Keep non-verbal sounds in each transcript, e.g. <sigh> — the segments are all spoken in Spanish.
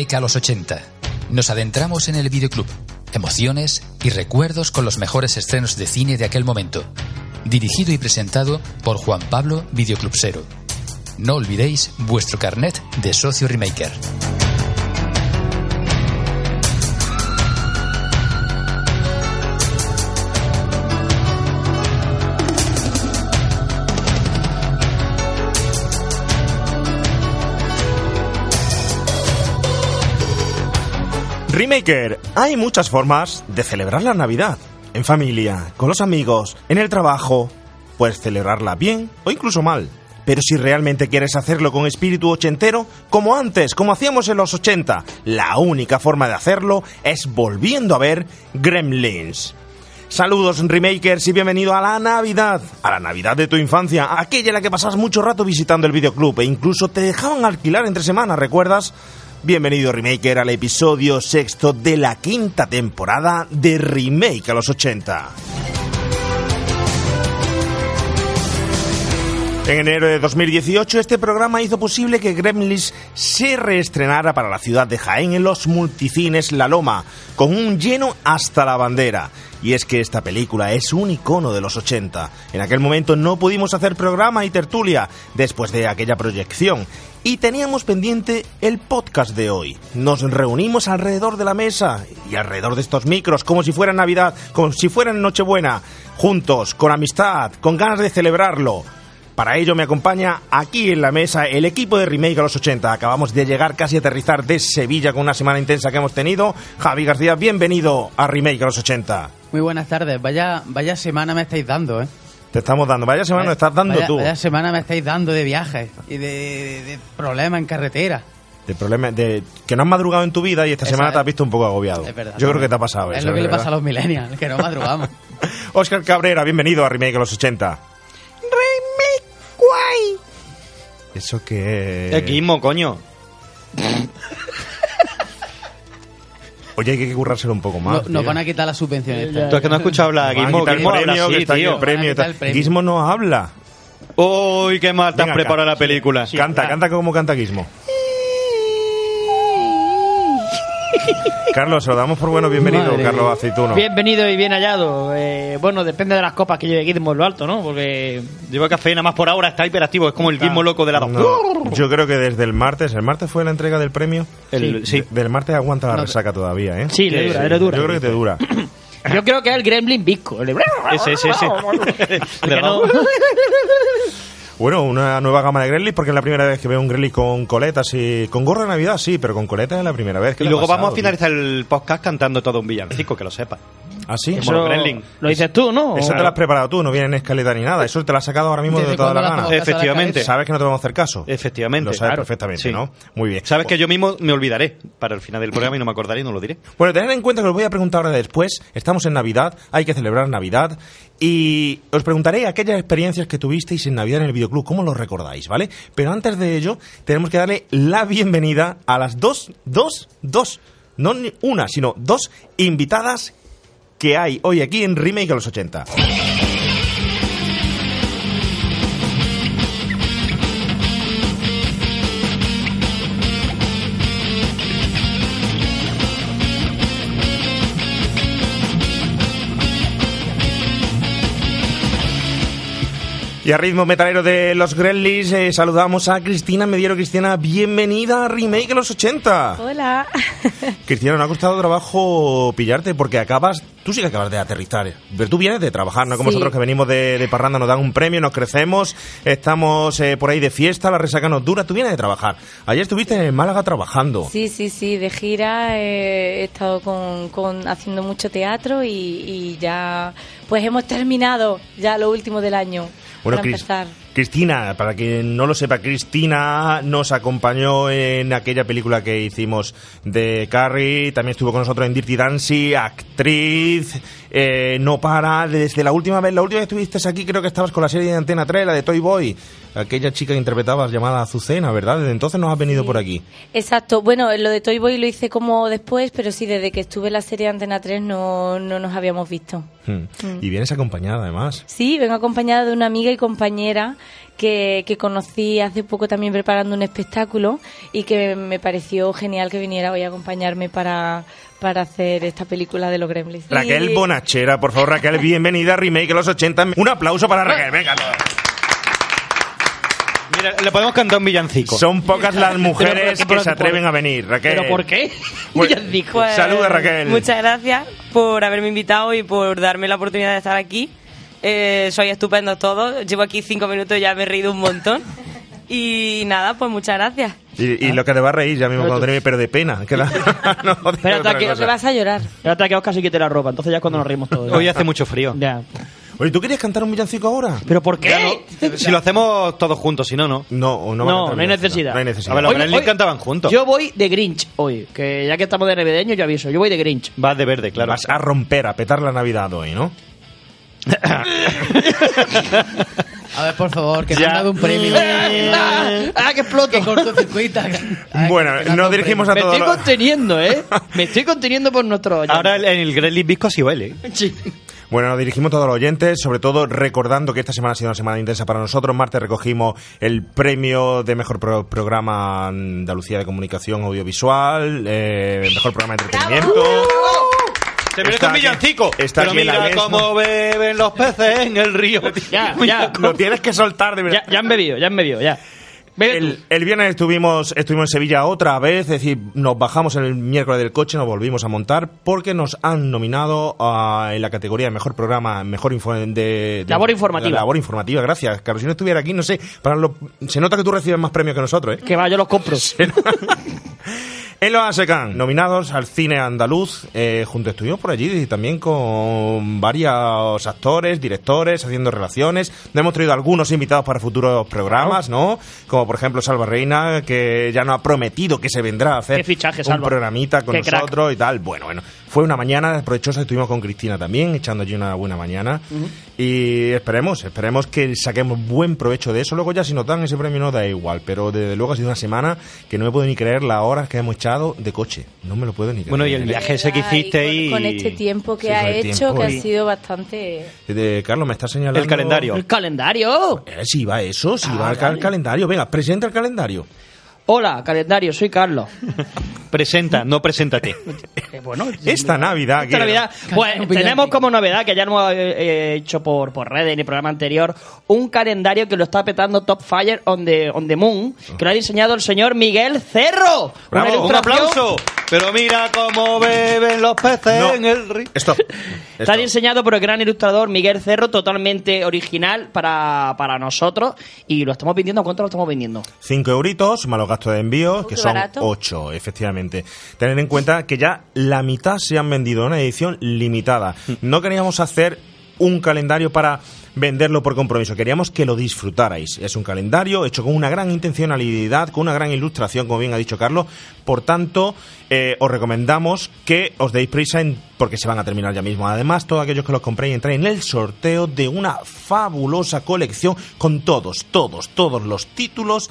A los 80. Nos adentramos en el videoclub. Emociones y recuerdos con los mejores estrenos de cine de aquel momento. Dirigido y presentado por Juan Pablo Videoclubsero. No olvidéis vuestro carnet de socio remaker. Remaker, hay muchas formas de celebrar la Navidad. En familia, con los amigos, en el trabajo. Puedes celebrarla bien o incluso mal. Pero si realmente quieres hacerlo con espíritu ochentero, como antes, como hacíamos en los 80, la única forma de hacerlo es volviendo a ver Gremlins. Saludos Remakers y bienvenido a la Navidad, a la Navidad de tu infancia, aquella en la que pasabas mucho rato visitando el videoclub e incluso te dejaban alquilar entre semanas, ¿recuerdas? Bienvenido Remaker al episodio sexto de la quinta temporada de Remake a los 80. En enero de 2018 este programa hizo posible que Gremlins se reestrenara para la ciudad de Jaén en los multicines La Loma, con un lleno hasta la bandera. Y es que esta película es un icono de los 80. En aquel momento no pudimos hacer programa y tertulia después de aquella proyección. Y teníamos pendiente el podcast de hoy. Nos reunimos alrededor de la mesa y alrededor de estos micros, como si fuera Navidad, como si fuera Nochebuena, juntos, con amistad, con ganas de celebrarlo. Para ello me acompaña aquí en la mesa el equipo de Remake a los 80. Acabamos de llegar casi a aterrizar de Sevilla con una semana intensa que hemos tenido. Javi García, bienvenido a Remake a los 80. Muy buenas tardes. Vaya, vaya semana me estáis dando, ¿eh? Te estamos dando. Vaya semana nos estás dando vaya, tú. Vaya semana me estáis dando de viajes y de, de- de problemas en carretera. De problema de que no has madrugado en tu vida y esta Esa semana es. te has visto un poco agobiado. Es verdad. Yo creo que te ha pasado Es eso. lo que le ¿verdad? pasa a los millennials, que no madrugamos. <laughs> Oscar Cabrera, bienvenido a Remake a los 80. Remake guay. Eso que Equismo, coño. <laughs> Oye, hay que currárselo un poco más. No- nos van a quitar la subvención esta. Tú es que no has escuchado hablar. A Gizmo, Gizmo habla premio, que así, está aquí tío. el premio y Van a quitar tal. el premio. Gizmo no habla. Uy, qué mal te has preparado la película. Canta, canta como canta Gizmo. <laughs> Carlos, se lo damos por bueno. Bienvenido, Madre Carlos mía. Aceituno. Bienvenido y bien hallado. Eh, bueno, depende de las copas que lleve Gizmo lo alto, ¿no? Porque Lleva café, nada más por ahora está hiperactivo. Es como el Gizmo loco de la No, yo creo que desde el martes, el martes fue la entrega del premio. El- sí. De- Del martes aguanta la No, resaca todavía, ¿eh? sí, le dura, sí. le dura. Yo creo que te dura. <coughs> Yo creo que es el Gremlin Visco. El de... Ese, ese, ese. <laughs> <laughs> Bueno, una nueva gama de Gremlins porque es la primera vez que veo un Gremlin con coletas y con gorro de Navidad, sí, pero con coletas es la primera vez. ¿Qué Y luego pasado, vamos a tío? finalizar el podcast cantando todo un villancico, que lo sepas. ¿Ah, sí? Como Eso lo dices tú, ¿no? Eso te lo has preparado tú, no viene en escaleta ni nada. Eso te lo has sacado ahora mismo de ¿Desde toda la gana. Efectivamente. Sabes que no te vamos a hacer caso. Efectivamente. Lo sabes claro. perfectamente, Sí. ¿no? Muy bien. Sabes que yo mismo me olvidaré para el final del programa y no me acordaré y no lo diré. Bueno, tened en cuenta que os voy a preguntar ahora después. Estamos en Navidad, hay que celebrar Navidad. Y os preguntaré aquellas experiencias que tuvisteis en Navidad en el videoclub, ¿cómo lo recordáis, vale? Pero antes de ello, tenemos que darle la bienvenida a las dos, dos, dos, no una, sino dos invitadas que hay hoy aquí en Remake a los 80. Y a ritmo metalero de los Gremlins eh, saludamos a Cristina Mediero. Cristina, bienvenida a Remake a los 80. Hola. <laughs> Cristina, no ha costado trabajo pillarte porque acabas, tú sí que acabas de aterrizar, pero tú vienes de trabajar, no como Sí. nosotros que venimos de, de parranda, nos dan un premio, nos crecemos, estamos eh, por ahí de fiesta, la resaca nos dura, tú vienes de trabajar. Ayer estuviste en Málaga trabajando. Sí, sí, sí, de gira eh, he estado con, con- haciendo mucho teatro y, y ya pues hemos terminado ya lo último del año Bueno, Cris- empezar. Cristina, para quien no lo sepa, Cristina nos acompañó en aquella película que hicimos de Carrie, también estuvo con nosotros en Dirty Dancing, actriz, eh, no para, desde la última vez, la última vez que estuviste aquí creo que estabas con la serie de Antena 3, la de Toy Boy, aquella chica que interpretabas llamada Azucena, ¿verdad? Desde entonces nos has venido Sí. por aquí. Exacto, bueno, lo de Toy Boy lo hice como después, pero sí, desde que estuve en la serie Antena 3 no, no nos habíamos visto. Hmm. Y vienes acompañada además. Sí, vengo acompañada de una amiga y compañera que, que conocí hace poco también preparando un espectáculo y que me pareció genial que viniera hoy a acompañarme para, para hacer esta película de los Gremlins. Raquel Y- Bonachera, por favor, Raquel, bienvenida a Remake de los 80. Un aplauso para Raquel, venga. Mira, le podemos cantar un villancico. Son pocas las mujeres pero- que pero- se atreven a venir, Raquel. ¿Pero por qué? <laughs> Pues- Villancico. Pues, Saluda, Raquel. Muchas gracias por haberme invitado y por darme la oportunidad de estar aquí. Eh, sois estupendos todos. Llevo aquí cinco minutos y ya me he reído un montón. <laughs> Y nada, pues muchas gracias. Y, y lo que te va a reír ya mismo cuando termine, pero de pena. Que la... <laughs> no, Espérate, otra que- que vas a llorar. Espérate que Oscar se quite la ropa, entonces ya es cuando nos reímos todos. Hoy hace mucho frío. Ya. Oye, ¿tú querías cantar un villancico ahora? ¿Pero por qué? Si lo hacemos todos juntos, si no, no. No, o no, No, no hay necesidad. No hay necesidad. A ver, los Hoy- hoy- cantaban juntos. Yo voy de Grinch hoy, que ya que estamos de navideño, yo aviso, yo voy de Grinch. Vas de verde, claro. Vas a romper, a petar la Navidad hoy, ¿no? <laughs> A ver, por favor, que me han dado un premio. <laughs> ¡Ah, que exploto! que cortocircuita. Ay, <laughs> Bueno, que me han dado nos un dirigimos a Me todos estoy los... conteniendo, ¿eh? Me estoy conteniendo por nuestro oyente. Ahora el- en el Gremlins Visco sí huele. Sí. Bueno, nos dirigimos a todos los oyentes, sobre todo recordando que esta semana ha sido una semana intensa para nosotros. Martes recogimos el premio de mejor pro- programa Andalucía de Comunicación Audiovisual, eh, mejor programa de entretenimiento. Se merece Está un villancico. está Pero mira cómo beben los peces en el río. Ya, ya. Lo tienes que soltar de verdad. Ya, ya han bebido, ya han bebido, ya. El, el viernes estuvimos, estuvimos en Sevilla otra vez, es decir, nos bajamos el miércoles del coche, nos volvimos a montar porque nos han nominado a- en la categoría de mejor programa, mejor info de, de- Labor informativa. Labor informativa, gracias. Carlos, si no estuviera aquí, no sé, para lo- se nota que tú recibes más premios que nosotros, ¿eh? Que va, yo los compro. <laughs> los ASECAN, nominados al cine andaluz, eh, junto estuvimos por allí y también con varios actores, directores, haciendo relaciones. Hemos traído algunos invitados para futuros programas, ¿no? Como por ejemplo Salva Reina, que ya nos ha prometido que se vendrá a hacer fichaje, un Salva. programita con Qué crack. nosotros y tal. Bueno, bueno, fue una mañana provechosa, estuvimos con Cristina también, echando allí una buena mañana. Y esperemos, esperemos que saquemos buen provecho de eso. Luego ya si nos dan ese premio no da igual, pero desde luego ha sido una semana que no me puedo ni creer las horas que hemos echado de coche. No me lo puedo ni creer. Bueno, y el viaje ese que hiciste con, y... con este tiempo que Sí, ha el hecho, tiempo que y- ha sido bastante... De- Carlos, me está señalando... El calendario. ¡El calendario! Eh, si va eso, si Ah, va vale. calendario. Venga, presenta el calendario. Hola, calendario, soy Carlos. <laughs> Presenta, no preséntate. Eh, bueno, <laughs> Esta Navidad... Esta Navidad, pues tenemos como novedad, que ya no hemos eh, hecho por, por redes en el programa anterior, un calendario que lo está petando Top Fire on the, on the Moon, que lo ha diseñado el señor Miguel Cerro. Bravo, Una ¡Un aplauso! Pero mira cómo beben los peces No. en el río. Stop. <laughs> Está diseñado por el gran ilustrador Miguel Cerro, totalmente original para, para nosotros. Y lo estamos vendiendo, ¿a cuánto lo estamos vendiendo? 5 euritos, más los gastos de envío, que son barato. 8, efectivamente. Tener en cuenta que ya la mitad se han vendido en una edición limitada. No queríamos hacer un calendario para venderlo por compromiso, queríamos que lo disfrutarais. Es un calendario hecho con una gran intencionalidad, con una gran ilustración, como bien ha dicho Carlos. Por tanto, eh, os recomendamos que os deis prisa en, porque se van a terminar ya mismo. Además, todos aquellos que los compréis entráis en el sorteo de una fabulosa colección con todos, todos, todos los títulos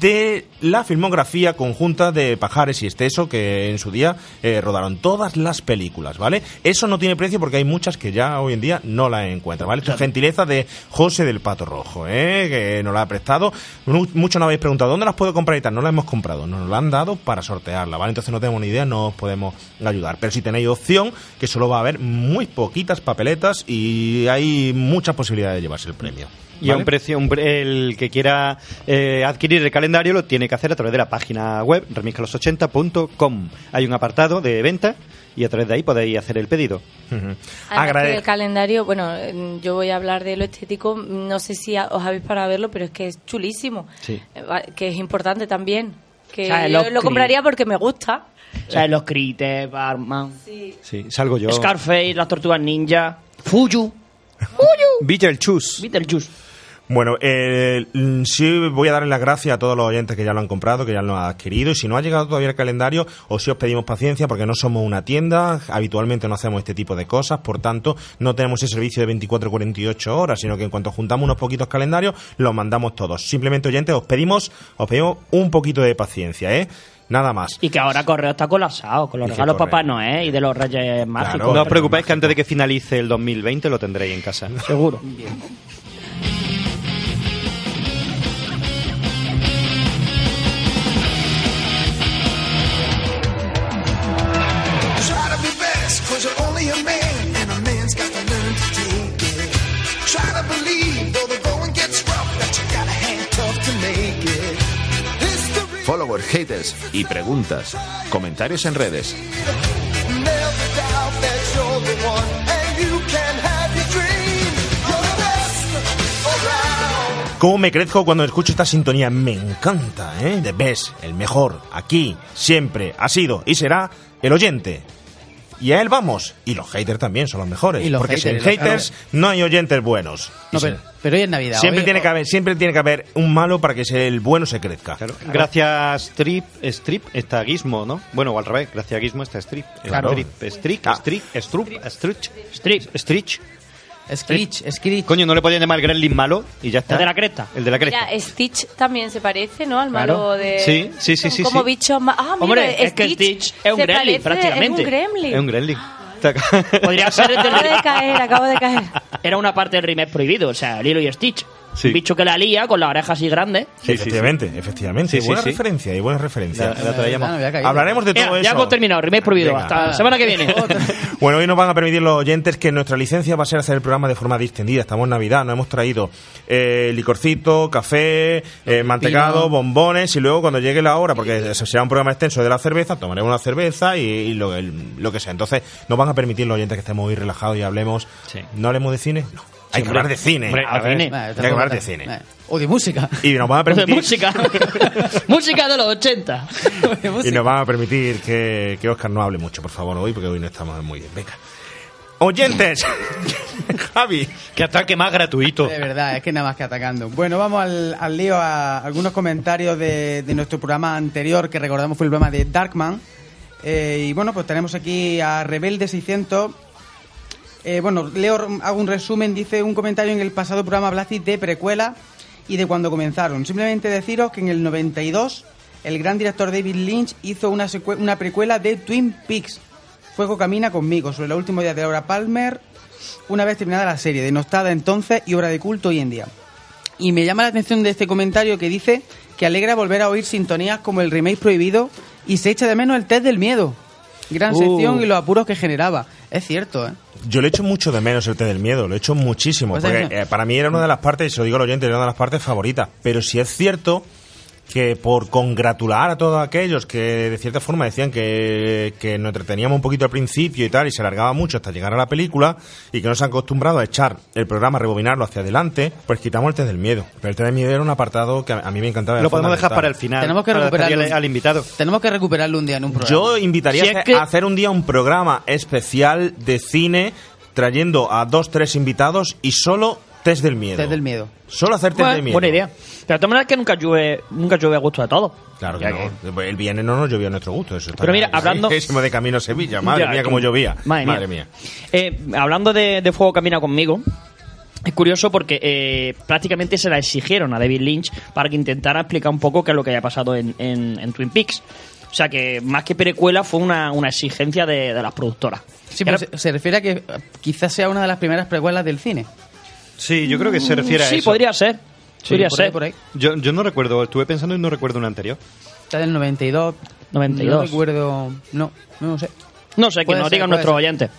de la filmografía conjunta de Pajares y Esteso que en su día eh, rodaron todas las películas, ¿vale? Eso no tiene precio porque hay muchas que ya hoy en día no la encuentran, ¿vale? Esto es gentileza de José del Pato Rojo, ¿eh? Que nos la ha prestado. Mu- Muchos nos habéis preguntado, ¿dónde las puedo comprar y tal? No las hemos comprado, nos la han dado para sortearla, ¿vale? Entonces no tenemos ni idea, no os podemos ayudar. Pero si tenéis opción, que solo va a haber muy poquitas papeletas y hay muchas posibilidades de llevarse el premio. Y a un precio, un pre- el que quiera eh, adquirir el calendario lo tiene que hacer a través de la página web remiscalos80.com. Hay un apartado de venta y a través de ahí podéis hacer el pedido. Agrade- que el calendario, bueno, mm, yo voy a hablar de lo estético, no sé si os habéis para verlo, pero es que es chulísimo, Sí. Eh, que es importante también, que O sea, yo lo compraría porque me gusta. O sea, los Crites, Batman, Sí, salgo yo. Scarface, las Tortugas Ninja, Fuyu, <laughs> Beetlejuice. Beetlejuice. Bueno, eh, mm, sí voy a darle las gracias a todos los oyentes que ya lo han comprado, que ya lo han adquirido. Y si no ha llegado todavía el calendario, o si os pedimos paciencia porque no somos una tienda, habitualmente no hacemos este tipo de cosas, por tanto no tenemos ese servicio de 24 48 horas, sino que en cuanto juntamos unos poquitos calendarios, los mandamos todos. Simplemente oyentes, os pedimos, os pedimos un poquito de paciencia, ¿eh? Nada más. Y que ahora Correo está colapsado con los regalos. Papá Noel y de los Reyes Mágicos. No os preocupéis que antes de que finalice el 2020 lo tendréis en casa. Seguro. Followers, haters y preguntas. Comentarios en redes. ¿Cómo me crezco cuando escucho esta sintonía? Me encanta, ¿eh? The best, el mejor, aquí, siempre, ha sido y será el oyente. Y a él vamos. Y los haters también son los mejores. Y los porque sin haters, haters no hay oyentes buenos. No, pero, pero hoy es Navidad. siempre, hoy- tiene que haber, siempre tiene que haber un malo para que se- el bueno se crezca. Gracias Strip, Strip está Gizmo, ¿no? Bueno, o al revés, gracias a Gizmo está Strip. Claro. Strip, Strip, Ah. Strip, Strup, Struch, Strip. Strich. Screech, Screech. Coño, no le podían llamar el Gremlin malo y ya está. El de la cresta. El de la cresta. Mira, Stitch también se parece, ¿no? Al Claro. malo de... Sí, sí, sí, sí, Como sí. bichos más... Ah, mira, Hombre, es que Stitch es un gremlin, prácticamente. Es un gremlin. Es un Gremlin. Podría ser Acabo de caer, acabo de caer. Era una parte del remake prohibido, o sea, Lilo y Stitch. Sí. Un bicho que la lía con las orejas así grandes. Sí, sí, efectivamente, efectivamente. Sí, sí, buena sí. referencia y buena referencia. La- la traíamos. Ah. Hablaremos de todo eso. ya hemos terminado, remake prohibido. Venga. Hasta la semana que viene. <laughs> Bueno, hoy nos van a permitir los oyentes que nuestra licencia va a ser hacer el programa de forma distendida. Estamos en Navidad, nos hemos traído eh, licorcito, café, eh, mantecado, bombones y luego cuando llegue la hora, porque será un programa extenso de la cerveza, tomaremos una cerveza y, y lo, el- lo que sea. Entonces nos van a permitir los oyentes que estemos muy relajados y hablemos. Sí. ¿No hablemos de cine? No. Hay que hablar de cine. Hombre, A ver, cine. Hay que hablar de cine. O de música. Y nos van a <laughs> de permitir música. <laughs> música de los 80. <laughs> Y nos van a permitir que, que Oscar no hable mucho, por favor, hoy, porque hoy no estamos muy bien. Venga. Oyentes. Javi. Que ataque más gratuito. De verdad, es que nada más que atacando. Bueno, vamos al, al lío a algunos comentarios de, de nuestro programa anterior, que recordamos fue el programa de Darkman. Eh, y bueno, pues tenemos aquí a Rebelde600. Eh, bueno, leo, hago un resumen. Dice un comentario en el pasado programa hablasteis de precuela y de cuando comenzaron. Simplemente deciros que en el 92 el gran director David Lynch hizo una, una precuela de Twin Peaks. Fuego camina conmigo, sobre los últimos días de Laura Palmer, una vez terminada la serie, denostada entonces y obra de culto hoy en día. Y me llama la atención de este comentario que dice que alegra volver a oír sintonías como el remake prohibido y se echa de menos el test del miedo. Gran Uh. sección y los apuros que generaba. Es cierto, ¿eh? Yo le echo mucho de menos el té del miedo, lo echo muchísimo, Pues porque eh, para mí era una de las partes, y se lo digo al oyente, era una de las partes favoritas. Pero si es cierto que por congratular a todos aquellos que de cierta forma decían que, que nos entreteníamos un poquito al principio y tal, y se alargaba mucho hasta llegar a la película, y que nos han acostumbrado a echar el programa, rebobinarlo hacia adelante, pues quitamos el té del miedo. Pero el té del miedo era un apartado que a, a mí me encantaba. Lo podemos dejar para el final. Tenemos que recuperarlo. al, al invitado. Tenemos que recuperarlo un día en un programa. Yo invitaría Si a es hacer- que- a hacer un día un programa especial de cine trayendo a dos, tres invitados y solo test del miedo. Test del miedo. Solo hacer test Bueno, del miedo. buena idea. Pero de todas maneras que nunca llueve, nunca llueve a gusto de todo. Claro que no. El viernes no nos llovió a nuestro gusto. Eso está Pero mira, hablando- <laughs> Hicimos de camino a Sevilla. Madre Ya, mía, cómo llovía. Madre mía. Eh, hablando de, de Fuego Camina conmigo, es curioso porque eh, prácticamente se la exigieron a David Lynch para que intentara explicar un poco qué es lo que había pasado en, en- en Twin Peaks. O sea que más que precuela fue una, una exigencia de, de las productoras. Sí, pero se, se refiere a que quizás sea una de las primeras precuelas del cine. Sí, yo creo que se refiere a sí, eso. podría ser. Sí, podría por ahí, ser. por ahí. Yo, yo no recuerdo, estuve pensando y no recuerdo una anterior. Está del 92. 92. No recuerdo. No, no sé. No sé, que nos ser, digan nuestros ser. oyentes.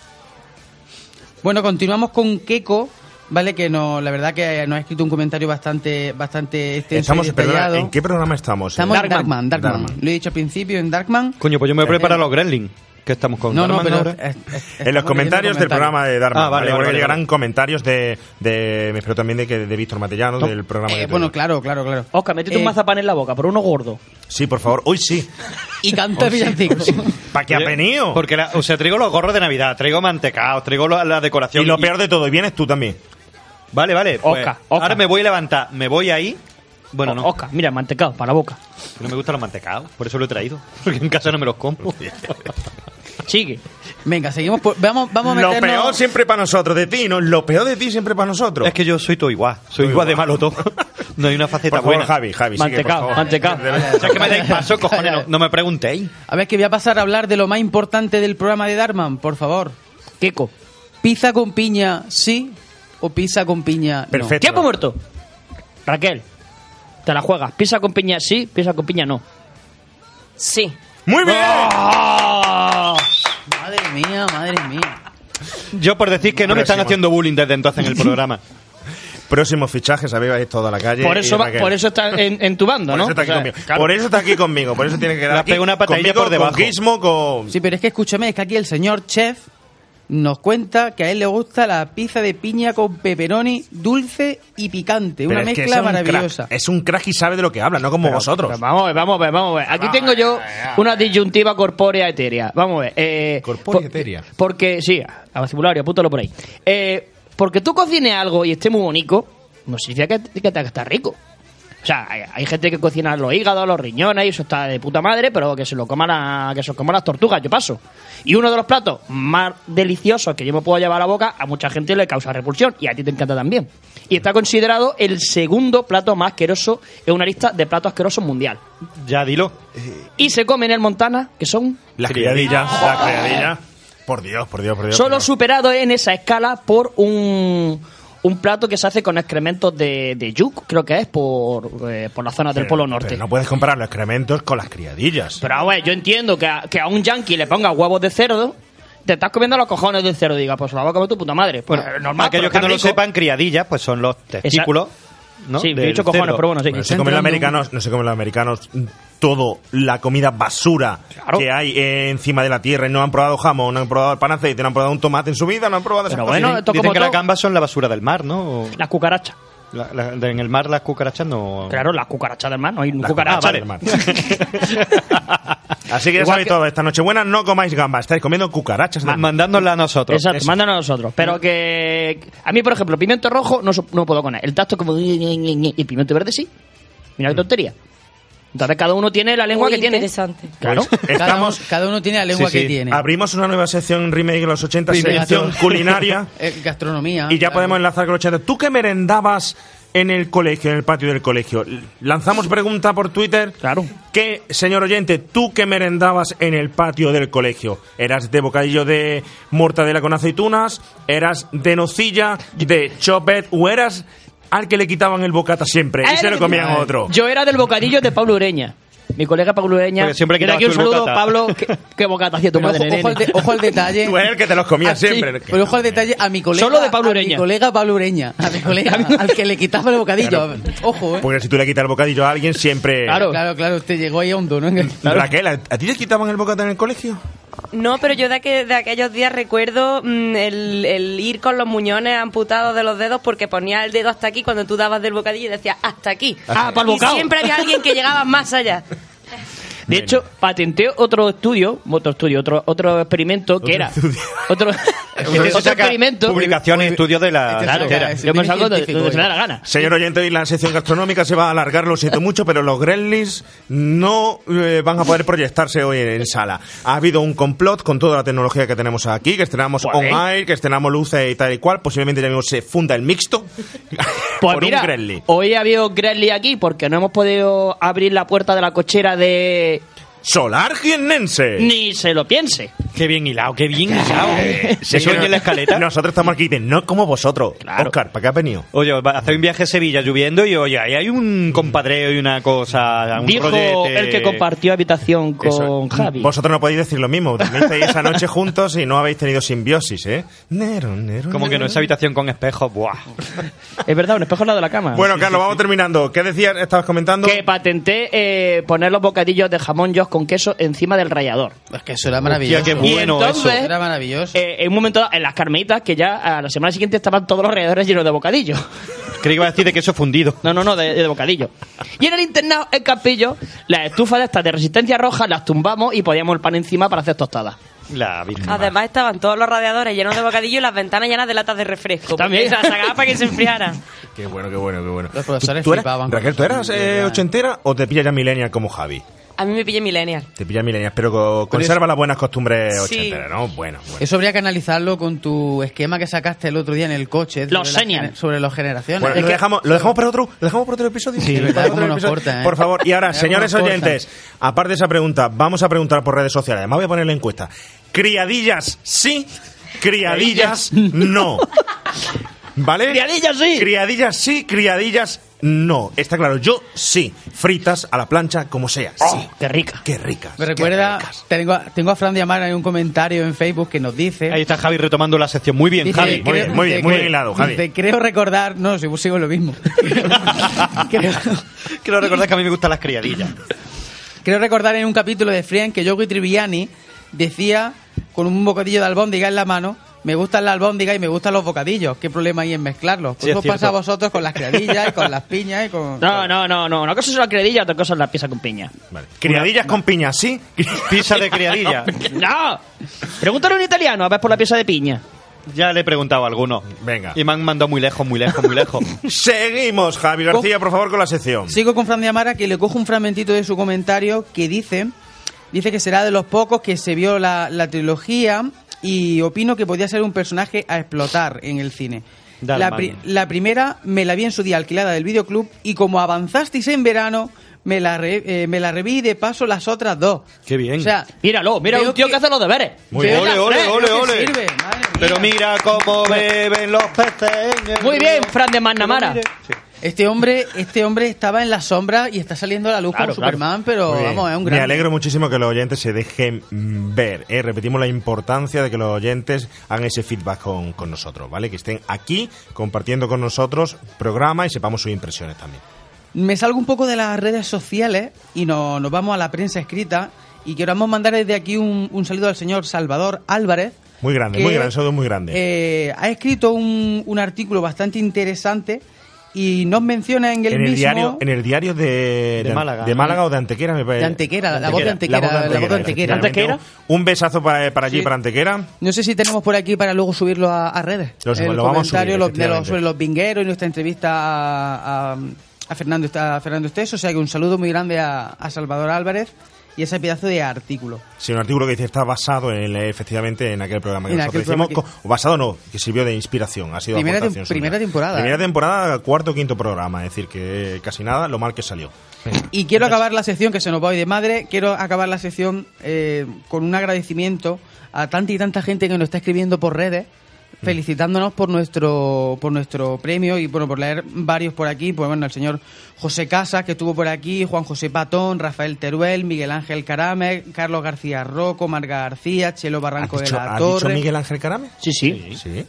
Bueno, continuamos con Keiko, ¿vale? Que no, la verdad que nos ha escrito un comentario bastante, bastante extenso Estamos, y perdona. ¿en qué programa estamos? Estamos en Darkman. Darkman, Darkman. Darkman. Lo he dicho al principio en Darkman. Coño, pues yo me preparo los Gremlin, que estamos con No, no, Darman pero ahora. es- es- En los comentarios del programa de Darman. Ah, vale, ¿vale? vale, Porque vale, llegarán comentarios de, de. Me espero también de, que, de Víctor Matellano, del programa Eh, que bueno, claro, claro, claro. Oscar, métete un Eh, mazapán en la boca, pero uno gordo. Sí, por favor, hoy sí. <laughs> Y canta villancicos. <laughs> ¿Para qué ha venido? Porque, la- o sea, traigo los gorros de Navidad, traigo mantecaos, traigo la, la decoración. Y lo peor de todo, y vienes tú también. Vale, vale. pues, Oscar, Oscar. Ahora me voy a levantar, me voy ahí. Bueno, no, Oscar, mira, mantecado, para la boca. no me gustan los mantecaos, por eso lo he traído. <laughs> Porque en casa no me los compro. Sigue. Venga, seguimos. por- vamos, vamos a Lo peor siempre para nosotros, de ti, ¿no? Lo peor de ti siempre para nosotros. es que yo soy todo igual, soy igual de malo todo. No hay una faceta por favor, buena. Javi, Javi, sigue, por Mantecao, mantecao. <laughs> O sea, que me deis paso, cojones, no, no me preguntéis. A ver, que voy a pasar a hablar de lo más importante del programa de Darman, por favor. Keiko. ¿Pizza con piña sí o pizza con piña no? Perfecto. ¿Tiempo muerto? Raquel, te la juegas. Pisa con piña sí, pisa con piña no. Sí. ¡Muy bien! ¡Ah! Madre mía, madre mía. Yo por decir que no me están Próximo. haciendo bullying desde entonces en el programa. <laughs> Próximos fichajes, habéis toda la calle. Por eso, y va- Raquel. por eso está en, en tu bando, Por ¿no? eso está aquí O sea, conmigo. claro. Por eso está aquí conmigo. Por eso tiene que <laughs> Le quedar has aquí pegado una patadilla conmigo, por debajo. Con Gizmo, con... Sí, pero es que escúchame, es que aquí el señor chef nos cuenta que a él le gusta la pizza de piña con pepperoni dulce y picante. Pero Una es que mezcla es un maravillosa. crack. Es un crack y sabe de lo que habla, no como Pero- vosotros. pero vamos a ver, vamos a ver, vamos a ver. Aquí tengo yo una disyuntiva corpórea etérea. Vamos a ver. Eh, Corpórea por- etérea. Porque, sí, a vocabulario, apúntalo por ahí. Eh, porque tú cocines algo y esté muy bonito, no significa que, que estar rico. O sea, hay, hay gente que cocina los hígados, los riñones y eso está de puta madre, pero que se lo coman la- que se lo coman las tortugas, yo paso. Y uno de los platos más deliciosos que yo me puedo llevar a la boca, a mucha gente le causa repulsión y a ti te encanta también. Y está considerado el segundo plato más asqueroso en una lista de platos asquerosos mundial. Ya dilo. Y se come en el Montana, que son Las criadillas, las criadillas. Por Dios, por Dios, por Dios. solo por Dios. superados en esa escala por un, un plato que se hace con excrementos de, de yuk, creo que es, por, eh, por la zona del Pero- Polo Norte. pero no puedes comparar los excrementos con las criadillas. Pero a ver, yo entiendo que a, que a un yankee le ponga huevos de cerdo, te estás comiendo los cojones del cerdo, diga, pues la va a comer tu puta madre. Pues, Bueno, normal, aquellos que no lo sepan, criadillas, pues son los testículos. ¿no? Sí, he dicho cojones, cerdo. pero bueno, sí. Bueno, se comen los americanos, no se comen los americanos todo la comida basura Claro. que hay eh, encima de la tierra y no han probado jamón, no han probado el pan aceite, no han probado un tomate en su vida, no han probado Pero bueno, Dicen como que las gambas son la basura del mar, ¿no? Las cucarachas. la- la- de- en el mar las cucarachas no... Claro, las cucarachas del mar, no hay Las cucarachas. del mar. <laughs> Así que ya Igual sabéis que- todo, esta noche buena no comáis gambas, estáis comiendo cucarachas del mar. Mandándola a nosotros. Exacto, Eso. mándanos a nosotros. Pero que. A mí, por ejemplo, pimiento rojo no, so- no puedo con él. El tacto como. Y el pimiento verde sí. Mira qué tontería. Entonces cada uno tiene la lengua Muy que tiene. interesante. Claro. Pues Cada, estamos, uno, cada uno tiene la lengua Sí, sí. que tiene. abrimos una nueva sección remake de los 80, Remake. sección <laughs> culinaria. Eh, gastronomía. Y ya claro. podemos enlazar con los 80. ¿Tú qué merendabas en el colegio, en el patio del colegio? Lanzamos pregunta por Twitter. Claro. ¿Qué, señor oyente, tú qué merendabas en el patio del colegio? ¿Eras de bocadillo de mortadela con aceitunas? ¿Eras de nocilla, de chopet? ¿O eras al que le quitaban el bocata siempre y se lo comían a otro? Yo era del bocadillo de Pablo Ureña. Mi colega Pablo Ureña. Porque siempre Desde aquí un saludo, bocata. Pablo. ¿Qué, qué bocata hacía tu madre, ojo, ojo al nene? de- ojo al detalle. <laughs> Tú eres el que te los comías Ah, sí, siempre. pero ojo al detalle a mi colega. Solo de Pablo a mi Ureña. colega Pablo Ureña. A mi colega, al que le quitaba el bocadillo. Ojo, eh. Porque si tú le quitas el bocadillo a alguien, siempre... Claro. Claro, claro, usted llegó ahí a hondo, ¿no? Raquel, ¿a a ti te quitaban el bocata en el colegio? No, pero yo de, aqu- de aquellos días recuerdo mm, el, el ir con los muñones amputados de los dedos porque ponía el dedo hasta aquí cuando tú dabas del bocadillo y decía hasta aquí. Ah, pa'l y bocado. siempre había alguien que llegaba más allá. De hecho, patenté otro estudio, otro estudio, otro, otro experimento que era. Otro, se <laughs> otro saca experimento. Publicación y estudio de la... Claro, Yo me salgo de científico, donde se me da la gana. Señor oyente, hoy la sección gastronómica se va a alargar, lo siento mucho, pero los Gremlins no eh, van a poder proyectarse hoy en, sala. Ha habido un complot con toda la tecnología que tenemos aquí, que estrenamos on air, que estrenamos luces y tal y cual. Posiblemente ya mismo se funda el mixto <laughs> Pues por mira, un Gremlin. hoy ha habido Gremlin aquí porque no hemos podido abrir la puerta de la cochera de. Solar Jiennense. Ni se lo piense. Qué bien hilado, qué bien hilado. <laughs> ¿Se oye en la escaleta? Nosotros estamos aquí de no como vosotros. Claro. Oscar, ¿para qué has venido? Oye, hacer un viaje a Sevilla lloviendo y oye, ahí hay un compadreo y una cosa, un Dijo rollete. el que compartió habitación con Eso. Javi. Vosotros no podéis decir lo mismo. Dormisteis esa noche juntos y no habéis tenido simbiosis, ¿eh? Nero, nero, Como que no nero. es habitación con espejos, buah. <laughs> Es verdad, un espejo al lado de la cama. Bueno, Carlos, vamos terminando. ¿Qué decías? ¿Estabas comentando? que patenté eh, poner los bocadillos de jamón Joss con queso encima del rallador. Es que eso era maravilloso. Hostia, qué Y bueno entonces, eso. Era maravilloso. eh, en un momento dado, en las carmelitas, que ya a la semana siguiente estaban todos los ralladores llenos de bocadillo. <laughs> Creí que iba a decir de queso fundido. No, no, no, de, de bocadillo. Y en el internado, en Campillo, las estufas de estas de resistencia roja las tumbamos y poníamos el pan encima para hacer tostadas. La. Además estaban todos los radiadores llenos de bocadillo y las ventanas llenas de latas de refresco. También. Se las sacaba para que se enfriara. Qué bueno, qué bueno, qué bueno. Los profesores ¿Tú eras- flipaban con Raquel, ¿tú eras eh, ochentera o te pilla ya millennial como Javi? A mí me pillé millennial. Te pilla millennial, pero co- conserva las buenas costumbres Sí. ochenteras, ¿no? Bueno, bueno. Eso habría que analizarlo con tu esquema que sacaste el otro día en el coche. Los sobre la Senior. gene- Sobre las generaciones. Bueno, Es lo, que- dejamos, ¿Lo dejamos para otro, ¿lo dejamos para otro episodio? Sí, ¿Para verdad, otro cómo nos episodio? corta, ¿eh? Por favor, y ahora, señores cómo nos corta. oyentes, aparte de esa pregunta, vamos a preguntar por redes sociales. Además, voy a poner la encuesta. ¿Criadillas sí? ¿Criadillas no? <laughs> ¿Vale? Criadillas sí. Criadillas sí, criadillas no, está claro. Yo sí, fritas a la plancha como sea. Oh, sí. qué rica. Qué ricas. Me recuerda, tengo, a- tengo a Fran de Amara en un comentario en Facebook que nos dice... Ahí está Javi retomando la sección. Muy bien, Dice, Javi. muy bien, muy bien, muy bien hilado, Javi. dice, creo recordar... No, sigo, sigo lo mismo. <laughs> creo, recordar que a mí me gustan las criadillas. creo recordar en un capítulo de Friends que Yoko Triviani decía, con un bocadillo de albóndiga en la mano, me gustan las albóndigas y me gustan los bocadillos. ¿Qué problema hay en mezclarlos? Sí, Pues es os pasa a vosotros con las criadillas y con las piñas y con... <laughs> No, no, no, no. Una cosa es la credilla, otra cosa es la pieza con piña. Vale. Criadillas con piña, ¿sí? <laughs> Pizza de criadilla. <laughs> ¡No! Pregúntale a un italiano a ver por la pieza de piña. Ya le he preguntado a alguno. Venga. Y me han mandado muy lejos, muy lejos, muy lejos. Seguimos, Javi García, por favor, con la sección. Sigo con Fran de Amara que le cojo un fragmentito de su comentario que dice, dice que será de los pocos que se vio la, la trilogía y opino que podía ser un personaje a explotar en el cine. Dale, La, pri- la primera me la vi en su día alquilada del videoclub y como avanzasteis en verano, me la, re- eh, me la reví y de paso las otras dos. Qué bien. O sea, Míralo, mira un tío que... que- hace los deberes. Muy bien. Ole, ole, ole, ole. sirve, madre mía. Pero mira cómo beben los peces. en el Muy bien. Fran de Magnamara. Sí. Este hombre, este hombre estaba en la sombra y está saliendo a la luz Claro, como Superman, pero Muy bien. vamos, es un Me gran. alegro muchísimo que los oyentes se dejen ver. ¿eh? Repetimos la importancia de que los oyentes hagan ese feedback con, con nosotros, ¿vale? Que estén aquí compartiendo con nosotros programa y sepamos sus impresiones también. Me salgo un poco de las redes sociales y no- nos vamos a la prensa escrita y queremos mandar desde aquí un, un saludo al señor Salvador Álvarez. Muy grande, que, muy grande, saludo muy grande. eh, ha escrito un, un artículo bastante interesante y nos menciona en el, en el mismo... diario, en el diario de, De Málaga. de Málaga o de Antequera, me parece. De Antequera, la voz de Antequera, la voz de Antequera. efectivamente. Un besazo para, para allí, Sí. para Antequera. No sé si tenemos por aquí para luego subirlo a, a redes. Lo sub- el lo vamos a subir, lo- de los, sobre los vingueros y nuestra entrevista a, a- a Fernando, a Fernando Esteso. O sea que un saludo muy grande a, a Salvador Álvarez y ese pedazo de artículo. Sí, un artículo que dice está basado en, eh, efectivamente en aquel programa que En nosotros hicimos. co- basado no, que sirvió de inspiración. Ha sido Primera tem- primera temporada, Primera ¿eh? temporada, cuarto o quinto programa. Es decir, que casi nada, lo mal que salió. Y quiero acabar la sección, que se nos va hoy de madre, quiero acabar la sección eh, con un agradecimiento a tanta y tanta gente que nos está escribiendo por redes, felicitándonos por nuestro por nuestro premio y bueno, por leer varios por aquí, pues bueno, el señor José Casas, que estuvo por aquí, Juan José Patón, Rafael Teruel, Miguel Ángel Carame, Carlos García Rocco, Marga García, Chelo Barranco ¿Has de dicho, la has dicho Torre. Miguel Ángel Carame? Sí, sí. Sí.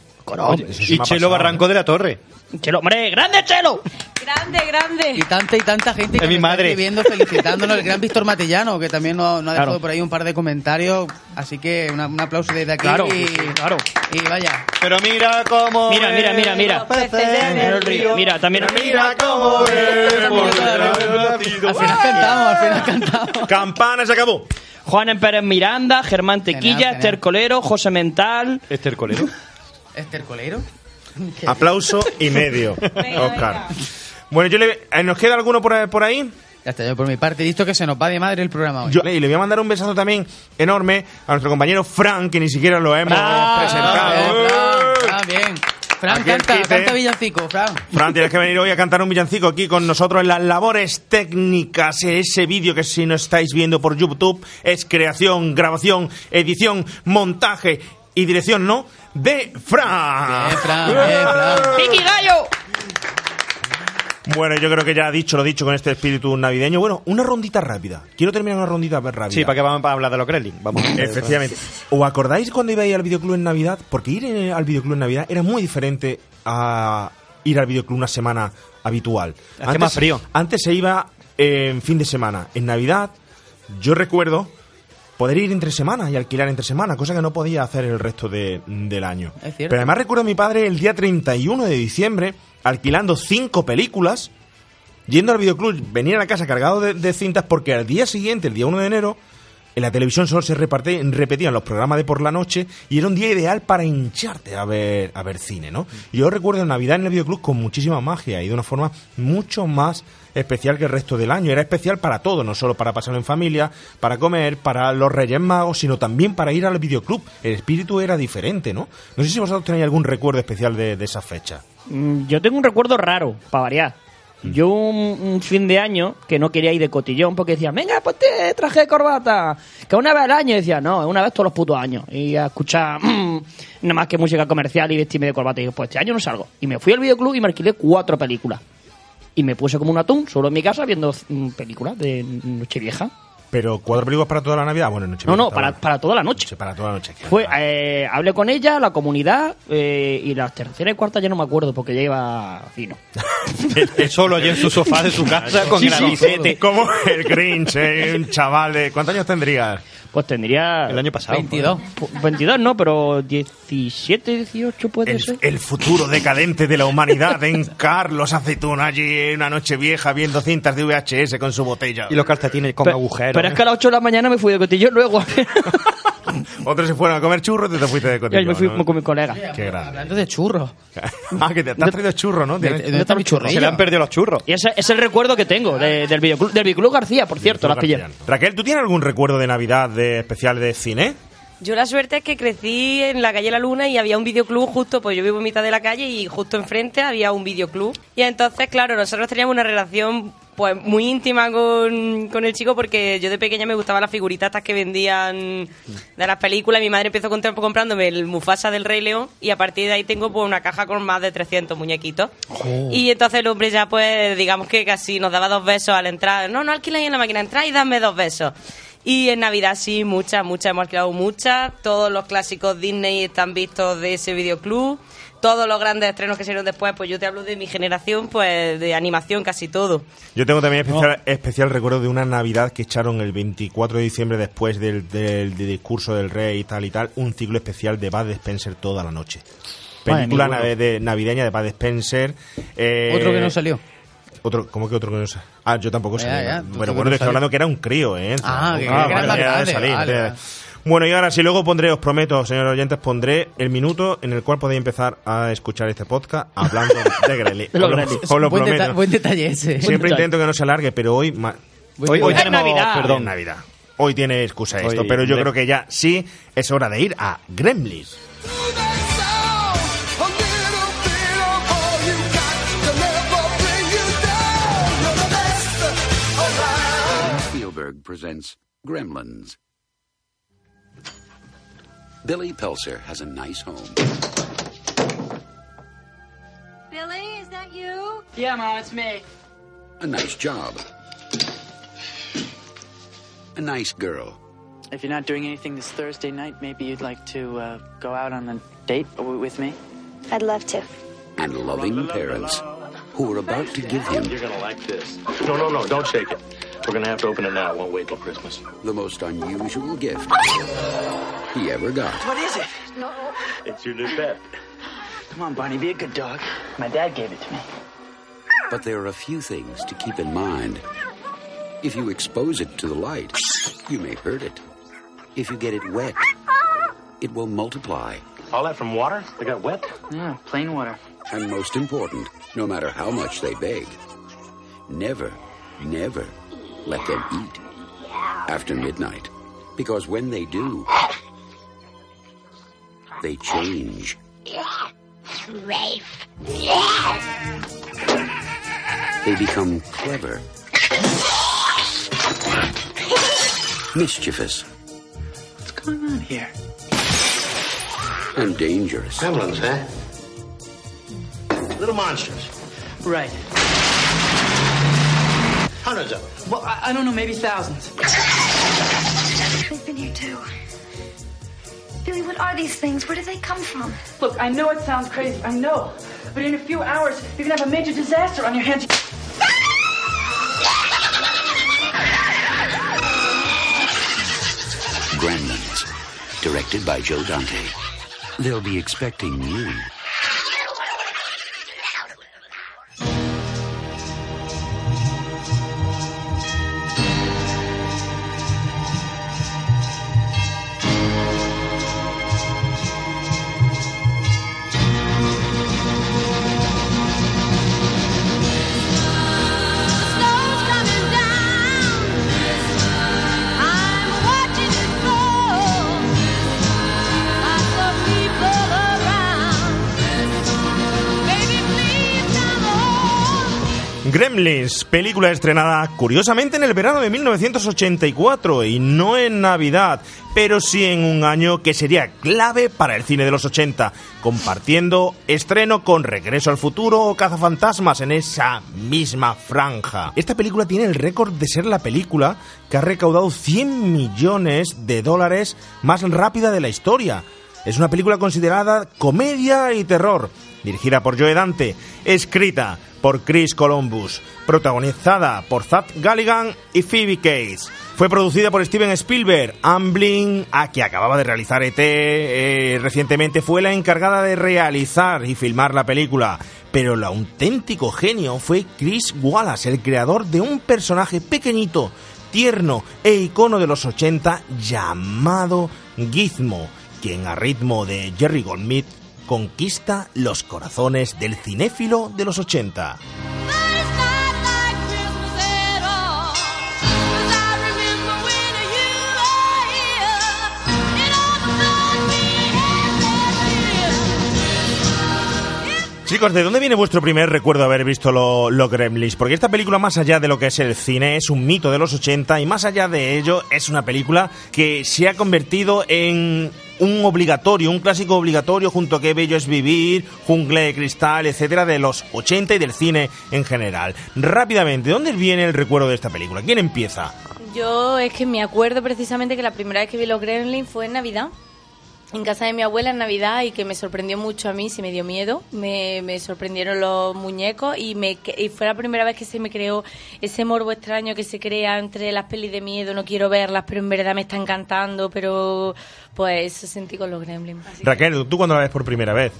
Eso se Y Chelo Barranco ¿eh? de la Torre. Chelo, hombre, grande Chelo. Grande, grande. Y tanta y tanta gente que Es mi nos está madre. escribiendo felicitándonos, el gran Víctor Matellano, que también nos, nos ha dejado Claro. por ahí un par de comentarios, así que una- un aplauso desde aquí Claro, y, claro. y vaya. Pero mira cómo. Mira, mira, mira, mira. río. Mira, también. Mira cómo. Al final cantamos, al final cantamos. Campana se acabó. Juan Pérez Miranda, Germán Tequilla, Genial, Esther. Colero, José Mental. Esther Colero. Esther Colero. <laughs> Aplauso y medio, <laughs> Venga, Oscar. Bueno, yo le, eh, ¿nos queda alguno por, ahí- por ahí? Ya está, yo por mi parte, visto que se nos va de madre el programa hoy. Yo, y le voy a mandar un besazo también enorme a nuestro compañero Frank, que ni siquiera lo hemos Fran, presentado. Bien, ¡Eh! Fran, Fran, bien. Fran, canta, quite. canta villancico, Fran. Fran, tienes que venir hoy a cantar un villancico aquí con nosotros en las labores técnicas. Ese vídeo que si no estáis viendo por YouTube es creación, grabación, edición, montaje y dirección, ¿no? De Fran. Bien, Fran, bien, Fran. <laughs> ¡Vicky Gallo! Bueno, yo creo que ya ha dicho lo dicho con este espíritu navideño. Bueno, una rondita rápida. Quiero terminar una rondita rápida. Sí, para que vamos a hablar de los Kremlin. Vamos. <laughs> Efectivamente. ¿Os acordáis cuando ibais al videoclub en Navidad? Porque ir al videoclub en Navidad era muy diferente a ir al videoclub una semana habitual. Hace más frío. Antes se iba en fin de semana. En Navidad, yo recuerdo poder ir entre semana y alquilar entre semana, cosa que no podía hacer el resto de- del año. Es. Pero además recuerdo a mi padre el día 31 de diciembre alquilando cinco películas yendo al videoclub, venir a la casa cargado de, de cintas porque al día siguiente, el día 1 de enero, en la televisión solo se reparte- repetían los programas de por la noche y era un día ideal para hincharte a ver, a ver cine, ¿no? Y yo recuerdo Navidad en el videoclub con muchísima magia y de una forma mucho más especial que el resto del año. Era especial para todo, no solo para pasarlo en familia, para comer, para los Reyes Magos, sino también para ir al videoclub. El espíritu era diferente, ¿no? No sé si vosotros tenéis algún recuerdo especial de, de esa fecha. Mm, Yo tengo un recuerdo raro, para variar. Yo un, fin de año que no quería ir de cotillón porque decía, venga, pues te traje corbata. Que una vez al año decía, no, una vez todos los putos años. Y a escuchar mm, <clears throat> nada más que música comercial y vestirme de corbata. Y dije, pues este año no salgo. Y me fui al videoclub y me alquilé cuatro películas. y me puse como un atún solo en mi casa viendo mm, películas de Nochevieja. Pero cuatro películas para toda la Navidad. Bueno, noche No, no, para, para toda la noche. para toda la noche. Fue, eh, hablé con ella, la comunidad, eh, y las tercera y cuarta ya no me acuerdo porque ya iba fino. <laughs> Él solo allí en su sofá de su casa con Sí, el sí. Como el Grinch, eh, un chaval de... ¿Cuántos años tendrías? Pues tendría... El año pasado. 22. Pu- 22 no, pero 17, 18 puede El, ser. el futuro decadente de la humanidad en Carlos Aceituna allí en una noche vieja viendo cintas de VHS con su botella. Y los calcetines con Pero- agujeros. Pero es que a las 8 de la mañana me fui de cotillón luego. <laughs> Otros se fueron a comer churros y te fuiste de y cotillón. me fui ¿no? con mi colega. Qué grande. Hablando de churros. ah, que te, te has traído churro, ¿no? ¿De- Tienes- ¿Dónde está mi churrillo? Se le han perdido los churros. Y ese es el recuerdo que tengo de- del videoclub, del videoclub García, por cierto, las pillé. Raquel, ¿tú tienes algún recuerdo de Navidad de especial de cine? Yo la suerte es que crecí en la calle La Luna y había un videoclub justo, pues yo vivo en mitad de la calle y justo enfrente había un videoclub. Y entonces, claro, nosotros teníamos una relación pues muy íntima con, con el chico porque yo de pequeña me gustaban las figuritas estas que vendían de las películas. Mi madre empezó contra- comprándome el Mufasa del Rey León y a partir de ahí tengo pues una caja con más de 300 muñequitos. Y entonces el hombre ya pues digamos que casi nos daba dos besos al entrar. No, no alquiláis en la máquina, entrar y dame dos besos. Y en Navidad sí, muchas, muchas, hemos alquilado muchas. Todos los clásicos Disney están vistos de ese videoclub. Todos los grandes estrenos que se hicieron después, pues yo te hablo de mi generación, pues de animación casi todo. Yo tengo también especial, especial recuerdo de una Navidad que echaron el 24 de diciembre después del, del- del discurso del rey y tal y tal, un ciclo especial de Bud Spencer toda la noche. Película nave- de, navideña de Bud Spencer. eh, Otro que no salió. Otro, ¿Cómo que otro que no salió? Ah, yo tampoco otro Bueno, bueno, no te estoy hablando que era un crío, ¿eh? Ah, que- vale, era vale. Bueno, y ahora si luego pondré, os prometo, señores oyentes, pondré el minuto en el cual podéis empezar a escuchar este podcast hablando de los <laughs> Os lo- lo buen, prometo. deta- buen detalle ese. Siempre intento que no se alargue, pero hoy... Hoy, hoy tenemos, Navidad. Perdón, Navidad. Hoy tiene excusa Hoy- esto, pero yo creo que ya sí es hora de ir a Gremlins. Spielberg presents Gremlins. Billy Pelser has a nice home. Billy, is that you? Yeah, Mom, it's me. a nice job, a nice girl, If you're not doing anything this Thursday night, maybe you'd like to uh, go out on a date with me? I'd love to. and loving parents who are about to give him You're gonna like this. No, no, no, don't shake it. We're gonna have to open it now. It Won't wait till Christmas. the most unusual gift he ever got. What is it? No. It's your new pet. Come on, Barney, be a good dog. My dad gave it to me. But there are a few things to keep in mind. If you expose it to the light, you may hurt it. If you get it wet, it will multiply. All that from water? They got wet? Yeah, plain water. And most important, no matter how much they beg, never, never let them eat after midnight. Because when they do, they change. They become clever, mischievous, What's going on here? and dangerous. Gremlins, huh? Little monsters. Right. Hundreds of them. Well, I, I don't know, maybe thousands. They've been here too. Billy, what are these things? Where did they come from? Look, I know it sounds crazy, I know. But in a few hours, you're gonna have a major disaster on your hands. Gremlins, directed by Joe Dante. They'll be expecting you. Gremlins, película estrenada curiosamente en el verano de 1984 y no en Navidad, pero sí en un año que sería clave para el cine de los 80, compartiendo estreno con Regreso al Futuro o Cazafantasmas en esa misma franja. Esta película tiene el récord de ser la película que ha recaudado 100 millones de dólares más rápida de la historia. Es una película considerada comedia y terror, dirigida por Joe Dante, escrita por Chris Columbus, protagonizada por Zach Galligan y Phoebe Cates. Fue producida por Steven Spielberg. Amblin, a que acababa de realizar ET eh, recientemente, fue la encargada de realizar y filmar la película. Pero el auténtico genio fue Chris Wallace, el creador de un personaje pequeñito, tierno e icono de los 80 llamado Gizmo, quien a ritmo de Jerry Goldsmith conquista los corazones del cinéfilo de los 80. Chicos, ¿de dónde viene vuestro primer recuerdo de haber visto los lo Gremlins? Porque esta película, más allá de lo que es el cine, es un mito de los 80 y más allá de ello, es una película que se ha convertido en un obligatorio, un clásico obligatorio junto a Qué bello es vivir, Jungle de cristal, etcétera, de los 80 y del cine en general. Rápidamente, ¿de dónde viene el recuerdo de esta película? ¿Quién empieza? Yo es que me acuerdo precisamente que la primera vez que vi los Gremlins fue en Navidad. En casa de mi abuela en Navidad y que me sorprendió mucho a mí, se me dio miedo, me, me sorprendieron los muñecos y, me, y fue la primera vez que se me creó ese morbo extraño que se crea entre las pelis de miedo, no quiero verlas, pero en verdad me está encantando, pero pues eso sentí con los Gremlins. Raquel, ¿tú cuándo la ves por primera vez?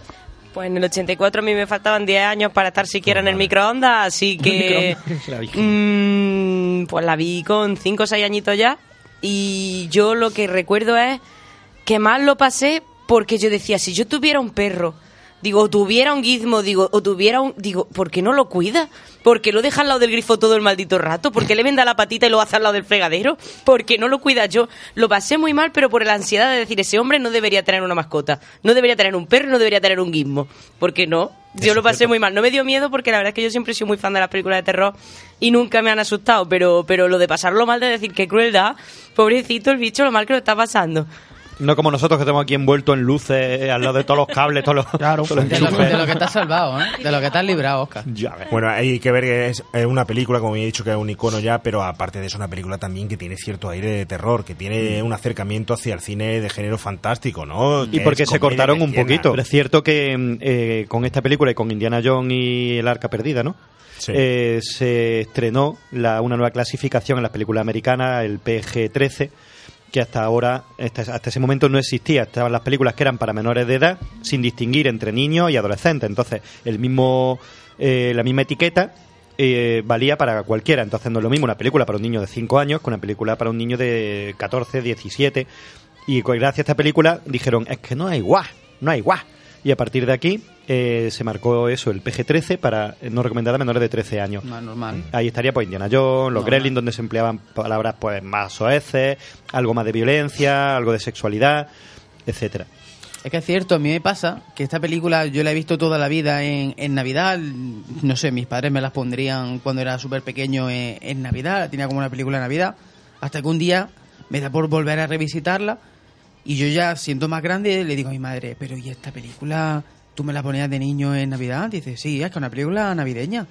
Pues en el 84 a mí me faltaban 10 años para estar siquiera en el microondas, así que <laughs> mm, pues la vi con 5 o 6 añitos ya y yo lo que recuerdo es que más lo pasé porque yo decía, si yo tuviera un perro, digo, o tuviera un gizmo, digo, o tuviera un... Digo, ¿por qué no lo cuida? ¿Por qué lo deja al lado del grifo todo el maldito rato? ¿Por qué le venda la patita y lo hace al lado del fregadero? ¿Por qué no lo cuida yo? Lo pasé muy mal, pero por la ansiedad de decir, ese hombre no debería tener una mascota, no debería tener un perro, no debería tener un gizmo. ¿Por qué no? Yo lo pasé muy mal. No me dio miedo porque la verdad es que yo siempre he sido muy fan de las películas de terror y nunca me han asustado, pero, pero lo de pasarlo mal, de decir qué crueldad, pobrecito el bicho, lo mal que lo está pasando. No como nosotros que estamos aquí envueltos en luces, eh, al lado de todos los cables, todos los, <laughs> Claro, todos los de lo, de lo que te has salvado, ¿eh? De lo que te has librado, Oscar. Bueno, hay que ver que es eh, una película, como he dicho, que es un icono ya, pero aparte de eso, una película también que tiene cierto aire de terror, que tiene un acercamiento hacia el cine de género fantástico, ¿no? Y Que porque es se cortaron un poquito. Pero es cierto que mm, eh, con esta película y con Indiana Jones y El Arca Perdida, ¿no? Sí. Eh, se estrenó la, una nueva clasificación en las películas americanas, el PG-13, que hasta ahora, hasta, hasta ese momento no existía. Estaban las películas que eran para menores de edad, sin distinguir entre niños y adolescentes. Entonces, el mismo, eh, la misma etiqueta eh, valía para cualquiera. Entonces, no es lo mismo una película para un niño de 5 años que una película para un niño de 14, 17. Y co- gracias a esta película dijeron, es que no hay guau, no hay guau. Y a partir de aquí eh, se marcó eso, el PG-13 para eh, no recomendada a menores de 13 años. Normal. Ahí estaría pues Indiana Jones, los. Gremlins, donde se empleaban palabras pues más soeces, algo más de violencia, algo de sexualidad, etcétera. Es que es cierto, a mí me pasa que esta película yo la he visto toda la vida en, en Navidad. No sé, mis padres me las pondrían cuando era súper pequeño en, en Navidad. La tenía como una película de Navidad. Hasta que un día me da por volver a revisitarla. Y yo ya, siendo más grande, le digo a mi madre, pero ¿y esta película tú me la ponías de niño en Navidad? Dice, sí, es que es una película navideña.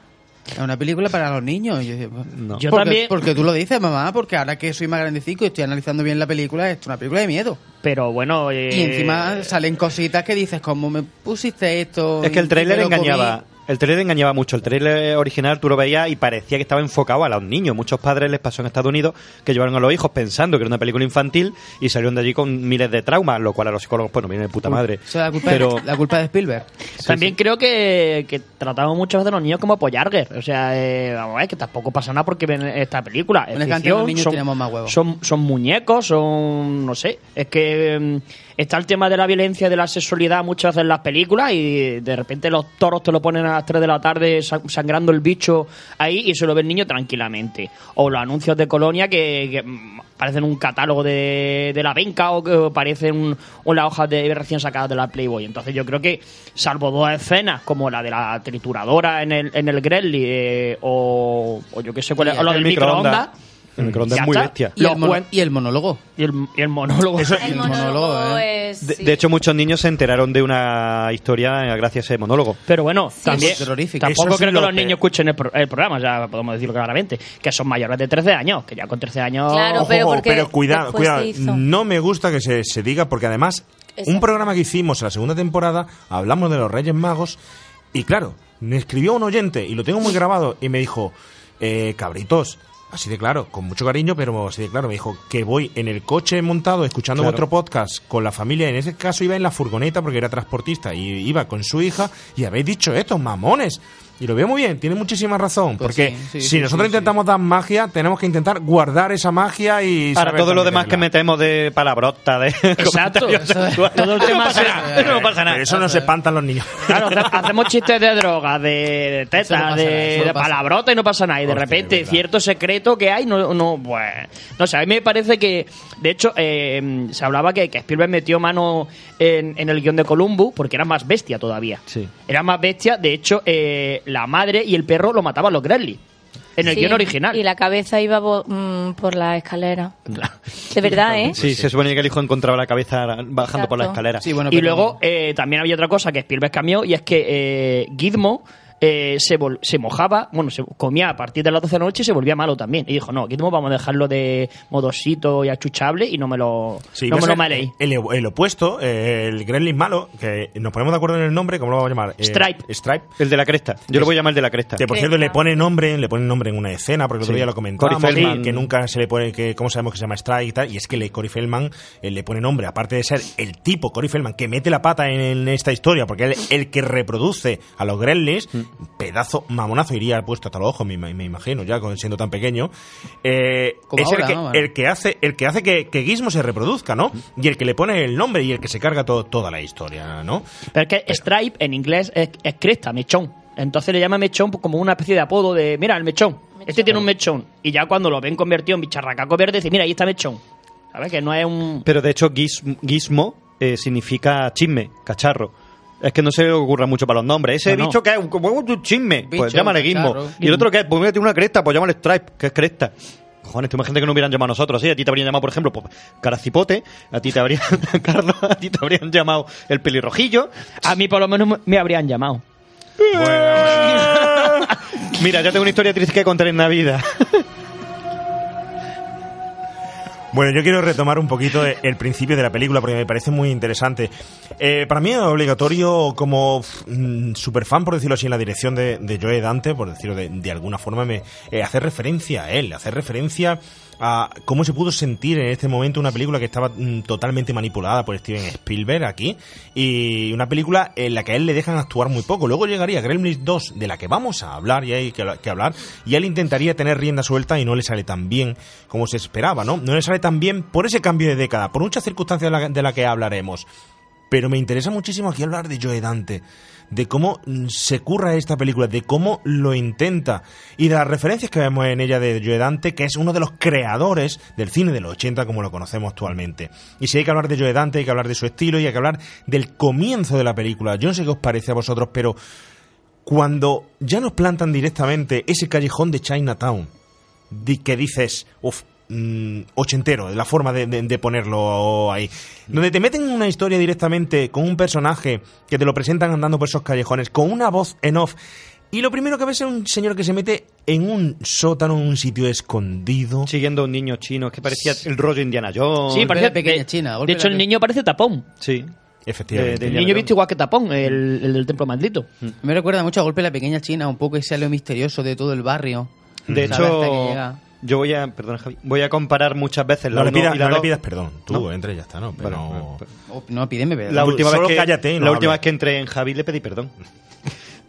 Es una película para los niños. Y yo, digo, No. Yo porque, también- porque tú lo dices, mamá, porque ahora que soy más grandecico y estoy analizando bien la película, es una película de miedo. Pero bueno... eh, Y encima salen cositas que dices, como me pusiste esto? Es que el y tráiler me lo comí". engañaba. El tráiler engañaba mucho. El tráiler original tú lo veías y parecía que estaba enfocado a los niños. Muchos padres les pasó en Estados Unidos que llevaron a los hijos pensando que era una película infantil y salieron de allí con miles de traumas, lo cual a los psicólogos pues no viene de puta madre. O sea, la culpa, Pero la culpa de Spielberg. <laughs> También creo que, que tratamos muchas veces a los niños como pollargues. O sea, eh, vamos a ver, que tampoco pasa nada porque ven esta película. Es Bueno, ficción, los niños son, teníamos más huevos. Son, son muñecos, son. No sé. Es que mm, está el tema de la violencia y de la sexualidad muchas veces en las películas y de repente los toros te lo ponen a las 3 de la tarde sa- sangrando el bicho ahí y se lo ve el niño tranquilamente. O los anuncios de Colonia que, que, mm, parecen un catálogo de, de la venca o que parecen un, una hoja de recién sacadas de la Playboy. Entonces yo creo que, salvo dos escenas como la de la trituradora en el, en el Gremlin eh, o, o yo qué sé cuál es, o lo del microondas. El microondas Ya es muy está. bestia. Y el, mono- cuen- y el monólogo. y el, y el monólogo. Eso- El <laughs> El monólogo monólogo, es... De, sí. de hecho, muchos niños se enteraron de una historia gracias a ese monólogo. Pero bueno, también terrorífico. tampoco Eso es creo que lo los niños escuchen el, pro- el programa, ya podemos decirlo claramente, que son mayores de 13 años, que ya con 13 años... Claro, Ojo, pero ojo, porque pero cuidado, después cuidado. se hizo. No me gusta que se, se diga, porque además, Exacto. un programa que hicimos en la segunda temporada, hablamos de los Reyes Magos, y claro, me escribió un oyente, y lo tengo muy grabado, y me dijo, eh, cabritos, así de claro, con mucho cariño, pero así de claro, me dijo que voy en el coche montado escuchando Claro. vuestro podcast con la familia, en ese caso iba en la furgoneta porque era transportista, y iba con su hija, y habéis dicho esto, mamones. Y lo veo muy bien, tiene muchísima razón, Pues porque sí, sí, si sí, nosotros sí, sí. intentamos dar magia, tenemos que intentar guardar esa magia y... Saber todo lo demás que metemos de palabrota, de <laughs> Exacto, todo el tema no pasa se- nada, no pasa nada. Pero eso no se espantan los niños. Claro, hace- <laughs> hacemos chistes de droga, de, nada, de, de palabrota y no pasa nada. Y de Hostia, repente, cierto secreto que hay, no, no, pues, no sé, a mí me parece que, de hecho, eh, se hablaba que, que Spielberg metió mano en, en el guion de Columbus porque era más bestia todavía. Sí. Era más bestia, de hecho, eh, la madre y el perro lo mataban los Gremlins. En el Sí, guion original. Y la cabeza iba mm, por la escalera. <laughs> De verdad, ¿eh? Sí, se supone que el hijo encontraba la cabeza bajando por la escalera. Sí, bueno, y pero- luego eh, también había otra cosa que Spielberg cambió y es que eh, Gizmo eh, se, vol- se mojaba, bueno, se comía a partir de las 12 de la noche y se volvía malo también. Y dijo, no, Gizmo vamos a dejarlo de modosito y achuchable y no me lo, Sí, no me lo ser mareéis. El, el opuesto, eh, el Gremlin malo, que nos ponemos de acuerdo en el nombre, ¿cómo lo vamos a llamar? Eh, Stripe. Stripe. El de la cresta. Yo lo voy a llamar el de la cresta. Que por cierto le pone nombre, le pone nombre en una escena, porque el otro Sí. día lo comentamos, Corey Feldman. que, nunca se le pone, que cómo sabemos que se llama Strike y tal, y es que le, Cory Feldman eh, le pone nombre, aparte de ser el tipo Cory Feldman que mete la pata en, en esta historia, porque él el que reproduce a los Gremlins, Mm. Pedazo mamonazo, iría puesto hasta los ojos, me, me imagino, ya con- siendo tan pequeño, eh, Como es ahora, el, que, ¿no? el que hace, el que hace que, que Gizmo se reproduzca, ¿no? Y el que le pone el nombre y el que se carga todo, toda la historia, ¿no? Pero es que Stripe en inglés es, es cresta, mechón. Entonces le llama mechón como una especie de apodo de, mira, el mechón. Este tiene un mechón. Y ya cuando lo ven convertido en bicharracaco verde, dice, mira, ahí está mechón. ¿Sabes? Que no es un... Pero de hecho, gizmo eh, significa chisme, cacharro. Es que no se ocurra mucho para los nombres. Ese No, no. bicho que es un- como un chisme, pues Bicho, llámale gizmo. cacharro. Y el otro que es, pues mira, tiene una cresta, pues llámale stripe, que es cresta. Cojones, tú imagínate que no hubieran llamado a nosotros, ¿sí? A ti te habrían llamado, por ejemplo, pues, Caracipote, a ti te habrían, <laughs> Carlos, a ti te habrían llamado el pelirrojillo. A mí por lo menos me habrían llamado. <laughs> Mira, ya tengo una historia triste que contar en Navidad. <laughs> Bueno, yo quiero retomar un poquito el principio de la película porque me parece muy interesante. Eh, para mí es obligatorio, como mm, super fan, por decirlo así, en la dirección de, de Joe Dante, por decirlo de, de alguna forma, me, eh, hacer referencia a él, hacer referencia cómo se pudo sentir en este momento una película que estaba mm, totalmente manipulada por Steven Spielberg aquí y una película en la que a él le dejan actuar muy poco. Luego llegaría Gremlins 2, de la que vamos a hablar y hay que, hablar, y él intentaría tener rienda suelta y no le sale tan bien como se esperaba, ¿no? No le sale tan bien por ese cambio de década, por muchas circunstancias de la, de la que hablaremos. Pero me interesa muchísimo aquí hablar de Joe Dante, de cómo se curra esta película, de cómo lo intenta y de las referencias que vemos en ella de Joe Dante, que es uno de los creadores del cine de los 80 como lo conocemos actualmente. Y si hay que hablar de Joe Dante, hay que hablar de su estilo y hay que hablar del comienzo de la película. Yo no sé qué os parece a vosotros, pero cuando ya nos plantan directamente ese callejón de Chinatown, que dices, uff, mm, ochentero, de la forma de, de- de ponerlo ahí. Donde te meten una historia directamente con un personaje que te lo presentan andando por esos callejones, con una voz en off. Y lo primero que ves es un señor que se mete en un sótano, en un sitio escondido. Siguiendo a un niño chino, es que parecía el rollo Indiana Jones. Sí, parece de pequeña de- China, De hecho, el que- niño parece tapón. Sí. Efectivamente. De- de El niño visto igual que tapón, el, el del templo maldito. Me recuerda mucho a Golpe de la Pequeña China, un poco ese halo misterioso de todo el barrio. De ¿Sabes? Hasta que hecho, llega. Yo voy a, perdón, Javi, voy a comparar muchas veces la No, le pidas, y la no le pidas perdón. Tú, No. entre ya está, ¿no? Pero... Bueno, pues, Oh, no, pídeme perdón. La última, solo vez que, cállate y no la última vez que entré en Javi le pedí perdón. <laughs>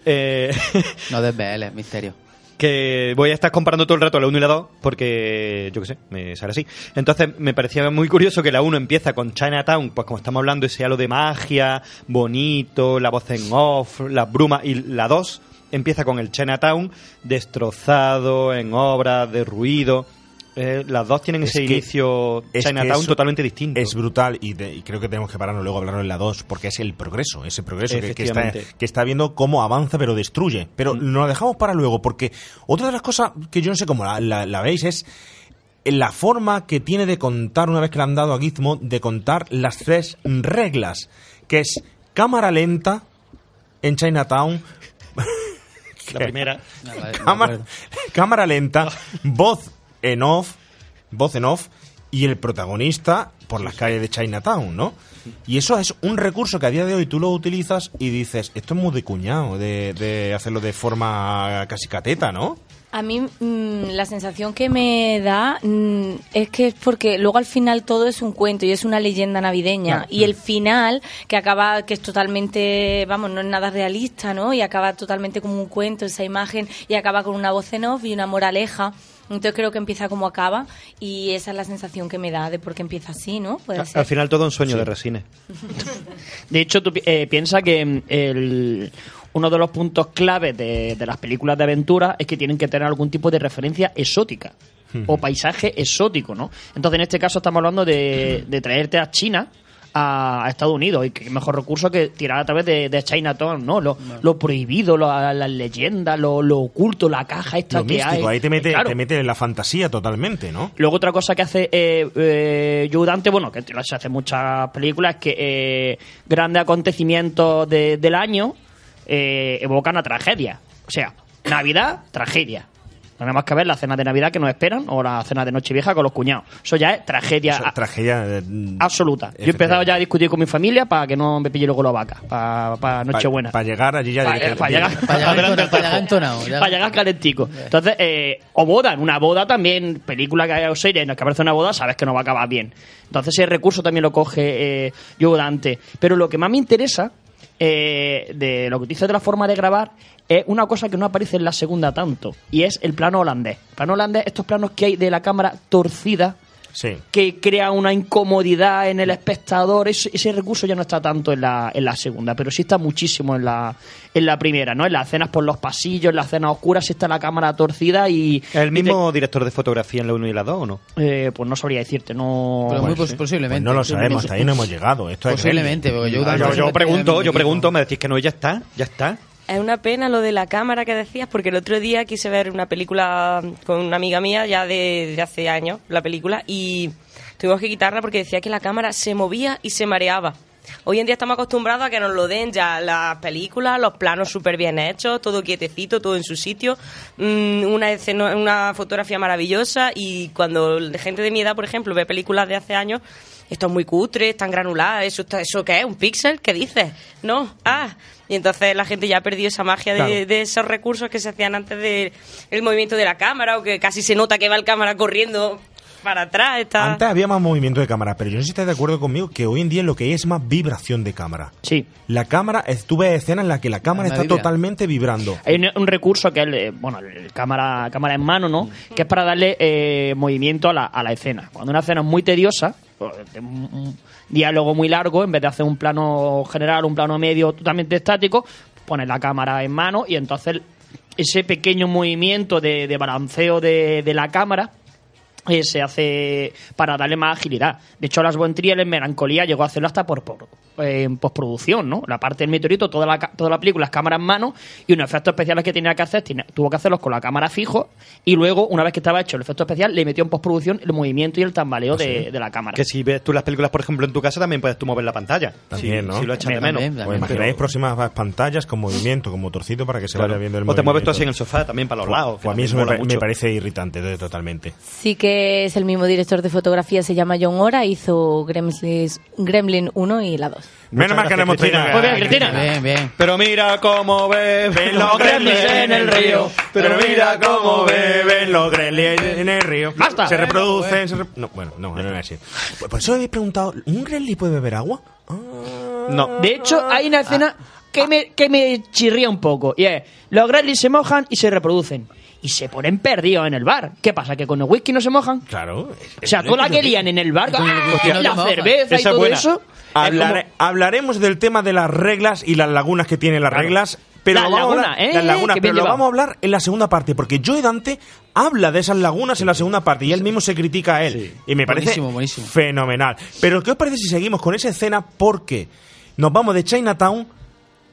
Eh, <laughs> No desveles, misterio. que voy a estar comparando todo el rato la 1 y la 2 porque yo qué sé, me sale así. Entonces me parecía muy curioso que la 1 empieza con Chinatown, pues como estamos hablando, ese halo de magia, bonito, la voz en off, las brumas, y la 2 empieza con el Chinatown destrozado, en obras, derruido. Eh, las dos tienen ese que- inicio es Chinatown totalmente distinto. Es brutal y, de- y creo que tenemos que pararnos luego a hablarlo en la 2 porque es el progreso, ese progreso que, que está, Efectivamente. que está viendo cómo avanza pero destruye. Pero Mm. nos lo dejamos para luego porque otra de las cosas que yo no sé cómo la, la- la veis es la forma que tiene de contar, una vez que le han dado a Gizmo, de contar las tres reglas, que es cámara lenta en Chinatown. La primera. <laughs> cámara, cámara lenta, <laughs> voz en off, voz en off y el protagonista por las calles de Chinatown, ¿no? Y eso es un recurso que a día de hoy tú lo utilizas y dices, esto es muy de cuñado, de, de hacerlo de forma casi cateta, ¿no? A mí mm, la sensación que me da mm, es que es porque luego al final todo es un cuento y es una leyenda navideña. Claro. y el final que acaba que es totalmente vamos no es nada realista no y acaba totalmente como un cuento esa imagen y acaba con una voz en off y una moraleja entonces creo que empieza como acaba y esa es la sensación que me da de por qué empieza así no puede ser. Al final todo un sueño de resine. <laughs> De hecho, tú eh, piensa que mm, el- uno de los puntos clave de, de las películas de aventura es que tienen que tener algún tipo de referencia exótica o paisaje exótico, ¿no? Entonces, en este caso estamos hablando de, de traerte a China a, Estados Unidos y qué mejor recurso que tirar a través de, de Chinatown, ¿no? Lo, lo prohibido, lo- las leyendas, lo, lo oculto, la caja esta Lo que místico, hay. ahí te mete, Claro. te mete en la fantasía totalmente, ¿no? Luego otra cosa que hace eh, eh, Dante, bueno, que se hace muchas películas, es que eh, grandes acontecimientos de- del año eh, evocan a tragedia. O sea, Navidad, tragedia. No nada más que ver la cena de Navidad que nos esperan o la cena de Nochevieja con los cuñados. Eso ya es tragedia Eso es tragedia eh, absoluta. Yo he empezado ya a discutir con mi familia para que no me pille luego la vaca, para Nochebuena. Para llegar allí ya Para llegar, Para llegar <laughs> para llegar entonado, para llegar calentico. Entonces, eh, o boda, en una boda también, película que o serie en la que aparece una boda, sabes que no va a acabar bien. Entonces, ese recurso también lo coge eh, Joe Dante. Pero lo que más me interesa eh, de lo que de la forma de grabar es una cosa que no aparece en la segunda tanto, y es el plano holandés. El plano holandés, estos planos que hay de la cámara torcida, Sí. que crea una incomodidad en el espectador. Ese, ese recurso ya no está tanto en la, en la segunda, pero sí está muchísimo en la, en la primera, ¿no? En las escenas por los pasillos, en las escenas oscuras, sí está la cámara torcida y... ¿El mismo director de fotografía en la 1 y la 2 o no? eh, pues no sabría decirte, no... Pero muy Pues pos- sí. posiblemente. Pues no lo sabemos, hasta ahí no hemos llegado. Esto es Posiblemente, porque Joe Yo, yo pregunto, yo pregunto, me decís que no, ya está, ya está. Es una pena lo de la cámara que decías, porque el otro día quise ver una película con una amiga mía, ya de, hace años, la película, y tuvimos que quitarla porque decía que la cámara se movía y se mareaba. Hoy en día estamos acostumbrados a que nos lo den ya las películas, los planos súper bien hechos, todo quietecito, todo en su sitio, mm, una, escena- una fotografía maravillosa y cuando gente de mi edad, por ejemplo, ve películas de hace años, esto es muy cutre, es tan granulada, ¿eso, ¿eso qué es? ¿Un píxel? ¿Qué dices? No, ah. Y entonces la gente ya ha perdido esa magia de, Claro. de esos recursos que se hacían antes del el movimiento de la cámara o que casi se nota que va el cámara corriendo para atrás. Está... Antes había más movimiento de cámara, pero yo no sé si estás de acuerdo conmigo que hoy en día lo que hay es más vibración de cámara. Sí. La cámara, ves escenas en las que la cámara está vibra. totalmente vibrando. Hay un, un recurso que es, el, bueno, el cámara, cámara en mano, ¿no? Que es para darle eh, movimiento a la, a la escena. Cuando una escena es muy tediosa, un, diálogo muy largo, en vez de hacer un plano general, un plano medio totalmente estático, pones la cámara en mano y entonces ese pequeño movimiento de, de balanceo de, de la cámara eh, se hace para darle más agilidad. De hecho, Las Trier en Melancolía llegó a hacerlo hasta por, por eh, en postproducción, ¿no? La parte del meteorito, toda la, toda la película es cámara en mano y unos efectos especiales que tenía que hacer, tiene- tuvo que hacerlos con la cámara fijo y luego, una vez que estaba hecho el efecto especial, le metió en postproducción el movimiento y el tambaleo de, de la cámara. Que si ves tú las películas, por ejemplo, en tu casa, también puedes tú mover la pantalla. También, ¿no? Si lo echas de menos. Os imagináis próximas pantallas con movimiento, con motorcito para que se Claro. vaya viendo el O te movimiento. mueves tú así en el sofá, también para los Pues- lados. pues a mí que eso me, me parece irritante totalmente. Sí que es el mismo director de fotografía, se llama John Ora, hizo Gremlins, Gremlin 1 y la 2. Menos mal que no hemos tenido Muy bien, Cristina. Bien, bien. Pero mira cómo beben los gremlins en el río. Pero mira cómo beben los gremlins en el río. Basta. Se reproducen. se No, bueno, no, no, no es así. Pues Por eso habéis preguntado: ¿un gremlin puede beber agua? No. De hecho, hay una escena que me, que me chirría un poco. Y es, los gremlins se mojan y se reproducen. Y se ponen perdidos en el bar. ¿Qué pasa? ¿Que con el whisky no se mojan? Claro. O sea, toda la que lían en el bar, Con el whisky no te la cerveza y todo buena. eso. Hablar- es como- Hablaremos del tema de las reglas y las lagunas que tienen las reglas Pero La lo vamos a laguna, hablar- ¿eh? las lagunas, pero lo llevado. vamos a hablar en la segunda parte, porque Joe Dante habla de esas lagunas en la segunda parte y él mismo se critica a él. Y me parece Buenísimo, buenísimo. fenomenal. Pero ¿qué os parece si seguimos con esa escena? Porque nos vamos de Chinatown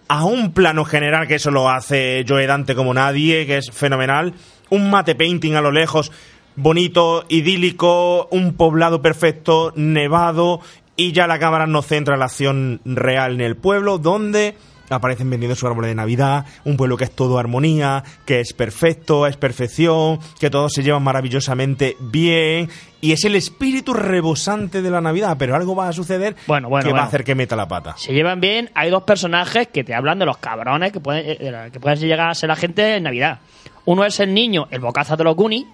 a un plano general que eso lo hace Joe Dante como nadie, que es fenomenal. Un mate painting a lo lejos, bonito, idílico, un poblado perfecto, nevado, y ya la cámara nos centra en la acción real en el pueblo, donde aparecen vendiendo su árbol de Navidad, un pueblo que es todo armonía, que es perfecto, es perfección, que todos se llevan maravillosamente bien, y es el espíritu rebosante de la Navidad, pero algo va a suceder Bueno, bueno, que va a hacer que meta la pata. Se llevan bien. Hay dos personajes que te hablan de los cabrones que pueden, eh, que pueden llegar a ser la gente en Navidad. Uno es el niño, el bocaza de los Goonies,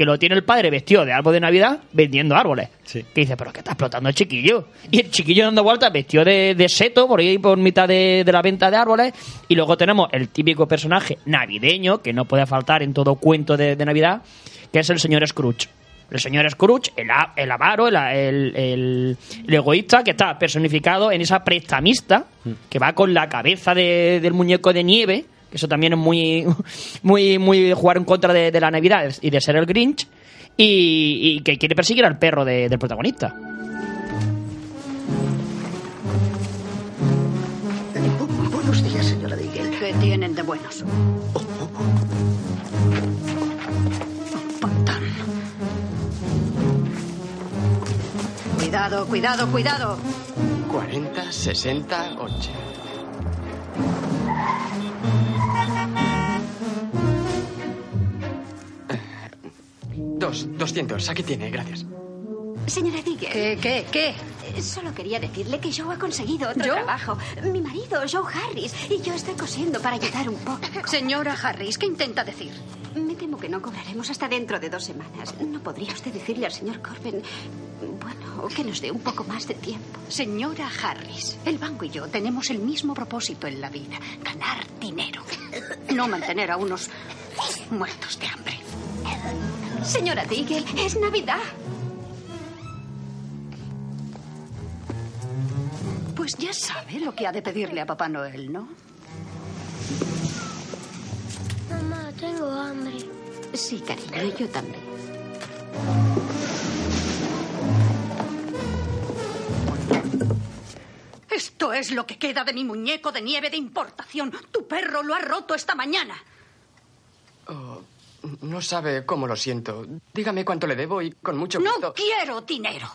que lo tiene el padre vestido de árbol de Navidad vendiendo árboles. Que dice, pero ¿qué está explotando el chiquillo? Y el chiquillo dando vueltas vestido de, de seto por ahí por mitad de, de la venta de árboles. Y luego tenemos el típico personaje navideño, que no puede faltar en todo cuento de, de Navidad, que es el señor Scrooge. El señor Scrooge, el, el avaro, el, el- el- el egoísta, que está personificado en esa prestamista, que va con la cabeza de- del muñeco de nieve, que eso también es muy, <laughs> muy, muy jugar en contra de, de la Navidad y de ser el Grinch, y, y que quiere perseguir al perro de- del protagonista. Buenos días, señora Deagle. ¿Qué tienen de buenos? Pantán. Cuidado, cuidado, cuidado. 40, 60, 80. Dos, 200, aquí tiene, gracias. Señora Digger. ¿Qué, qué, qué? Eh, Solo quería decirle que Joe ha conseguido otro ¿Yo? trabajo. Mi marido, Joe Harris, y yo estoy cosiendo para ayudar un poco. Señora Harris, ¿qué intenta decir? Me temo que no cobraremos hasta dentro de dos semanas. ¿No podría usted decirle al señor Corbin, bueno, que nos dé un poco más de tiempo? Señora Harris, el banco y yo tenemos el mismo propósito en la vida, ganar dinero. No mantener a unos muertos de hambre. Señora Diggle, es Navidad. Pues ya sabe lo que ha de pedirle a Papá Noel, ¿no? Mamá, tengo hambre. Sí, cariño, yo también. Esto es lo que queda de mi muñeco de nieve de importación. Tu perro lo ha roto esta mañana. Oh, no sabe cómo lo siento. Dígame cuánto le debo y con mucho No gusto. quiero dinero.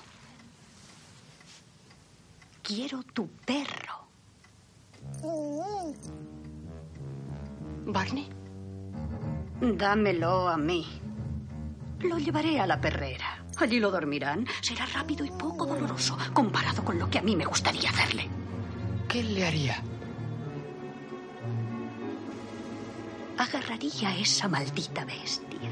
Quiero tu perro. ¿Barney? Dámelo a mí. Lo llevaré a la perrera. Allí lo dormirán. Será rápido y poco doloroso comparado con lo que a mí me gustaría hacerle. ¿Qué le haría? Agarraría a esa maldita bestia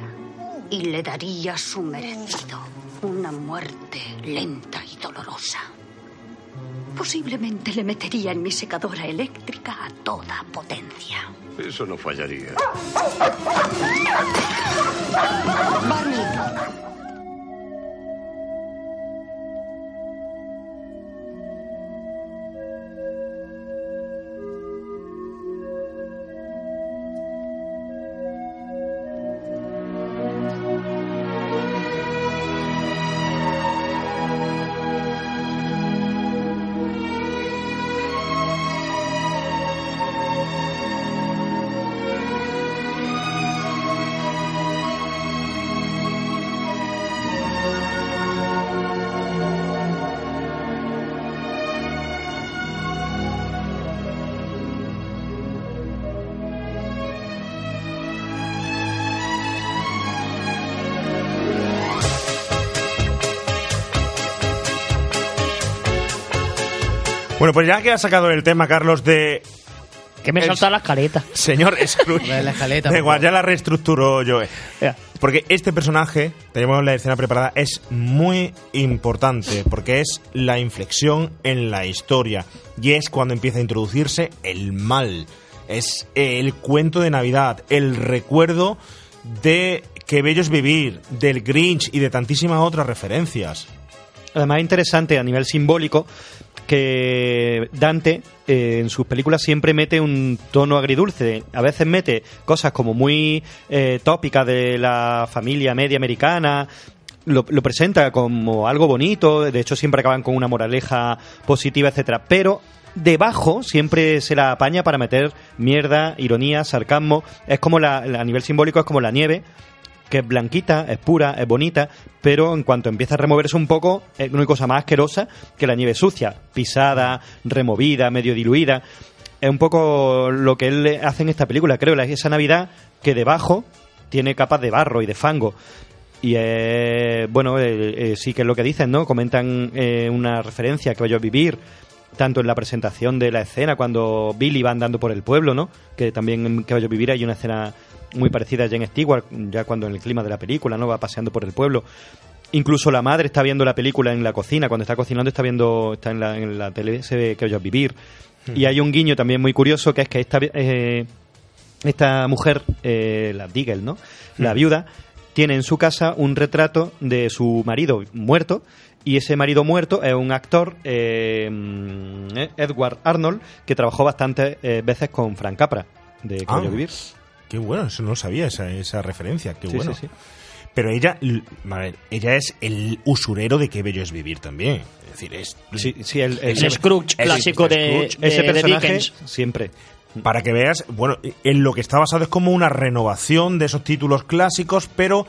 y le daría su merecido. Una muerte lenta y dolorosa. Posiblemente le metería en mi secadora eléctrica a toda potencia. Eso no fallaría. Bueno, pues ya que has sacado el tema, Carlos, de... Que me El salta la escaleta. Señor <laughs> Scrooge. La escaleta, por igual, ya la reestructuró Joe. Porque este personaje, tenemos la escena preparada, es muy importante porque es la inflexión en la historia y es cuando empieza a introducirse el mal. Es el cuento de Navidad, el recuerdo de que bello es vivir, del Grinch y de tantísimas otras referencias. Además, es interesante a nivel simbólico que Dante eh, en sus películas siempre mete un tono agridulce. A veces mete cosas como muy eh, tópicas de la familia media americana. Lo, presenta como algo bonito, de hecho siempre acaban con una moraleja positiva, etcétera. Pero debajo siempre se la apaña para meter mierda, ironía, sarcasmo. Es como la- a nivel simbólico es como la nieve, que es blanquita, es pura, es bonita, pero en cuanto empieza a removerse un poco, es una cosa más asquerosa que la nieve sucia, pisada, removida, medio diluida. Es un poco lo que él hace en esta película, creo, esa Navidad que debajo tiene capas de barro y de fango. Y bueno, eh, eh, sí que es lo que dicen, ¿no? Comentan eh, una referencia que vaya a vivir, tanto en la presentación de la escena, cuando Billy va andando por el pueblo, ¿no? Que también en Que vaya a vivir hay una escena muy parecida a Jane Stewart, ya cuando en el clima de la película, ¿no? Va paseando por el pueblo. Incluso la madre está viendo la película en la cocina, cuando está cocinando está viendo, está en la, en la tele, se ve Que vivir. Y hay un guiño también muy curioso, que es que esta, eh, esta mujer, eh, la Diggle, ¿no? La Mm. viuda, tiene en su casa un retrato de su marido muerto y ese marido muerto es un actor, eh, mm, eh, Edward Arnold, que trabajó bastantes eh, veces con Frank Capra de Que Ah, vivir. Qué bueno, eso no lo sabía, esa, esa referencia, qué Sí, bueno. sí, sí. Pero ella, a ver, ella es el usurero de qué bello es vivir también. Es decir, es... Sí, sí, el, El Scrooge clásico de- ese de- de personaje Dickens. siempre. Para que veas, bueno, en lo que está basado es como una renovación de esos títulos clásicos, pero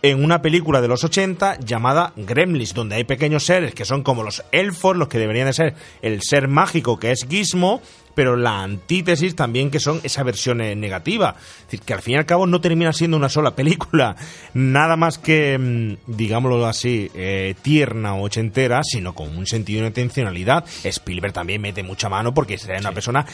en una película de los 80 llamada Gremlins, donde hay pequeños seres que son como los elfos, los que deberían de ser el ser mágico que es Gizmo, pero la antítesis también que son esa versión eh, negativa. Es decir, que al fin y al cabo no termina siendo una sola película, <laughs> nada más que, mm, digámoslo así, eh, tierna o ochentera, sino con un sentido de intencionalidad. Spielberg también mete mucha mano porque es una persona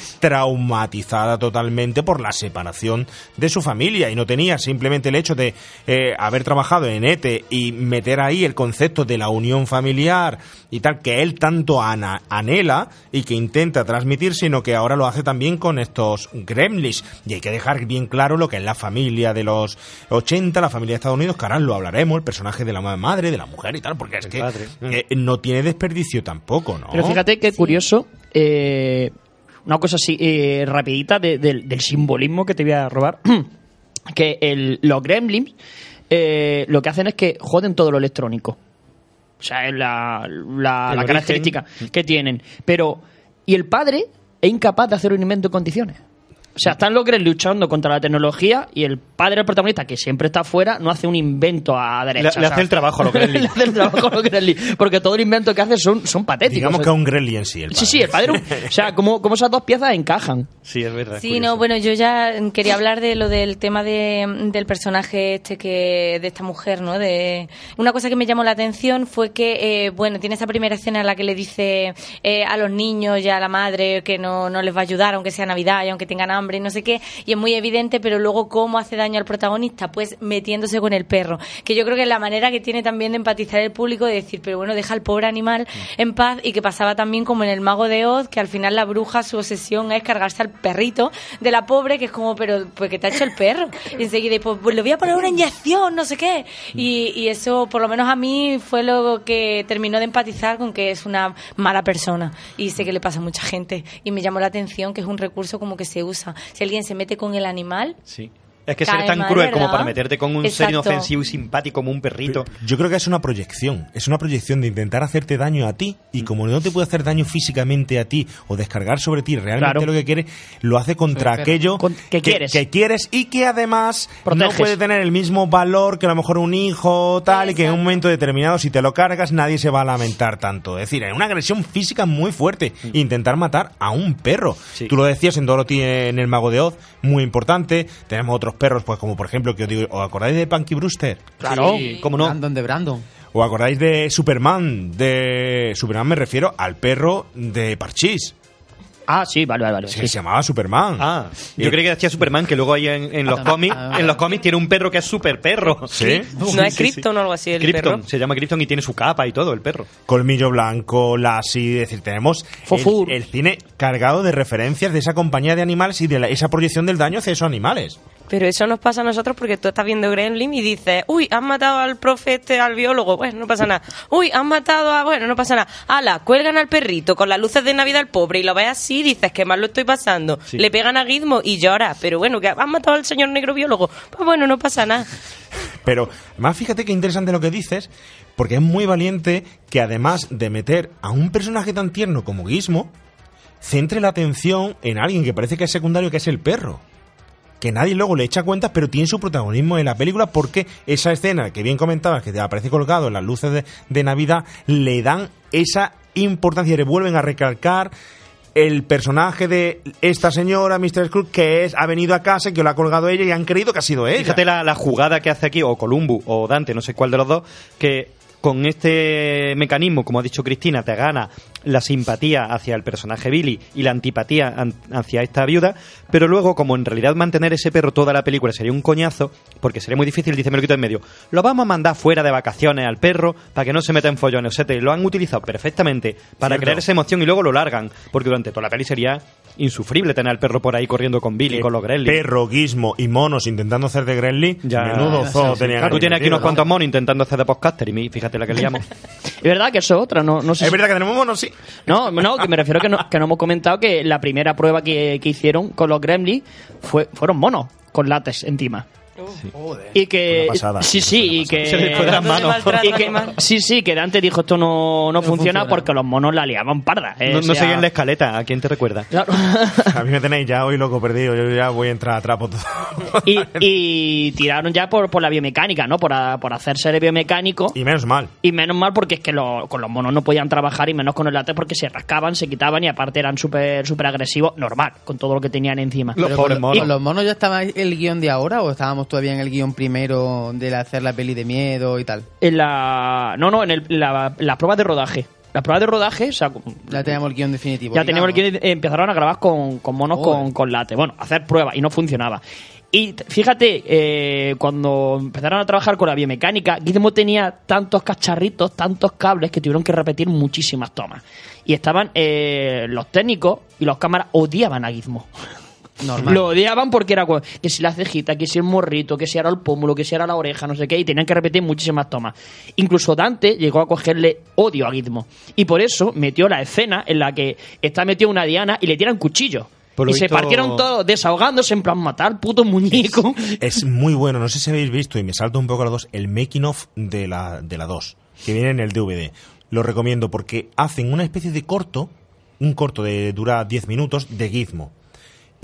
traumatizada totalmente por la separación de su familia y no tenía simplemente el hecho de eh, haber trabajado en ETE y meter ahí el concepto de la unión familiar y tal que él tanto ana- anhela y que intenta transmitir, sino que ahora lo hace también con estos gremlins. Y hay que dejar bien claro lo que es la familia de los 80, la familia de Estados Unidos, que ahora lo hablaremos, el personaje de la madre, de la mujer y tal, porque es que eh, no tiene desperdicio tampoco, ¿no? Pero fíjate qué curioso, eh, una cosa así eh, rapidita de- del- del simbolismo que te voy a robar, <clears throat> que el, los gremlins eh, lo que hacen es que joden todo lo electrónico. O sea, es la, la, característica que tienen. Pero, y el padre es incapaz de hacer un invento en condiciones. O sea, están los Gremlins luchando contra la tecnología y el padre del protagonista, que siempre está afuera, no hace un invento a derecha. Le- o le sea, hace el trabajo a los <laughs> Gremlins. le hace el trabajo a los Gremlins. Porque todo el invento que hace son, son patéticos. Digamos que es un gremlin en sí. El Sí, sí, el padre. <laughs> O sea, como, como esas dos piezas encajan. Sí, es verdad. Sí, no, bueno, yo ya quería hablar de lo del tema de, del personaje este que de esta mujer, ¿no? De una cosa que me llamó la atención fue que, eh, bueno, tiene esa primera escena en la que le dice eh, a los niños y a la madre que no, no les va a ayudar, aunque sea Navidad y aunque tengan hambre y no sé qué, y es muy evidente, pero luego cómo hace daño al protagonista, pues metiéndose con el perro, que yo creo que es la manera que tiene también de empatizar el público de decir, pero bueno, deja al pobre animal en paz y que pasaba también como en el Mago de Oz, que al final la bruja su obsesión es cargarse al perrito de la pobre, que es como, pero pues que te ha hecho el perro. Y enseguida, pues, pues le voy a poner una inyección, no sé qué. Y, y eso, por lo menos a mí, fue lo que terminó de empatizar con que es una mala persona. Y sé que le pasa a mucha gente. Y me llamó la atención que es un recurso como que se usa. Si alguien se mete con el animal, Sí. Es que ser tan mal, cruel como para meterte con un ser inofensivo y simpático como un perrito. Yo creo que es una proyección, es una proyección de intentar hacerte daño a ti y como no te puede hacer daño físicamente a ti o descargar sobre ti realmente Claro. lo que quiere, lo hace contra aquello con- que quieres. que quieres y que además Proteges. no puede tener el mismo valor que a lo mejor un hijo o tal y que en un momento determinado si te lo cargas nadie se va a lamentar tanto. Es decir, es una agresión física muy fuerte intentar matar a un perro. Tú lo decías en Dorothy en el Mago de Oz, muy importante. Tenemos otros perros, pues como por ejemplo, que os digo, ¿os acordáis de Punky Brewster? Claro, ¿cómo no? Brandon de Brandon. ¿O acordáis de Superman? De Superman me refiero al perro de Parchís. Ah, sí, vale, vale. vale. Sí, se llamaba Superman. Ah, yo creí que decía Superman, que luego hay en, en los cómics, en los cómics tiene un perro que es super perro. ¿Sí? ¿No es Krypton o algo así el Krypton, perro? se llama Krypton y tiene su capa y todo, el perro. Colmillo Blanco, Lassie, es decir, tenemos el, el cine cargado de referencias de esa compañía de animales y de la- esa proyección del daño hacia esos animales. Pero eso nos pasa a nosotros porque tú estás viendo Gremlin y dices, uy, han matado al profe este, al biólogo, bueno, no pasa nada. Uy, han matado a, bueno, no pasa nada. Ala, cuelgan al perrito con las luces de Navidad al pobre y lo ves así y dices, que mal lo estoy pasando. Sí. Le pegan a Gizmo y llora. Pero bueno, que han matado al señor negro biólogo. Pues bueno, no pasa nada. Pero más fíjate qué interesante lo que dices, porque es muy valiente que además de meter a un personaje tan tierno como Gizmo, centre la atención en alguien que parece que es secundario, que es el perro. Que nadie luego le echa cuentas, pero tiene su protagonismo en la película porque esa escena que bien comentabas, que te aparece colgado en las luces de, de Navidad, le dan esa importancia y le vuelven a recalcar el personaje de esta señora, Mr. Scrooge, que es, ha venido a casa, que lo ha colgado ella y han creído que ha sido ella. Fíjate la, la jugada que hace aquí, o Columbu o Dante, no sé cuál de los dos, que con este mecanismo, como ha dicho Cristina, te gana la simpatía hacia el personaje Billy y la antipatía an- hacia esta viuda, pero luego, como en realidad mantener ese perro toda la película sería un coñazo, porque sería muy difícil, dice, me lo quito en medio. Lo vamos a mandar fuera de vacaciones al perro para que no se meta en follones. O sea, te lo han utilizado perfectamente para Cierto. crear esa emoción y luego lo largan, porque durante toda la peli sería insufrible tener al perro por ahí corriendo con Billy, con los Gremlins. Perro, Gizmo y monos intentando hacer de Gremlin. Ya. Menudo zoo tenían Tú tienes aquí unos ¿no? cuantos monos intentando hacer de podcaster y fíjate la que liamos. <laughs> Es verdad que eso es otra, no, no sé Es si- verdad que tenemos monos, sí. No, no, que me refiero que no, que no hemos comentado que la primera prueba que, que hicieron con los Gremlins fue, fueron monos con látex encima. Y que sí, sí, y que de y sí, sí, que Dante dijo esto no, no, funciona, funciona. porque los monos la liaban parda. eh, No, o no sea- seguían la escaleta, ¿a quién te recuerda? Claro. <laughs> A mí me tenéis ya hoy loco perdido. Yo ya voy a entrar a trapo todo. y, <laughs> y tiraron ya por, por la biomecánica, ¿no? Por, a- por hacer ser biomecánico. Y menos mal. Y menos mal porque es que lo- con los monos no podían trabajar y menos con el látex porque se rascaban, se quitaban y aparte eran súper súper agresivos, normal, con todo lo que tenían encima. Pero pobres monos. ¿Con los monos ya estaba el guion de ahora o estábamos todavía en el guion primero de hacer la peli de miedo y tal? En la, no, no, en el- la, las pruebas de rodaje. Las pruebas de rodaje, o sea, Ya teníamos el guion definitivo. ya teníamos digamos. que empezaron a grabar con, con monos con, con late. Bueno, hacer pruebas y no funcionaba. Y fíjate, eh, cuando empezaron a trabajar con la biomecánica, Gizmo tenía tantos cacharritos, tantos cables que tuvieron que repetir muchísimas tomas. Y estaban eh, los técnicos y los cámaras odiaban a Gizmo. Normal. Lo odiaban porque era que si la cejita, que si el morrito, que si era el pómulo, que si era la oreja, no sé qué, y tenían que repetir muchísimas tomas. Incluso Dante llegó a cogerle odio a Gizmo. Y por eso metió la escena en la que está metido una diana y le tiran cuchillo. Por y se partieron todos desahogándose en plan matar puto muñeco. Es muy bueno. No sé si habéis visto, y me salto un poco a la 2, el making of de la, de la 2, que viene en el DVD. Lo recomiendo porque hacen una especie de corto, un corto de dura 10 minutos, de Gizmo.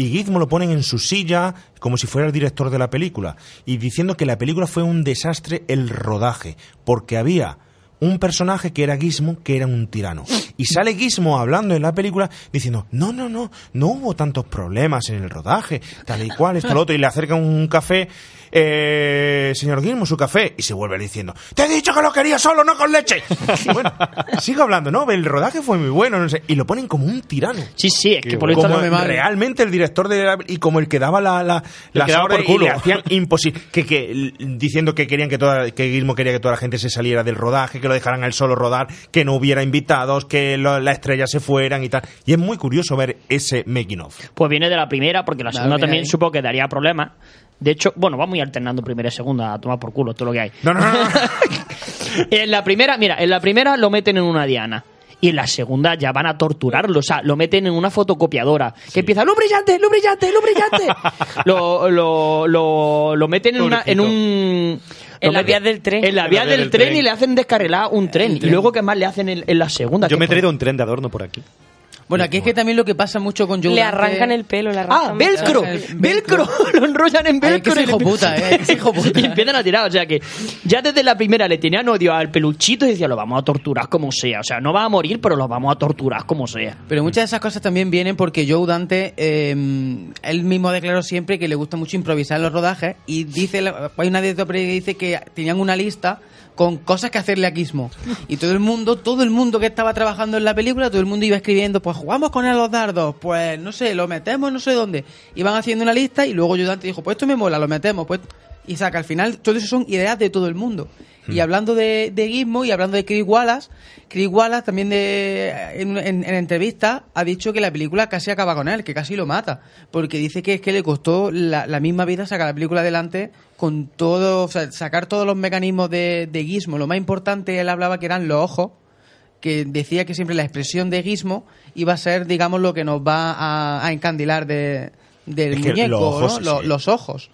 Y Gizmo lo ponen en su silla como si fuera el director de la película y diciendo que la película fue un desastre el rodaje porque había un personaje que era Gizmo que era un tirano. Y sale Gizmo hablando en la película diciendo no no no no hubo tantos problemas en el rodaje tal y cual esto lo otro y le acercan un café eh, señor Gizmo su café y se vuelve diciendo te he dicho que lo quería solo no con leche <laughs> y bueno sigo hablando no el rodaje fue muy bueno no sé, y lo ponen como un tirano. Sí, sí, es que por no me realmente el director de la- y como el que daba la, la, las que daba por y culo. le hacían <laughs> imposible que, que diciendo que querían que toda que Gizmo quería que toda la gente se saliera del rodaje que lo dejaran a él solo rodar que no hubiera invitados que lo- las estrellas se fueran y tal. Y es muy curioso ver ese making of. Pues viene de la primera, porque la segunda también supongo que daría problemas. De hecho, bueno, vamos a ir alternando primera y segunda a tomar por culo, todo lo que hay. no no no, no. <laughs> En la primera, mira, en la primera lo meten en una diana. Y en la segunda ya van a torturarlo, o sea, lo meten en una fotocopiadora. Que empieza, ¡luz brillante, luz brillante, luz brillante! <laughs> lo, lo, lo, lo meten en, una, en un... En lo meten- vías del tren. En la En vía la vía del del tren, tren. y le hacen descarrilar un tren. Y luego, ¿qué más le hacen en, en la segunda? Yo me he por- traído un tren de adorno por aquí. Bueno, aquí es que también lo que pasa mucho con Joe Le Dante- arrancan el pelo, le arrancan ¡Ah, velcro! El ¡Velcro! <laughs> <laughs> lo enrollan en Ay, velcro. es hijo puta, eh, es hijo puta. <laughs> y empiezan a tirar. O sea que ya desde la primera le tenían odio al peluchito y decía, lo vamos a torturar como sea. O sea, no va a morir, pero lo vamos a torturar como sea. Pero muchas de esas cosas también vienen porque Joe Dante, eh, él mismo declaró siempre que le gusta mucho improvisar en los rodajes y dice, hay una que dice que tenían una lista con cosas que hacerle a Gizmo. Y todo el mundo, todo el mundo que estaba trabajando en la película, todo el mundo iba escribiendo, pues jugamos con él los dardos, pues no sé, lo metemos no sé dónde. Iban haciendo una lista y luego Joe Dante dijo, pues esto me mola, lo metemos, pues... Y o sea, que al final todo eso son ideas de todo el mundo. Y hablando de, de Gizmo y hablando de Chris Wallace, Chris Wallace también de, en, en, en entrevista ha dicho que la película casi acaba con él, que casi lo mata. Porque dice que es que le costó la, la misma vida sacar la película adelante con todo, o sea, sacar todos los mecanismos de, de Gizmo. Lo más importante, él hablaba que eran los ojos, que decía que siempre la expresión de Gizmo iba a ser, digamos, lo que nos va a, a encandilar de, del Es que muñeco, los ojos, ¿no? sí, Lo- sí. los ojos.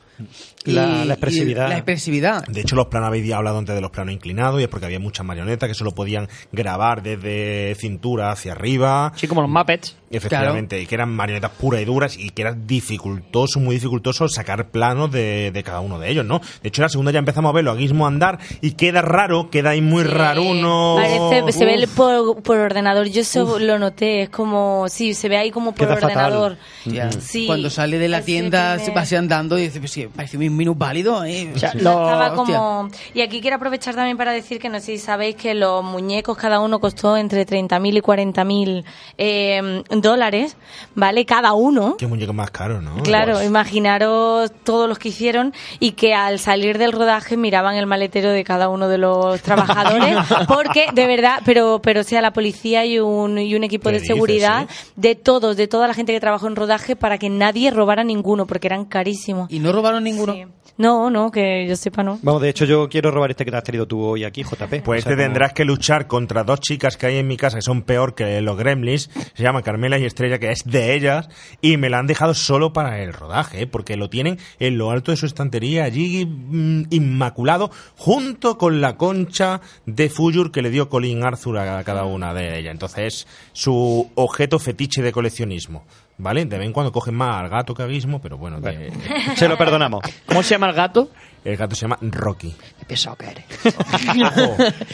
La- Y- la expresividad. y la expresividad. De hecho, los planos habéis hablado antes de los planos inclinados y es porque había muchas marionetas que solo podían grabar desde cintura hacia arriba. Sí, como los Muppets. Efectivamente, y que eran marionetas puras y duras y que era dificultoso, muy dificultoso sacar planos de, de cada uno de ellos, ¿no? De hecho, en la segunda ya empezamos a verlo a Gizmo andar y queda raro, queda ahí muy raro uno. Parece, se ve por, por ordenador. Yo eso lo noté. Es como, sí, se ve ahí como por Queda fatal. ordenador. Ya. Sí. Cuando sale de la tienda, se va así andando y dice, pues sí, parece un minus válido. ¿eh? Estaba Hostia. como... Y aquí quiero aprovechar también para decir que no sé si sabéis que los muñecos cada uno costó entre 30.000 y 40.000 eh, dólares, ¿vale? Cada uno. Qué muñeco más caro, ¿no? Claro, imaginaros todos los que hicieron y que al salir del rodaje miraban el maletero de cada uno de los <laughs> trabajadores, porque de verdad, pero pero sea la policía y un, y un equipo ¿Qué de dices, seguridad de todos, de toda la gente que trabajó en rodaje para que nadie robara ninguno, porque eran carísimos. ¿Y no robaron ninguno? No, no, que yo sepa no. Vamos, de hecho, yo quiero robar este que te has traído tú hoy aquí, JP. Pues O sea, te como- tendrás que luchar contra dos chicas que hay en mi casa que son peor que los gremlins. Se llama Carmela y Estrella, que es de ellas. Y me la han dejado solo para el rodaje, ¿eh? porque lo tienen en lo alto de su estantería, allí mm, inmaculado, junto con la concha de Fuyur que le dio Colin Arthur a cada una de ellas. Entonces, su objeto fetiche de coleccionismo. ¿Vale? De vez en cuando cogen más al gato que a Gizmo, pero bueno, de- <laughs> Se lo perdonamos. ¿Cómo se llama el gato? el gato se llama Rocky. Qué pesado que eres.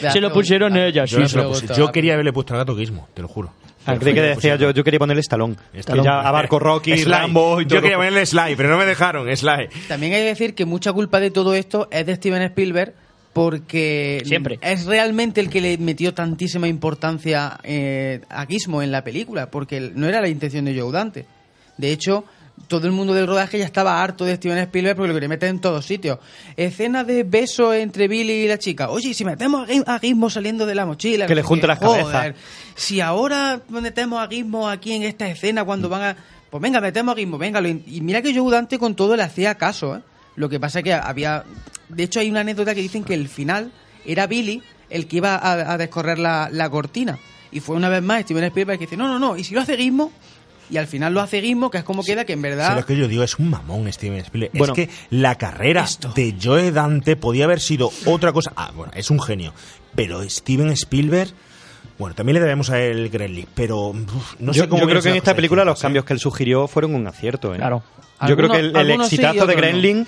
<laughs> Se lo pusieron ellas. Yo, sí, se lo sí. puse. Yo quería haberle puesto al gato Gizmo, te lo juro. Ah, creí que decía yo, yo quería ponerle Stallone. Stallone. Que ya abarco Rocky, Sly. Rambo y todo. Yo quería ponerle Sly, pero no me dejaron, Sly. También hay que decir que mucha culpa de todo esto es de Steven Spielberg porque Siempre. es realmente el que le metió tantísima importancia eh, a Gizmo en la película, porque no era la intención de Joe Dante. De hecho, todo el mundo del rodaje ya estaba harto de Steven Spielberg porque lo que le meten en todos sitios. Escena de beso entre Billy y la chica. Oye, ¿y si metemos a Gi- a Gizmo saliendo de la mochila. Que le junte las cabezas. Si ahora metemos a Gizmo aquí en esta escena cuando van a... Pues venga, metemos a Gizmo, venga. Y mira que Joe Dante con todo le hacía caso, ¿eh? Lo que pasa es que había... De hecho, hay una anécdota que dicen que el final era Billy el que iba a, a descorrer la, la cortina. Y fue una vez más Steven Spielberg que dice, no, no, no, ¿y si lo hace Gizmo? Y al final lo hace Gizmo, que es como queda que en verdad... lo que yo digo es un mamón Steven Spielberg. Bueno, es que la carrera de Joe Dante podía haber sido otra cosa. Ah, bueno, es un genio. Pero Steven Spielberg, bueno, también le debemos a él Gremlin, pero uf, no yo, sé cómo yo creo que en esta película los cambios que él sugirió fueron un acierto. ¿eh? Claro. Yo creo que el, sí exitazo de otros no. Gremlin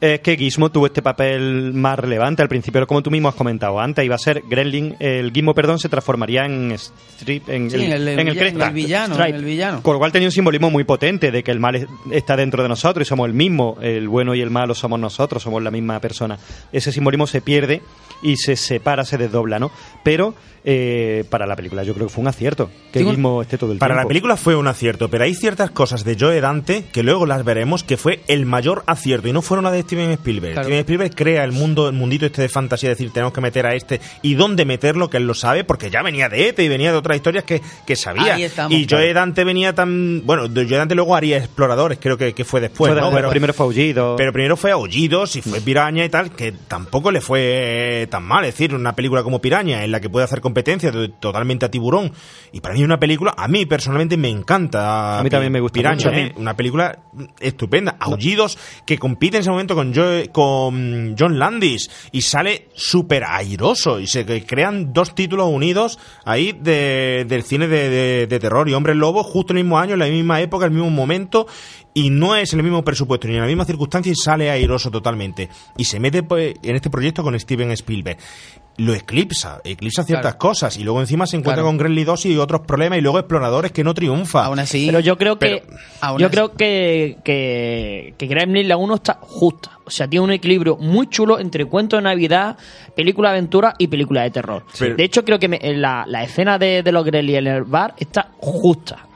es que Gizmo tuvo este papel más relevante al principio, como tú mismo has comentado antes, iba a ser Gremlin, el Gizmo, perdón, se transformaría en Strip, en, Sí, el, el, en el villano, Cresta. el villano, Stripe. el villano. Con lo cual tenía un simbolismo muy potente de que el mal es- está dentro de nosotros y somos el mismo, el bueno y el malo somos nosotros, somos la misma persona. Ese simbolismo se pierde y se separa, se desdobla, ¿no? Pero eh, para la película yo creo que fue un acierto que Tengo- Gizmo esté todo el Para tiempo. la película fue un acierto, pero hay ciertas cosas de Joe Dante que luego las veremos que fue el mayor acierto y no fueron las de Steven Spielberg. Claro. Steven Spielberg crea el mundo, el mundito este de fantasía, es decir, tenemos que meter a este y dónde meterlo, que él lo sabe, porque ya venía de ETE y venía de otras historias que, que sabía. Ahí estamos, y Joe claro. Dante venía tan. Bueno, Joe Dante luego haría Exploradores, creo que, que fue después, Fue de- ¿no? de- Pero, primero fue Aullido. pero primero fue Aullidos y fue Piraña y tal, que tampoco le fue tan mal. Es decir, una película como Piraña, en la que puede hacer competencia to- totalmente a Tiburón. Y para mí una película, a mí personalmente me encanta. A mí también me gusta Piraña, mucho. ¿eh? Una película estupenda. Aullidos, que compite en ese momento con, Joe- con John Landis y sale súper airoso. Y se crean dos títulos unidos ahí de- del cine de, de- de terror y Hombres Lobo, justo el mismo año, en la misma época, el mismo momento. Y no es el mismo presupuesto ni en la misma circunstancia y sale airoso totalmente. Y se mete pues, en este proyecto con Steven Spielberg. Lo eclipsa, eclipsa ciertas Claro. cosas y luego encima se encuentra Claro. con Gremlin 2 y otros problemas y luego Exploradores que no triunfa. Aún así... Pero yo creo que yo así- creo que, que, que Gremlin la 1 está justa. O sea, tiene un equilibrio muy chulo entre cuento de Navidad, película de aventura y película de terror. Pero- de hecho, creo que me- la, la escena de, de los Gremlins en el bar está justa.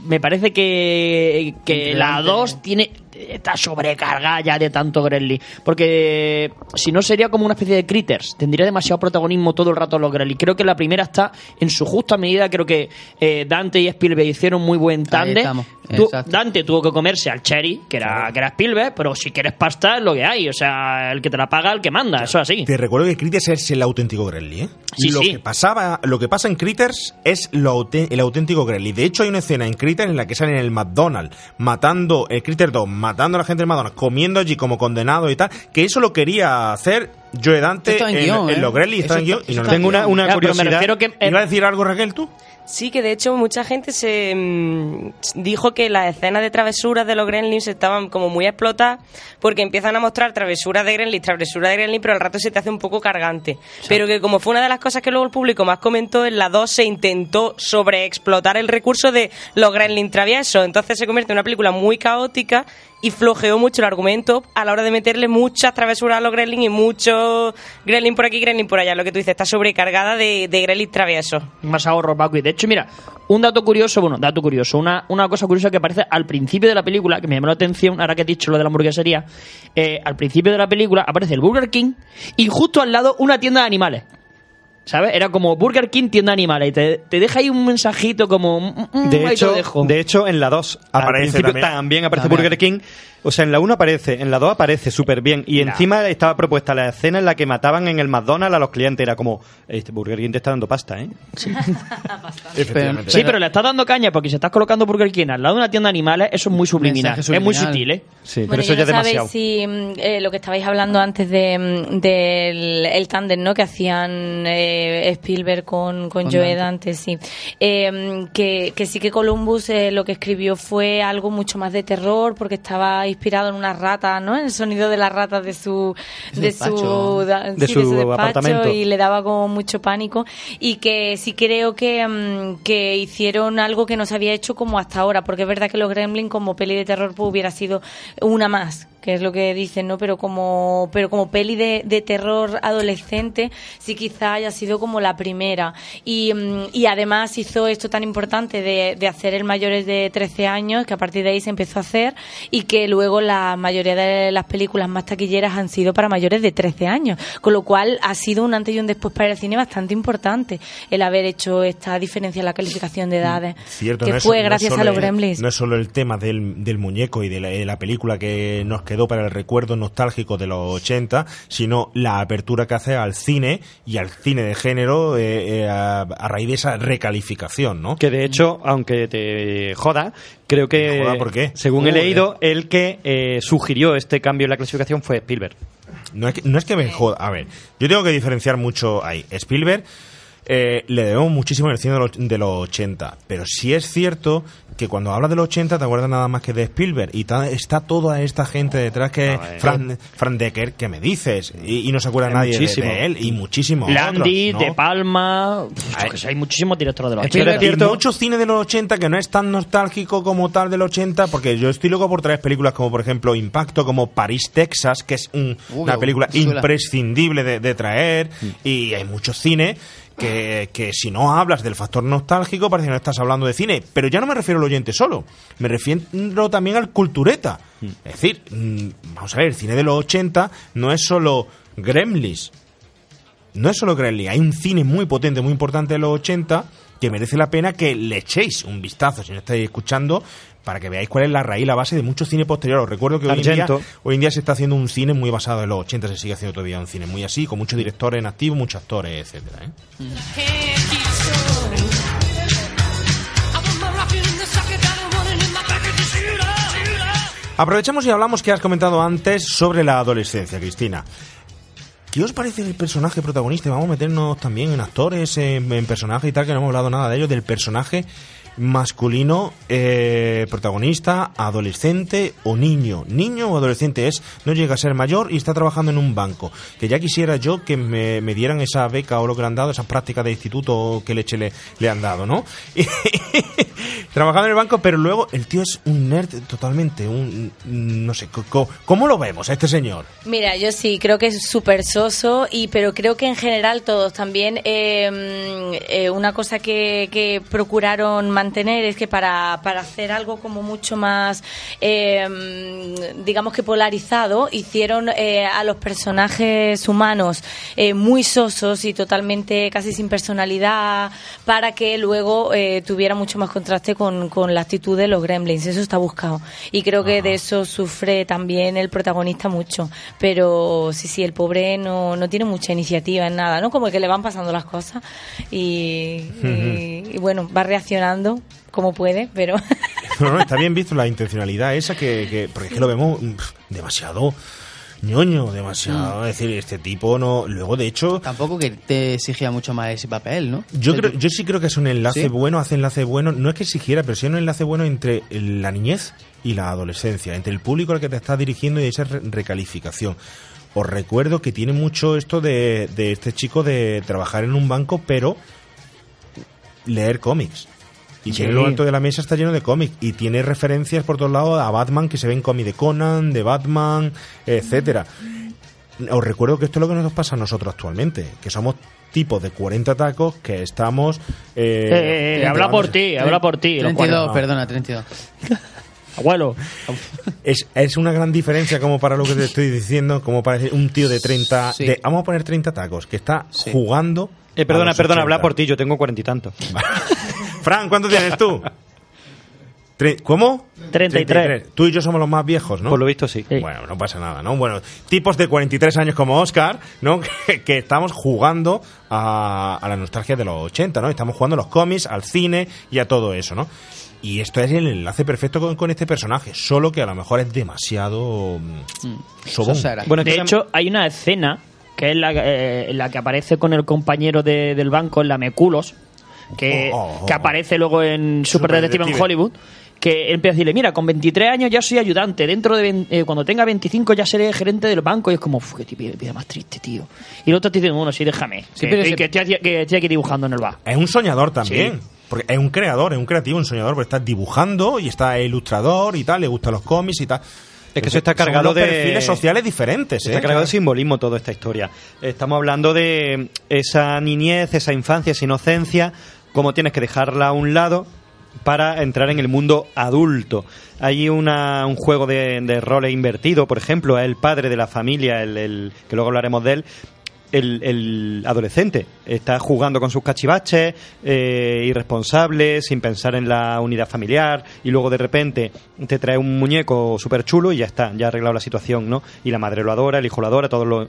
Me parece que, que la Intrigante. 2 tiene está sobrecargada ya de tanto Gremlin. Porque si no sería como una especie de Critters. Tendría demasiado protagonismo todo el rato los Gremlins. Creo que la primera está en su justa medida. Creo que eh, Dante y Spielberg hicieron muy buen tándem. Dante tuvo que comerse al Cherry, que era, que era Spielberg, pero si quieres pasta es lo que hay. O sea, el que te la paga, el que manda. Eso es así. Te recuerdo que Critters es el auténtico Gremlin, ¿eh? Sí, lo sí. que pasaba, lo que pasa en Critters es lo el auténtico Gremlin. De hecho, hay una escena en Critters en la que sale en el McDonald's matando el Critter 2, matando a la gente del McDonald's, comiendo allí como condenado y tal, que eso lo quería hacer Joe Dante está en en, guion, en ¿eh? los Gremlins, está Eso en guion está- y no Tengo una, una Ya, pero me curiosidad. refiero que eh, ¿Iba a decir algo Raquel tú? Sí, que de hecho mucha gente se mm, dijo que las escenas de travesuras de los Gremlins estaban como muy explotadas porque empiezan a mostrar travesuras de Gremlins, travesuras de Gremlins, pero al rato se te hace un poco cargante. Pero que como fue una de las cosas que luego el público más comentó, en la 2 se intentó sobreexplotar el recurso de los Gremlins traviesos. Entonces se convierte en una película muy caótica y flojeó mucho el argumento a la hora de meterle muchas travesuras a los Gremlins y muchos Gremlins por aquí, Gremlins por allá. Lo que tú dices, está sobrecargada de, de Gremlins traviesos. más ahorro Paco. Y de hecho, mira, un dato curioso, bueno, dato curioso, una, una cosa curiosa que aparece al principio de la película, que me llamó la atención, ahora que he dicho lo de la hamburguesería, eh, al principio de la película aparece el Burger King y justo al lado una tienda de animales. ¿Sabes? Era como Burger King, tienda de animales. Y te, te deja ahí un mensajito como... mm, mm, De te hecho, lo dejo. de hecho, en la 2 al Aparece también. también, aparece También. Burger King. O sea, en la 1 aparece, en la 2 aparece súper bien. Y encima estaba propuesta la escena en la que mataban en el McDonald's a los clientes. Era como, este Burger King te está dando pasta, ¿eh? <laughs> Efectivamente. Sí, pero le estás dando caña porque si estás colocando Burger King al lado de una tienda de animales, eso es muy subliminal. Mensaje Es muy subliminal. sutil, ¿eh? Sí, Bueno, pero eso ya es no demasiado. sabéis si mm, eh, lo que estabais hablando antes de, mm, del el tándem ¿no? que hacían eh, Spielberg con, con Con Joe Dante. Dante, sí. Eh, mm, que, que sí que Columbus eh, lo que escribió fue algo mucho más de terror porque estaba inspirado en una rata, ¿no? En el sonido de las ratas de su, de despacho. su, da- De sí, su despacho apartamento. y le daba como mucho pánico y que sí creo que, mm, que hicieron algo que no se había hecho como hasta ahora, porque es verdad que los Gremlin como peli de terror pues hubiera sido una más, que es lo que dicen, ¿no? Pero como pero como peli de, de terror adolescente sí quizá haya sido como la primera y, mm, y además hizo esto tan importante de, de hacer el mayores de 13 años que a partir de ahí se empezó a hacer y que luego la mayoría de las películas más taquilleras han sido para mayores de 13 años, con lo cual ha sido un antes y un después para el cine bastante importante el haber hecho esta diferencia en la calificación de edades, Cierto, que no fue es gracias a los el- Gremlins. No es solo el tema del, del muñeco y de la, de la película que nos quedó para el recuerdo nostálgico de los 80, sino la apertura que hace al cine y al cine de género eh, eh, a, a raíz de esa recalificación, ¿no? Que de hecho, aunque te joda, creo que, ¿Me joda por qué? según he leído, el que eh, sugirió este cambio en la clasificación fue Spielberg. No es que, no es que me joda. A ver, yo tengo que diferenciar mucho ahí. Spielberg eh, le debemos muchísimo en el cine de los, de los 80, pero sí es cierto que cuando hablas de los 80 te acuerdas nada más que de Spielberg y ta- está toda esta gente detrás que. Fran, Fran Decker, que me dices? Y, y no se acuerda nadie de- muchísimo. de, él y muchísimos Landy, otros, ¿no? De Palma... yo qué sé, hay muchísimos directores de los Pero 80. es mucho cine de los 80 que no es tan nostálgico como tal del 80, porque yo estoy loco por traer películas como, por ejemplo, Impacto, como París, Texas, que es un- Uy, una película chula. imprescindible de, de traer, y hay mucho cine que, que si no hablas del factor nostálgico parece que no estás hablando de cine. Pero ya no me refiero al oyente solo, me refiero también al cultureta. Es decir, mm, vamos a ver, el cine de los 80 no es solo Gremlins, no es solo Gremlins, hay un cine muy potente, muy importante de los 80 que merece la pena que le echéis un vistazo si no estáis escuchando para que veáis cuál es la raíz, la base de mucho cine posterior. Os recuerdo que hoy en, día, hoy en día se está haciendo un cine muy basado en los 80, se sigue haciendo todavía un cine muy así, con muchos directores en activo, muchos actores, etcétera. ¿eh? Aprovechamos y hablamos que has comentado antes sobre la adolescencia, Cristina. ¿Qué os parece el personaje protagonista? Vamos a meternos también en actores, en, en personajes y tal, que no hemos hablado nada de ello, del personaje masculino eh, protagonista, adolescente o niño. Niño o adolescente es, no llega a ser mayor y está trabajando en un banco. Que ya quisiera yo que me, me dieran esa beca o lo que le han dado, esa práctica de instituto que leche le, le han dado, ¿no? <laughs> trabajando en el banco, pero luego el tío es un nerd totalmente, un, no sé, ¿cómo lo vemos a este señor? Mira, yo sí, creo que es súper soso, y, pero creo que en general todos también. eh, eh, una cosa que, que procuraron mantener mantener es que para, para hacer algo como mucho más, eh, digamos que polarizado, hicieron eh, a los personajes humanos eh, muy sosos y totalmente casi sin personalidad para que luego eh, tuviera mucho más contraste con, con la actitud de los gremlins. Eso está buscado. Y creo que de eso sufre también el protagonista mucho. Pero sí, sí, el pobre no, no tiene mucha iniciativa en nada, ¿no? Como que le van pasando las cosas y, y- y bueno, va reaccionando como puede, pero... <laughs> No, no, está bien visto la intencionalidad esa que, que- porque es que lo vemos mm, demasiado ñoño, demasiado, es decir, este tipo no, luego de hecho, Tampoco que te exigía mucho más ese papel, ¿no? yo O sea, creo, yo sí creo que es un enlace ¿Sí? bueno, hace enlace bueno, no es que exigiera, pero sí un enlace bueno entre la niñez y la adolescencia, entre el público al que te estás dirigiendo y esa re- recalificación. Os recuerdo que tiene mucho esto de, de este chico de trabajar en un banco, pero leer cómics. Y Sí. tiene lo alto de la mesa está lleno de cómics. Y tiene referencias por todos lados a Batman que se ven cómics de Conan, de Batman, etcétera. Os recuerdo que esto es lo que nos pasa a nosotros actualmente, que somos tipos de 40 tacos que estamos... eh, Eh, eh, habla por ti, habla por ti. los 32, cuarenta. perdona, 32. <laughs> Abuelo. Es, es una gran diferencia como para lo que te estoy diciendo, como para decir un tío de 30... Sí. de- vamos a poner 30 tacos, que está jugando... Eh, perdona, perdona, 80. habla por ti, yo tengo cuarenta y tantos. <laughs> Fran, ¿cuánto tienes tú? Tre- ¿Cómo? 33. Tú y yo somos los más viejos, ¿no? Por lo visto, sí. Bueno, no pasa nada, ¿no? Bueno, tipos de 43 años como Oscar, ¿no? <laughs> Que, que estamos jugando a, a la nostalgia de los 80, ¿no? Estamos jugando a los cómics, al cine y a todo eso, ¿no? Y esto es el enlace perfecto con, con este personaje, solo que a lo mejor es demasiado mm, sobón. de hecho, hay una escena que es la, eh, en la que aparece con el compañero de- del banco, en la Meculos, que, Oh, oh, que oh. aparece luego en Super, Super Detective en. Hollywood. Que empieza a decirle, mira, con 23 años ya soy ayudante, dentro de vein- eh, cuando tenga 25 ya seré gerente del banco. Y es como, "Uf, qué tipo de vida más triste, tío. Y el otro te dice, bueno, sí, déjame. Sí, que, pero que- ese- que estoy, aquí- que estoy aquí dibujando en el bar. Es un soñador también. Sí. Porque es un creador, es un creativo, un soñador, porque está dibujando y está ilustrador y tal, le gustan los cómics y tal. Es que eso está cargado de perfiles sociales diferentes, ¿eh? Está cargado de simbolismo toda esta historia. Estamos hablando de esa niñez, esa infancia, esa inocencia, cómo tienes que dejarla a un lado para entrar en el mundo adulto. Hay una, un juego de, de roles invertido, por ejemplo, el padre de la familia, el, el- que luego hablaremos de él, el, el adolescente está jugando con sus cachivaches, eh, irresponsable, sin pensar en la unidad familiar, y luego de repente te trae un muñeco súper chulo y ya está, ya ha arreglado la situación, ¿no? Y la madre lo adora, el hijo lo adora, todo lo...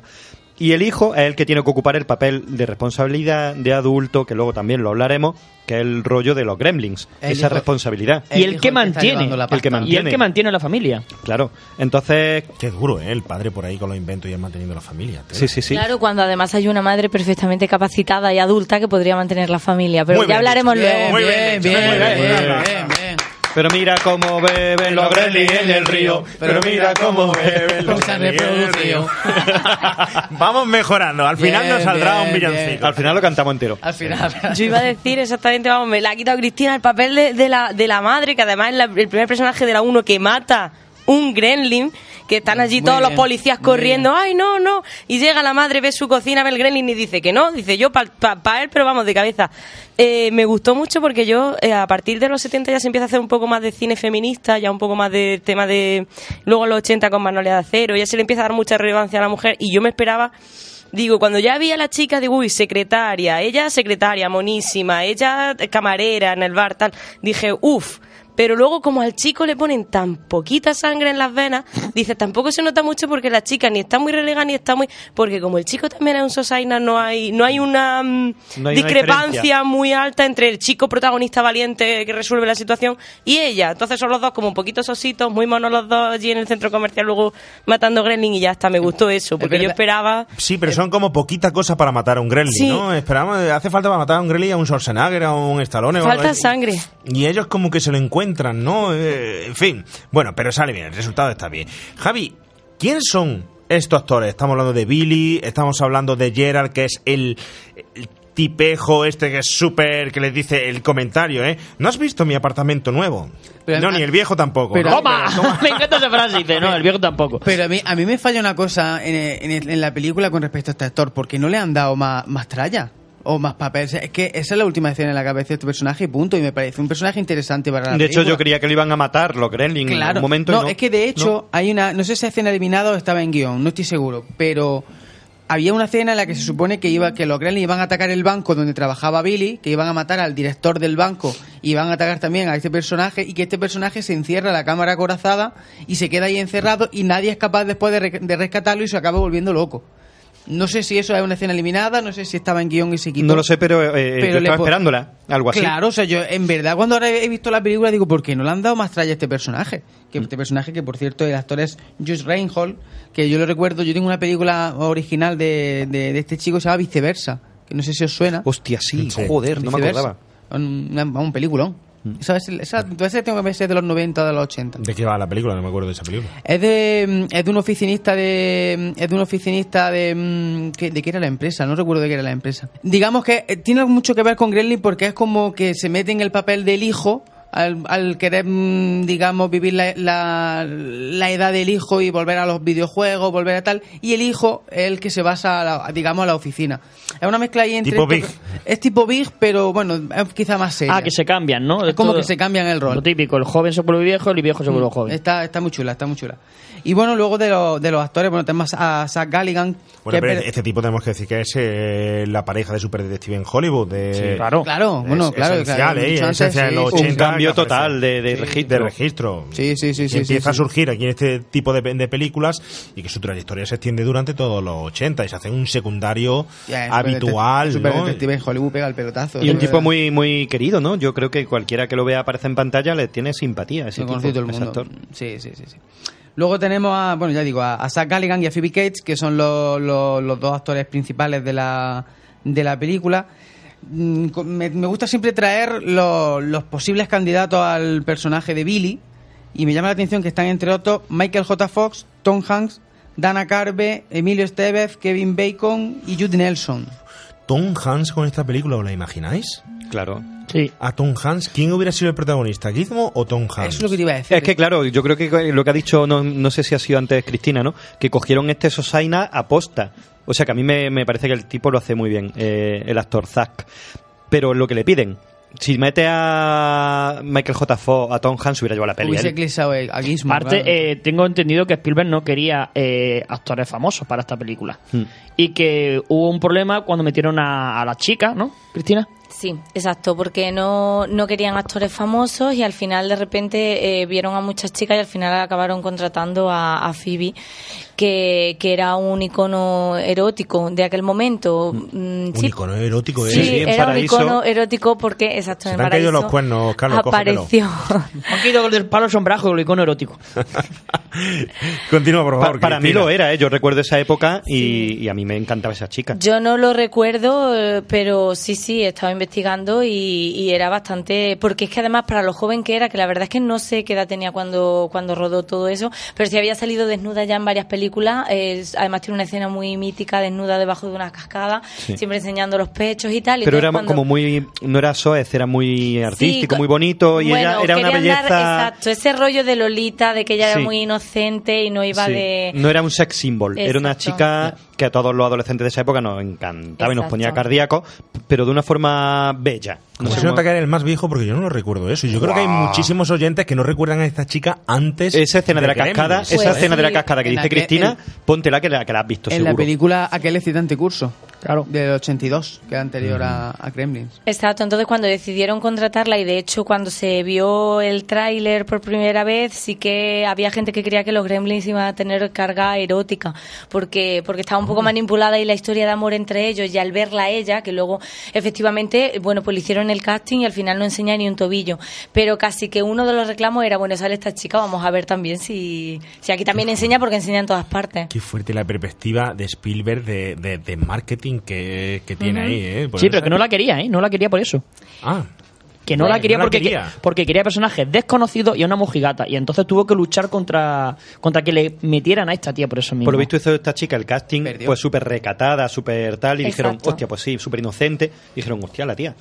Y el hijo es el que tiene que ocupar el papel de responsabilidad de adulto, que luego también lo hablaremos, que es el rollo de los gremlins, El esa hijo- responsabilidad. Y el, que mantiene, el que mantiene. y el que mantiene la familia. Claro, entonces... Qué duro, ¿eh? El padre por ahí con los inventos y él manteniendo la familia. Sí, sí, sí. Claro, cuando además hay una madre perfectamente capacitada y adulta que podría mantener la familia. Pero Muy ya bien hablaremos dicho. luego. Muy bien dicho, muy bien, muy bien. Pero mira cómo beben los gremlins en el río, pero mira cómo beben los gremlins en el reproducido. río. <laughs> Vamos mejorando, al final Bien, nos saldrá bien, un villancico. bien. Al final lo cantamos entero. Al final. <laughs> Yo iba a decir exactamente, vamos, me la ha quitado Cristina el papel de, de la, de la madre, que además es la- el primer personaje de la 1 que mata un gremlin, que están allí Muy todos los policías corriendo, ay, no, no, y llega la madre, ve su cocina, ve el gremlin y dice que no, dice yo para él, pero vamos, de cabeza. Eh, me gustó mucho porque yo, eh, a partir de los 70 ya se empieza a hacer un poco más de cine feminista, ya un poco más de tema de... Luego los 80 con Magnolia de Acero, ya se le empieza a dar mucha relevancia a la mujer, y yo me esperaba... Digo, cuando ya vi a la chica, digo, uy, secretaria, ella secretaria, monísima, ella camarera en el bar, tal, dije, uff. Pero luego, como al chico le ponen tan poquita sangre en las venas, <laughs> dice, tampoco se nota mucho porque la chica ni está muy relegada ni está muy. Porque como el chico también es un sosaina, no hay, no hay una mm, No hay una discrepancia muy alta entre el chico protagonista valiente que resuelve la situación y ella. Entonces son los dos como un poquito sositos, muy monos los dos allí en el centro comercial, luego matando gremlin y ya está. Me gustó eso, porque yo esperaba. Sí, pero son como poquita cosa para matar a un gremlin, Sí. ¿no? Esperamos, hace falta para matar a un gremlin, a un Schwarzenegger, a un Stallone. o algo Falta sangre. Y ellos como que se lo encuentran, ¿no? Eh, en fin. Bueno, pero sale bien, el resultado está bien. Javi, ¿quién son estos actores? Estamos hablando de Billy, estamos hablando de Gerard, que es el, el tipejo este que es súper, que les dice el comentario, ¿eh? ¿No has visto mi apartamento nuevo? Pero- no, ni el viejo tampoco. pero- ¿no? ¡Toma! <laughs> Me encanta esa frase. Dice, no, el viejo tampoco. Pero a mí, a mí me falla una cosa en, en- en la película con respecto a este actor, porque no le han dado más, más tralla. O más papel. Es que esa es la última escena en la cabeza de este personaje y punto. Y me parece un personaje interesante para la De hecho, yo creía que lo iban a matar los Gremlins en Claro. un momento. no, no, es que de hecho hay una, no sé si escena eliminada o estaba en guion, no estoy seguro, pero había una escena en la que se supone que iba que los Gremlins iban a atacar el banco donde trabajaba Billy, que iban a matar al director del banco y iban a atacar también a este personaje y que este personaje se encierra en la cámara acorazada y se queda ahí encerrado y nadie es capaz después de, re- de rescatarlo y se acaba volviendo loco. No sé si eso es una escena eliminada, no sé si estaba en guion y se quitó. No lo sé, pero, eh, Pero yo estaba esperándola, algo así. Claro, o sea, yo en verdad cuando ahora he visto la película digo, ¿por qué no le han dado más tralla a este personaje? Que este personaje que, por cierto, el actor es Josh Reinhold, que yo lo recuerdo, yo tengo una película original de, de, de este chico que se llama Viceversa, que no sé si os suena. Hostia, sí, joder, no me acordaba. Un, un peliculón. Esa, es- esa, esa tengo que ser de los 90 o de los 80. ¿De qué va la película? No me acuerdo de esa película. Es de, es de un oficinista de. Es de un oficinista de. mm, ¿qué- ¿De qué era la empresa? No recuerdo de qué era la empresa. Digamos que eh, tiene mucho que ver con Gremlin porque es como que se mete en el papel del hijo. Al, al querer, mm, digamos, vivir la, la, la edad del hijo y volver a los videojuegos, volver a tal. Y el hijo es el que se basa, a la- digamos, a la oficina. Es una mezcla ahí entre. Tipo esto- Es tipo Big, pero bueno, es quizá más seria. Ah, que se cambian, ¿no? Es como que se cambian el rol. Lo típico, el joven se vuelve viejo, el viejo se vuelve joven. Está, está muy chula, está muy chula. Y bueno, luego de, los de los actores, bueno, tenemos a Zach Galligan. Bueno, pero este tipo tenemos que decir que es eh, la pareja de superdetective en Hollywood. De, Sí, claro. Claro, bueno, es claro, Esencial, claro, ¿eh? antes, esencial en los sí, sí. 80 Un cambio total de, de Sí, registro. de registro. Sí, sí, sí, que sí, empieza sí, a sí. surgir aquí en este tipo de, de películas y que su trayectoria se extiende durante todos los 80 y se hace un secundario habitual, super ¿no? detective en Hollywood pega el pelotazo. Y un tipo muy muy querido, ¿no? Yo creo que cualquiera que lo vea aparecer en pantalla le tiene simpatía a ese tipo, todo el ese mundo. actor. Sí, sí, sí, sí. Luego tenemos a, bueno, ya digo, a, a Zach Galligan y a Phoebe Cates, que son los, los, los dos actores principales de la, de la película. Mm, Me, me gusta siempre traer los, los posibles candidatos al personaje de Billy. Y me llama la atención que están entre otros Michael J. Fox, Tom Hanks, Dana Carvey, Emilio Estevez, Kevin Bacon y Jude Nelson. Tom Hanks con esta película, ¿os la imagináis? Claro. Sí. A Tom Hanks, ¿quién hubiera sido el protagonista? ¿Gizmo o Tom Hanks? Eso es lo que te iba a decir. Es que claro, yo creo que lo que ha dicho, no, no sé si ha sido antes Cristina, ¿no? Que cogieron este Sosaina a posta. O sea que a mí me, me parece que el tipo lo hace muy bien, eh, el actor Zack. Pero lo que le piden, si mete a Michael J. Fox, a Tom Hanks, hubiera llevado la peli. Hubiese él. eclipsado a Gizmo. Aparte, claro. eh, tengo entendido que Spielberg no quería eh, actores famosos para esta película. Hmm. Y que hubo un problema cuando metieron a, a la chica, ¿no, Cristina? Sí, exacto, porque no, no querían actores famosos y al final de repente eh, vieron a muchas chicas y al final acabaron contratando a, a Phoebe, que, que era un icono erótico de aquel momento. Mm, Un sí, icono erótico, ¿eh? Sí, Sí, en era Paraíso. un icono erótico porque, exacto, en te han caído Paraíso los cuernos, Carlos, apareció. <laughs> Han caído del palo al sombrajo el icono erótico. <laughs> Continúa, por Pa- favor. para mí lo era, ¿eh? yo recuerdo esa época y, y a mí me encantaba esa chica. Yo no lo recuerdo, eh, pero sí, sí, he estado investigando y, y era bastante... Porque es que además para lo joven que era, que la verdad es que no sé qué edad tenía cuando, cuando rodó todo eso, pero sí había salido desnuda ya en varias películas. eh, además tiene una escena muy mítica desnuda debajo de una cascada, Sí. siempre enseñando los pechos y tal. Pero era cuando- como muy, no era soez, era muy artístico, co- muy bonito y bueno, ella era una belleza... exacto, ese rollo de Lolita, de que ella Sí. era muy inocente y no iba Sí. de... No era un sex symbol, era una chica que a todos los adolescentes de esa época nos encantaba y nos ponía cardíaco, pero de una forma bella. No se sé nota que eres el más viejo porque yo no lo recuerdo eso. Y Yo creo que hay muchísimos oyentes que no recuerdan a esta chica antes. Esa escena de la cascada, Pues esa escena de la cascada que En dice la que- Cristina, póntela que la, que la has visto en seguro. la película aquel excitante curso Claro. del 82 que era anterior a, a Gremlins Exacto, entonces cuando decidieron contratarla y de hecho cuando se vio el tráiler por primera vez sí que había gente que creía que los Gremlins iban a tener carga erótica porque porque estaba un poco manipulada y la historia de amor entre ellos y al verla a ella que luego efectivamente bueno pues le hicieron el casting y al final no enseña ni un tobillo pero casi que uno de los reclamos era bueno sale esta chica vamos a ver también si si aquí también enseña porque enseña en todas partes Qué fuerte la perspectiva de Spielberg de, de- de marketing que, que tiene ahí, ¿eh? Por Sí, pero que no la quería, ¿eh? No la quería por eso. Ah, Que no la quería no la porque quería. porque quería personajes desconocidos y a una mojigata. Y entonces tuvo que luchar contra, contra que le metieran a esta tía por eso mismo. Por lo visto hizo esta chica el casting Perdió. pues súper recatada, súper tal, y dijeron, hostia, pues sí, súper inocente. Y dijeron, hostia, la tía.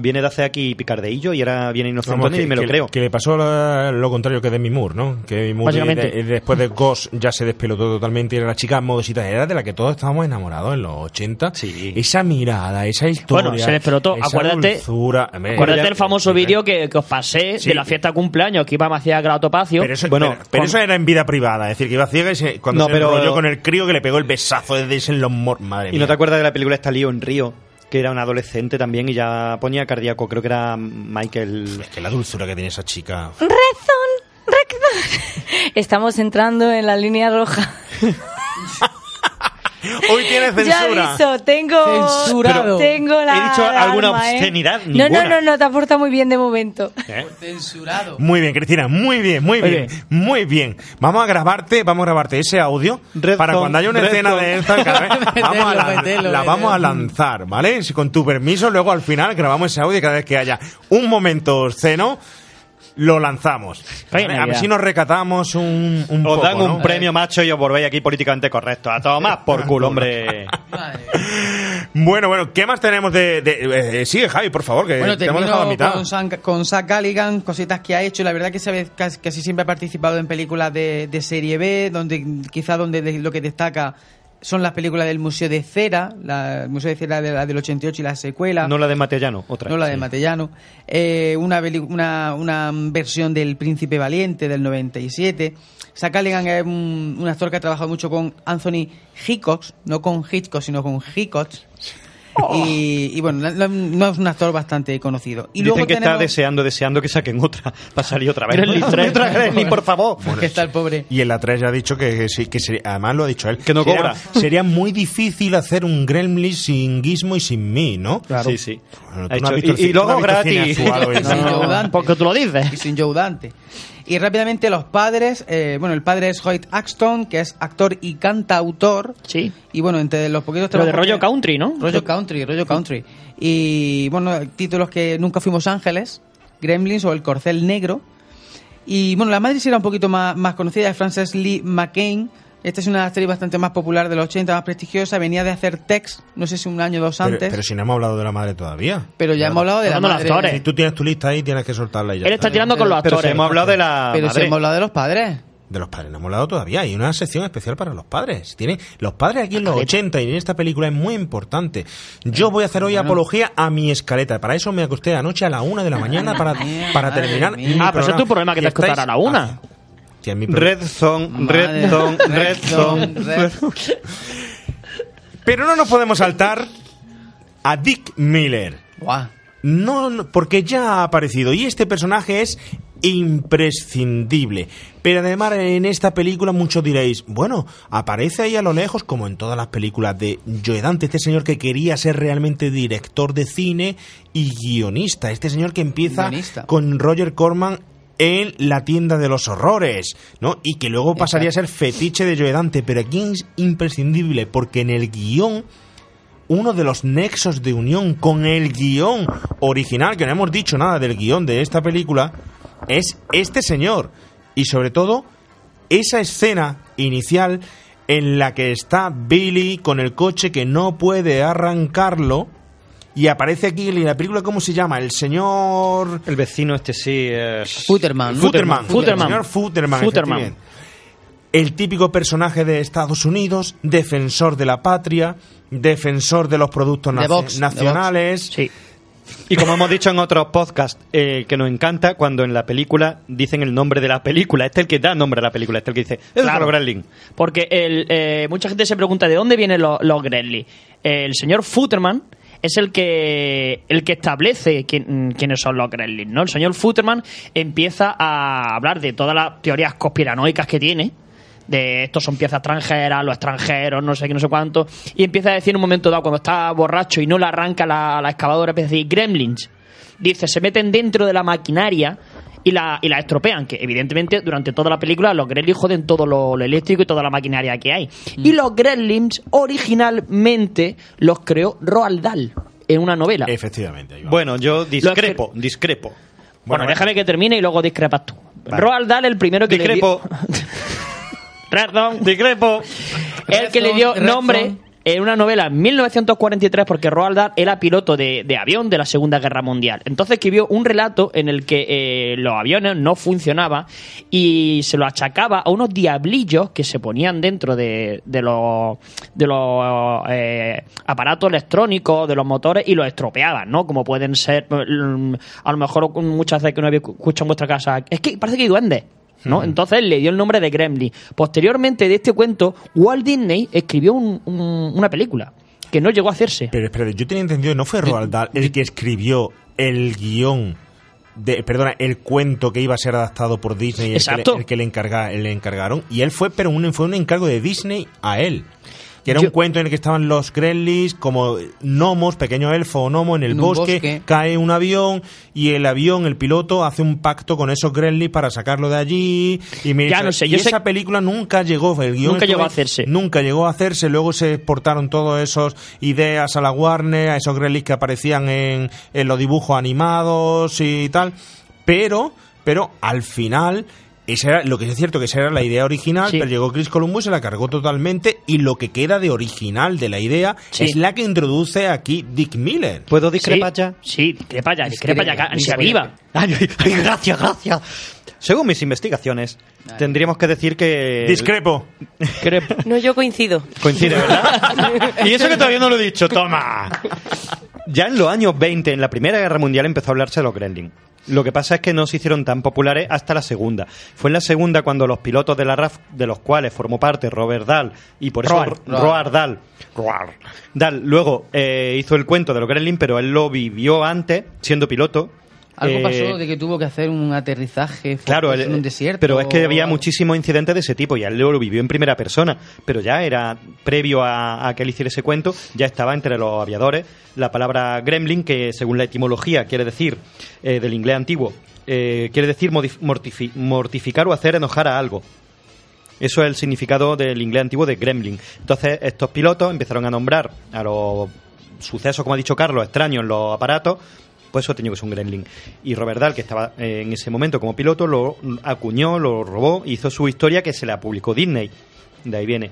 Viene de hacer aquí picardeillo y ahora viene inocente Vamos, y me lo que- creo. Que le pasó lo contrario que Demi Moore, ¿no? Que Demi Moore Básicamente. de- de- después de Ghost ya se despelotó totalmente y era la chica modosita. Era de la que todos estábamos enamorados en los 80. Esa mirada, esa historia. Bueno, se despelotó. esa Acuérdate- dulzura. Acuérdate ya- del famoso vídeo que, que os pasé Sí. de la fiesta de cumpleaños que iba hacia Gratopacio. Pero eso, pero, pero eso era en vida privada, es decir, que iba ciega y se- cuando No, se pero- enrolló con el crío que le pegó el besazo de ese en los mor... Madre ¿Y mía. no te acuerdas de la película esta Lío en Río? Que era un adolescente también y ya ponía cardíaco. Creo que era Michael. Es que la dulzura que tiene esa chica. Rezón, rezón. <laughs> Estamos entrando en la línea roja. <laughs> <laughs> Hoy tiene Ya censura. aviso, tengo, Censurado. tengo la He dicho la alguna arma, ¿eh? obscenidad, No, no, no, no, te aporta muy bien de momento. Censurado. Muy bien, Cristina, muy bien, muy bien, muy bien. Vamos a grabarte, vamos a grabarte ese audio para cuando haya una Red escena de esta, vez <laughs> vamos a, metelo, la vamos a lanzar, ¿vale? Si con tu permiso, luego al final grabamos ese audio y cada vez que haya un momento obsceno, lo lanzamos. A ver si nos recatamos un, un Os poco, dan un ¿no? premio macho y os volvéis aquí políticamente correctos. A todo más por culo, hombre. <laughs> Bueno, bueno, ¿qué más tenemos de...? de- eh, sigue, Javi, por favor, que Bueno, te hemos dejado a mitad. con, San- con Zach Galligan, cositas que ha hecho. La verdad que sabe, casi, casi siempre ha participado en películas de, de serie B, donde quizá donde de- lo que destaca son las películas del Museo de Cera, la, el Museo de Cera de la del 88 y la secuela. No la de Matellano, otra. No la de Sí. Matellano. Eh, una, una, una versión del Príncipe Valiente del 97. Zach Galligan es un, un actor que ha trabajado mucho con Anthony Hickox, no con Hitchcock, sino con Hickox. Y, y bueno, no, no es un actor bastante conocido. Y Dicen luego que está deseando, deseando que saquen otra <laughs> para salir otra vez. Gremlin por favor. que está el pobre. Y en la 3 ya ha dicho que sí, que sería- además lo ha dicho él. Que no sería, cobra. Sería muy difícil hacer un Gremlin sin Gizmo y sin mí, ¿no? Sí, sí. Bueno, tú Ha no has hecho- visto el y- luego el gratis. actual Y. Joe Dante. Porque tú lo dices. Y sin Joe Dante. Y rápidamente los padres, eh, bueno, el padre es Hoyt Axton, que es actor y cantautor. Sí. Y bueno, entre los poquitos Pero de rollo que- country, ¿no? Rollo country, rollo country. Y bueno, títulos que nunca fuimos ángeles, Gremlins o El Corcel Negro. Y bueno, la madre sí era un poquito más, más conocida, es Frances Lee McCain. Esta es una actriz bastante más popular de los 80, más prestigiosa. Venía de hacer Tex, no sé si un año o dos Pero, antes. pero si no hemos hablado de la madre todavía. Pero ya hemos hablado de la madre. actores. Si tú tienes tu lista ahí, tienes que soltarla y ya Él está tirando con los Pero actores. si hemos hablado de la Pero si madre. hemos hablado de los padres. De los padres no hemos hablado todavía. Hay una sección especial para los padres. Tiene los padres aquí en los Escaleta. 80 y en esta película es muy importante. Yo voy a hacer hoy apología a mi escaleta. Para eso me acosté anoche a la una de la <laughs> mañana para, para terminar. Ah, pero ese es tu problema que Y te acostar estáis- a la una. Tía, mi Red Zone, Madre. Red Zone, Red Zone. Red- Pero no nos podemos saltar a Dick Miller. No, no, porque ya ha aparecido y este personaje es imprescindible. Pero además en esta película muchos diréis, bueno, aparece ahí a lo lejos como en todas las películas de Joe Dante, este señor que quería ser realmente director de cine y guionista, este señor que empieza Guionista. con Roger Corman en La tienda de los horrores, ¿no? Y que luego pasaría a ser fetiche de Joe Dante, pero aquí es imprescindible porque en el guion uno de los nexos de unión con el guion original, que no hemos dicho nada del guion de esta película, es este señor. Y sobre todo, esa escena inicial en la que está Billy con el coche que no puede arrancarlo. Y aparece aquí en la película, ¿cómo se llama? El señor... El vecino este sí es... Futterman. Futterman. Futterman. El señor Futterman. Futterman. El típico personaje de Estados Unidos, defensor de la patria, defensor de los productos nacionales. Sí. Y como hemos dicho en otros podcasts, eh, que nos encanta cuando en la película dicen el nombre de la película. Este es el que da nombre a la película, este es el que dice, es Claro. claro. Gremlin. Porque el, eh, mucha gente se pregunta de dónde vienen los, los Gremlins. El señor Futterman es el que el que establece quién- quiénes son los Gremlins, ¿no? El señor Futterman empieza a hablar de todas las teorías conspiranoicas que tiene de estos son piezas extranjeras, los extranjeros, no sé qué, no sé cuánto, y empieza a decir en un momento dado, cuando está borracho y no le arranca la, la excavadora, empieza a decir gremlins. Dice, se meten dentro de la maquinaria y la, y la estropean, que evidentemente durante toda la película los gremlins joden todo lo, lo eléctrico y toda la maquinaria que hay. Y los gremlins originalmente los creó Roald Dahl en una novela. Efectivamente. ahí va. Bueno, yo discrepo, discrepo. Bueno, bueno. déjame que termine y luego discrepas tú. Vale. Roald Dahl, el primero que Discrepo. le dio... <laughs> Discrepo. el que le dio nombre Redstone. En una novela en 1943 porque Roald Dahl era piloto de, de avión de la Segunda Guerra Mundial. Entonces escribió un relato en el que eh, los aviones no funcionaban y se lo achacaba a unos diablillos que se ponían dentro de, de los, de los eh, aparatos electrónicos, de los motores y los estropeaban, ¿no? Como pueden ser, mm, a lo mejor muchas veces que no había escuchado en vuestra casa, es que parece que hay duendes. ¿No? Entonces le dio el nombre de Gremlin. Posteriormente de este cuento, Walt Disney escribió un- un- una película que no llegó a hacerse. Pero espérate, yo tenía entendido, ¿no fue Roald Dahl el que escribió el guion, de, perdona, el cuento que iba a ser adaptado por Disney, el que, Exacto. le, el que le, encarga, le encargaron? Y él fue, pero un, fue un encargo de Disney a él. Que era Yo- un cuento en el que estaban los Gremlins como gnomos, pequeño elfo o gnomo en el En bosque, bosque. cae un avión y el avión, el piloto, hace un pacto con esos Gremlins para sacarlo de allí. Y, me Ya dice- no sé, y yo sé- esa película nunca llegó, el guion Nunca llegó a hacerse. Nunca llegó a hacerse, luego se exportaron todos esos ideas a la Warner, a esos Gremlins que aparecían en, en los dibujos animados y tal, pero, pero al final... Esa era, lo que es cierto que esa era la idea original, Sí. pero llegó Chris Columbus y se la cargó totalmente y lo que queda de original de la idea Sí. es la que introduce aquí Dick Miller. ¿Puedo discrepar Sí, ya? Sí, discrepa ya, discrepa ya. Ay, <laughs> ay, ay, gracias, gracias. Según mis investigaciones, tendríamos que decir que... Discrepo. No, yo coincido. Coincide, ¿verdad? <laughs> y eso que todavía no lo he dicho, toma. Ya en los años 20, en la Primera Guerra Mundial, empezó a hablarse de los Gremlins. Lo que pasa es que no se hicieron tan populares hasta la segunda. Fue en la segunda cuando los pilotos de la RAF, de los cuales formó parte Robert Dahl, y por eso Roald Dahl, Dahl luego eh, hizo el cuento de los Gremlins, pero él lo vivió antes, siendo piloto. Algo Eh, pasó de que tuvo que hacer un aterrizaje Claro, en un desierto. pero es que había muchísimos incidentes de ese tipo y él lo vivió en primera persona, pero ya era previo a, a que él hiciera ese cuento, ya estaba entre los aviadores la palabra gremlin, que según la etimología quiere decir, eh, del inglés antiguo, eh, quiere decir mortifi- mortificar o hacer enojar a algo. Eso es el significado del inglés antiguo de gremlin. Entonces estos pilotos empezaron a nombrar a los sucesos, como ha dicho Carlos, extraños en los aparatos, pues eso tenía que ser un gremlin. Y Robert Dahl, que estaba eh, en ese momento como piloto, lo acuñó, lo robó, hizo su historia que se la publicó Disney. De ahí viene.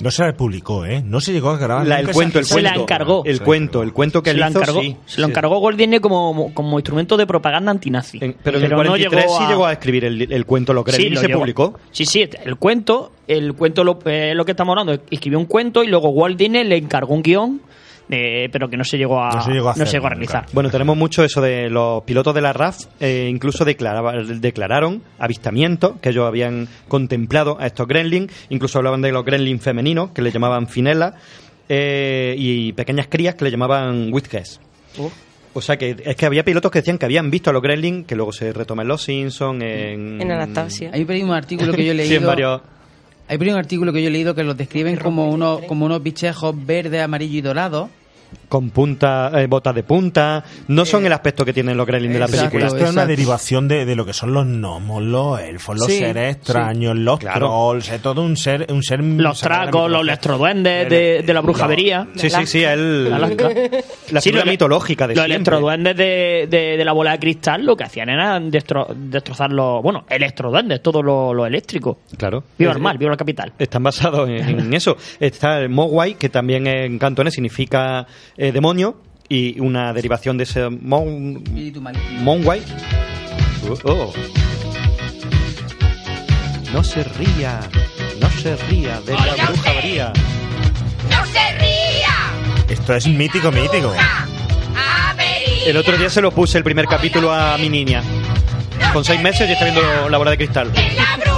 No se la publicó, ¿eh? No se llegó a grabar. La- el cuento, el Se la encargó. El cuento, el cuento que se él hizo, encargó, sí. se lo Sí. encargó Walt Disney como, como instrumento de propaganda antinazi. En- pero en el 43 sí llegó a escribir el, el cuento lo y se llegó. publicó. Sí, sí, el cuento, el cuento lo, eh, lo que estamos hablando, escribió un cuento y luego Walt Disney le encargó un guion, eh, pero que no se llegó a, No se llegó a hacer realizar. Bueno, tenemos mucho eso de los pilotos de la RAF, eh, incluso declaraba- declararon avistamientos que ellos habían contemplado a estos gremlins, incluso hablaban de los gremlins femeninos, que le llamaban finela, eh, y pequeñas crías que le llamaban whiskers. O sea que es que había pilotos que decían que habían visto a los gremlins, que luego se retoma en Los Simpsons, en... En Anastasia. Hay un artículo que yo he <laughs> Sí, leído. en varios... Hay un artículo que yo he leído que los describen como unos, como unos bichejos verde, amarillo y dorado. Con punta, eh, botas de punta. No son el aspecto que tienen los gremlins de la película. Esto es una derivación de, de lo que son los gnomos, los elfos, los Sí, seres extraños, los Claro. trolls, es todo un ser, un ser Los la tragos, los electroduendes de, de la brujería. Sí, sí, sí, el, la Sí, figura lo- mitológica de Los siempre. electroduendes de, de, de la bola de cristal lo que hacían era destro- destrozar los. Bueno, electroduendes, todo lo, lo eléctrico. Claro. Viva Es- el mal, viva la capital. Están basados en, en <laughs> eso. Está el Mogwai, que también en cantonés significa eh, demonio, y una derivación de ese Mon. Monwai. Oh, oh. No se ría, no se ría de la brujería. ¡No se ría! Esto es mítico, mítico. El otro día se lo puse el primer capítulo a mi niña. Con seis meses y está viendo la bola de cristal. ¡La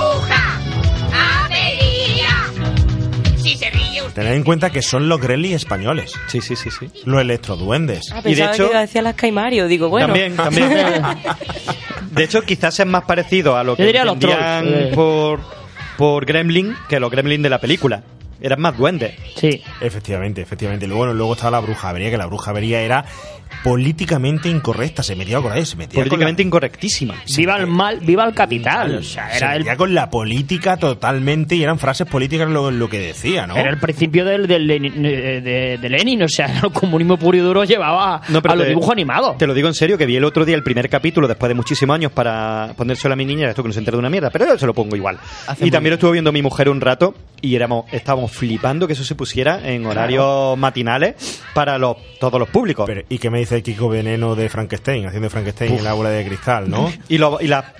Tened en cuenta que son los Gremlins españoles, Sí, sí, sí, sí. los electroduendes. Ah, Y de hecho- que decía las Caimario. Digo, bueno. También, también. <laughs> De hecho, quizás es más parecido a lo que diría los entendían trolls, eh. por, por Gremlin que los Gremlin de la película. Eran más duendes. Sí. Efectivamente, efectivamente. Luego, luego estaba la bruja avería, que la bruja avería era políticamente incorrecta. Se metía con se metía Políticamente incorrectísima. Viva el mal, viva el capital. O sea, se el, metía con la política totalmente y eran frases políticas lo, lo que decía, ¿no? era el principio del, del Lenin, de, de- Lenin. O sea, <laughs> el comunismo puro y duro llevaba No, pero a los dibujos animados. Te lo digo en serio, que vi el otro día el primer capítulo después de muchísimos años para ponérselo a mi niña, esto que no se entera de una mierda, pero yo se lo pongo igual. Hace y también lo estuvo viendo mi mujer un rato y éramos, estábamos flipando que eso se pusiera en horarios matinales para los, todos los públicos. Pero, ¿Y qué me dice Kiko Veneno de Frankenstein, haciendo Frankenstein en la bola de cristal, no? <laughs> Y, lo, y la,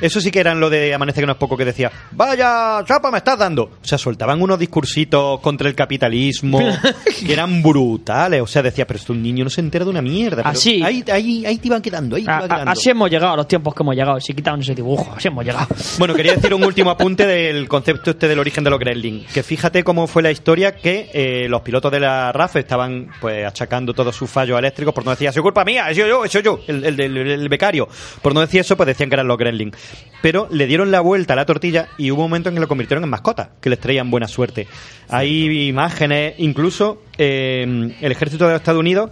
eso sí que eran lo de Amanece que no es poco que decía, vaya chapa me estás dando. O sea, soltaban unos discursitos contra el capitalismo <laughs> que eran brutales. O sea, decía, pero esto un niño no se entera de una mierda. Pero Así. Ahí, ahí, ahí te iban quedando, ahí te A- iban a- quedando. así hemos llegado a los tiempos que hemos llegado. Si quitaban ese dibujo, así hemos llegado. <laughs> Bueno, quería decir un último apunte del concepto este del origen de los Gremlins. Que fíjate cómo fue la historia que eh, los pilotos de la RAF estaban pues achacando todos sus fallos eléctricos por no decir, es culpa mía, es yo, yo, soy yo, el, el, el- el becario. Por no decir eso, pues decían que eran los Gremlins. Pero le dieron la vuelta a la tortilla y hubo un momento en que lo convirtieron en mascota, que les traían buena suerte. Hay imágenes, incluso eh, el ejército de los Estados Unidos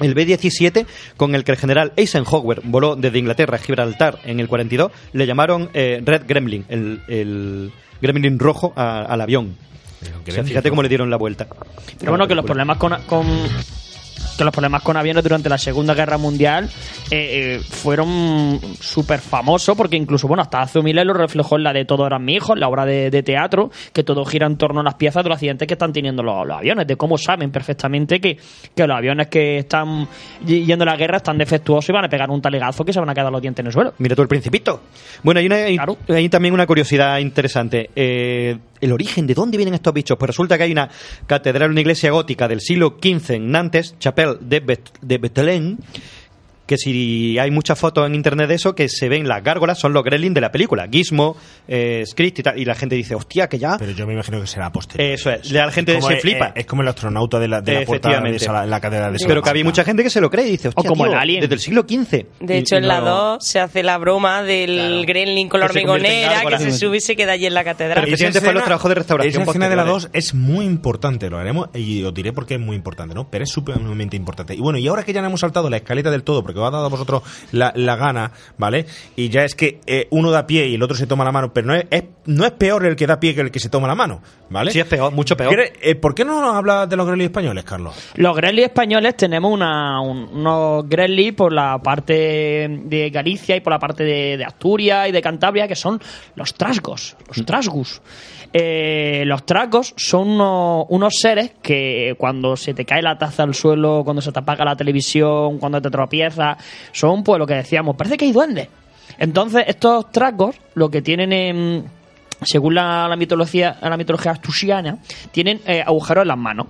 el B-17, con el que el general Eisenhower voló desde Inglaterra a Gibraltar en el 42, le llamaron eh, Red Gremlin, el, el Gremlin rojo a- al avión. O sea, Gremlin fíjate cómo le dieron la vuelta. Pero bueno, que los problemas con, con que los problemas con aviones durante la Segunda Guerra Mundial eh, eh, fueron súper famosos porque incluso, bueno, hasta hace un milenio lo reflejó en la de Todo eran mi hijo, la obra de, de teatro, que todo gira en torno a las piezas de los accidentes que están teniendo los, los aviones, de cómo saben perfectamente que, que los aviones que están yendo a la guerra están defectuosos y van a pegar un talegazo que se van a quedar los dientes en el suelo. Mira tú el principito. Bueno, hay, una, hay, hay también una curiosidad interesante. Eh, el origen, ¿de dónde vienen estos bichos? Pues resulta que hay una catedral, una iglesia gótica del siglo XV en Nantes, Chapelle de, Bet de que si hay muchas fotos en internet de eso, que se ven las gárgolas, son los gremlins de la película, Gizmo, eh, Script y tal, y la gente dice, hostia, que ya... Pero yo me imagino que será posterior. Eso es, la gente Como se es- flipa. Es, es como el astronauta de la, de la portada de esa- la catedral de Pero Salamanca. que había mucha gente que se lo cree y dice, hostia, como tío, el Alien. desde el siglo XV. De Y- hecho, y en la no- 2 se hace la broma del gremlin con la hormigonera que se sube y se queda allí en la catedral. Pero precisamente fue los trabajos de restauración Esa escena de la posteriores. 2 es muy importante, lo haremos y os diré por qué es muy importante, ¿no? Pero es sumamente importante. Y bueno, y ahora que ya no hemos saltado la escaleta del todo, porque os ha dado a vosotros la, la gana, ¿vale? Y ya es que eh, uno da pie y el otro se toma la mano, pero no es, es- no es peor el que da pie que el que se toma la mano, ¿vale? Sí, es peor, mucho peor. ¿Quieres- eh, ¿Por qué no nos hablas de los Gremlins españoles, Carlos? Los Gremlins españoles tenemos una, un- unos Gremlins por la parte de Galicia y por la parte de, de Asturias y de Cantabria, que son los trasgos, los trasgus. Eh, los trasgos son unos, unos seres que cuando se te cae la taza al suelo, cuando se te apaga la televisión, cuando te tropiezas, son pues lo que decíamos, parece que hay duendes. Entonces, estos trasgos lo que tienen en según la, la mitología la mitología asturiana, tienen eh, agujeros en las manos.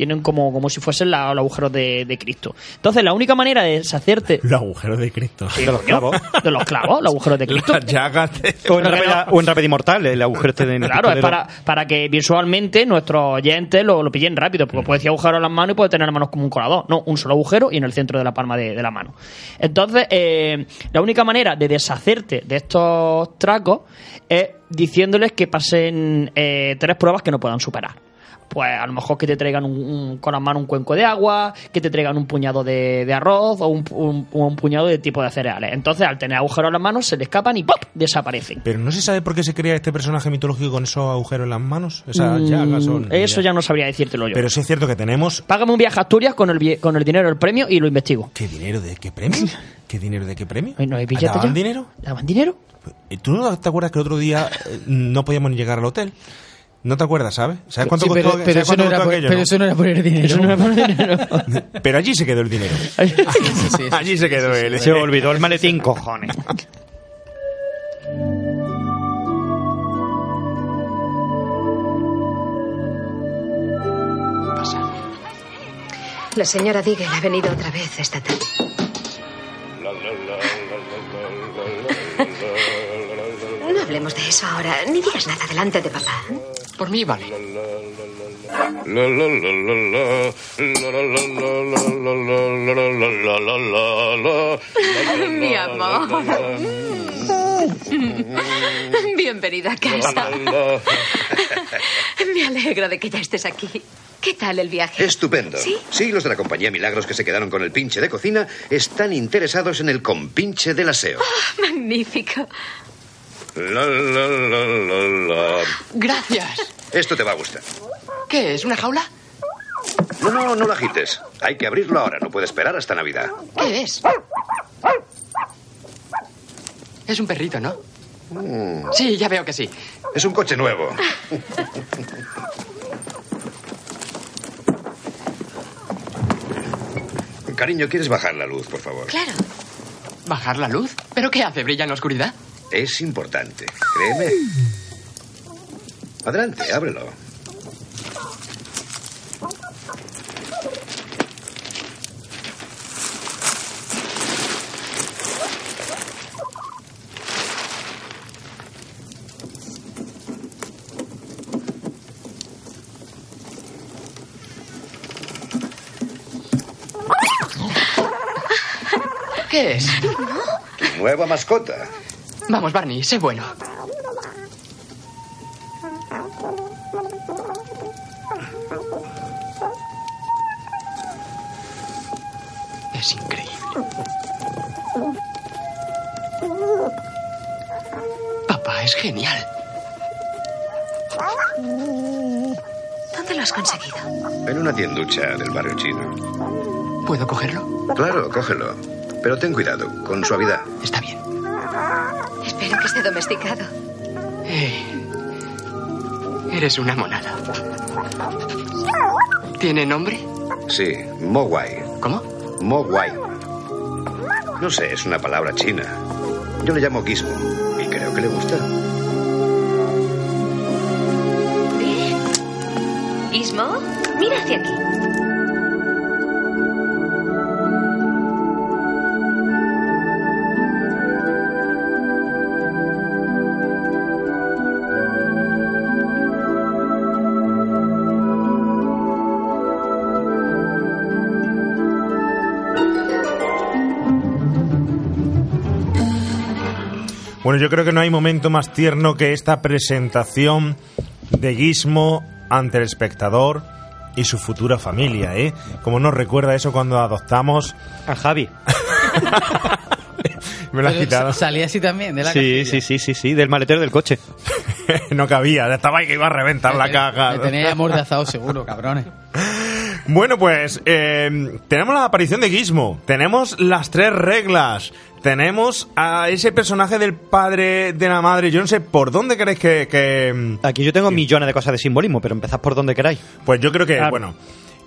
Tienen como, como si fuesen la- los agujeros de, de Cristo. Entonces, la única manera de deshacerte Los agujeros de Cristo. De los clavos. de los clavos, los agujeros de <laughs> Cristo. Las llagas de- O en, Rápida- o en Rápido Inmortal, el agujero este de Claro, es para, para que visualmente nuestros oyentes lo, lo pillen rápido, porque puede decir agujero en las manos y puede tener las manos como un colador. No, un solo agujero y en el centro de la palma de, de la mano. Entonces, eh, la única manera de deshacerte de estos tracos es diciéndoles que pasen eh, tres pruebas que no puedan superar. Pues a lo mejor que te traigan un- un- con las manos un cuenco de agua, que te traigan un puñado de, de arroz o un, puñado de tipo de cereales. Entonces, al tener agujeros en las manos, se le escapan y ¡pop! desaparecen. Pero no se sabe por qué se crea este personaje mitológico con esos agujeros en las manos, esas Mm, llagas son. Eso ya no sabría decírtelo yo. Pero sí es cierto que tenemos. Págame un viaje a Asturias con el, con el dinero del premio y lo investigo. ¿Qué dinero de qué premio? ¿Qué dinero de qué premio? ¿No ¿Daban ya? dinero? ¿Daban dinero? ¿Y ¿Tú no te acuerdas que el otro día eh, no podíamos ni llegar al hotel? ¿No te acuerdas, sabes? ¿Sabes cuánto Sí, costó, pero, pero ¿sabes eso no cuánto era costó por- aquello, pero no? eso no era poner dinero. Eso no era poner dinero. <laughs> Pero <laughs> allí se quedó el dinero. allí se quedó él. Se olvidó el maletín, cojones. La señora Diggle ha venido otra vez esta tarde. <laughs> No hablemos de eso ahora, ni digas nada delante de papá. Por mí vale. Mi amor. <laughs> Bienvenida a casa. <laughs> Me alegro de que ya estés aquí. ¿Qué tal el viaje? Estupendo. ¿Sí? los de la compañía Milagros que se quedaron con el pinche de cocina están interesados en el compinche del aseo. Ah, magnífico. La, la, la, la, la. Gracias. Esto te va a gustar. ¿Qué es? ¿Una jaula? No, no, no lo agites. Hay que abrirlo ahora, no puede esperar hasta Navidad. ¿Qué es? Es un perrito, ¿no? Mm, Sí, ya veo que sí. Es un coche nuevo. <laughs> Cariño, ¿quieres bajar la luz, por favor? Claro. ¿Bajar la luz? ¿Pero qué hace? ¿Brilla en la oscuridad? Es importante, créeme. Adelante, ábrelo. ¿Qué es? Tu nueva mascota. Vamos, Barney, sé bueno. Es increíble. Papá, es genial. ¿Dónde lo has conseguido? En una tienducha del barrio chino. ¿Puedo cogerlo? Claro, cógelo. Pero ten cuidado, con suavidad. Está bien. Espero que esté domesticado. Eh, eres una monada. ¿Tiene nombre? Sí, Mogwai. ¿Cómo? Mogwai. No sé, es una palabra china. Yo le llamo Gizmo y creo que le gusta. Ismo, mira hacia aquí. Bueno, yo creo que no hay momento más tierno que esta presentación de Gizmo ante el espectador y su futura familia, ¿eh? Como nos recuerda eso cuando adoptamos a Javi. <laughs> Me lo has Pero quitado. sa- Salía así también, de la Sí, sí, sí, sí, sí, del maletero del coche. <laughs> no cabía, estaba ahí que iba a reventar la caja. Me tenéis amordazado seguro, cabrones. <laughs> Bueno, pues eh, tenemos la aparición de Gizmo, tenemos las tres reglas, tenemos a ese personaje del padre de la madre. Yo no sé por dónde queréis que. que- Aquí yo tengo millones de cosas de simbolismo, pero empezad por donde queráis. Pues yo creo que, Claro. bueno.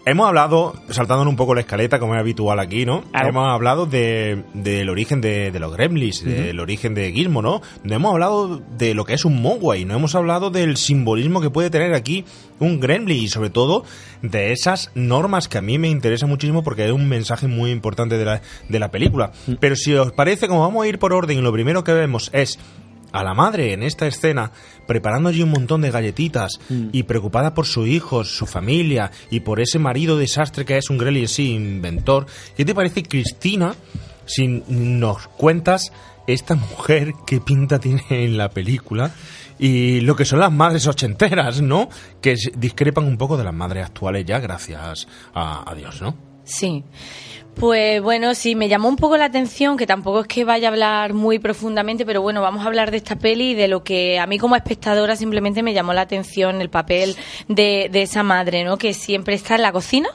Hemos hablado, saltándonos un poco la escaleta, como es habitual aquí, ¿no? Hemos hablado de- del origen de, de los gremlins, del origen de Gizmo, ¿no? No hemos hablado de lo que es un Mogwai, no hemos hablado del simbolismo que puede tener aquí un gremlin y sobre todo de esas normas que a mí me interesa muchísimo porque es un mensaje muy importante de la, de la película. Pero si os parece, como vamos a ir por orden, lo primero que vemos es a la madre en esta escena preparando allí un montón de galletitas y preocupada por sus hijos, su familia y por ese marido desastre que es un Gremlin sí inventor. ¿Qué te parece Cristina si nos cuentas esta mujer qué pinta tiene en la película y lo que son las madres ochenteras, ¿no? Que discrepan un poco de las madres actuales ya gracias a, a Dios, ¿no? Sí. Pues bueno, sí, me llamó un poco la atención, que tampoco es que vaya a hablar muy profundamente, pero bueno, vamos a hablar de esta peli y de lo que a mí como espectadora simplemente me llamó la atención el papel de, de esa madre, ¿no? Que siempre está en la cocina.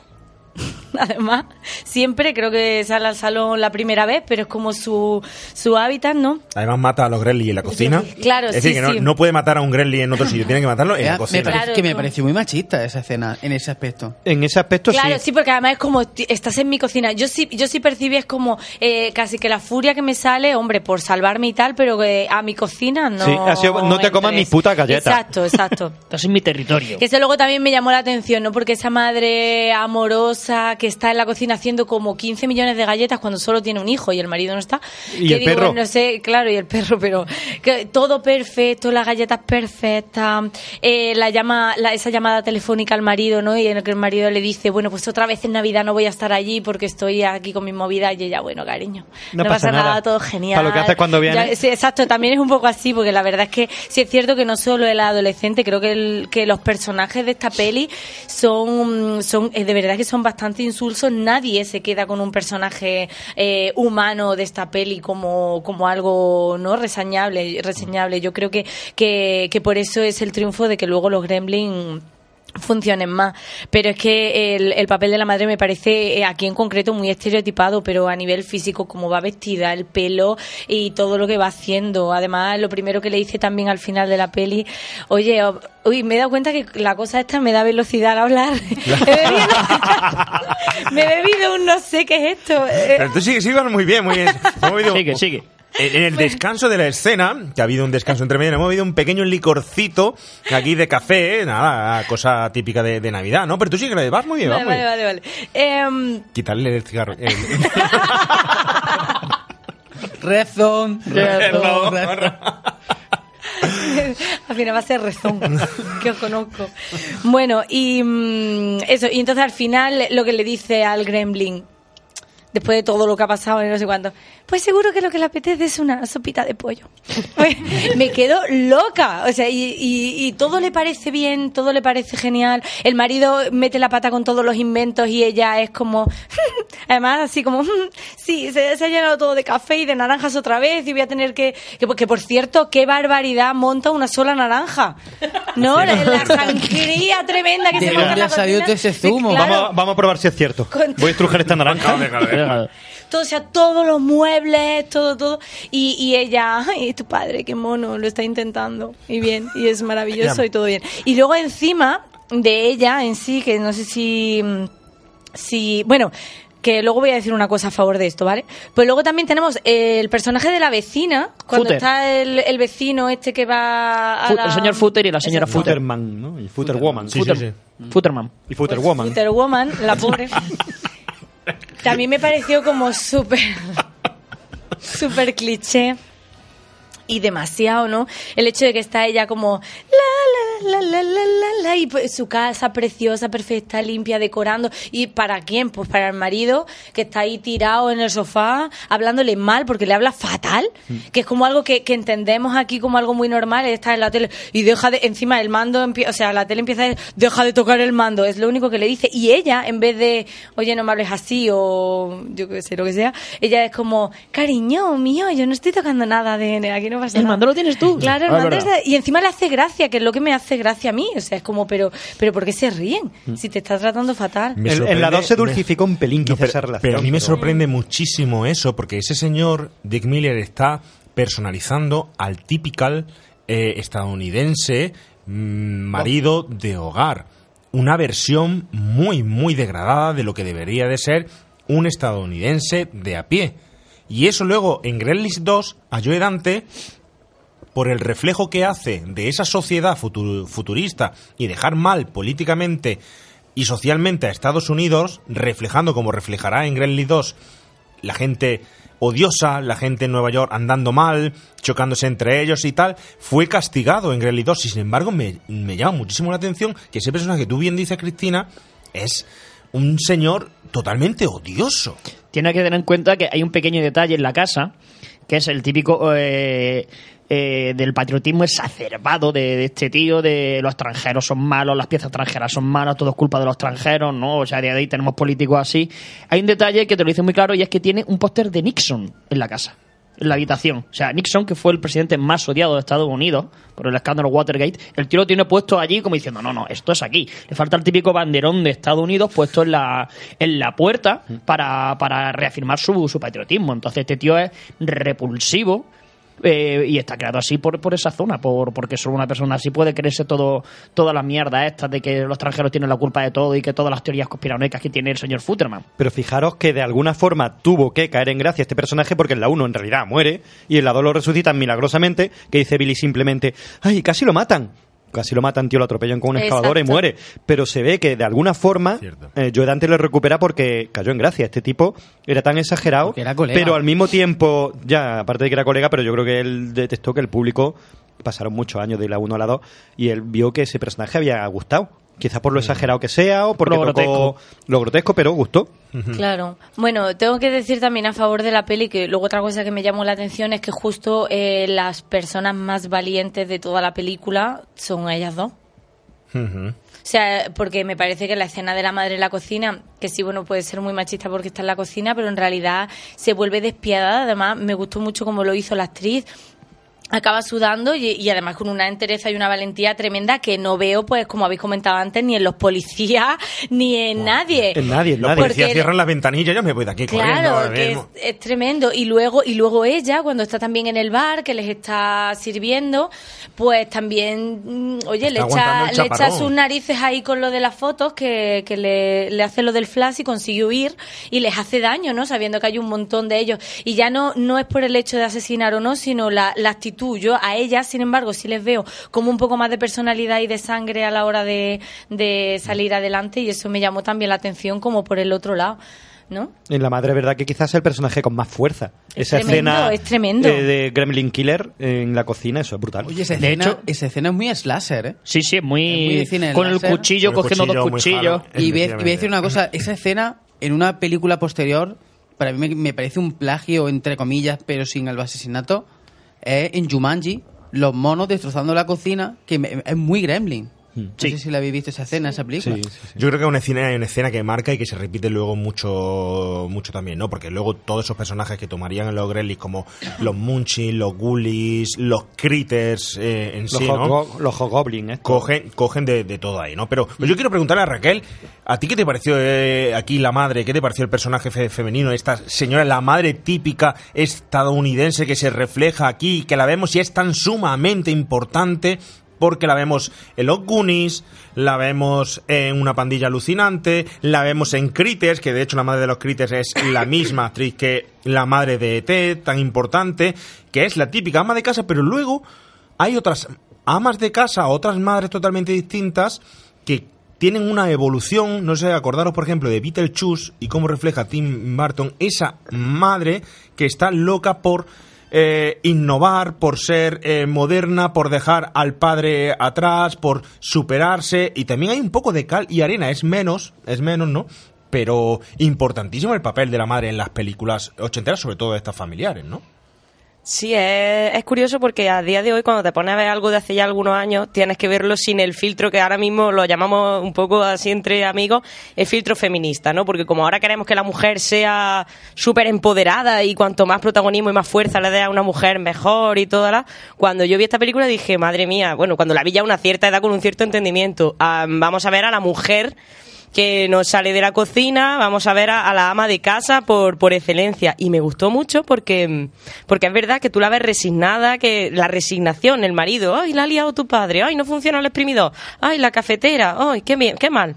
<laughs> Además, siempre creo que sale al salón la primera vez, pero es como su, su hábitat, ¿no? Además mata a los Gremlins en la cocina. Claro, es decir, sí, que no, sí. no puede matar a un Gremlin en otro <laughs> sitio, tiene que matarlo en la me cocina. parece Claro, que me no. pareció muy machista esa escena, en ese aspecto. En ese aspecto Claro, sí. porque además es como estás en mi cocina. Yo sí, yo sí percibí es como eh, casi que la furia que me sale, hombre, por salvarme y tal, pero que a mi cocina no. Sí, ha sido, no te comas mis putas galletas. Exacto, exacto. <laughs> Estás en mi territorio. Que eso luego también me llamó la atención, ¿no? Porque esa madre amorosa que está en la cocina haciendo como 15 millones de galletas cuando solo tiene un hijo y el marido no está. ¿Y que el digo, perro? bueno, no sé, claro, y el perro, pero que todo perfecto, las galletas perfectas, eh, la llama, la- esa llamada telefónica al marido, ¿no? Y en el que el marido le dice, bueno, pues otra vez en Navidad no voy a estar allí porque estoy aquí con mi movida y ella, bueno, cariño, No no, pasa nada. nada. todo genial. Para lo que haces cuando viene. Ya, sí, exacto, también es un poco así, porque la verdad es que sí es cierto que no solo el adolescente, creo que, el- que los personajes de esta peli son, son eh, de verdad que son bastante insulsos. Nadie se queda con un personaje eh, humano de esta peli como, como algo no reseñable, reseñable. Yo creo que, que, que por eso es el triunfo de que luego los Gremlins funcionen más. Pero es que el, el papel de la madre me parece eh, aquí en concreto muy estereotipado, pero a nivel físico, como va vestida, el pelo y todo lo que va haciendo. Además, lo primero que le dice también al final de la peli, oye, uy, me he dado cuenta que la cosa esta me da velocidad al hablar. <laughs> He bebido- <laughs> me he bebido un no sé qué es esto. Eh, Pero tú sigues, sigues muy bien, muy bien. <laughs> Sigue, sigue. En en el descanso de la escena, que ha habido un descanso entre medio, hemos bebido un pequeño licorcito aquí de café, nada, cosa típica de, de Navidad, ¿no? Pero tú sí que vas muy bien, vas Vale, muy vale, bien. vale, vale. Em, Quitarle el cigarro. el- <laughs> Rezón, rezón, rezón. al final va a ser rezón, <laughs> que os conozco. Bueno, y mm, eso, y entonces al final lo que le dice al gremlin, después de todo lo que ha pasado y no sé cuánto, pues seguro que lo que le apetece es una sopita de pollo. Pues, me quedo loca, o sea, y, y- y todo le parece bien, todo le parece genial. El marido mete la pata con todos los inventos y ella es como, <laughs> además así como, <laughs> sí, se, se ha llenado todo de café y de naranjas otra vez y voy a tener que, que, que, por cierto, qué barbaridad monta una sola naranja. ¿No? La, la sangría tremenda que ¿De se monta en la salido ese zumo? Claro. Vamos, vamos a probar si es cierto. Voy a estrujar esta naranja. todo, o sea, todos los muebles, todo, todo. Y, y ella, ay, tu padre, qué mono, lo está intentando. Y bien, y es maravilloso y todo bien. Y luego encima de ella en sí, que no sé si, mm, si, bueno, que luego voy a decir una cosa a favor de esto, ¿vale? Pues luego también tenemos el personaje de la vecina, cuando Footer. está el, el vecino este que va a la- El señor Footer y la señora Footer. Futterman, ¿no? Y Futterwoman. Sí, sí, sí. Futterman. Y Futterwoman. Wonder Woman, la pobre. <laughs> También me pareció como súper. Súper cliché. Y demasiado, ¿no? El hecho de que está ella como. La, la, la, la, la, la, la, y pues su casa preciosa, perfecta, limpia, decorando. ¿Y para quién? Pues para el marido que está ahí tirado en el sofá, hablándole mal porque le habla fatal, que es como algo que, que entendemos aquí como algo muy normal, está en la tele y deja de, encima el mando, o sea, la tele empieza a decir, deja de tocar el mando, es lo único que le dice. Y ella, en vez de, oye, no me hables así o yo qué sé, lo que sea, ella es como, cariño mío, yo no estoy tocando nada de, de aquí no pasa El nada. mando lo tienes tú. Claro, el Ah, es mando verdad. es de- y encima le hace gracia, que es lo que me hace gracia a mí, o sea, es como, pero, pero ¿por qué se ríen? Si te está tratando fatal. En, la sorprende- 2 se dulcificó un pelín pero, esa relación. pero a mí me pero- sorprende muchísimo eso, porque ese señor, Dick Miller, está personalizando al típical eh, estadounidense mm, marido de hogar. Una versión muy, muy degradada de lo que debería de ser un estadounidense de a pie. Y eso luego en Gremlins 2, a Joe Dante, por el reflejo que hace de esa sociedad futu- futurista y dejar mal políticamente y socialmente a Estados Unidos, reflejando como reflejará en Gremlins 2 la gente odiosa, la gente en Nueva York andando mal, chocándose entre ellos y tal, fue castigado en Gremlins 2 y sin embargo me, me llama muchísimo la atención que ese personaje que tú bien dices, Cristina, es un señor totalmente odioso. Tiene que tener en cuenta que hay un pequeño detalle en la casa, que es el típico eh, eh, del patriotismo exacerbado de, de este tío, de los extranjeros son malos, las piezas extranjeras son malas, todo es culpa de los extranjeros, ¿no? O sea, de ahí tenemos políticos así. Hay un detalle que te lo dice muy claro y es que tiene un póster de Nixon en la casa. La habitación. O sea, Nixon, que fue el presidente más odiado de Estados Unidos por el escándalo Watergate, el tío lo tiene puesto allí como diciendo, no, no, esto es aquí. Le falta el típico banderón de Estados Unidos puesto en la, en la puerta para, para reafirmar su, su patriotismo. Entonces, este tío es repulsivo. Eh, y está creado así por, por esa zona, por, porque solo una persona así puede creerse todo, toda la mierda esta de que los extranjeros tienen la culpa de todo y que todas las teorías conspiranoicas que tiene el señor Futterman. Pero fijaros que de alguna forma tuvo que caer en gracia este personaje porque en la 1 en realidad muere y en la 2 lo resucitan milagrosamente, que dice Billy simplemente, ¡ay, casi lo matan! Casi lo matan, tío, lo atropellan con una Exacto. excavadora y muere. Pero se ve que de alguna forma eh, Joe Dante lo recupera porque cayó en gracia. Este tipo era tan exagerado, era colega. pero al mismo tiempo, ya, aparte de que era colega, pero yo creo que él detectó que el público pasaron muchos años de la 1 a la 2 y él vio que ese personaje había gustado. Quizás por lo exagerado que sea o porque Lo tocó grotesco. lo grotesco, pero gustó. Claro. Bueno, tengo que decir también a favor de la peli que luego otra cosa que me llamó la atención es que justo eh, las personas más valientes de toda la película son ellas dos. O sea, porque me parece que la escena de la madre en la cocina, que sí, bueno, puede ser muy machista porque está en la cocina, pero en realidad se vuelve despiadada. Además, me gustó mucho cómo lo hizo la actriz. Acaba sudando y, y además con una entereza y una valentía tremenda que no veo, pues como habéis comentado antes, ni en los policías <laughs> ni en nadie. En nadie, en Los nadie. policías cierran las ventanillas, yo me voy de aquí corriendo. Claro, que es, tremendo. Y luego, y luego ella, cuando está también en el bar, que les está sirviendo, pues también, mm, oye, le echa, le echa sus narices ahí con lo de las fotos, que, que le, le hace lo del flash y consigue huir y les hace daño, ¿no? Sabiendo que hay un montón de ellos. Y ya no, no es por el hecho de asesinar o no, sino la, la actitud. Yo a ellas, sin embargo, sí les veo como un poco más de personalidad y de sangre a la hora de, de salir adelante y eso me llamó también la atención como por el otro lado. ¿No? En la madre, verdad que quizás es el personaje con más fuerza. Es Esa tremendo, escena es tremendo. eh, de Gremlin Killer en la cocina, eso es brutal. Oye, esa De escena, hecho- esa escena es muy slasher, ¿eh? Sí, sí, es muy. Es muy con el cuchillo, Con el cogiendo cuchillo, dos cuchillos. jalo. Y voy a, y voy a decir una cosa, esa escena en una película posterior, para mí me, me parece un plagio, entre comillas, pero sin el asesinato, es en Jumanji, los monos destrozando la cocina, que es muy gremlin. No Sí. sé si la habéis visto esa escena, esa película. Sí, sí, sí. Yo creo que es una escena, una escena que marca y que se repite luego mucho mucho también, ¿no? Porque luego todos esos personajes que tomarían en los Gremlins como los Munchies, los Ghoulies, los Critters eh, en Los, sí, los Hobgoblin, ¿eh? cogen, cogen de, de todo ahí, ¿no? Pero yo quiero preguntarle a Raquel, ¿a ti qué te pareció eh, aquí la madre? ¿Qué te pareció el personaje fe- femenino? Esta señora, la madre típica estadounidense que se refleja aquí, que la vemos y es tan sumamente importante porque la vemos en los Goonies, la vemos en una pandilla alucinante, la vemos en Critters, que de hecho la madre de los Critters es la misma actriz que la madre de ET, tan importante, que es la típica ama de casa, pero luego hay otras amas de casa, otras madres totalmente distintas que tienen una evolución, no sé, acordaros por ejemplo de Beetlejuice y cómo refleja Tim Burton esa madre que está loca por eh, innovar, por ser eh, moderna, por dejar al padre atrás, por superarse y también hay un poco de cal y arena, es menos, es menos, ¿no? Pero importantísimo el papel de la madre en las películas ochenteras, sobre todo estas familiares, ¿no? Sí, es, curioso porque a día de hoy cuando te pones a ver algo de hace ya algunos años tienes que verlo sin el filtro que ahora mismo lo llamamos un poco así entre amigos, el filtro feminista, ¿no? Porque como ahora queremos que la mujer sea súper empoderada y cuanto más protagonismo y más fuerza le dé a una mujer mejor y toda la... Cuando yo vi esta película dije, madre mía, bueno, cuando la vi ya a una cierta edad con un cierto entendimiento, ah, vamos a ver a la mujer que nos sale de la cocina, vamos a ver a, la ama de casa por, por excelencia. Y me gustó mucho porque, porque es verdad que tú la ves resignada, que la resignación, el marido, ay, la ha liado tu padre, ay, no funciona el exprimidor, ay, la cafetera, ay, qué, bien, qué mal.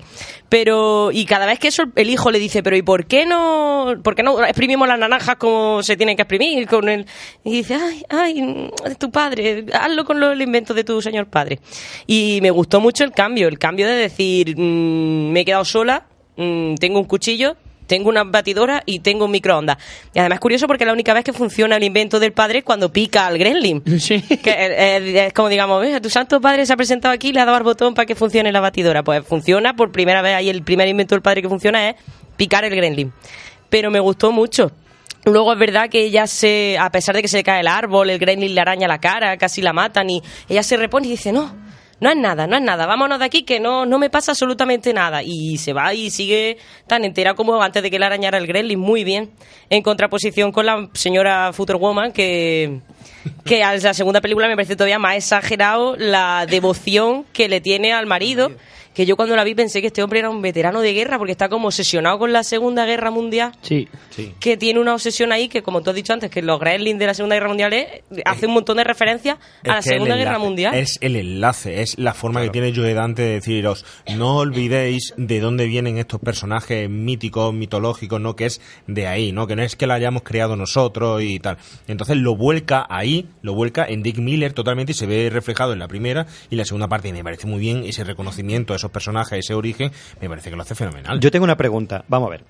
Pero, y cada vez que eso el hijo le dice, pero ¿y por qué no, por qué no exprimimos las naranjas como se tienen que exprimir? Con el, y dice, ay, ay, es tu padre, hazlo con los inventos de tu señor padre. Y me gustó mucho el cambio, el cambio de decir, mm, me he quedado sola, mm, tengo un cuchillo, tengo una batidora y tengo un microondas. Y además es curioso porque la única vez que funciona el invento del padre es cuando pica al gremlin. <laughs> Que es, es- es como digamos, "Mira, tu santo padre se ha presentado aquí y le ha dado al botón para que funcione la batidora. Pues funciona por primera vez ahí el primer invento del padre que funciona es picar el gremlin. Pero me gustó mucho. Luego es verdad que ella se, a pesar de que se le cae el árbol, el gremlin le araña la cara, casi la matan y ella se repone y dice, no, no es nada, no es nada, vámonos de aquí que no, no me pasa absolutamente nada. Y se va y sigue tan entera como antes de que le arañara el gremlin, muy bien. En contraposición con la señora Future Woman, que, que a la segunda película me parece todavía más exagerado la devoción que le tiene al marido. Que yo cuando la vi pensé que este hombre era un veterano de guerra porque está como obsesionado con la Segunda Guerra Mundial Sí. que tiene una obsesión ahí que, como tú has dicho antes, que los gremlins de la Segunda Guerra Mundial es- hace un montón de referencias a la Segunda Guerra enlace, Mundial. Es el enlace, es la forma que tiene Joe Dante de deciros, no olvidéis de dónde vienen estos personajes míticos, mitológicos, ¿no? Que es de ahí, ¿no? Que no es que la hayamos creado nosotros y tal. Entonces lo vuelca ahí lo vuelca en Dick Miller totalmente y se ve reflejado en la primera y la segunda parte y me parece muy bien ese reconocimiento esos personajes, ese origen, me parece que lo hace fenomenal. Yo tengo una pregunta, vamos a ver.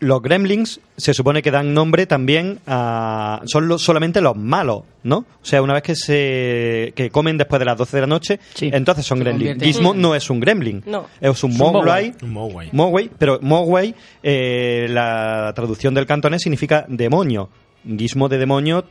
Los gremlins se supone que dan nombre también a... Son lo- solamente los malos, ¿no? O sea, una vez que se que comen después de las 12 de la noche, entonces son gremlins. Gizmo no es un gremlin. No. Es un Es un Mogwai. Un Mogwai. Mogwai, pero Mogwai, eh, la traducción del cantonés significa demonio. Gizmo de demonio...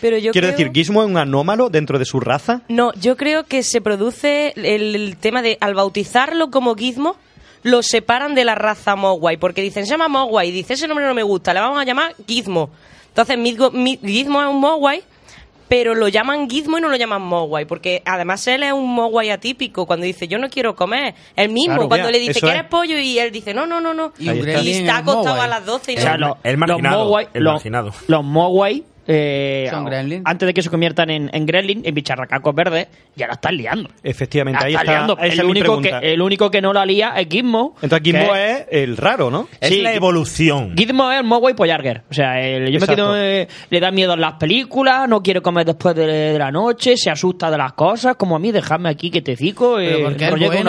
Pero yo Quiero creo- decir, Gizmo es un anómalo dentro de su raza. No, yo creo que se produce el, el tema de al bautizarlo como Gizmo, lo separan de la raza Mogwai, porque dicen, se llama Mogwai, dice, ese nombre no me gusta, le vamos a llamar Gizmo. Entonces, Midgo- Mi- Gizmo es un Mogwai, pero lo llaman Gizmo y no lo llaman Mogwai, porque además él es un Mogwai atípico, cuando dice, yo no quiero comer, él mismo, Claro, cuando ya, le dice, eso ¿quieres es. pollo? Y él dice, no, no, no, no. Y está es acostado Mogwai. a las 12 y O sea, no- lo- el los marginado, Mogwai, el los- marginado. los Mogwai, eh, Son gremlins. antes de que se conviertan en, en gremlin, en bicharracacos verdes, ya la están liando. Efectivamente, La ahí está, liando. esa es el, mi único que, pregunta. el único que no la lía es Gizmo. Entonces Gizmo es el raro, ¿no? Es la evolución. Gizmo es el Mogwai Pollarger. O sea, el- yo me quedo, eh, le da miedo en las películas, no quiere comer después de, de la noche, se asusta de las cosas, como a mí, dejadme aquí que te cico. Eh, bueno,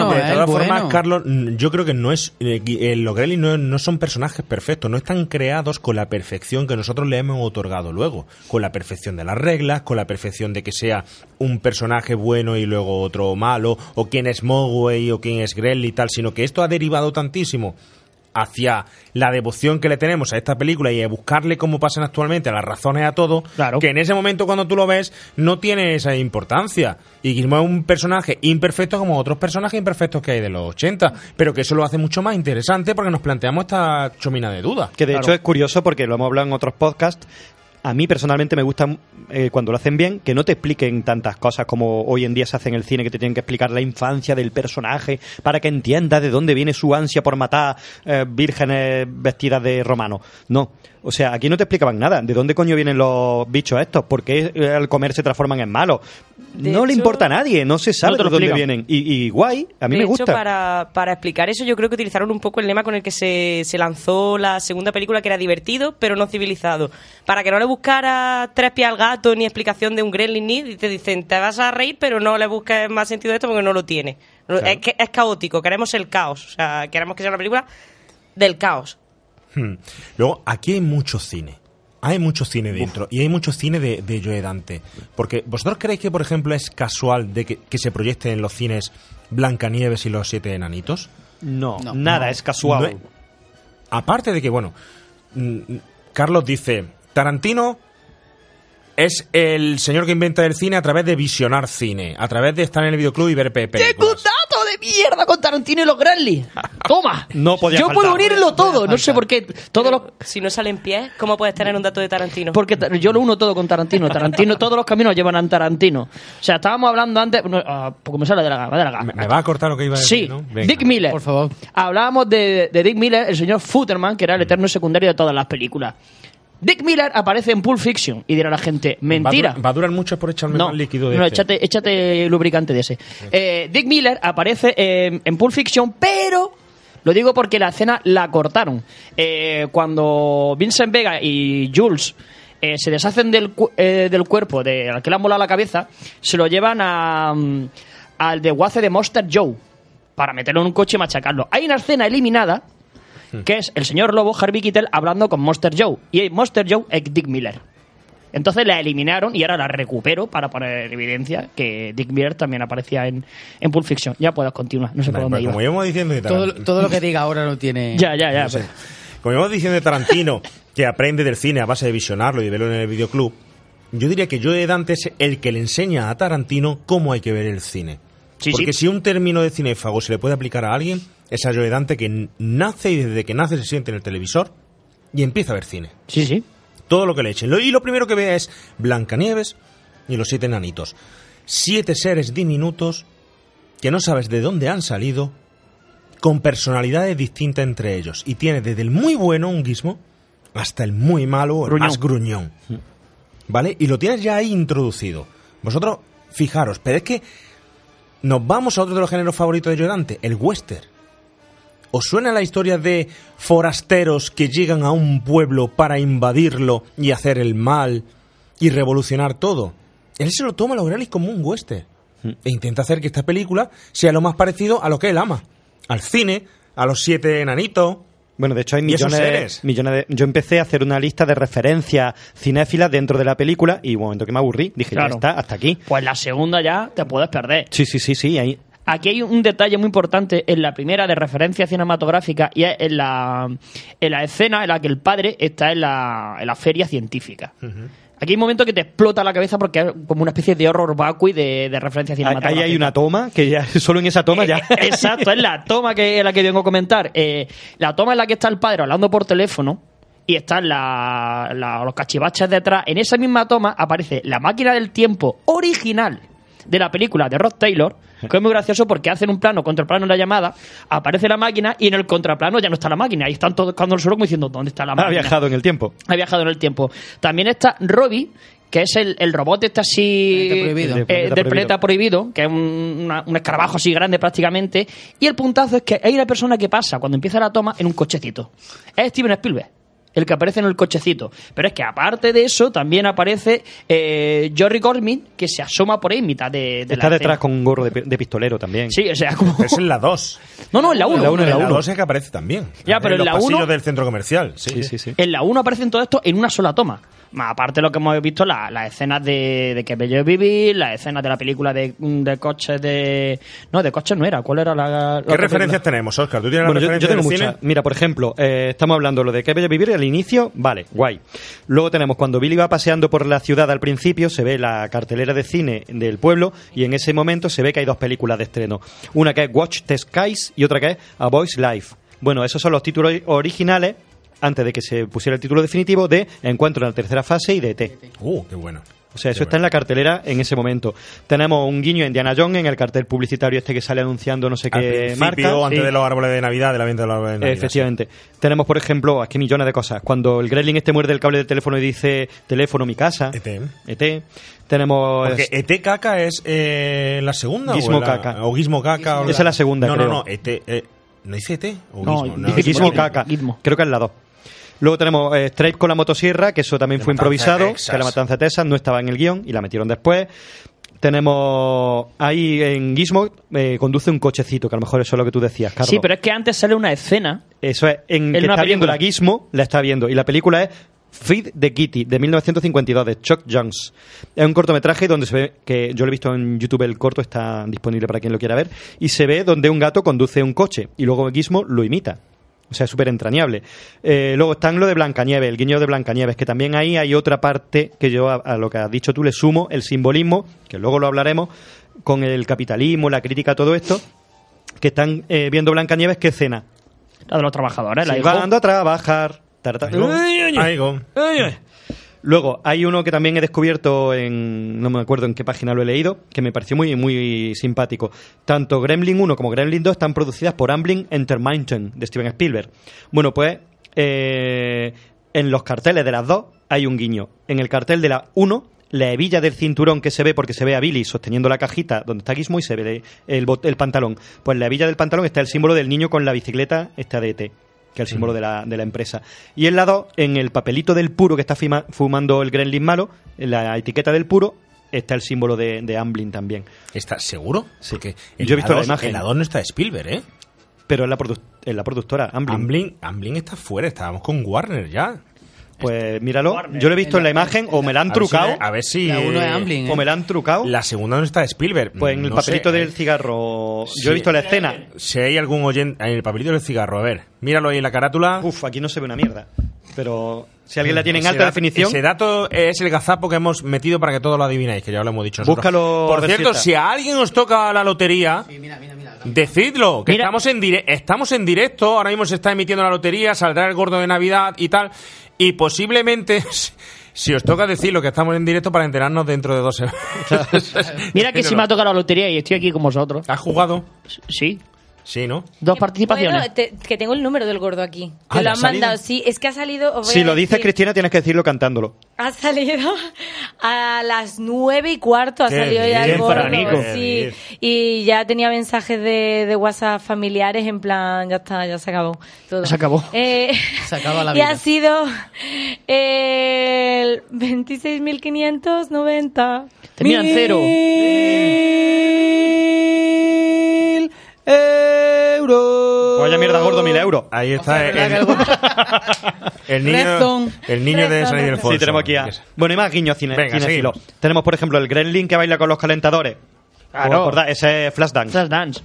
una- de todas formas, bueno. Carlos, yo creo que no es eh, eh, los Gremlins no, no son personajes perfectos, no están creados con la perfección que nosotros le hemos otorgado luego, con la perfección de las reglas, con la perfección de que sea un personaje bueno y luego otro malo, o quién es Mogwai o quién es Gremlin y tal, sino que esto ha derivado tantísimo hacia la devoción que le tenemos a esta película y a buscarle cómo pasan actualmente las razones a todo, que en ese momento cuando tú lo ves no tiene esa importancia. Y Gizmo es un personaje imperfecto como otros personajes imperfectos que hay de los 80, pero que eso lo hace mucho más interesante porque nos planteamos esta chomina de dudas. Que de hecho es curioso porque lo hemos hablado en otros podcasts. A mí personalmente me gusta eh, cuando lo hacen bien que no te expliquen tantas cosas como hoy en día se hace en el cine, que te tienen que explicar la infancia del personaje para que entiendas de dónde viene su ansia por matar eh, vírgenes vestidas de romano. No. O sea, aquí no te explicaban nada. ¿De dónde coño vienen los bichos estos? ¿Por qué al comer se transforman en malos? De no le importa a nadie, no se sabe No de dónde vienen. Y, y guay, a mí de me hecho, gusta. para, para explicar eso, yo creo que utilizaron un poco el lema con el que se, se lanzó la segunda película, que era divertido, pero no civilizado. Para que no le buscara tres pies al gato ni explicación de un gremlin ni, y te dicen, te vas a reír, pero no le busques más sentido de esto porque no lo tiene. Claro. Es, que, es caótico, queremos el caos. O sea, queremos que sea una película del caos. Hmm. Luego, aquí hay mucho cine. Hay mucho cine dentro. Y hay mucho cine de, de Joe Dante. Porque, ¿vosotros creéis que, por ejemplo, es casual de que, que se proyecten en los cines Blancanieves y los siete enanitos? No, nada, es casual. No es- aparte de que, bueno, mm, Carlos dice, Tarantino es el señor que inventa el cine a través de visionar cine, a través de estar en el videoclub y ver pe- ¡Tengo películas. De mierda con Tarantino y los Gremlins! ¡Toma! No podía Yo faltar. puedo unirlo todo, no sé por qué. Todos los Si no salen pies, ¿cómo puedes tener un dato de Tarantino? Porque yo lo uno todo con Tarantino. Tarantino, <laughs> todos los caminos llevan a Tarantino. O sea, estábamos hablando antes. No, ah, porque me sale de la gana. De la gana. ¿Me, me va a cortar lo que iba a decir, Sí, no? Venga. Dick Miller. Por favor. Hablábamos de, de Dick Miller, el señor Futterman, que era el eterno secundario de todas las películas. Dick Miller aparece en Pulp Fiction y dirá la gente, mentira. Va a, durar, va a durar mucho por echarme No, más líquido de no, este. échate, échate lubricante de ese. Eh, Dick Miller aparece en Pulp Fiction, pero lo digo porque la escena la cortaron. Eh, cuando Vincent Vega y Jules eh, se deshacen del, cu- eh, del cuerpo de, al que le han volado la cabeza, se lo llevan a, mm, al desguace de Monster Joe para meterlo en un coche y machacarlo. Hay una escena eliminada que es el señor Lobo, Harvey Keitel, hablando con Monster Joe. Y Monster Joe es Dick Miller. Entonces la eliminaron y ahora la recupero para poner en evidencia que Dick Miller también aparecía en, en Pulp Fiction. Ya puedes continuar, no sé Vale, por dónde pues como íbamos diciendo de Todo, Tarantino, todo lo que diga ahora no tiene... <laughs> Ya, ya, ya. No sé. como íbamos diciendo de Tarantino, que aprende del cine a base de visionarlo y de verlo en el videoclub, yo diría que Joe Dante es el que le enseña a Tarantino cómo hay que ver el cine. Sí, Porque sí. si un término de cinéfago se le puede aplicar a alguien, es a Joe Dante que nace y desde que nace se siente en el televisor y empieza a ver cine. Sí, sí. Todo lo que le echen. Y lo primero que ve es Blancanieves y los siete enanitos. Siete seres diminutos que no sabes de dónde han salido, con personalidades distintas entre ellos. Y tiene desde el muy bueno, un guismo, hasta el muy malo, el Gruñón. más gruñón. ¿Vale? Y lo tienes ya ahí introducido. Vosotros, fijaros, pero es que nos vamos a otro de los géneros favoritos de Llorante, el western. ¿Os suena la historia de forasteros que llegan a un pueblo para invadirlo y hacer el mal? y revolucionar todo. Él se lo toma a los Gremlins como un western e intenta hacer que esta película sea lo más parecido a lo que él ama. Al cine, a los siete enanitos. Bueno, de hecho hay ¿Y esos millones, seres? millones de... Yo empecé a hacer una lista de referencias cinéfilas dentro de la película y un momento que me aburrí, dije, Claro. ya está, hasta aquí. Pues la segunda ya te puedes perder. Sí, sí, sí, sí, ahí... Aquí hay un detalle muy importante en la primera de referencia cinematográfica y es en la, en la escena en la que el padre está en la, en la feria científica. Aquí hay un momento que te explota la cabeza porque es como una especie de horror vacui de, de referencia Ahí cinematográfica. hay una toma que ya, <laughs> solo en esa toma ya... Exacto, es la toma que es la que vengo a comentar. Eh, la toma en la que está el padre hablando por teléfono y están la- la- los cachivaches detrás. En esa misma toma aparece la máquina del tiempo original de la película de Rod Taylor, <laughs> que es muy gracioso porque hacen un plano contra el plano en la llamada, aparece la máquina y en el contraplano ya no está la máquina. Y están todos buscando el suelo como diciendo, ¿dónde está la Ha máquina? viajado en el tiempo. ha viajado en el tiempo. También está Robbie, que es el, el robot este así Planeta prohibido. eh, El planeta del prohibido. planeta prohibido, que es un, una- un escarabajo así grande prácticamente. Y el puntazo es que hay una persona que pasa cuando empieza la toma en un cochecito. Es Steven Spielberg. El que aparece en el cochecito. Pero es que aparte de eso, también aparece eh, Jory Gorman, que se asoma por ahí en mitad de, de Está la detrás escena. con un gorro de, pistolero también. Sí, o sea, como... Es en la 2. No, no, en la 1. la uno, en la En la uno. 2 es que aparece también. Ya, pero en los la uno- pasillos del centro comercial. Sí, Sí, sí, sí. En la 1 aparecen todo esto en una sola toma. Más aparte de lo que hemos visto, la- las escenas de, de Que Bello Vivir, las escenas de la película de, de coches de... No, de coches no era. ¿Cuál era la... la ¿Qué referencias tenemos, Oscar? ¿Tú tienes Bueno, la yo, referencia yo tengo muchas. Mira, por ejemplo, eh, estamos hablando lo de que bello vivir al inicio, vale, guay. Luego tenemos cuando Billy va paseando por la ciudad al principio, se ve la cartelera de cine del pueblo y en ese momento se ve que hay dos películas de estreno. Una que es Watch the Skies y otra que es A Boy's Life. Bueno, esos son los títulos originales antes de que se pusiera el título definitivo de Encuentro en la tercera fase y de ET. Uh, qué bueno. O sea, eso está en la cartelera en ese momento. Tenemos un guiño a Indiana Jones en el cartel publicitario este que sale anunciando no sé qué marca. antes Sí. de los árboles de Navidad, de la venta de los árboles de Navidad. Efectivamente. Tenemos, por ejemplo, aquí millones de cosas. Cuando el Gremlin este muerde el cable del teléfono y dice teléfono mi casa. ET. ET. Tenemos... Porque ET Caca es eh, la segunda Gizmo o la- Caca. o Gizmo Caca. o Esa es la segunda, no, creo. No, no, ET. eh, ¿No dice ET? ¿O No, Gizmo? dice Gizmo Caca. Creo que es la 2. Luego tenemos eh, Stripe con la motosierra, que eso también La fue improvisado, Texas. que la matanza de Texas no estaba en el guion y la metieron después. Tenemos ahí en Gizmo, eh, conduce un cochecito, que a lo mejor eso es lo que tú decías, Carlos. Sí, pero es que antes sale una escena. Eso es, en En que está viendo la Gizmo, la está viendo. Y la película es Feed the Kitty, de 1952, de Chuck Jones. Es un cortometraje donde se ve, que yo lo he visto en YouTube, el corto está disponible para quien lo quiera ver, y se ve donde un gato conduce un coche, y luego Gizmo lo imita. O sea, es súper entrañable. Eh, luego están lo de Blancanieves, el guiño de Blancanieves, que también ahí hay otra parte que yo a, a lo que has dicho tú le sumo, el simbolismo, que luego lo hablaremos, con el capitalismo, la crítica a todo esto, que están eh, viendo Blancanieves, ¿qué escena? La de los trabajadores, la Sí, van a trabajar. Tar, tar. Aigo. Ay, ay, ay. Luego, hay uno que también he descubierto en. No me acuerdo en qué página lo he leído, que me pareció muy, muy simpático. Tanto Gremlin 1 como Gremlin 2 están producidas por Amblin Entertainment de Steven Spielberg. Bueno, pues. eh, en los carteles de las dos hay un guiño. En el cartel de la 1 la hebilla del cinturón que se ve porque se ve a Billy sosteniendo la cajita donde está Gizmo y se ve el, bot- el pantalón. Pues la hebilla del pantalón está el símbolo del niño con la bicicleta esta de ET, que es el símbolo de la, de la empresa. Y en la 2, en el papelito del puro que está fima- fumando el Gremlin malo, en la etiqueta del puro, está el símbolo de, de Amblin también. ¿Estás seguro? Sí. Porque Yo he visto la imagen. En la 2 no está Spielberg, ¿eh? Pero es la, produ- es la productora, Amblin. Amblin, Amblin está fuera, estábamos con Warner ya. Pues míralo, yo lo he visto en la imagen, o me la han A ver si trucado. a ver si. La uno es eh, Amblin, ¿eh? O me la han trucado. La segunda no está Spielberg. Pues en el No papelito sé, del eh. cigarro. Yo he visto la escena. Si hay algún oyente en el papelito del cigarro, a ver, míralo ahí en la carátula. Uf, aquí no se ve una mierda. Pero si alguien la tiene en alta dato- definición. Ese dato es el gazapo que hemos metido para que todos lo adivináis, que ya lo hemos dicho nosotros. Búscalo, Por cierto, si a alguien os toca la lotería, decidlo, que Mira. estamos en, estamos en directo, ahora mismo se está emitiendo la lotería, saldrá el gordo de Navidad y tal, y posiblemente... <laughs> Si os toca decirlo que estamos en directo para enterarnos dentro de dos semanas. <laughs> Mira que <laughs> si me ha tocado la lotería y estoy aquí con vosotros. ¿Has jugado? Sí. Sí, ¿no? Dos participaciones. Bueno, te- que tengo el número del gordo aquí. Ah, Que ¿ya lo ha han mandado. Sí, es que ha salido. Si a lo dices, Cristina, tienes que decirlo cantándolo. Ha salido a las nueve y cuarto. Ha Qué salido ya el gordo. Sí. Y ya tenía mensajes de, de WhatsApp familiares en plan, ya está, ya se acabó. Todo. Se acabó. Eh, Se acaba la <laughs> y vida. ha sido el 26.590. Termina en cero. Mil euros. Vaya mierda, gordo, mil euros. Ahí está el, <laughs> el niño, Rezón. el niño de San Ildefonso. Sí, tenemos aquí a... Bueno, y más guiños cine, Venga, seguimos. Tenemos, por ejemplo, el Gremlin que baila con los calentadores. Claro. ¿Os acordáis? Ese es Flashdance. Flashdance.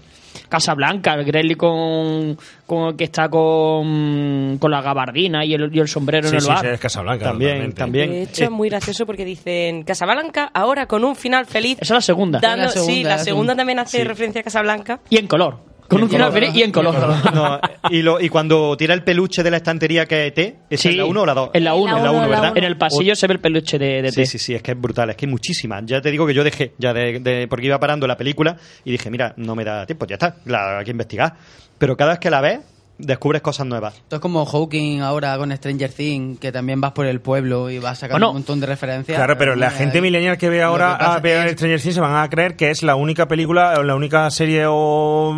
Casablanca, el Gremlin con, con el que está con, con la gabardina y el, y el sombrero en el sí, bar. sí, es Casablanca. También, totalmente. también. De hecho, es muy gracioso porque dicen Casablanca ahora con un final feliz. Esa es la segunda. Dando, La segunda, sí, la segunda. segunda también hace Sí. referencia a Casablanca. Y en color. Con un final feliz y en color. No, y, lo, y cuando tira el peluche de la estantería que es T, ¿es en la 1 o la 2? En la 1, En la 1, ¿verdad? En el pasillo se ve el peluche de, de Sí, té. sí, sí, es que es brutal, es que hay muchísimas. Ya te digo que yo dejé, ya de, de- porque iba parando la película y dije, mira, no me da tiempo, ya está, la, hay que investigar. Pero cada vez que la ves, descubres cosas nuevas. Esto es como Hawking ahora con Stranger Things, que también vas por el pueblo y vas sacando Bueno, un montón de referencias. Claro, pero la Mira, gente ahí. millennial que ve ahora que a ver Stranger Things se van a creer que es la única película o la única serie o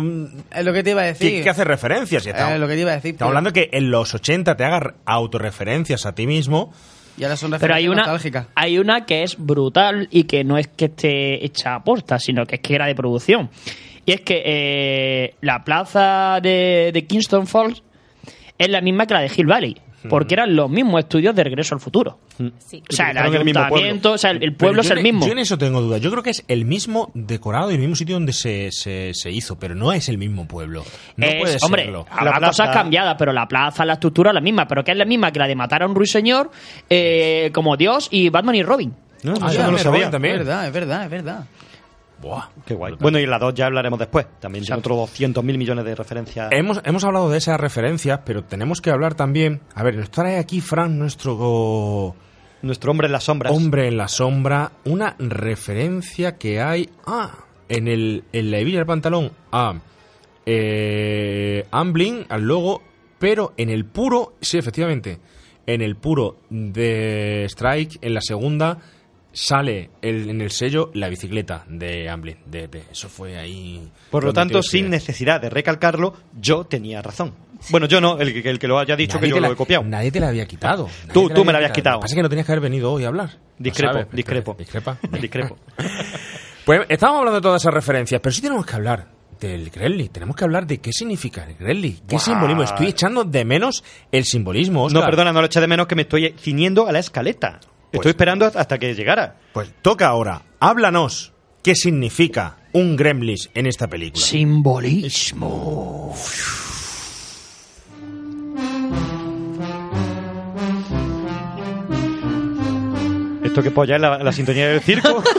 Es lo que te iba a decir. que, que hace referencias. Y estamos, Es lo que te iba a decir. estamos hablando que en los 80 te hagas autorreferencias a ti mismo. Y ahora son Pero hay referencias una, nostálgicas. hay una que es brutal y que no es que esté hecha a posta, sino que es que era de producción. Y es que eh, la plaza de, de Kingston Falls es la misma que la de Hill Valley. Porque eran los mismos estudios de Regreso al Futuro. O sea, el Utilizaron el mismo ayuntamiento, o sea, el, el pueblo es el mismo. Yo en eso tengo dudas. Yo creo que es el mismo decorado y el mismo sitio donde se, se, se hizo, pero no es el mismo pueblo. No Es- puede hombre, serlo. habrá cosas cambiadas, pero la plaza, la estructura es la misma, pero que es la misma que la de matar a un ruiseñor eh, como Dios y Batman y Robin. No, Ah, eso no lo sabía. también. Es verdad, es verdad, es verdad. Buah. Qué guay. Bueno, y en la 2 ya hablaremos después. También tiene otros 200.000 millones de referencias. Hemos, hemos hablado de esas referencias, pero tenemos que hablar también. A ver, nos trae aquí Fran, nuestro. Nuestro hombre en las sombras. Hombre en la sombra, una referencia que hay. Ah, en, el, en la hebilla del pantalón a. Eh, Amblin, al logo, pero en el puro. Sí, efectivamente. En el puro de Strike, en la segunda. Sale el- en el sello la bicicleta de Amblin. De, de- eso fue ahí. Por lo tanto, sin necesidad de recalcarlo, yo tenía razón. Bueno, yo no, el, que- el que lo haya dicho Nadie que yo la- lo he copiado. Nadie te la había quitado. Tú, tú la me la habías quitado. Pasa que no tenías que haber venido hoy a hablar. Discrepo, sabes, pero- discrepo. Discrepa. Discrepo. <laughs> Pues estábamos hablando de todas esas referencias, pero sí tenemos que hablar del Gremlin. Tenemos que hablar de qué significa el Gremlin. ¿Qué simbolismo? Estoy echando de menos el simbolismo. No, perdona, no lo eché de menos que me estoy ciñendo a la escaleta. Estoy esperando hasta que llegara. Pues toca ahora. Háblanos qué significa un Gremlins en esta película. Simbolismo. ¿Esto que polla es la, la sintonía del circo? <laughs>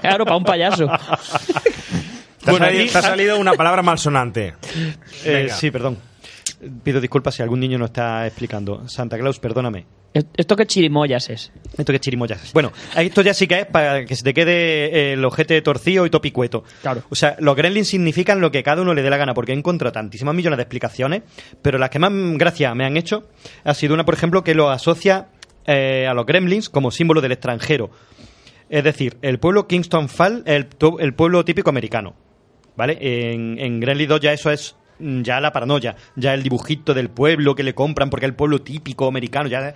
Claro, para un payaso. Te ha, Bueno, salido, te ha salido una palabra malsonante. Eh, sí, perdón. Pido disculpas si algún niño no está explicando. Santa Claus, perdóname. Esto que chirimoyas es. Esto que chirimoyas es. Bueno, esto ya sí que es para que se te quede eh, el ojete torcido y topicueto. Claro. O sea, los gremlins significan lo que cada uno le dé la gana, porque he encontrado tantísimas millones de explicaciones, pero las que más gracia me han hecho ha sido una, por ejemplo, que lo asocia eh, a los gremlins como símbolo del extranjero. Es decir, el pueblo Kingston Fall, el, tu- el pueblo típico americano. ¿Vale? En, en Gremlins 2 ya eso es ya la paranoia, ya el dibujito del pueblo que le compran porque el pueblo típico americano, ya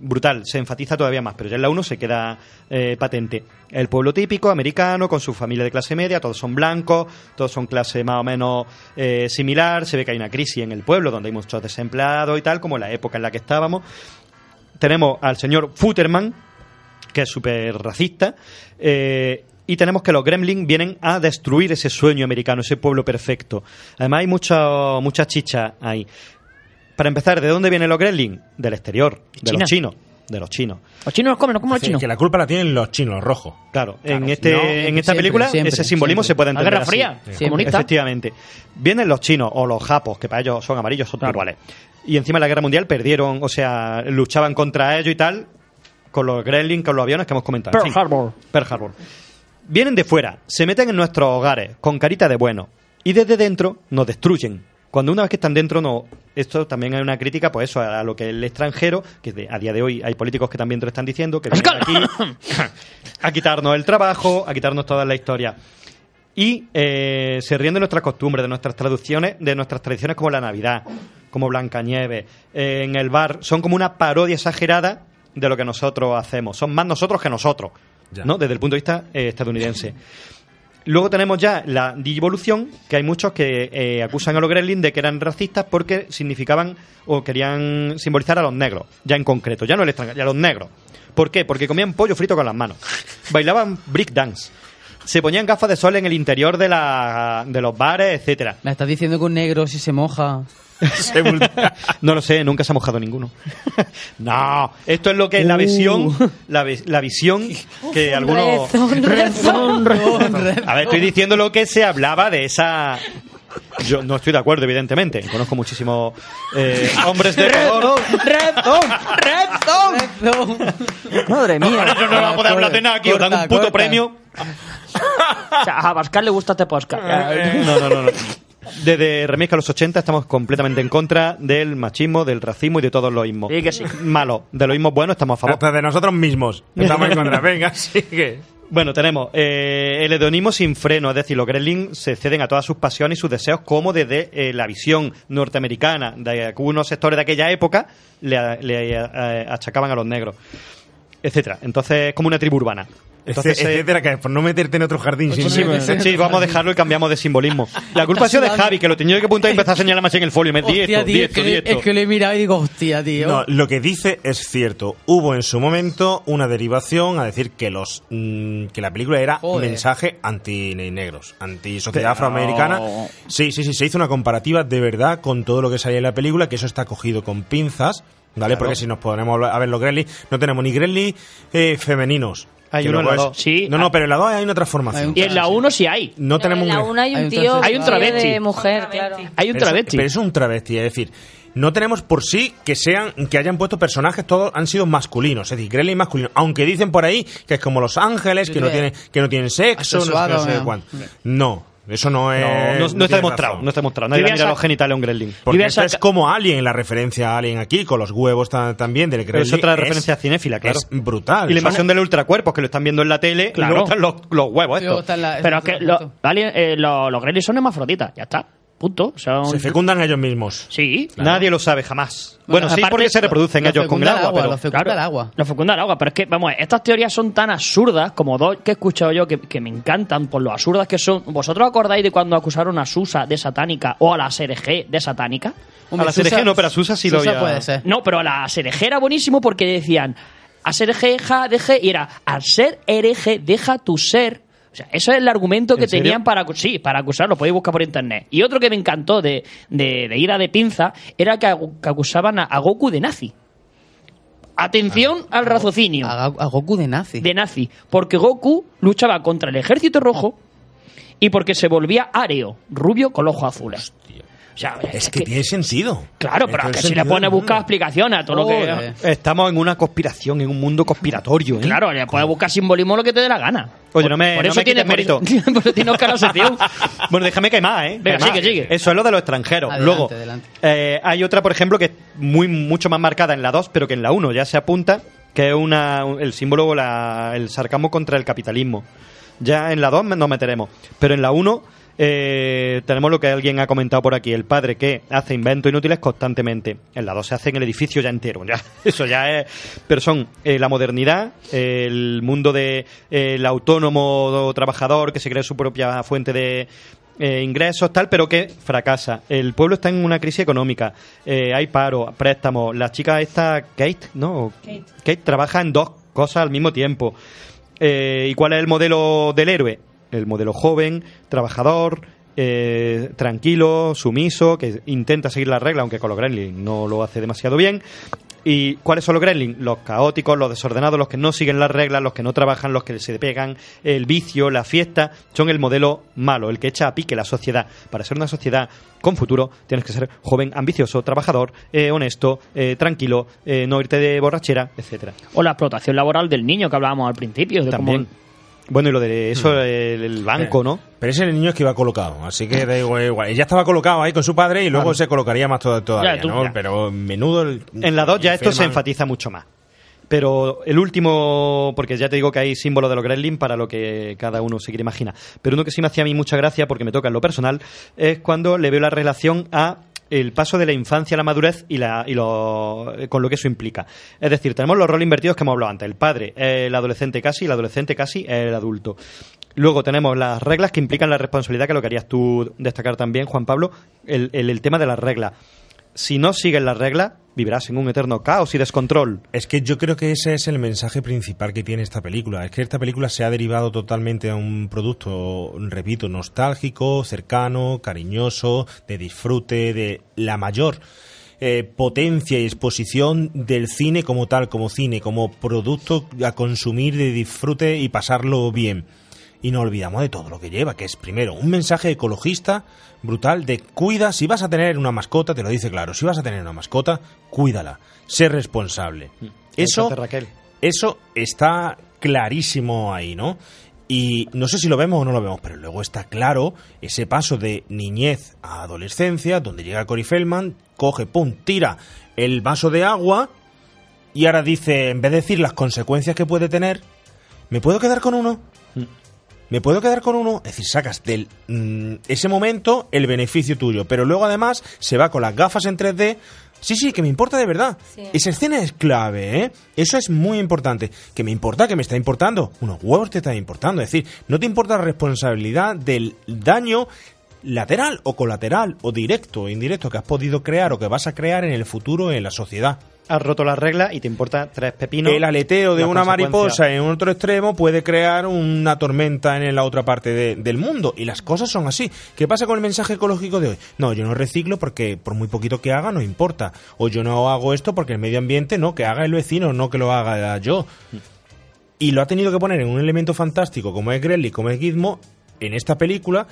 brutal, se enfatiza todavía más, pero ya en la 1 se queda eh, patente. El pueblo típico americano con su familia de clase media, todos son blancos, todos son clase más o menos eh, similar, se ve que hay una crisis en el pueblo donde hay muchos desempleados y tal, como la época en la que estábamos. Tenemos al señor Futterman, que es súper racista, eh, y tenemos que los gremlins vienen a destruir ese sueño americano, ese pueblo perfecto. Además hay mucha, mucha chicha ahí. Para empezar, ¿de dónde vienen los gremlins? Del exterior, de China. los chinos. De los chinos. Los chinos los comen, no como los chinos. que la culpa la tienen los chinos, los rojos. Claro, Claro, en, este, no, en esta siempre, película siempre, ese simbolismo siempre. se puede La entender Guerra así. Fría, comunista. Efectivamente. Vienen los chinos o los japos, que para ellos son amarillos, son Claro. iguales. Y encima en la guerra mundial perdieron, o sea, luchaban contra ellos y tal, con los gremlins, con los aviones que hemos comentado. En Pearl fin, Harbor. Pearl Harbor. Vienen de fuera, se meten en nuestros hogares, con carita de bueno. y desde dentro nos destruyen. Cuando una vez que están dentro, no. Esto también hay una crítica, pues eso, a, lo que el extranjero, que a día de hoy hay políticos que también te lo están diciendo, que vienen aquí <coughs> a quitarnos el trabajo, a quitarnos toda la historia. Y eh, se ríen de nuestras costumbres, de nuestras traducciones, de nuestras tradiciones como la Navidad, como Blancanieves, eh, en el bar. Son como una parodia exagerada de lo que nosotros hacemos. Son más nosotros que nosotros, ¿no? Desde el punto de vista eh, estadounidense. Luego tenemos ya la digivolución, que hay muchos que eh, acusan a los gremlins de que eran racistas porque significaban o querían simbolizar a los negros, ya en concreto, ya no el extranjero, ya a los negros. ¿Por qué? Porque comían pollo frito con las manos, <laughs> bailaban break dance, se ponían gafas de sol en el interior de, la, de los bares, etcétera. Me estás diciendo que un negro si se moja... <laughs> <laughs> no lo sé, nunca se ha mojado ninguno. <laughs> no, esto es lo que es la Uh. visión, la, vi- la visión que algunos... Rezón, rezón. A ver, estoy diciendo lo que se hablaba de esa... Yo no estoy de acuerdo, evidentemente. Conozco muchísimos eh, hombres de color. Madre mía. Ahora yo no vamos a poder hablar de nada aquí, os dan un puto corta. premio. O sea, a Pascal le gusta este podcast. No, no, no, no. Desde Remix a los 80 estamos completamente en contra del machismo, del racismo y de todos los ismos. Sí que sí. Malo. De los ismos buenos estamos a favor. Hasta de nosotros mismos. Estamos en contra. Venga, <laughs> sigue. Bueno, tenemos eh, el hedonismo sin freno, es decir, los gremlins se ceden a todas sus pasiones y sus deseos como desde eh, la visión norteamericana de algunos sectores de aquella época le, le, eh, achacaban a los negros, etcétera. Entonces es como una tribu urbana. Entonces, etcétera, que por no meterte en otro jardín sin Sí, sí, vamos a dejarlo y cambiamos de simbolismo. <laughs> La culpa ha sido de Javi, que lo tenía que apuntar y empezar a señalar más en el folio. Me di esto, di es esto, que, di esto. es que lo he mirado y digo, hostia, tío. No, lo que dice es cierto. Hubo en su momento una derivación a decir que los mm, que la película era un mensaje anti negros, anti sociedad Pero- afroamericana. Sí, sí, sí, se hizo una comparativa de verdad con todo lo que salía en la película, que eso está cogido con pinzas, ¿vale? Claro. Porque si nos ponemos a ver los Gremlins, no tenemos ni Gremlins eh, femeninos. Hay uno en la. Sí. No, no, pero en la 2 hay una transformación. Y en la 1 sí hay. No tenemos en la un- una hay un Hay un tío Hay un travesti. de mujer, claro. Hay un travesti. Pero es un travesti, es decir, no tenemos por sí que sean que hayan puesto personajes todos han sido masculinos, es decir, Gremlin masculino, aunque dicen por ahí que es como los ángeles, que no tienen que no tienen sexo, no sé, no ¿no? cuánto. No, eso no es No, no, no está demostrado, razón. no está demostrado. Nadie le voy a mira sac- los genitales a un gremlin. Porque es como Alien, la referencia a Alien aquí, con los huevos ta- también del Pero Gremlin. es otra es- referencia cinéfila, claro. Es brutal. Y la invasión del ultracuerpos, que lo están viendo en la tele, Claro. y luego están los, los huevos estos. está en la- Pero es que eso, lo- eso. alien- eh, lo- los gremlins son hermafroditas, ya está. Punto. Se fecundan ellos mismos. Sí. Nadie lo sabe jamás. Bueno, sí, aparte- porque se reproducen Lo ellos con el agua, agua, pero... lo fecunda Claro, el agua. Lo fecunda el agua, pero es que, vamos, estas teorías son tan absurdas como dos que he escuchado yo que, que me encantan por lo absurdas que son. ¿Vosotros acordáis de cuando acusaron a Susa de satánica o a la SRG de satánica? Hombre, a la CRG no, pero a Susa sí lo había- puede ser. No, pero a la SRG era buenísimo porque decían a SRG, ja, deje, y era al ser hereje, deja tu ser. O sea, eso es el argumento que tenían para, sí, para acusarlo, podéis buscar por internet. Y otro que me encantó de, de, de ira de pinza era que, acusaban a, a Goku de nazi. Atención al raciocinio. A, a Goku de nazi. De nazi. Porque Goku luchaba contra el ejército rojo y porque se volvía areo, rubio con ojos azules. O sea, Es que tiene sentido. Claro, pero es que si le pone a buscar mundo. explicaciones a todo lo que. Estamos en una conspiración, en un mundo conspiratorio, ¿eh? Claro, le puedes buscar simbolismo lo que te dé la gana. Oye, no me, por no eso me tiene mérito. <laughs> Por, eso tiene Oscar. <laughs> Bueno, déjame que más, ¿eh? Venga, Que más. sigue, sigue. Eso es lo de los extranjeros. Adelante, Luego, adelante. eh, hay otra, por ejemplo, que es muy mucho más marcada en la 2, pero que en la 1 ya se apunta, que es una, el símbolo, la- el sarcasmo contra el capitalismo. Ya en la 2 nos meteremos. Pero en la 1 eh, tenemos lo que alguien ha comentado por aquí, el padre que hace inventos inútiles constantemente. En la 2 se hace en el edificio ya entero. Ya, <laughs> eso ya es... Pero son eh, la modernidad, el mundo del de, el autónomo trabajador que se crea su propia fuente de, eh, ingresos, tal, pero que fracasa. El pueblo está en una crisis económica, eh, hay paro, préstamos. La chica esta, Kate, ¿no? Kate. trabaja en dos cosas al mismo tiempo. Eh, ¿Y cuál es el modelo del héroe? El modelo joven, trabajador, eh, tranquilo, sumiso, que intenta seguir las reglas, aunque con los Gremlins no lo hace demasiado bien. ¿Y cuáles son los Gremlins? Los caóticos, los desordenados, los que no siguen las reglas, los que no trabajan, los que se pegan, el vicio, la fiesta, son el modelo malo, el que echa a pique la sociedad. Para ser una sociedad con futuro tienes que ser joven, ambicioso, trabajador, eh, honesto, eh, tranquilo, eh, no irte de borrachera, etcétera. O la explotación laboral del niño que hablábamos al principio. De También. cómo Bueno, y lo de eso, Hmm. el, el banco, ¿no? Pero ese niño es que iba colocado, así que da igual, igual. Ella estaba colocado ahí con su padre y luego Claro. se colocaría más todo- todavía, Ya, tú, ¿no? ya. Pero menudo... el- En la 2 ya esto se enfatiza mucho más. Pero el último, porque ya te digo que hay símbolos de los Gremlin para lo que cada uno se quiere imaginar. Pero uno que sí me hacía a mí mucha gracia, porque me toca en lo personal, es cuando le veo la relación a el paso de la infancia a la madurez y, la, y lo, con lo que eso implica. Es decir, tenemos los roles invertidos que hemos hablado antes. El padre el adolescente casi, el adolescente casi el adulto. Luego tenemos las reglas que implican la responsabilidad, que lo querías tú destacar también, Juan Pablo, el, el- el tema de las reglas. Si no sigues las reglas, vivirás en un eterno caos y descontrol. Es que yo creo que ese es el mensaje principal que tiene esta película. Es que esta película se ha derivado totalmente a un producto, repito, nostálgico, cercano, cariñoso, de disfrute, de la mayor eh, potencia y exposición del cine como tal, como cine, como producto a consumir de disfrute y pasarlo bien. Y no olvidamos de todo lo que lleva, que es primero un mensaje ecologista brutal de cuida, si vas a tener una mascota, te lo dice claro, si vas a tener una mascota, cuídala, sé responsable. Eso, Fíjate, Raquel. eso está clarísimo ahí, ¿no? Y no sé si lo vemos o no lo vemos, pero luego está claro ese paso de niñez a adolescencia, donde llega Cory Feldman, coge, pum, tira el vaso de agua y ahora dice, en vez de decir las consecuencias que puede tener, ¿me puedo quedar con uno? ¿Me puedo quedar con uno? Es decir, sacas del mm, ese momento el beneficio tuyo, pero luego además se va con las gafas en 3D. Sí, sí, que me importa de verdad. Sí. Esa escena es clave, ¿eh? Eso es muy importante. Que me importa, que me está importando. Unos huevos te están importando. Es decir, no te importa la responsabilidad del daño lateral o colateral o directo o indirecto que has podido crear o que vas a crear en el futuro en la sociedad. Has roto las reglas y te importa tres pepinos. El aleteo de una mariposa en otro extremo puede crear una tormenta en la otra parte de- del mundo. Y las cosas son así. ¿Qué pasa con el mensaje ecológico de hoy? No, yo no reciclo porque por muy poquito que haga no importa. O yo no hago esto porque el medio ambiente no, que haga el vecino, no que lo haga yo. Y lo ha tenido que poner en un elemento fantástico como es Gremlin, como es Gizmo, en esta película,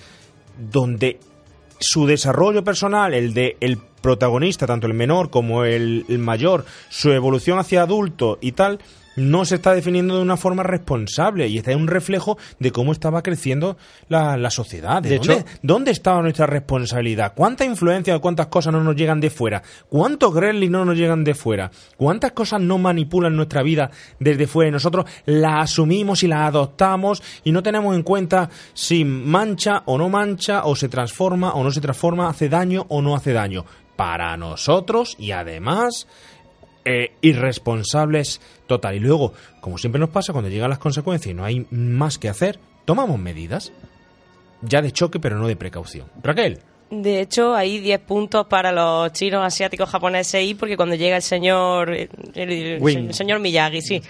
donde su desarrollo personal, el de el protagonista, tanto el menor como el, el mayor, su evolución hacia adulto y tal, no se está definiendo de una forma responsable y está en un reflejo de cómo estaba creciendo la, la sociedad. ¿De, De dónde, hecho- dónde estaba nuestra responsabilidad? ¿Cuánta influencia o cuántas cosas no nos llegan de fuera? ¿Cuántos Gremlins no nos llegan de fuera? ¿Cuántas cosas no manipulan nuestra vida desde fuera y nosotros las asumimos y las adoptamos y no tenemos en cuenta si mancha o no mancha o se transforma o no se transforma, hace daño o no hace daño? Para nosotros y además eh, irresponsables total. Y luego, como siempre nos pasa, cuando llegan las consecuencias y no hay más que hacer, tomamos medidas. Ya de choque, pero no de precaución. Raquel. De hecho, hay 10 puntos para los chinos, asiáticos, japoneses y porque cuando llega el señor el, señor Miyagi, sí,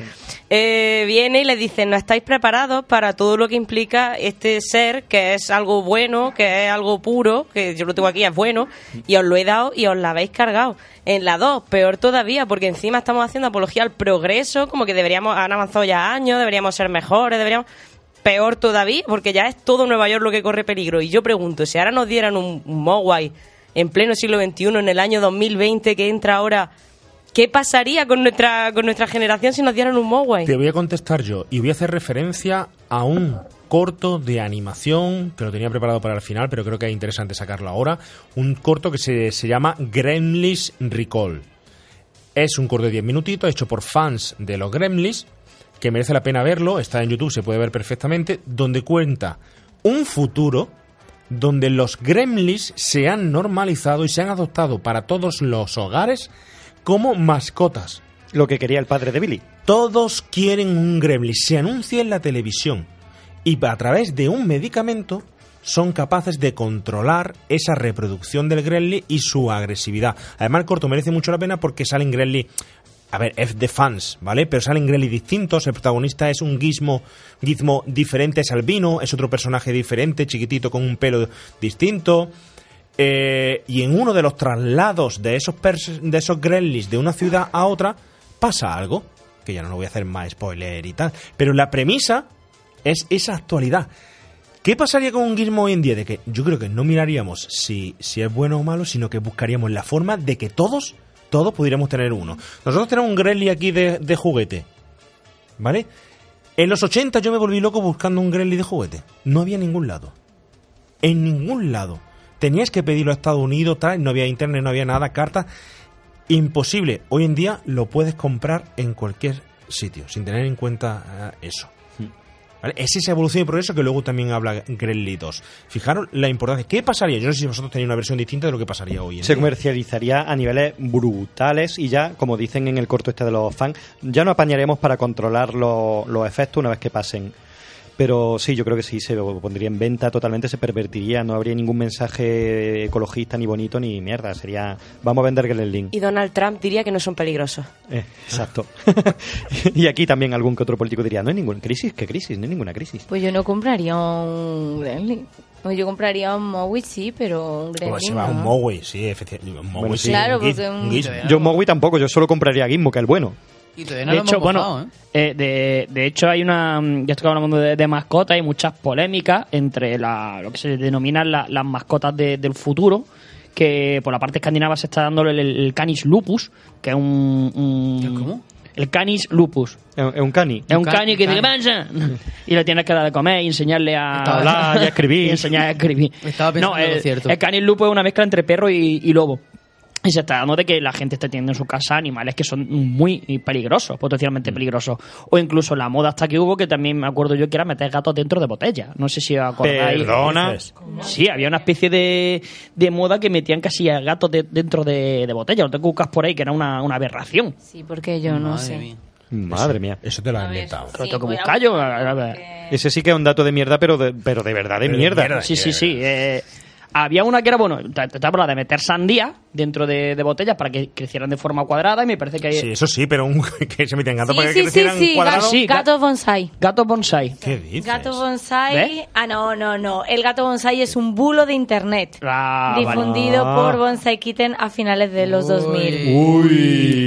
eh, viene y le dice, no estáis preparados para todo lo que implica este ser, que es algo bueno, que es algo puro, que yo lo tengo aquí, es bueno, y os lo he dado y os la habéis cargado. En la 2, peor todavía, porque encima estamos haciendo apología al progreso, como que deberíamos, han avanzado ya años, deberíamos ser mejores, deberíamos peor todavía, porque ya es todo Nueva York lo que corre peligro. Y yo pregunto, si ahora nos dieran un, un Mogwai en pleno siglo XXI, en el año 2020 que entra ahora, ¿qué pasaría con nuestra, con nuestra generación si nos dieran un Mogwai? Te voy a contestar yo y voy a hacer referencia a un corto de animación que lo tenía preparado para el final, pero creo que es interesante sacarlo ahora. Un corto que se, se llama Gremlins Recall. Es un corto de 10 minutitos hecho por fans de los Gremlins que merece la pena verlo, está en YouTube, se puede ver perfectamente, donde cuenta un futuro donde los gremlins se han normalizado y se han adoptado para todos los hogares como mascotas. Lo que quería el padre de Billy. Todos quieren un gremlin. Se anuncia en la televisión. Y a través de un medicamento son capaces de controlar esa reproducción del gremlin y su agresividad. Además, el corto merece mucho la pena porque salen gremlin... A ver, es de fans, ¿vale? Pero salen gremlins distintos. El protagonista es un gizmo, gizmo diferente, es albino. Es otro personaje diferente, chiquitito, con un pelo distinto. Eh, y en uno de los traslados de esos, de esos de una ciudad a otra, pasa algo. Que ya no lo voy a hacer más spoiler y tal. Pero la premisa es esa actualidad. ¿Qué pasaría con un gizmo hoy en día? De que yo creo que no miraríamos si, si es bueno o malo, sino que buscaríamos la forma de que todos, todos pudiéramos tener uno. Nosotros tenemos un gremlin aquí de, juguete. ¿Vale? En los 80 yo me volví loco buscando un Gremlin de juguete. No había ningún lado. En ningún lado. Tenías que pedirlo a Estados Unidos, tal, no había internet, no había nada, cartas. Imposible. Hoy en día lo puedes comprar en cualquier sitio, sin tener en cuenta eh, eso. ¿Vale? Es esa evolución y progreso que luego también habla Gremlin 2. Fijaros la importancia. ¿Qué pasaría? Yo no sé si vosotros tenéis una versión distinta de lo que pasaría hoy en Se día. comercializaría a niveles brutales y ya, como dicen en el corto este de los fans, ya no apañaremos para controlar lo- los efectos una vez que pasen. Pero sí, yo creo que sí, se pondría en venta totalmente, se pervertiría, no habría ningún mensaje ecologista, ni bonito, ni mierda. Sería, vamos a vender Gremlin. Y Donald Trump diría que no son peligrosos. Eh, exacto. <laughs> y aquí también algún que otro político diría, no hay ninguna crisis, ¿qué crisis? No hay ninguna crisis. Pues yo no compraría un Gremlin. O yo compraría un Maui, sí, pero un Gremlin Pues se va no. un Mowgli, sí, efectivamente. Un Bueno, sí, Claro, un porque un- un. Yo Mogui tampoco, yo solo compraría Gizmo, que es el bueno. Y todavía no de lo hecho, hemos bueno, ¿eh? eh, de, de hecho hay una, mm, ya estoy hablando de, de mascotas, hay muchas polémicas entre la, lo que se denominan la- las mascotas de- del futuro, que por la parte escandinava se está dando el, el Canis lupus, que es un... un- ¿Cómo? El Canis lupus. Es un cani. Es un ca- cani que cani. dice, "¿Qué pasa?". Y le tienes que dar de comer y enseñarle a Estaba- <laughs> hablar y a escribir. y enseñar a escribir. Estaba pensando no, en lo el, cierto. el canis lupus es una mezcla entre perro y, y lobo. Y se está dando de que la gente está teniendo en su casa animales que son muy peligrosos, Mm. potencialmente peligrosos. O incluso la moda hasta que hubo, que también me acuerdo yo que era meter gatos dentro de botellas. No sé si os acordáis. Perdona. Sí, había una especie de, de moda que metían casi a gatos de- dentro de, de botellas. Lo te buscas por ahí, que era una, una aberración. Sí, porque yo no Madre sé. mía. Madre mía. Eso te lo ver, inventado. Lo tengo que buscar yo. buscar, Ese sí que es un dato de mierda, pero de, pero de verdad de Pero de mierda. mierda. Sí, sí, sí. eh, había una que era, bueno, habla de meter sandía dentro de, de botellas para que crecieran de forma cuadrada y me parece que hay Sí, eso sí, pero un, <laughs> que se metían gato Sí, para que sí, sí, crecieran sí, Sí, ga- gato bonsai. gato bonsai. ¿Qué dices? Gato bonsai. ¿Ves? Ah, no, no, no. El gato bonsai es un bulo de internet. Ah, difundido Ah. por Bonsai Kitten a finales de los 2000. Uy.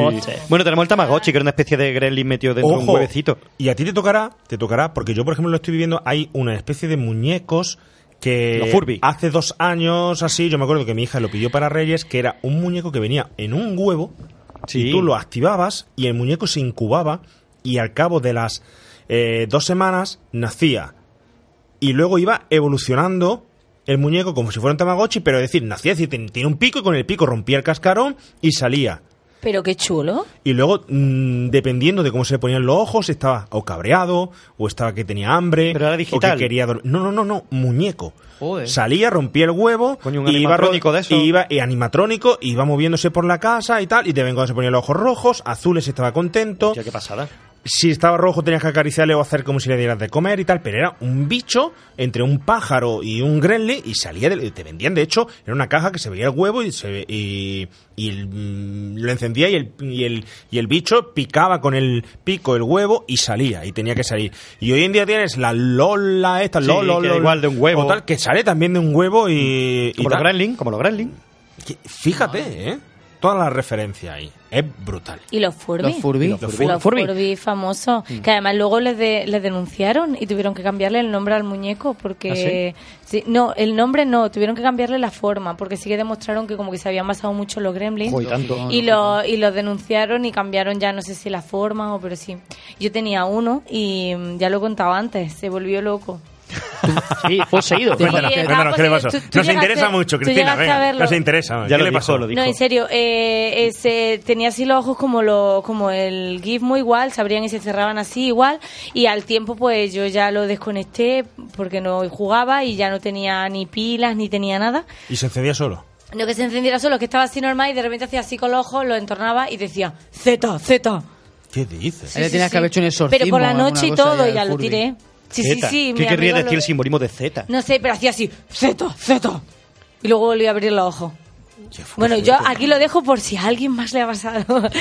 Bueno, tenemos el Tamagotchi, que era una especie de gremlin metido dentro de un huevecito. y a ti te tocará, te tocará, porque yo, por ejemplo, lo estoy viviendo, hay una especie de muñecos que hace dos años así, yo me acuerdo que mi hija lo pidió para Reyes, que era un muñeco que venía en un huevo, Sí. y tú lo activabas y el muñeco se incubaba y al cabo de las eh, dos semanas nacía. Y luego iba evolucionando el muñeco como si fuera un Tamagotchi, pero es decir, nacía, es decir, tiene un pico y con el pico rompía el cascarón y salía. Pero qué chulo. Y luego, mm, dependiendo de cómo se le ponían los ojos, estaba o cabreado, o estaba que tenía hambre, Pero era o digital. que quería dormir. No, no, no, no, muñeco. Joder. Salía, rompía el huevo, Coño, un y iba, de eso. y iba y animatrónico, iba moviéndose por la casa y tal, y de vez en cuando se ponía los ojos rojos, azules estaba contento. Ya, qué pasada. Si estaba rojo tenías que acariciarle o hacer como si le dieras de comer y tal, pero era un bicho entre un pájaro y un gremlin y salía del, te vendían de hecho era una caja que se veía el huevo y se y, y el, mm, lo encendía y el, y el y el bicho picaba con el pico el huevo y salía y tenía que salir. Y hoy en día tienes la Lola esta Sí, igual de un huevo. o tal, que sale también de un huevo y, y Como los gremlin, como los gremlin. Fíjate, ¿eh? Toda la referencia ahí. Es brutal. Y los Furby. Los Furby. Los Los Furby, Furby. famosos. Mm. Que además luego les, de- les denunciaron y tuvieron que cambiarle el nombre al muñeco porque... sí, no, el nombre no, tuvieron que cambiarle la forma porque sí que demostraron que como que se habían basado mucho en los gremlins. Joder, tanto. Y, lo, y los denunciaron y cambiaron ya no sé si la forma o pero sí. Yo tenía uno y mm, ya lo he contado antes, se volvió loco. Sí, fue seguido. Sí, Cuéntanos, cuéntanos, ¿qué le pasó? posible. Tú- tú Nos interesa mucho, Cristina. Venga, nos interesa. Ya ¿Qué le pasó? lo dijo. No, en serio, eh, ese- tenía así los ojos como lo, como el gizmo igual, se abrían y se cerraban así igual, y al tiempo pues yo ya lo desconecté porque no jugaba y ya no tenía ni pilas ni tenía nada. Y se encendía solo. No que se encendiera solo, que estaba así normal y de repente hacía así con los ojos, lo entornaba y decía Z, Z. ¿Qué dices? Él le tenías que haber hecho un exorcismo. Pero por la noche y todo, ya y ya al lo tiré. Sí, sí, sí. ¿Qué querría decir lo- el simbolismo de Z? No sé, pero hacía así, Z, Z. Y luego volví a abrir los ojos. Bueno, yo aquí lo dejo por si a alguien más le ha pasado. <laughs>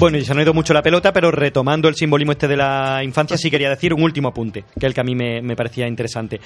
Bueno, y se nos ha ido mucho la pelota, pero retomando el simbolismo este de la infancia, sí quería decir un último apunte, que es el que a mí me, me parecía interesante.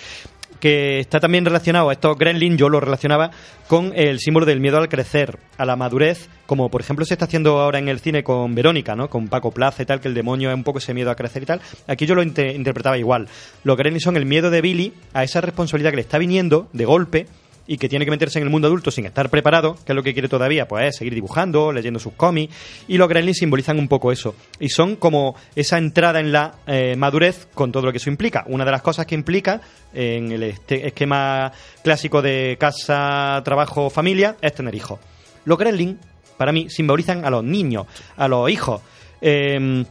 Que está también relacionado a estos gremlin, yo lo relacionaba con el símbolo del miedo al crecer, a la madurez, como por ejemplo se está haciendo ahora en el cine con Verónica, ¿no? Con Paco Plaza y tal, que el demonio es un poco ese miedo a crecer y tal. Aquí yo lo inte- interpretaba igual. Los gremlin son el miedo de Billy a esa responsabilidad que le está viniendo de golpe y que tiene que meterse en el mundo adulto sin estar preparado, que es lo que quiere todavía, pues es seguir dibujando, leyendo sus cómics, y los gremlins simbolizan un poco eso. Y son como esa entrada en la eh, madurez con todo lo que eso implica. Una de las cosas que implica en el este- esquema clásico de casa, trabajo, familia es tener hijos. Los gremlins, para mí, simbolizan a los niños, a los hijos. Eh,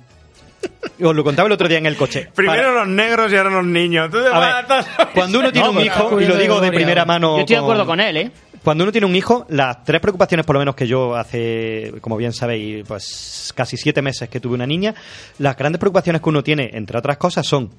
<laughs> os lo contaba el otro día en el coche. Primero los negros y ahora los niños. Tú te A ver, matas. <laughs> Cuando uno tiene No, un hijo, y lo digo de primera mano. Yo estoy de acuerdo con él, ¿eh? Cuando uno tiene un hijo, las tres preocupaciones, por lo menos que yo hace, como bien sabéis, pues casi siete meses que tuve una niña, las grandes preocupaciones que uno tiene, entre otras cosas, son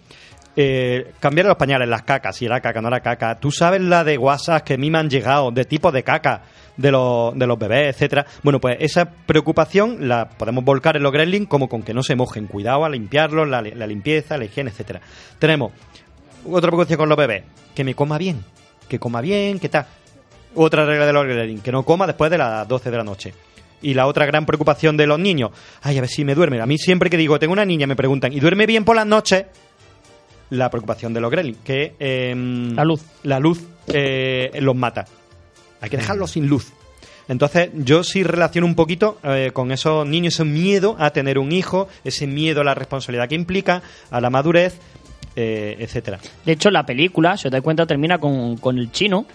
eh, cambiar los pañales, las cacas, si era caca, no era caca. Tú sabes la de WhatsApp que a mí me han llegado, de tipo de caca, de los, de los bebés, etcétera. Bueno, pues esa preocupación la podemos volcar en los gremlins como con que no se mojen. Cuidado a limpiarlos, la, la limpieza, la higiene, etcétera. Tenemos otra preocupación con los bebés, que me coma bien, que coma bien, que tal. Otra regla de los gremlins, que no coma después de las 12 de la noche. Y la otra gran preocupación de los niños, ay, a ver si me duerme. A mí siempre que digo, tengo una niña, me preguntan, ¿y duerme bien por las noches? La preocupación de los gremlins, que em, La luz. la luz eh, los mata. Hay que dejarlos sin luz. Entonces, yo sí relaciono un poquito eh, con esos niños, ese miedo a tener un hijo, ese miedo a la responsabilidad que implica, a la madurez, eh, etcétera. De hecho, la película, si os dais cuenta, termina con, con el chino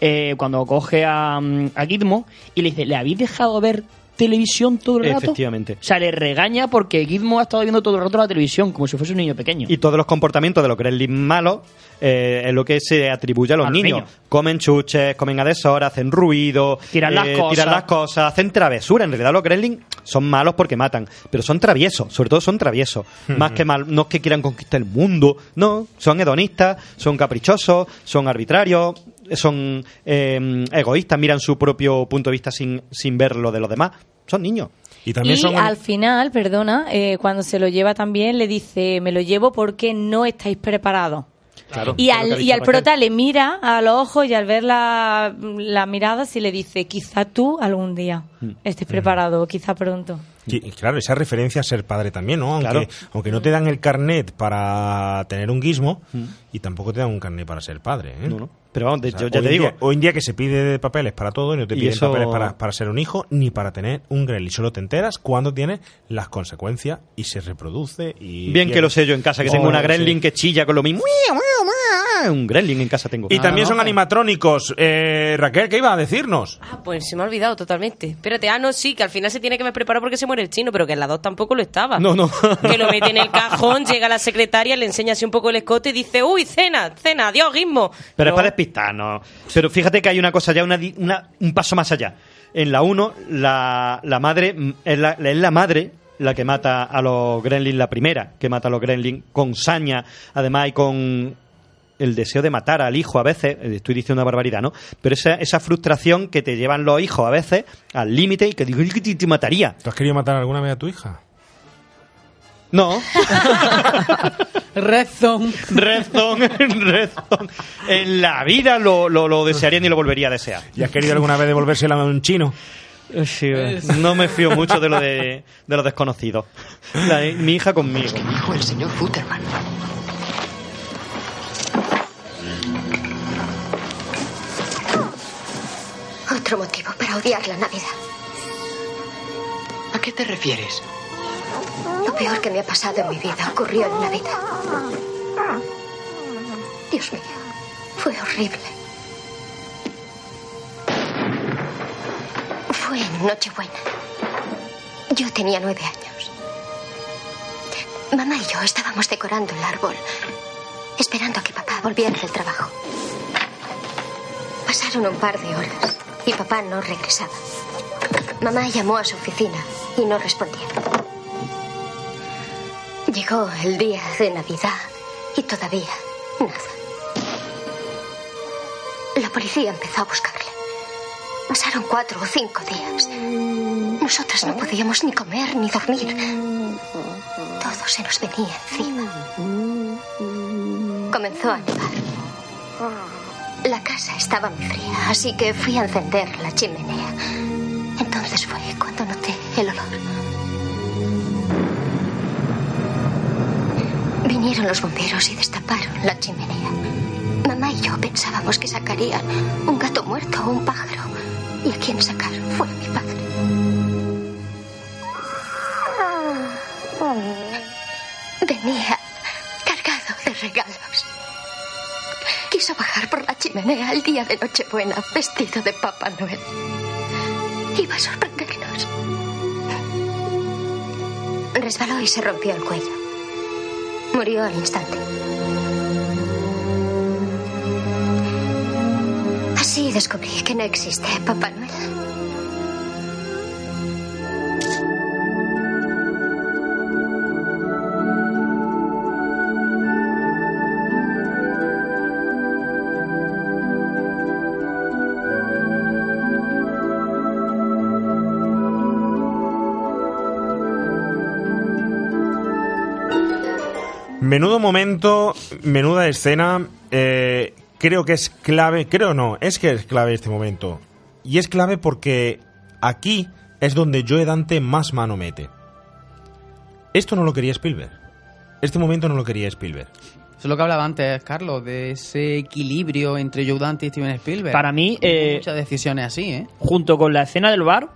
eh, cuando coge a, mm, a Gizmo y le dice, ¿le habéis dejado ver televisión todo el rato? Efectivamente. O sea, le regaña porque Gizmo ha estado viendo todo el rato la televisión, como si fuese un niño pequeño. Y todos los comportamientos de los gremlins malos eh, es lo que se atribuye a los niños. niños. Comen chuches, comen a deshora, hacen ruido, Tiran las cosas. tiran las cosas, hacen travesura. En realidad los gremlins son malos porque matan, pero son traviesos, sobre todo son traviesos. Más que mal, no es que quieran conquistar el mundo, no, son hedonistas, son caprichosos, son arbitrarios, son eh, egoístas, miran su propio punto de vista sin, sin ver lo de los demás. Son niños. Y también y son. al final, perdona, eh, cuando se lo lleva también le dice, me lo llevo porque no estáis preparados. Claro, Y al, y al prota le mira a los ojos y al ver la, la mirada sí le dice, quizá tú algún día Mm. estés preparado, quizá pronto. Y, claro, esa referencia a ser padre también, ¿no? Aunque, Claro. aunque no te dan el carnet para tener un guismo y tampoco te dan un carnet para ser padre, ¿eh? Mm. No, no. Pero vamos, de- O sea, yo ya hoy te en digo, día- hoy en día que se pide papeles para todo y no te piden eso- papeles para, para ser un hijo ni para tener un gremlin. Solo te enteras cuando tiene las consecuencias y se reproduce. y Bien que lo sé yo en casa, que tengo una gremlin sí. que chilla con lo mismo. Un gremlin en casa tengo. Y también son animatrónicos. Eh, Raquel, ¿qué iba a decirnos? Ah, pues se me ha olvidado totalmente. Espérate, ah, no, sí, que al final se tiene que haber preparado porque se muere el chino, pero que en la 2 tampoco lo estaba. No, no. Que lo mete en el <laughs> cajón, llega la secretaria, le enseña así un poco el escote y dice, uy, cena, cena, adiós, guismo. Pero es para Pero fíjate que hay una cosa ya, una, una- un paso más allá. En la 1, la, la madre mm, es la, es la madre la que mata a los gremlins, la primera que mata a los gremlins con saña, además y con el deseo de matar al hijo a veces, estoy diciendo una barbaridad, ¿no? Pero esa, esa frustración que te llevan los hijos a veces al límite y que digo, "Yo que te mataría. ¿Tú has querido matar alguna vez a tu hija? No. Redstone. Redstone, Redstone. En la vida lo, lo, lo desearía ni lo volvería a desear. ¿Y has querido alguna vez devolvérsela a un chino? Sí, no me fío mucho de lo de, de los desconocidos. La- mi hija conmigo. Dijo el señor Futterman. Otro motivo para odiar la Navidad. ¿A qué te refieres? Lo peor que me ha pasado en mi vida ocurrió en Navidad. Dios mío, fue horrible. Fue en Nochebuena. Yo tenía nueve años. Mamá y yo estábamos decorando el árbol, esperando a que papá volviera del trabajo. Pasaron un par de horas y papá no regresaba. Mamá llamó a su oficina y no respondía. Llegó el día de Navidad y todavía nada. La policía empezó a buscarle. Pasaron cuatro o cinco días. Nosotras no podíamos ni comer ni dormir. Todo se nos venía encima. Comenzó a nevar. La casa estaba muy fría, así que fui a encender la chimenea. Entonces fue cuando noté el olor. Vinieron los bomberos y destaparon la chimenea. Mamá y yo pensábamos que sacarían un gato muerto o un pájaro. Y a quien sacaron fue a mi padre. Venía cargado de regalos. Quiso bajar por la chimenea el día de Nochebuena vestido de Papá Noel. Iba a sorprendernos. Resbaló y se rompió el cuello. Murió al instante. Así descubrí que no existe Papá Noel. Menudo momento, menuda escena. eh, creo que es clave, creo no, es que es clave este momento. Y es clave porque aquí es donde Joe Dante más mano mete. Esto no lo quería Spielberg. Este momento no lo quería Spielberg. Eso es lo que hablaba antes, Carlos, de ese equilibrio entre Joe Dante y Steven Spielberg. Para mí, eh, muchas decisiones así, ¿eh? junto con la escena del bar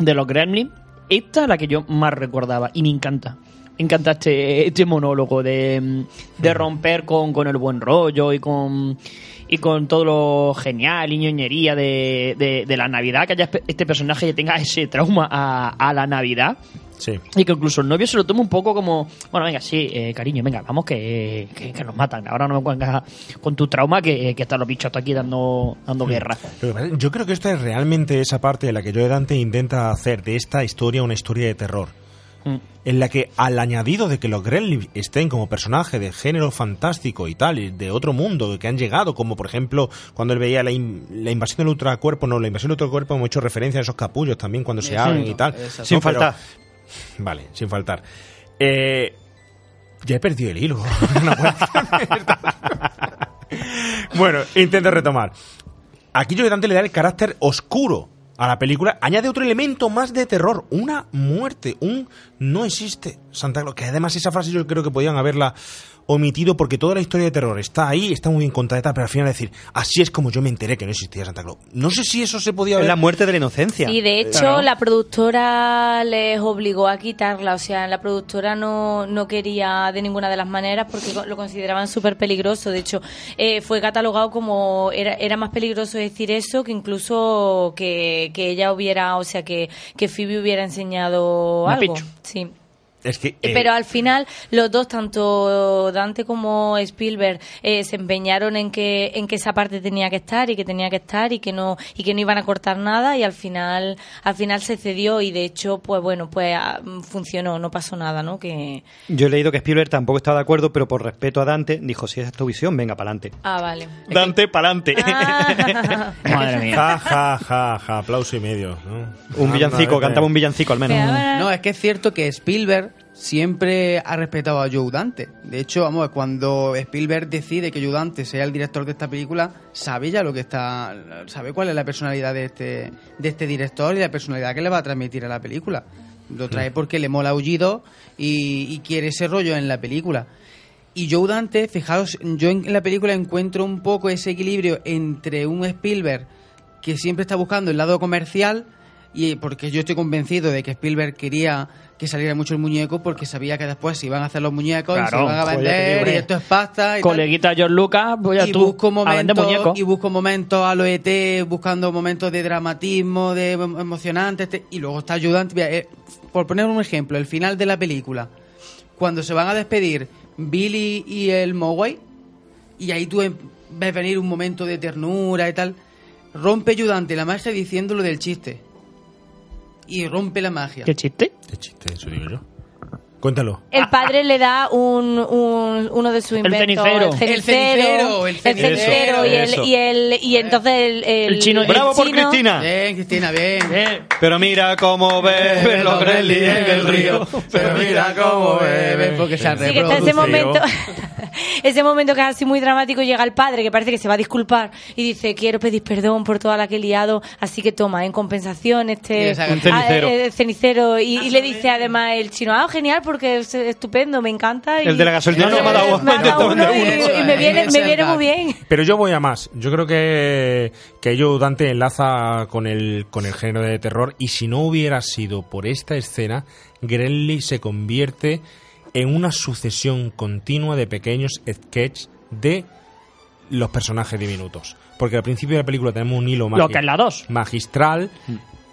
de los Gremlins, esta es la que yo más recordaba y me encanta. Encanta este, este monólogo de, mm, de romper con, con el buen rollo y con y con todo lo genial y ñoñería de, de, de la Navidad, que haya este personaje que tenga ese trauma a, a la Navidad. Sí. Y que incluso el novio se lo toma un poco como, bueno, venga, sí, eh, cariño, venga, vamos que, que, que nos matan. Ahora no me pongas con tu trauma que, que están los bichos aquí dando, dando guerra. Que pasa- Yo creo que esta es realmente esa parte de la que Joe Dante intenta hacer de esta historia una historia de terror. Mm. En la que al añadido de que los Gremlins estén como personaje de género fantástico y tal, y de otro mundo, que han llegado, como por ejemplo cuando él veía la, in- la invasión del ultracuerpo, no, la invasión del ultracuerpo hemos hecho referencia a esos capullos también cuando se Exacto, abren y tal. exacto. No, Sin pero- faltar. Vale, sin faltar. Eh, ya he perdido el hilo. <laughs> No <laughs> bueno, intento retomar. Aquí Joe Dante le da el carácter oscuro a la película. Añade otro elemento más de terror. Una muerte. Un no existe Santa Claus. Que además esa frase yo creo que podían haberla omitido porque toda la historia de terror está ahí, está muy bien contada, pero al final decir, así es como yo me enteré que no existía Santa Claus. No sé si eso se podía Es haber... la muerte de la inocencia. Y de hecho Claro. la productora les obligó a quitarla, o sea, la productora no, no quería de ninguna de las maneras porque lo consideraban súper peligroso. De hecho, eh, fue catalogado como era, era más peligroso decir eso que incluso que, que ella hubiera, o sea, que, que Phoebe hubiera enseñado Me algo. picho. Sí. Es que... eh, Pero al final los dos, tanto Dante como Spielberg, eh, se empeñaron en que en que esa parte tenía que estar y que tenía que estar y que no y que no iban a cortar nada y al final al final se cedió y de hecho pues bueno pues ah, funcionó no pasó nada no que Yo he leído que Spielberg tampoco estaba de acuerdo, pero por respeto a Dante, dijo, si esa es tu visión, venga, para adelante. ah vale Dante, para adelante. <laughs> Madre Ja, ja, ja, ja, aplauso y medio. ¿no? Un villancico, cantaba un villancico al menos. No, es que es cierto que Spielberg siempre ha respetado a Joe Dante. De hecho, vamos, cuando Spielberg decide que Joe Dante sea el director de esta película, sabe ya lo que está, sabe cuál es la personalidad de este, de este director y la personalidad que le va a transmitir a la película. Lo trae porque le mola Aullido y, y quiere ese rollo en la película. Y Joe Dante, fijaos, yo en la película encuentro un poco ese equilibrio entre un Spielberg que siempre está buscando el lado comercial y porque yo estoy convencido de que Spielberg quería que saliera mucho el muñeco porque sabía que después se iban a hacer los muñecos y se iban a pues vender digo, y esto es pasta y tal. Coleguita George Lucas, voy a y tú busco momentos y busco momentos a lo ET buscando momentos de dramatismo de em- emocionantes este- y luego está ayudante. Eh, por poner un ejemplo el final de la película cuando se van a despedir Billy y el Moway y ahí tú em- ves venir un momento de ternura y tal rompe ayudante la magia diciendo lo del chiste y rompe la magia ¿Qué chiste? ¿Qué chiste? Eso digo yo. Cuéntalo. el padre le da un, un- uno de sus inventos cenicero. el El cenicero cenicero, el el cenicero, y, Eso. el, y el y entonces el, el, El chino- el ¡Bravo por chino- Cristina! bien Cristina bien Pero mira cómo beben los Gremlins en el río. pero mira cómo beben porque se han Sí, que está ese reproducido. momento, <laughs> ese momento que es así muy dramático, llega el padre que parece que se va a disculpar y dice, quiero pedir perdón por toda la que he liado, así que toma, en compensación este cenicero. ah, eh, cenicero y, y le dice además el chino, ah, genial, porque es estupendo, me encanta. Y, El de la gasolina no me ha dado- y, me viene, me viene muy bien. Pero yo voy a más. Yo creo que, que ello Dante enlaza con el, con el género de terror y si no hubiera sido por esta escena, Gremlin se convierte en una sucesión continua de pequeños sketches de los personajes diminutos. Porque al principio de la película tenemos un hilo Lo que es la 2. magistral,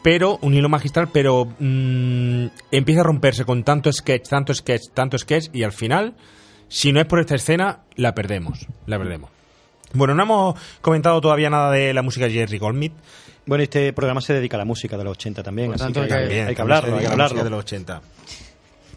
pero un hilo magistral, pero mm, empieza a romperse con tanto sketch, tanto sketch, tanto sketch y al final, si no es por esta escena, la perdemos, la perdemos. Bueno, no hemos comentado todavía nada de la música de Jerry Goldsmith. Bueno, este programa se dedica a la música de los 80 también, así que también, hay, que hablarlo, hay que a la música hablarlo. de los 80.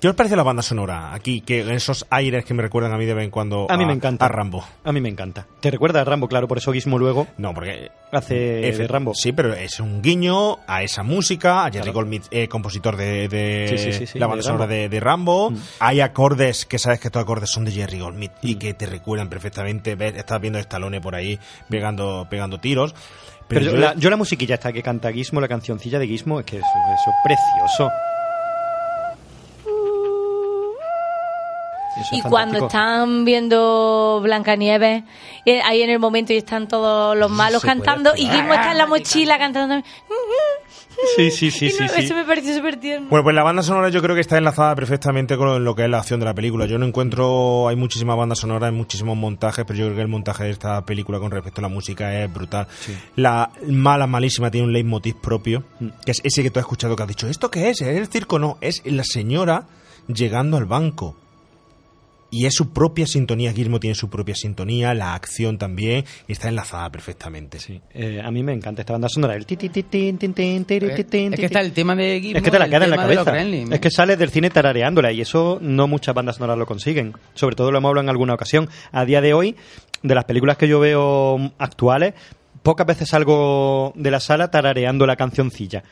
¿Qué os parece la banda sonora aquí? Que esos aires que me recuerdan a mí de vez en cuando A mí me encanta. a Rambo. A mí me encanta. ¿Te recuerda a Rambo? Claro, por eso Gizmo luego No, porque hace de Rambo. Sí, pero es un guiño a esa música, a Jerry Goldsmith, eh, compositor de, de Sí, sí, sí, sí, la de banda sonora. Mm. de, de Rambo. Hay acordes que sabes que estos acordes son de Jerry Goldsmith y que te recuerdan perfectamente. Ves, estás viendo Stallone por ahí pegando, pegando tiros. Pero, yo- la, yo la musiquilla esta que canta Gizmo, la cancioncilla de Gizmo, es que eso, eso es precioso. Eso es Y cuando están viendo Blancanieves, eh, ahí en el momento y están todos los malos se cantando, y. Gizmo está en la mochila cantando. Sí, sí, sí, <laughs> sí, no, sí. Eso me pareció súper tierno. Bueno, pues la banda sonora yo creo que está enlazada perfectamente con lo que es la acción de la película. Yo no encuentro, hay muchísimas bandas sonoras, hay muchísimos montajes, pero yo creo que el montaje de esta película con respecto a la música es brutal. La mala, malísima tiene un leitmotiv propio, que es ese que tú has escuchado que has dicho, ¿esto qué es? ¿Es el circo? No, es la señora llegando al banco. Y es su propia sintonía, Gizmo tiene su propia sintonía, la acción también, y está enlazada perfectamente. Eh, a mí me encanta esta banda sonora. El ti, ti, ti, tin, tin, tin, tin, Es que está el tema de Gizmo Es que te la queda en la tema de los cabeza. Es que sales del cine tarareándola y eso no muchas bandas sonoras lo consiguen. Sobre todo lo hemos hablado en alguna ocasión. A día de hoy, de las películas que yo veo actuales, pocas veces salgo de la sala tarareando la cancioncilla.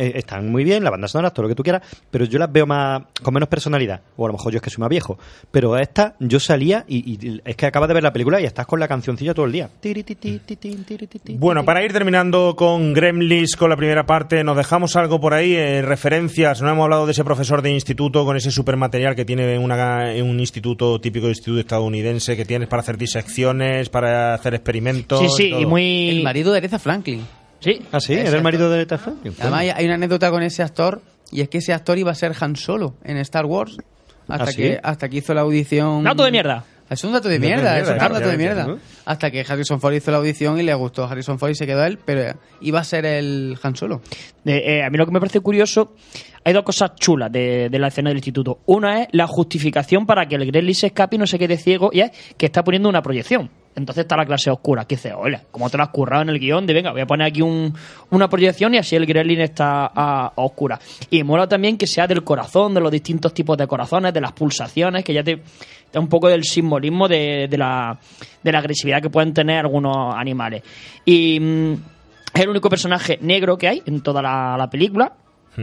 Eh, están muy bien, la banda sonora, todo lo que tú quieras, pero yo las veo más con menos personalidad. O a lo mejor yo es que soy más viejo. Pero a esta yo salía y, y es que acabas de ver la película y estás con la cancioncilla todo el día. Bueno, para ir terminando con Gremlins, con la primera parte, nos dejamos algo por ahí, eh, referencias. No hemos hablado de ese profesor de instituto con ese supermaterial que tiene una, en un instituto típico de instituto estadounidense que tienes para hacer disecciones, para hacer experimentos. Sí, sí, todo. y muy... El marido de Aretha Franklin. Sí. Ah, sí, era el marido de Aretha Franklin. Además, hay, una anécdota con ese actor, y es que ese actor iba a ser Han Solo en Star Wars. Hasta, ¿Ah, sí? que, hasta que hizo la audición. Dato de mierda. Es un dato de mierda, es un dato de mierda. ¿no? Hasta que Harrison Ford hizo la audición y le gustó Harrison Ford y se quedó él, pero iba a ser el Han Solo. Eh, eh, a mí lo que me parece curioso, hay dos cosas chulas de, de la escena del instituto. Una es la justificación para que el Gremlin se escape y no se quede ciego, y es que está poniendo una proyección. Entonces está la clase oscura, que dice, hola, como te lo has currado en el guion, de venga, voy a poner aquí un- una proyección y así el Gremlin está a, oscura. Y mola también que sea del corazón, de los distintos tipos de corazones, de las pulsaciones, que ya te da un poco del simbolismo de, la, de la agresividad que pueden tener algunos animales. Y mm, es el único personaje negro que hay en toda la película.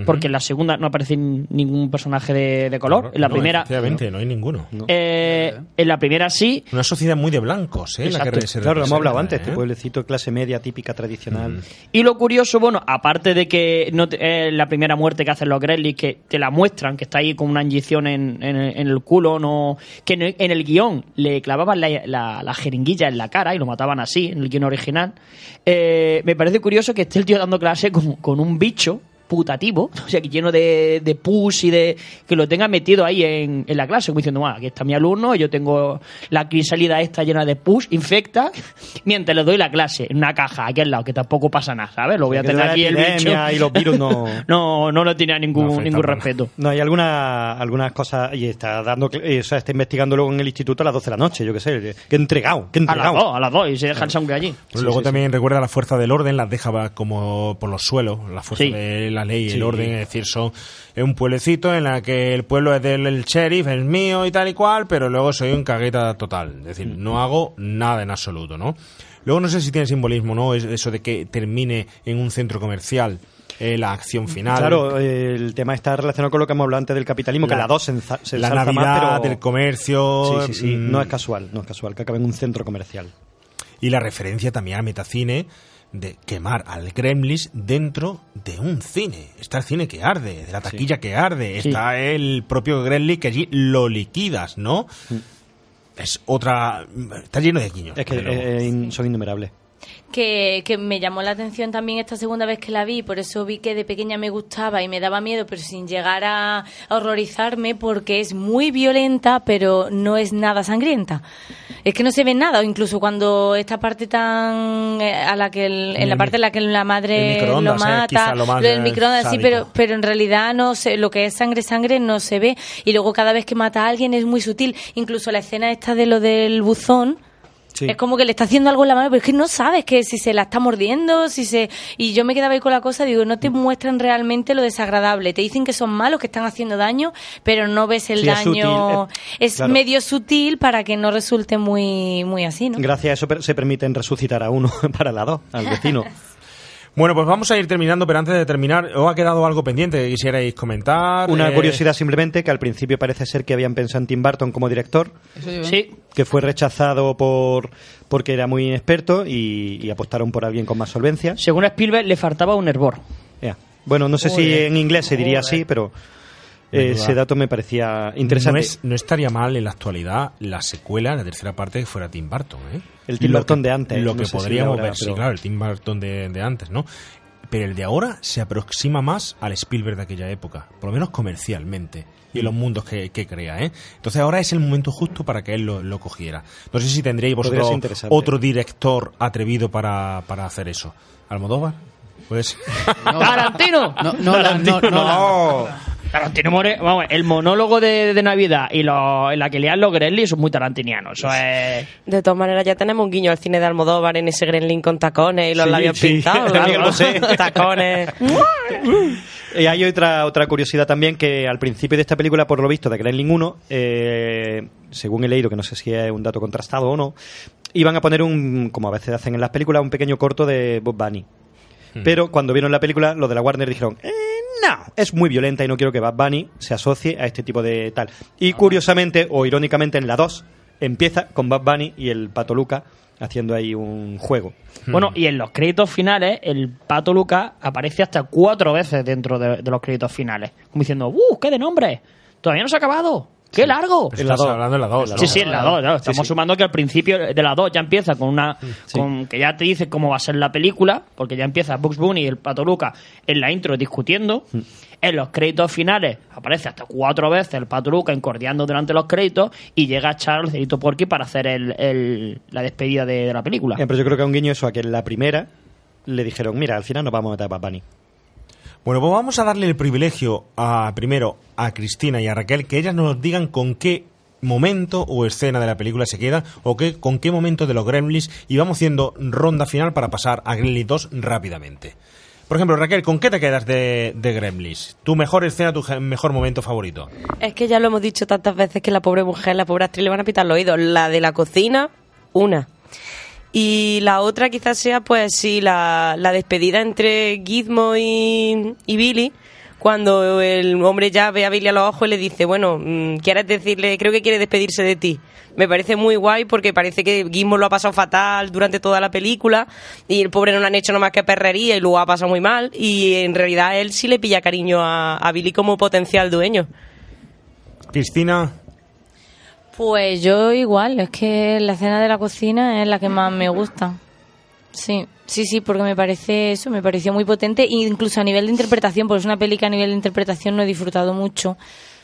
Porque en la segunda no aparece ningún personaje de, de color. en la No, primera. Efectivamente, no hay ninguno. eh, en la primera sí. Una sociedad muy de blancos, ¿eh? La que Exacto. se Claro, lo hemos hablado antes, este ¿eh? pueblecito clase media típica tradicional. Y lo curioso, bueno, aparte de que no te- eh, la primera muerte que hacen los Gremlins, que te la muestran, que está ahí con una inyección en, en- en el culo, no que en el, en el guion le clavaban la, la- la jeringuilla en la cara y lo mataban así, en el guion original. Eh, me parece curioso que esté el tío dando clase con, con un bicho putativo, <laughs> o sea, que lleno de, de pus y de... que lo tenga metido ahí en, en la clase, como diciendo, "Ah, aquí está mi alumno, yo tengo la crisálida esta llena de pus, infecta, <laughs> mientras le doy la clase en una caja aquí al lado, que tampoco pasa nada, ¿sabes? Lo voy a tener aquí el bicho. y los virus no... <laughs> No, no le tenía ningún, No ningún respeto. No, hay alguna, algunas cosas y está dando, eh, o sea, está investigando luego en el instituto a las 12 de la noche, yo qué sé, que entregado, que A las entregado. dos, a las dos, y se deja el sangre allí. Pero luego también recuerda la fuerza del orden, las deja como por los suelos, la fuerza Sí. de la ley, Sí. el orden, es decir, son es un pueblecito en la que el pueblo es del el sheriff, es mío y tal y cual, pero luego soy un cagueta total, es decir, no hago nada en absoluto, ¿no? Luego no sé si tiene simbolismo, ¿no? Es eso de que termine en un centro comercial eh, la acción final. Claro, el tema está relacionado con lo que hemos hablado antes del capitalismo, que La- la dos se, se la Navidad más, pero... del comercio. Sí, sí, sí, mm, no es casual, no es casual que acabe en un centro comercial. Y la referencia también al metacine, de quemar al Gremlins dentro de un cine. Está el cine que arde, de la taquilla que arde, Sí. está el propio Gremlins que allí lo liquidas, ¿no? Es otra... Está lleno de guiños. Es que eh, in- son innumerables. Que, que me llamó la atención también esta segunda vez que la vi, por eso vi que de pequeña me gustaba y me daba miedo, pero sin llegar a, horrorizarme, porque es muy violenta, pero no es nada sangrienta. Es que no se ve nada, incluso cuando esta parte tan eh, a la que el- en El la parte en la que la el madre lo es mata, lo más, del eh, microondas sí, pero pero en realidad no sé, lo que es sangre sangre no se ve. Y luego cada vez que mata a alguien es muy sutil, incluso la escena esta de lo del buzón es como que le está haciendo algo en la mano, pero es que no sabes que si se la está mordiendo, si se... Y yo me quedaba ahí con la cosa, digo, no te muestran realmente lo desagradable. Te dicen que son malos, que están haciendo daño, pero no ves el Sí, daño... eh, Es claro. medio sutil para que no resulte muy, muy así, ¿no? Gracias a eso se permiten resucitar a uno <laughs> para la dos, al vecino. <laughs> Bueno, pues vamos a ir terminando, pero antes de terminar, ¿os ha quedado algo pendiente que quisierais comentar? Una Eh, curiosidad simplemente, que al principio parece ser que habían pensado en Tim Burton como director, Sí. que fue rechazado por porque era muy inexperto y, y apostaron por alguien con más solvencia. Según Spielberg, le faltaba un hervor. Bueno, no sé si en inglés se diría Joder. así, pero eh, ese dato me parecía interesante. No, es- no estaría mal en la actualidad la secuela, la tercera parte, que fuera Tim Burton, ¿eh? El Tim Burton de antes, Lo no que si podríamos ahora, ver, sí, claro, el Tim Burton de, de antes, ¿no? Pero el de ahora se aproxima más al Spielberg de aquella época, por lo menos comercialmente, y en los mundos que, que crea, ¿eh? Entonces ahora es el momento justo para que él lo, lo cogiera. No sé si tendríais vosotros otro director atrevido para, para hacer eso. ¿Almodóvar? Pues... ¡Tarantino! No, no, la- no, no, la- Tarantino more, vamos, el monólogo de, de Navidad y lo, en la que lean los Gremlins es muy tarantiniano. Eso es. De todas maneras, ya tenemos un guiño al cine de Almodóvar en ese Gremlin con tacones y los Sí, labios sí, pintados. <laughs> lo sé. <laughs> tacones. Y hay otra, otra curiosidad también que al principio de esta película, por lo visto, de Gremlin 1, eh, según he leído, que no sé si es un dato contrastado o no, iban a poner un, como a veces hacen en las películas, un pequeño corto de Bob Bunny. Pero cuando vieron la película, los de la Warner dijeron, "Eh, no, es muy violenta y no quiero que Bad Bunny se asocie a este tipo de tal. Y curiosamente, o irónicamente, en la 2 empieza con Bad Bunny y el Pato Luca haciendo ahí un juego. Bueno, y en los créditos finales, el Pato Lucas aparece hasta cuatro veces dentro de, de los créditos finales. Como diciendo, ¡uh, qué de nombre! Todavía no se ha acabado. ¡Qué largo! Pero estás hablando en la 2, Sí, sí, en la 2. Estamos sumando que al principio de la 2 ya empieza con una. Sí. con que ya te dice cómo va a ser la película, porque ya empieza Bugs Bunny y el Pato Luca en la intro discutiendo. En los créditos finales aparece hasta cuatro veces el Pato Luca encordeando delante de los créditos y llega Charles Cerito Porky para hacer el, el- la despedida de, de la película. Eh, pero yo creo que es un guiño eso a que en la primera le dijeron, mira, al final nos vamos a meter a Bunny. Bueno, pues vamos a darle el privilegio a primero a Cristina y a Raquel que ellas nos digan con qué momento o escena de la película se queda o qué, con qué momento de los Gremlins y vamos haciendo ronda final para pasar a Gremlins 2 rápidamente. Por ejemplo, Raquel, ¿con qué te quedas de, de Gremlins? ¿Tu mejor escena, tu mejor momento favorito? Es que ya lo hemos dicho tantas veces que la pobre mujer, la pobre actriz le van a pitar los oídos. La de la cocina, una. Y la otra quizás sea, pues sí, la, la despedida entre Gizmo y, Billy, cuando el hombre ya ve a Billy a los ojos y le dice, bueno, mm, ¿quieres decirle? Creo que quiere despedirse de ti. Me parece muy guay porque parece que Gizmo lo ha pasado fatal durante toda la película y el pobre no le han hecho nomás que perrería y lo ha pasado muy mal y en realidad él sí le pilla cariño a, a Billy como potencial dueño. Cristina, Pues yo igual, es que la escena de la cocina es la que más me gusta. Sí, sí, sí, porque me parece eso, me pareció muy potente, incluso a nivel de interpretación, porque es una peli que a nivel de interpretación no he disfrutado mucho,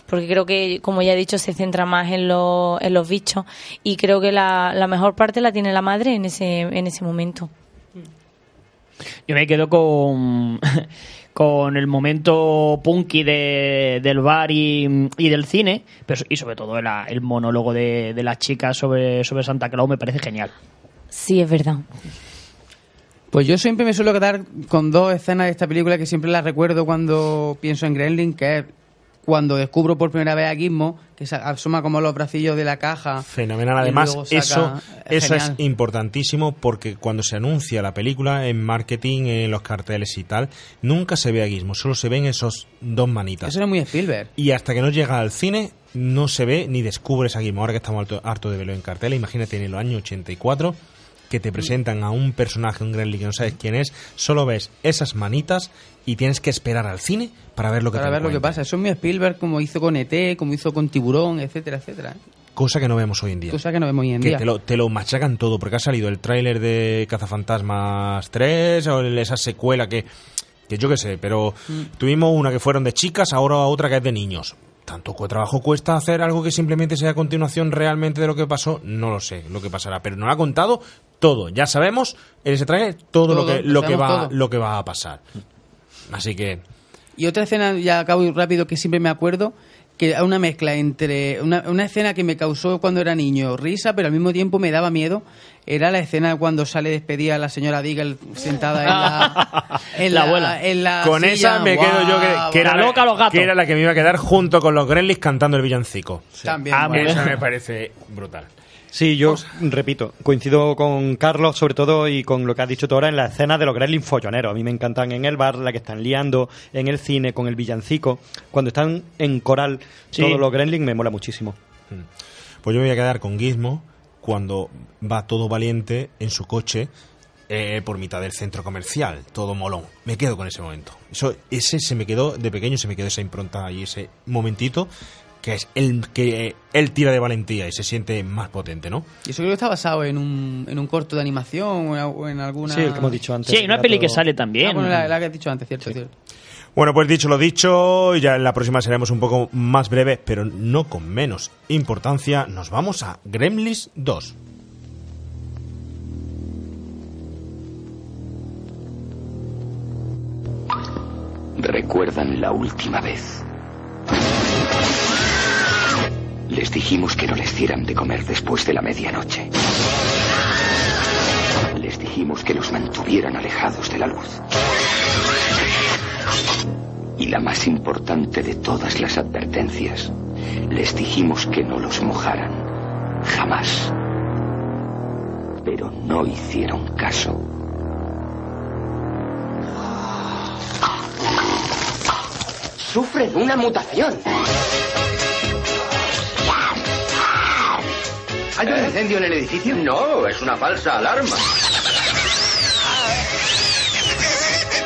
porque creo que, como ya he dicho, se centra más en, lo- en los bichos, y creo que la, la mejor parte la tiene la madre en ese, en ese momento. Yo me quedo con, con el momento punky de, del bar y, y del cine, pero, y sobre todo el, el monólogo de, de las chicas sobre, sobre Santa Claus me parece genial. Sí, es verdad. Pues yo siempre me suelo quedar con dos escenas de esta película que siempre las recuerdo cuando pienso en Gremlin, que es cuando descubro por primera vez a Gizmo, que se asoma como los bracillos de la caja. Fenomenal. Además, saca- eso, eso es importantísimo porque cuando se anuncia la película en marketing, en los carteles y tal, nunca se ve a Gizmo, solo se ven esos dos manitas. Eso era muy Spielberg. Y hasta que no llega al cine, no se ve ni descubres a Gizmo. Ahora que estamos harto, harto de verlo en carteles, imagínate en el año 84, que te presentan a un personaje, un gremlin que no sabes quién es, solo ves esas manitas y tienes que esperar al cine para ver lo que Para te ver lo que pasa. Eso es mi Spielberg, como hizo con ET, como hizo con Tiburón, etcétera, etcétera. Cosa que no vemos hoy en día. Cosa que no vemos hoy en que día. te lo, te lo machacan todo, porque ha salido el tráiler de Cazafantasmas 3 o esa secuela que, que yo qué sé, pero Mm. tuvimos una que fueron de chicas, ahora otra que es de niños. Tanto trabajo cuesta hacer algo que simplemente sea continuación realmente de lo que pasó, no lo sé lo que pasará, pero nos ha contado todo, ya sabemos en ese tráiler todo, lo que lo lo que va todo. lo que va a pasar. Así que Y otra escena, ya acabo rápido, que siempre me acuerdo, que una mezcla entre una, una escena que me causó cuando era niño risa, pero al mismo tiempo me daba miedo. Era la escena cuando sale despedida la señora Deagle sentada en la, <laughs> en La abuela. en la con silla. esa me quedo yo que, era La loca, los gatos. que era la que me iba a quedar junto con los Gremlins cantando el villancico. También, a mí bueno. esa me parece brutal. Sí, yo repito, coincido con Carlos, sobre todo, y con lo que has dicho tú ahora en la escena de los Gremlins folloneros. A mí me encantan en el bar, la que están liando, en el cine, con el villancico. Cuando están en coral Sí. todos los Gremlins, me mola muchísimo. Pues yo me voy a quedar con Gizmo cuando va todo valiente en su coche eh, por mitad del centro comercial, todo molón. Me quedo con ese momento. Eso, ese se me quedó, de pequeño se me quedó esa impronta y ese momentito que es el que eh, él tira de valentía y se siente más potente, ¿no? Y eso creo que está basado en un, en un corto de animación o en, alguna... Sí, el que hemos dicho antes. Sí, hay una peli que sale también. Ah, bueno, la, la que has dicho antes, cierto, cierto. Bueno, pues dicho lo dicho, ya en la próxima seremos un poco más breves, pero no con menos importancia. Nos vamos a Gremlins 2. ¿Recuerdan la última vez? Les dijimos que no les dieran de comer después de la medianoche. Les dijimos que los mantuvieran alejados de la luz. Y la más importante de todas las advertencias, les dijimos que no los mojaran. Jamás. Pero no hicieron caso. Sufren una mutación. ¿Hay un incendio en el edificio? No, es una falsa alarma.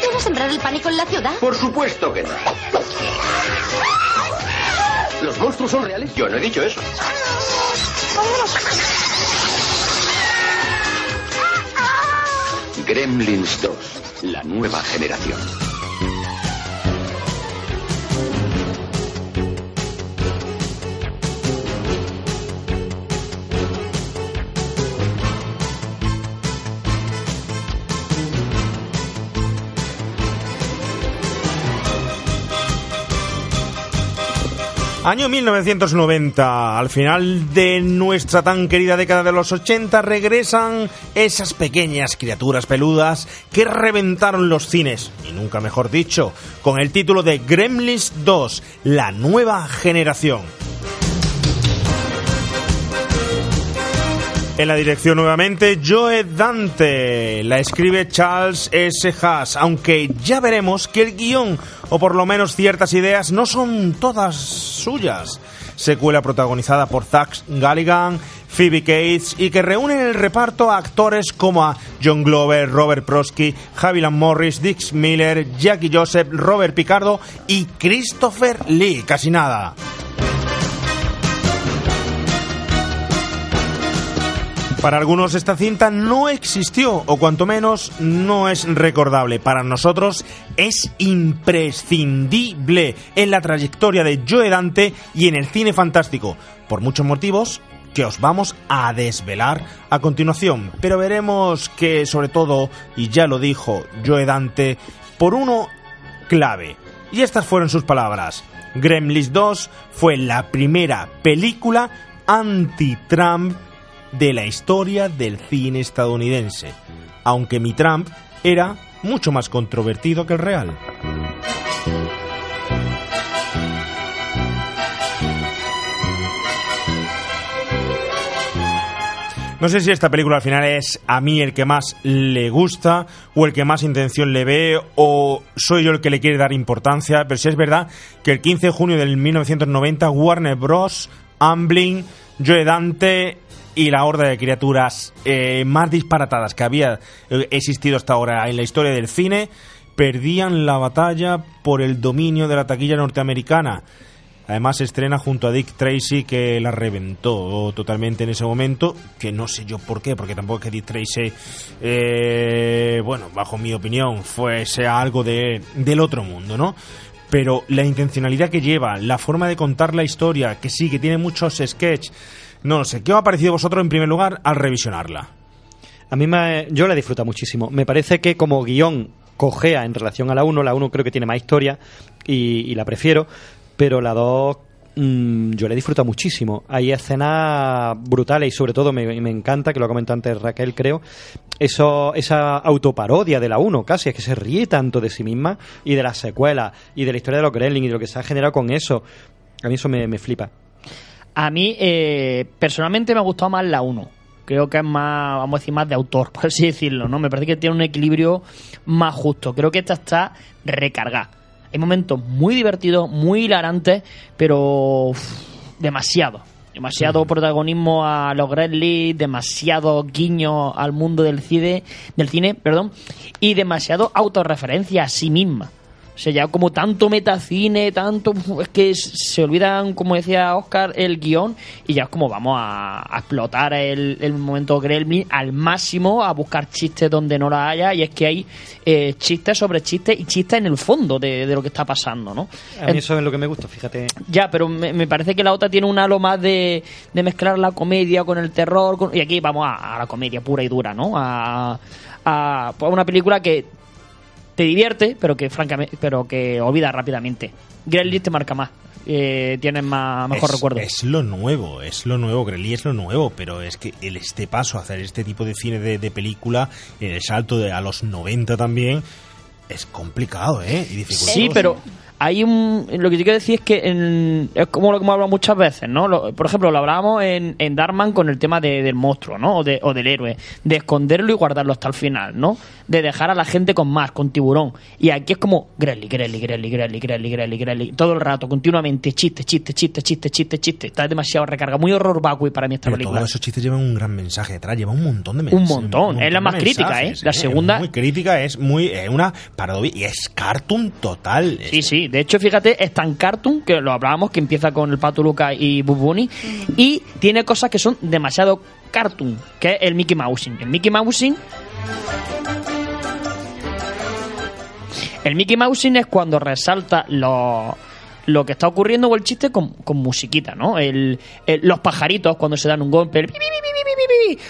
¿Quieres sembrar el pánico en la ciudad? Por supuesto que no. ¿Los monstruos son reales? Yo no he dicho eso. Gremlins 2, la nueva generación. Año 1990, al final de nuestra tan querida década de los 80, regresan esas pequeñas criaturas peludas que reventaron los cines, y nunca mejor dicho, con el título de Gremlins 2, la nueva generación. En la dirección nuevamente, Joe Dante. La escribe Charles S. Haas, aunque ya veremos que el guion, o por lo menos ciertas ideas, no son todas suyas. Secuela protagonizada por Zach Galligan, Phoebe Cates y que reúne en el reparto a actores como John Glover, Robert Prosky, Javilan Morris, Dix Miller, Jackie Joseph, Robert Picardo y Christopher Lee. Casi nada. Para algunos esta cinta no existió, o cuanto menos no es recordable. Para nosotros es imprescindible en la trayectoria de Joe Dante y en el cine fantástico, por muchos motivos que os vamos a desvelar a continuación. Pero veremos que sobre todo, y ya lo dijo Joe Dante, por uno clave. Y estas fueron sus palabras. Gremlins 2 fue la primera película anti-Trump de la historia del cine estadounidense, aunque mi Trump era mucho más controvertido que el real. No sé si esta película al final es a mí el que más le gusta o el que más intención le ve o soy yo el que le quiere dar importancia, pero sí es verdad que el 15 de junio del 1990 Warner Bros., Amblin, Joe Dante y la horda de criaturas eh, más disparatadas que había eh, existido hasta ahora en la historia del cine perdían la batalla por el dominio de la taquilla norteamericana. Además se estrena junto a Dick Tracy que la reventó totalmente en ese momento, que no sé yo por qué, porque tampoco es que Dick Tracy, eh, bueno, bajo mi opinión, fuese algo de, del otro mundo, ¿no? Pero la intencionalidad que lleva, la forma de contar la historia, que sí, que tiene muchos sketches, no lo sé, ¿qué os ha parecido vosotros en primer lugar al revisionarla? A mí me, yo la disfruto muchísimo. Me parece que como guion cojea en relación a la 1, la 1 creo que tiene más historia y, la prefiero, pero la 2 mm, yo la disfruto muchísimo. Hay escenas brutales y sobre todo me, me encanta, que lo ha comentado antes Raquel creo, eso, esa autoparodia de la 1 casi, es que se ríe tanto de sí misma y de las secuelas y de la historia de los Gremlins y de lo que se ha generado con eso. A mí eso me, me flipa. A mí, eh, personalmente, me ha gustado más la 1. Creo que es más, vamos a decir, más de autor, <laughs> por así decirlo, ¿no? Me parece que tiene un equilibrio más justo. Creo que esta está recargada. Hay momentos muy divertidos, muy hilarantes, pero demasiado. Demasiado protagonismo a los Gremlins, demasiado guiño al mundo del cine, del cine, perdón, y demasiado autorreferencia a sí misma. O sea, ya como tanto metacine, tanto. Es que se olvidan, como decía Oscar, el guion y ya es como vamos a, a explotar el, el momento Gremlin al máximo, a buscar chistes donde no la haya. Y es que hay eh, chistes sobre chistes y chistes en el fondo de, de lo que está pasando, ¿no? A mí eso es lo que me gusta, fíjate. Ya, pero me, me parece que la otra tiene un halo más de, de mezclar la comedia con el terror. con- y aquí vamos a, a la comedia pura y dura, ¿no? A, a, pues, una película que te divierte, pero que francamente, pero que olvida rápidamente. Gremlins te marca más. Eh, tienes más, mejor es, recuerdo. Es lo nuevo, es lo nuevo, Grelly es lo nuevo, pero es que el este paso a hacer este tipo de cine de, de película, el salto de a los 90 también, es complicado, ¿eh? Y. Sí, pero hay un. Lo que te quiero decir es que en- es como lo que hemos hablado muchas veces, ¿no? Lo- por ejemplo, lo hablábamos en, en Darman con el tema de- del monstruo, ¿no? O, de- o del héroe. De esconderlo y guardarlo hasta el final, ¿no? De dejar a la gente con más, con tiburón. Y aquí es como Grelly, Grelly, Grelly, Grelly, Grelly, Grelly, Grelly. Todo el rato, continuamente, chiste, chiste, chiste, chiste, chiste, chiste. Está demasiado recarga. Muy horror vacui para mí esta Pero película. todos esos chistes llevan un gran mensaje detrás, lleva un montón de mensajes. Un montón. Es la más crítica, ¿eh? La segunda- Es muy crítica, es muy es una parodia y es cartoon total. Sí, sí. De hecho, fíjate, es tan cartoon, que lo hablábamos, que empieza con el Pato Luca y Boo Bunny, y tiene cosas que son demasiado cartoon, que es el Mickey Mousing. El Mickey Mousing... El Mickey Mousing es cuando resalta lo, lo que está ocurriendo o el chiste con, con musiquita, ¿no? El, el- los pajaritos cuando se dan un golpe, el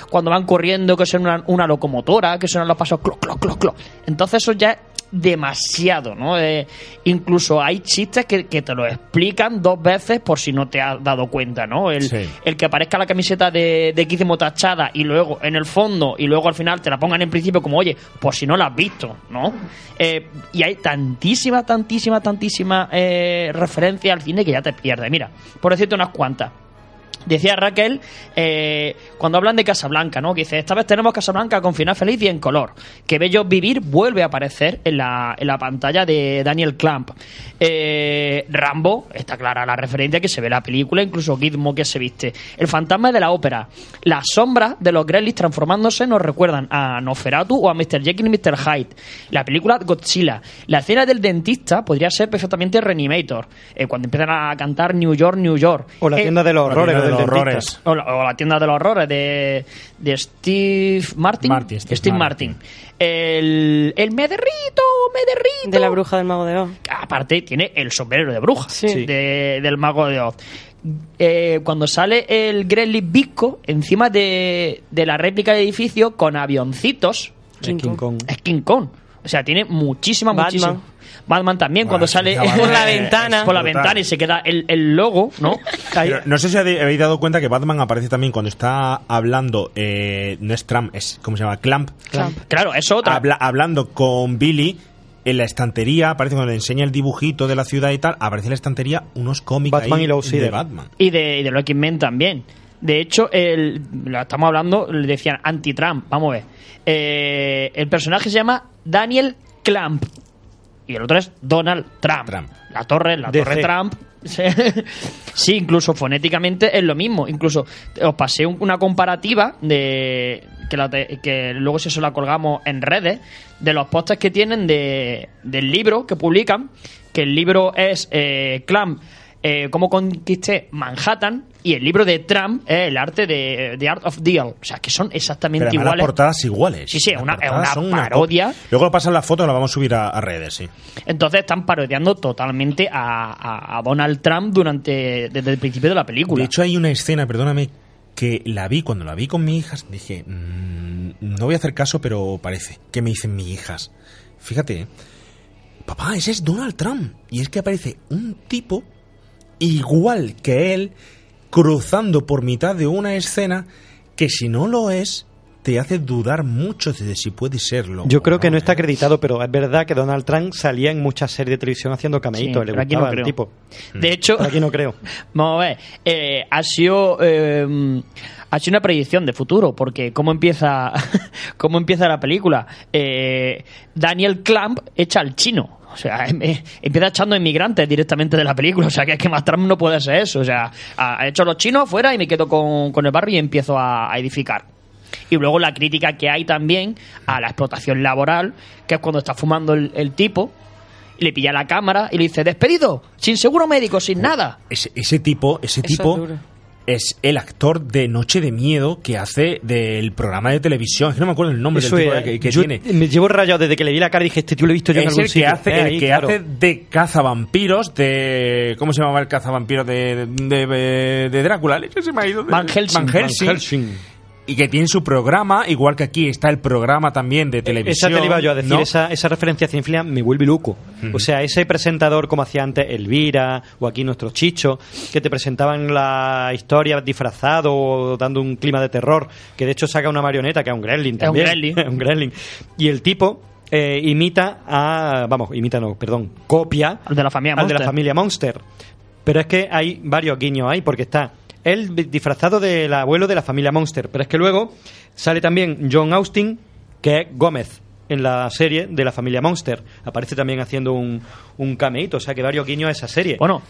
cuando van corriendo, que son una, una locomotora, que son los pasos cloc, cloc, cloc, cloc. Entonces eso ya es demasiado, ¿no? Eh, incluso hay chistes que, que te lo explican dos veces por si no te has dado cuenta, ¿no? El, Sí. el que aparezca la camiseta de, de Gizmo tachada y luego en el fondo y luego al final te la pongan en principio como, oye, por si no la has visto, ¿no? Eh, y hay tantísima, tantísima, tantísima eh, referencia al cine que ya te pierdes. Mira, por decirte unas cuantas. Decía Raquel, eh, cuando hablan de Casablanca, ¿no? Que dice, esta vez tenemos Casablanca con final feliz y en color. Que Bello Vivir vuelve a aparecer en la, en la pantalla de Daniel Clamp. Eh, Rambo, está clara la referencia que se ve en la película, incluso Gizmo que se viste. El fantasma de la ópera. Las sombras de los Gremlins transformándose nos recuerdan a Nosferatu o a Mr. Jekyll y Mr. Hyde. La película Godzilla. La escena del dentista podría ser perfectamente Reanimator. eh, cuando empiezan a cantar New York, New York. O la Eh, tienda de los horrores los horrores. o la, o la tienda de los horrores de, de Steve Martin. Martin, Steve Steve Martin. El, el me derrito, me derrito. De la bruja del mago de Oz. Aparte, tiene el sombrero de bruja Sí. de- del mago de Oz. Eh, cuando sale el Gremlin Visco encima de, de la réplica del edificio con avioncitos, Es King Kong. es King Kong. O sea, tiene muchísima, Batman. muchísima. Batman también, Bueno, cuando sí, sale Batman <laughs> Por la es- ventana. por la ventana y se queda el, el logo, ¿no? Pero no sé si habéis dado cuenta que Batman aparece también cuando está hablando, eh, no es Trump, es, ¿cómo se llama? Clamp. Claro, es otra. Habla- hablando con Billy en la estantería, aparece cuando le enseña el dibujito de la ciudad y tal, aparece en la estantería unos cómics Batman ahí y Low de. Batman. Y de, y de los X-Men también. De hecho, el, lo estamos hablando, le decían anti-Trump. Vamos a ver. Eh, el personaje se llama Daniel Clamp. Y el otro es Donald Trump. Trump. La torre, la DC. torre Trump. <laughs> sí, incluso fonéticamente es lo mismo. Incluso os pasé un- una comparativa de que, la te- que luego si eso la colgamos en redes de los postes que tienen de, del libro que publican. Que el libro es eh, Clamp, eh, cómo conquisté Manhattan y el libro de Trump es el arte de The Art of Deal. O sea, que son exactamente Pero iguales. las portadas iguales. Sí, sí, es Las una, una son una parodia. copia. Luego pasan la foto y la vamos a subir a, a redes, sí. Entonces están parodiando totalmente a, a- a Donald Trump durante desde el principio de la película. De hecho, hay una escena, perdóname, que la vi, cuando la vi con mis hijas, dije, "Mm, no voy a hacer caso, pero parece. que me dicen mis hijas? Fíjate, ¿eh? papá, ese es Donald Trump. Y es que aparece un tipo igual que él, cruzando por mitad de una escena que si no lo es, te hace dudar mucho de si puede serlo. Yo creo que no está acreditado, pero es verdad que Donald Trump salía en muchas series de televisión haciendo cameitos. Sí, le pero aquí gustaba no el creo. tipo. De hecho, Pero aquí no creo. <laughs> Vamos a ver, eh, ha sido eh, ha sido una predicción de futuro, porque cómo empieza <laughs> cómo empieza la película, Eh, Daniel Clamp echa al chino. O sea, em- eh, empieza echando inmigrantes directamente de la película. O sea, que es que más Trump no puede ser eso. O sea, ha hecho los chinos afuera y me quedo con, con el barrio y empiezo a, a edificar. Y luego la crítica que hay también a la explotación laboral, que es cuando está fumando el, el tipo, y le pilla la cámara y le dice, despedido, sin seguro médico, sin nada. Ese, ese tipo, ese Eso tipo. Es el actor de Noche de Miedo que hace del programa de televisión. No me acuerdo el nombre Eso del tipo que, que yo tiene. Me llevo rayado desde que le vi la cara y dije, este tío lo he visto yo en es algún el que sitio. hace, Es el ahí, que claro. hace de cazavampiros de ¿cómo se llamaba el cazavampiros de, de, de- de Drácula? Se me ha ido de- Van Helsing. Van Helsing. Van Helsing. Y que tiene su programa, igual que aquí está el programa también de televisión. Esa te iba yo a decir, ¿no? esa, esa referencia a cinefilia me vuelve loco. O sea, ese presentador como hacía antes Elvira o aquí nuestro Chicho, que te presentaban la historia disfrazado o dando un clima de terror, que de hecho saca una marioneta que es un gremlin Es un también. gremlin. <laughs> Un gremlin. Y el tipo eh, imita a... Vamos, imita no, perdón, copia Al de la familia al de la familia Monster. Pero es que hay varios guiños ahí, porque está él disfrazado del abuelo de la familia Monster. Pero es que luego sale también John Austin, que es Gómez en la serie de la familia Monster. Aparece también haciendo un, un cameíto, o sea que varios guiños a esa serie. Bueno,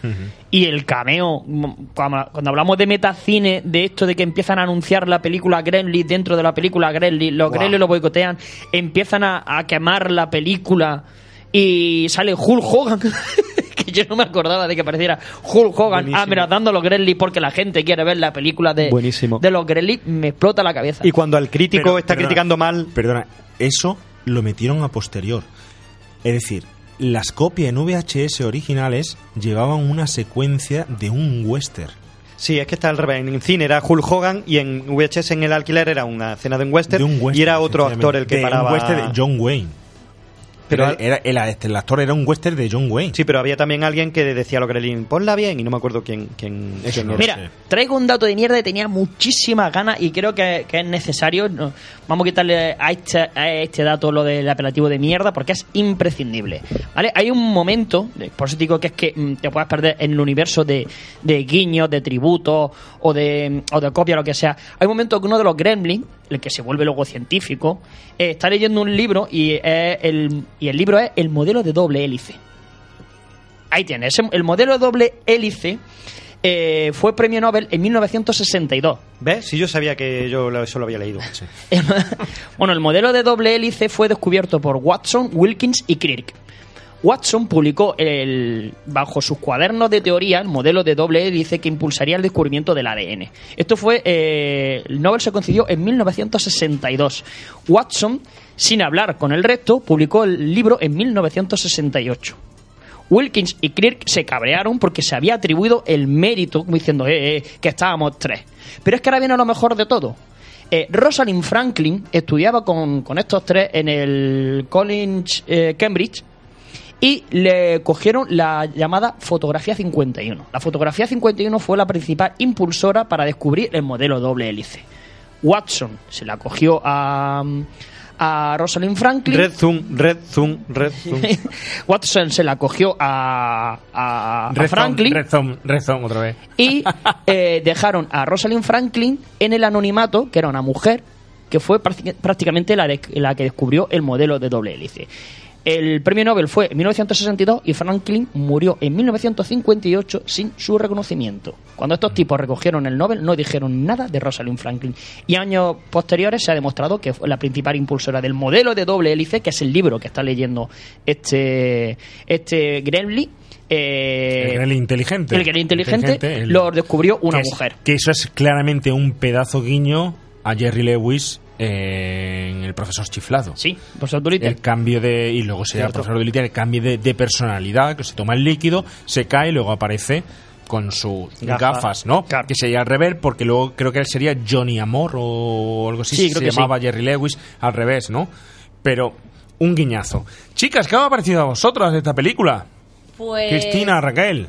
y el cameo, mm, cuando, hablamos de metacine, de esto de que empiezan a anunciar la película Gremlin dentro de la película Gremlin, los. Gremlins lo boicotean, empiezan a, a quemar la película y sale Hulk Hogan. <laughs> que <laughs> yo no me acordaba de que apareciera Hulk Hogan Buenísimo. amenazando a los Gremlins porque la gente quiere ver la película de, Buenísimo. de los Gremlins, me explota la cabeza. Y cuando al crítico Pero, está perdona, criticando mal... Perdona, eso lo metieron a posterior. Es decir, las copias en VHS originales llevaban una secuencia de un western. Sí, es que está al revés. En cine era Hulk Hogan y en VHS en el alquiler era una escena de un western, De un western, y era otro actor el que de un paraba... western de John Wayne. Pero era, era- este, el actor era un western de John Wayne. Sí, pero había también alguien que decía a los Gremlin, ponla bien, y no me acuerdo quién, quién, Eso quién no era. Mira, traigo un dato de mierda y tenía muchísimas ganas y creo que, que es necesario. no, vamos a quitarle a este, a este dato lo del apelativo de mierda porque es imprescindible. ¿Vale? Hay un momento, por eso digo que es que mm, te puedes perder en el universo de, de guiños, de tributos o de, o de copia, lo que sea. Hay un momento que uno de los gremlins, el que se vuelve luego científico, eh, está leyendo un libro y, el, y el libro es El modelo de doble hélice. Ahí tienes, ese- el modelo de doble hélice eh, fue premio Nobel en 1962. ¿Ves? Si yo sabía que yo eso lo había leído. <laughs> bueno, el modelo de doble hélice fue descubierto por Watson, Wilkins y Crick. Watson publicó el, bajo sus cuadernos de teoría el modelo de doble hélice que impulsaría el descubrimiento del ADN. Esto fue. eh, el Nobel se concedió en 1962. Watson, sin hablar con el resto, publicó el libro en 1968. Wilkins y Kirk se cabrearon porque se había atribuido el mérito, diciendo eh, eh, que estábamos tres. Pero es que ahora viene lo mejor de todo. Eh, Rosalind Franklin estudiaba con, con estos tres en el College Cambridge y le cogieron la llamada fotografía 51. La fotografía 51 fue la principal impulsora para descubrir el modelo doble hélice. Watson se la cogió a, a Rosalind Franklin. Red Zoom, Red Zoom, Red <laughs> Zoom. Watson se la cogió a, a- a Red Franklin Zone, Red Zone, Red Zone otra vez. y eh, dejaron a Rosalind Franklin en el anonimato, que era una mujer, que fue prácti- prácticamente la, de- la que descubrió el modelo de doble hélice. El premio Nobel fue en 1962 y Franklin murió en 1958 sin su reconocimiento. Cuando estos tipos recogieron el Nobel no dijeron nada de Rosalind Franklin. Y años posteriores se ha demostrado que fue la principal impulsora del modelo de doble hélice, que es el libro que está leyendo este, este Gremlin. Eh, El inteligente. El Gremlin inteligente, el- lo descubrió una que es- mujer. que eso es claramente un pedazo guiño a Jerry Lewis eh, en El profesor chiflado. Sí, profesor Dolittle. El cambio de. Y luego sería el Cierto. profesor Dolittle, el cambio de, de personalidad, que se toma el líquido, se cae y luego aparece con sus Gafas. gafas, ¿no? Que sería al revés, porque luego creo que él sería Johnny Amor o algo así. Sí, se creo que llamaba Jerry Lewis al revés, ¿no? Pero un guiñazo. Chicas, ¿qué os ha parecido a vosotras de esta película? Pues... Cristina, Raquel.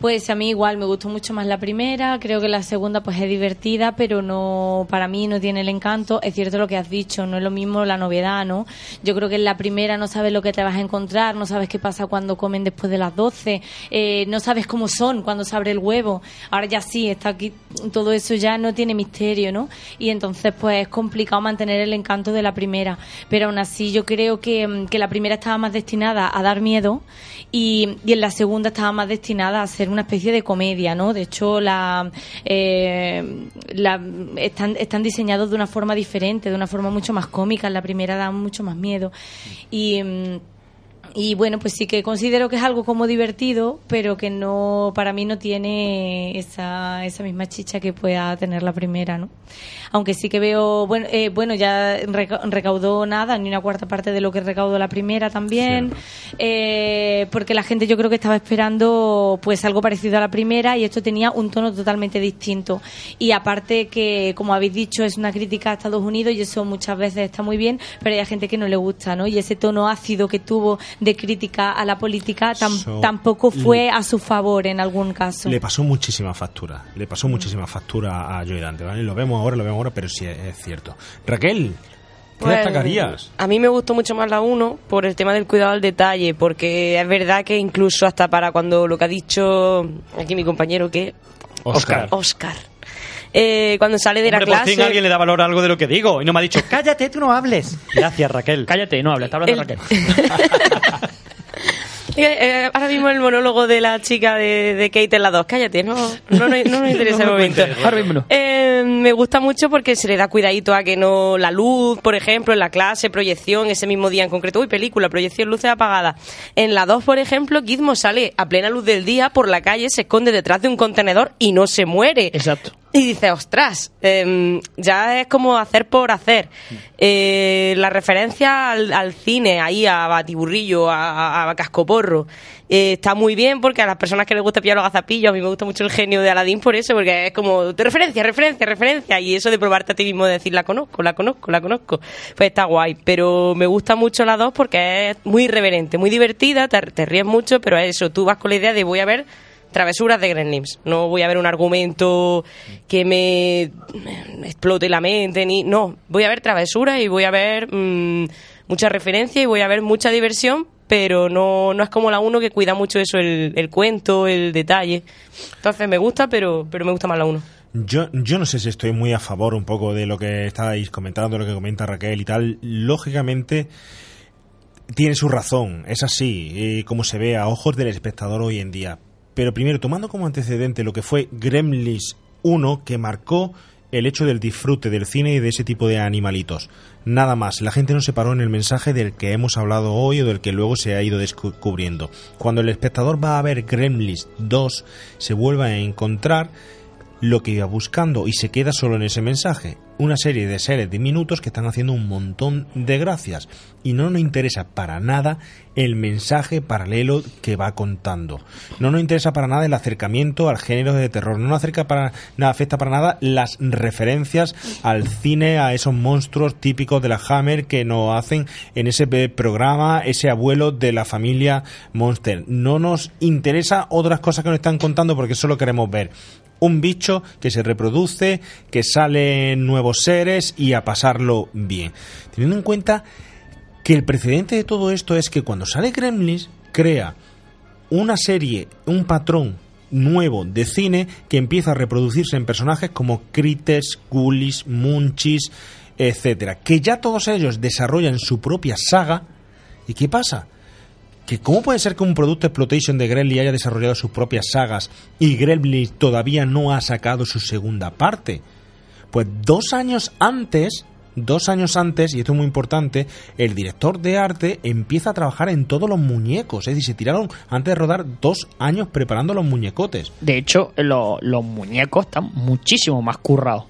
Pues a mí igual me gustó mucho más la primera, creo que la segunda pues es divertida, pero no para mí no tiene el encanto. Es cierto lo que has dicho, no es lo mismo la novedad, ¿no? Yo creo que en la primera no sabes lo que te vas a encontrar, no sabes qué pasa cuando comen después de las 12, eh, no sabes cómo son cuando se abre el huevo. Ahora ya sí, está aquí todo eso ya no tiene misterio, ¿no? Y entonces pues es complicado mantener el encanto de la primera, pero aún así yo creo que, mm, que la primera estaba más destinada a dar miedo y, y en la segunda estaba más destinada a ser una especie de comedia, ¿no? De hecho, la, eh, están, están diseñados de una forma diferente, de una forma mucho más cómica. En la primera da mucho más miedo. Y. y bueno, pues sí que considero que es algo como divertido, pero que no, para mí no tiene esa, esa misma chicha que pueda tener la primera, ¿no? Aunque sí que veo, bueno, eh, bueno ya reca- recaudó nada, ni una cuarta parte de lo que recaudó la primera también, eh, porque la gente yo creo que estaba esperando pues algo parecido a la primera y esto tenía un tono totalmente distinto. Y aparte que, como habéis dicho, es una crítica a Estados Unidos y eso muchas veces está muy bien, pero hay gente que no le gusta, ¿no? Y ese tono ácido que tuvo de crítica a la política tam- So- tampoco fue a su favor en algún caso. Le pasó muchísima factura. Le pasó muchísima factura a Joy Dante, ¿vale? Lo vemos ahora, lo vemos ahora, pero sí es, es cierto. Raquel, ¿qué Pues, destacarías? A mí me gustó mucho más la 1 por el tema del cuidado al detalle, porque es verdad que incluso hasta para cuando lo que ha dicho aquí mi compañero, que Oscar. Oscar. Eh, cuando sale de la Hombre, por clase... fin alguien le da valor a algo de lo que digo y no me ha dicho, cállate, tú no hables. Gracias, Raquel. <laughs> Cállate, no hables, está hablando El- Raquel. <laughs> Eh, eh, ahora mismo el monólogo de la chica de, de Kate en la 2. Cállate, no, no, no, no nos interesa el momento. Ahora mismo no. Eh, me gusta mucho porque se le da cuidadito a que no la luz, por ejemplo, en la clase, proyección, ese mismo día en concreto. Uy, película, proyección, luces apagadas. En la 2, por ejemplo, Gizmo sale a plena luz del día por la calle, se esconde detrás de un contenedor y no se muere. Exacto. Y dice, ostras, em, ya es como hacer por hacer. Eh, la referencia al, al cine, ahí a Batiburrillo, a, a- Cascoporro, eh, está muy bien porque a las personas que les gusta pillar los gazapillos, a mí me gusta mucho el genio de Aladín por eso, porque es como de referencia, referencia, referencia, y eso de probarte a ti mismo, de decir, la conozco, la conozco, la conozco, pues está guay. Pero me gusta mucho la 2 porque es muy irreverente, muy divertida, te, te ríes mucho, pero es eso, tú vas con la idea de voy a ver travesuras de Gremlins. No voy a ver un argumento que me explote la mente, ni no. Voy a ver travesuras y voy a ver mm, mucha referencia y voy a ver mucha diversión, pero no, no es como la uno que cuida mucho eso, el, el cuento, el detalle. Entonces me gusta, pero, pero me gusta más la uno. Yo, yo no sé si estoy muy a favor un poco de lo que estáis comentando, lo que comenta Raquel y tal. Lógicamente, tiene su razón, es así, eh, como se ve a ojos del espectador hoy en día. Pero primero, tomando como antecedente lo que fue Gremlins 1, que marcó el hecho del disfrute del cine y de ese tipo de animalitos. Nada más, la gente no se paró en el mensaje del que hemos hablado hoy o del que luego se ha ido descubriendo. Cuando el espectador va a ver Gremlins 2, se vuelve a encontrar lo que iba buscando y se queda solo en ese mensaje. Una serie de seres de minutos que están haciendo un montón de gracias y no nos interesa para nada el mensaje paralelo que va contando. No nos interesa para nada el acercamiento al género de terror. No nos acerca para nada, afecta para nada las referencias al cine, a esos monstruos típicos de la Hammer que nos hacen en ese programa, ese abuelo de la familia Monster. No nos interesa otras cosas que nos están contando porque solo queremos ver un bicho que se reproduce, que salen seres y a pasarlo bien. Teniendo en cuenta que el precedente de todo esto es que cuando sale Gremlins crea una serie, un patrón nuevo de cine que empieza a reproducirse en personajes como Critters, Ghoulies, Munchies, etcétera, que ya todos ellos desarrollan su propia saga ¿Y qué pasa? Que ¿Cómo puede ser que un producto exploitation de Gremlin haya desarrollado sus propias sagas y Gremlin todavía no ha sacado su segunda parte? Pues dos años antes, dos años antes, y esto es muy importante, el director de arte empieza a trabajar en todos los muñecos. Es decir, se tiraron antes de rodar dos años preparando los muñecotes. De hecho, lo- los muñecos están muchísimo más currados.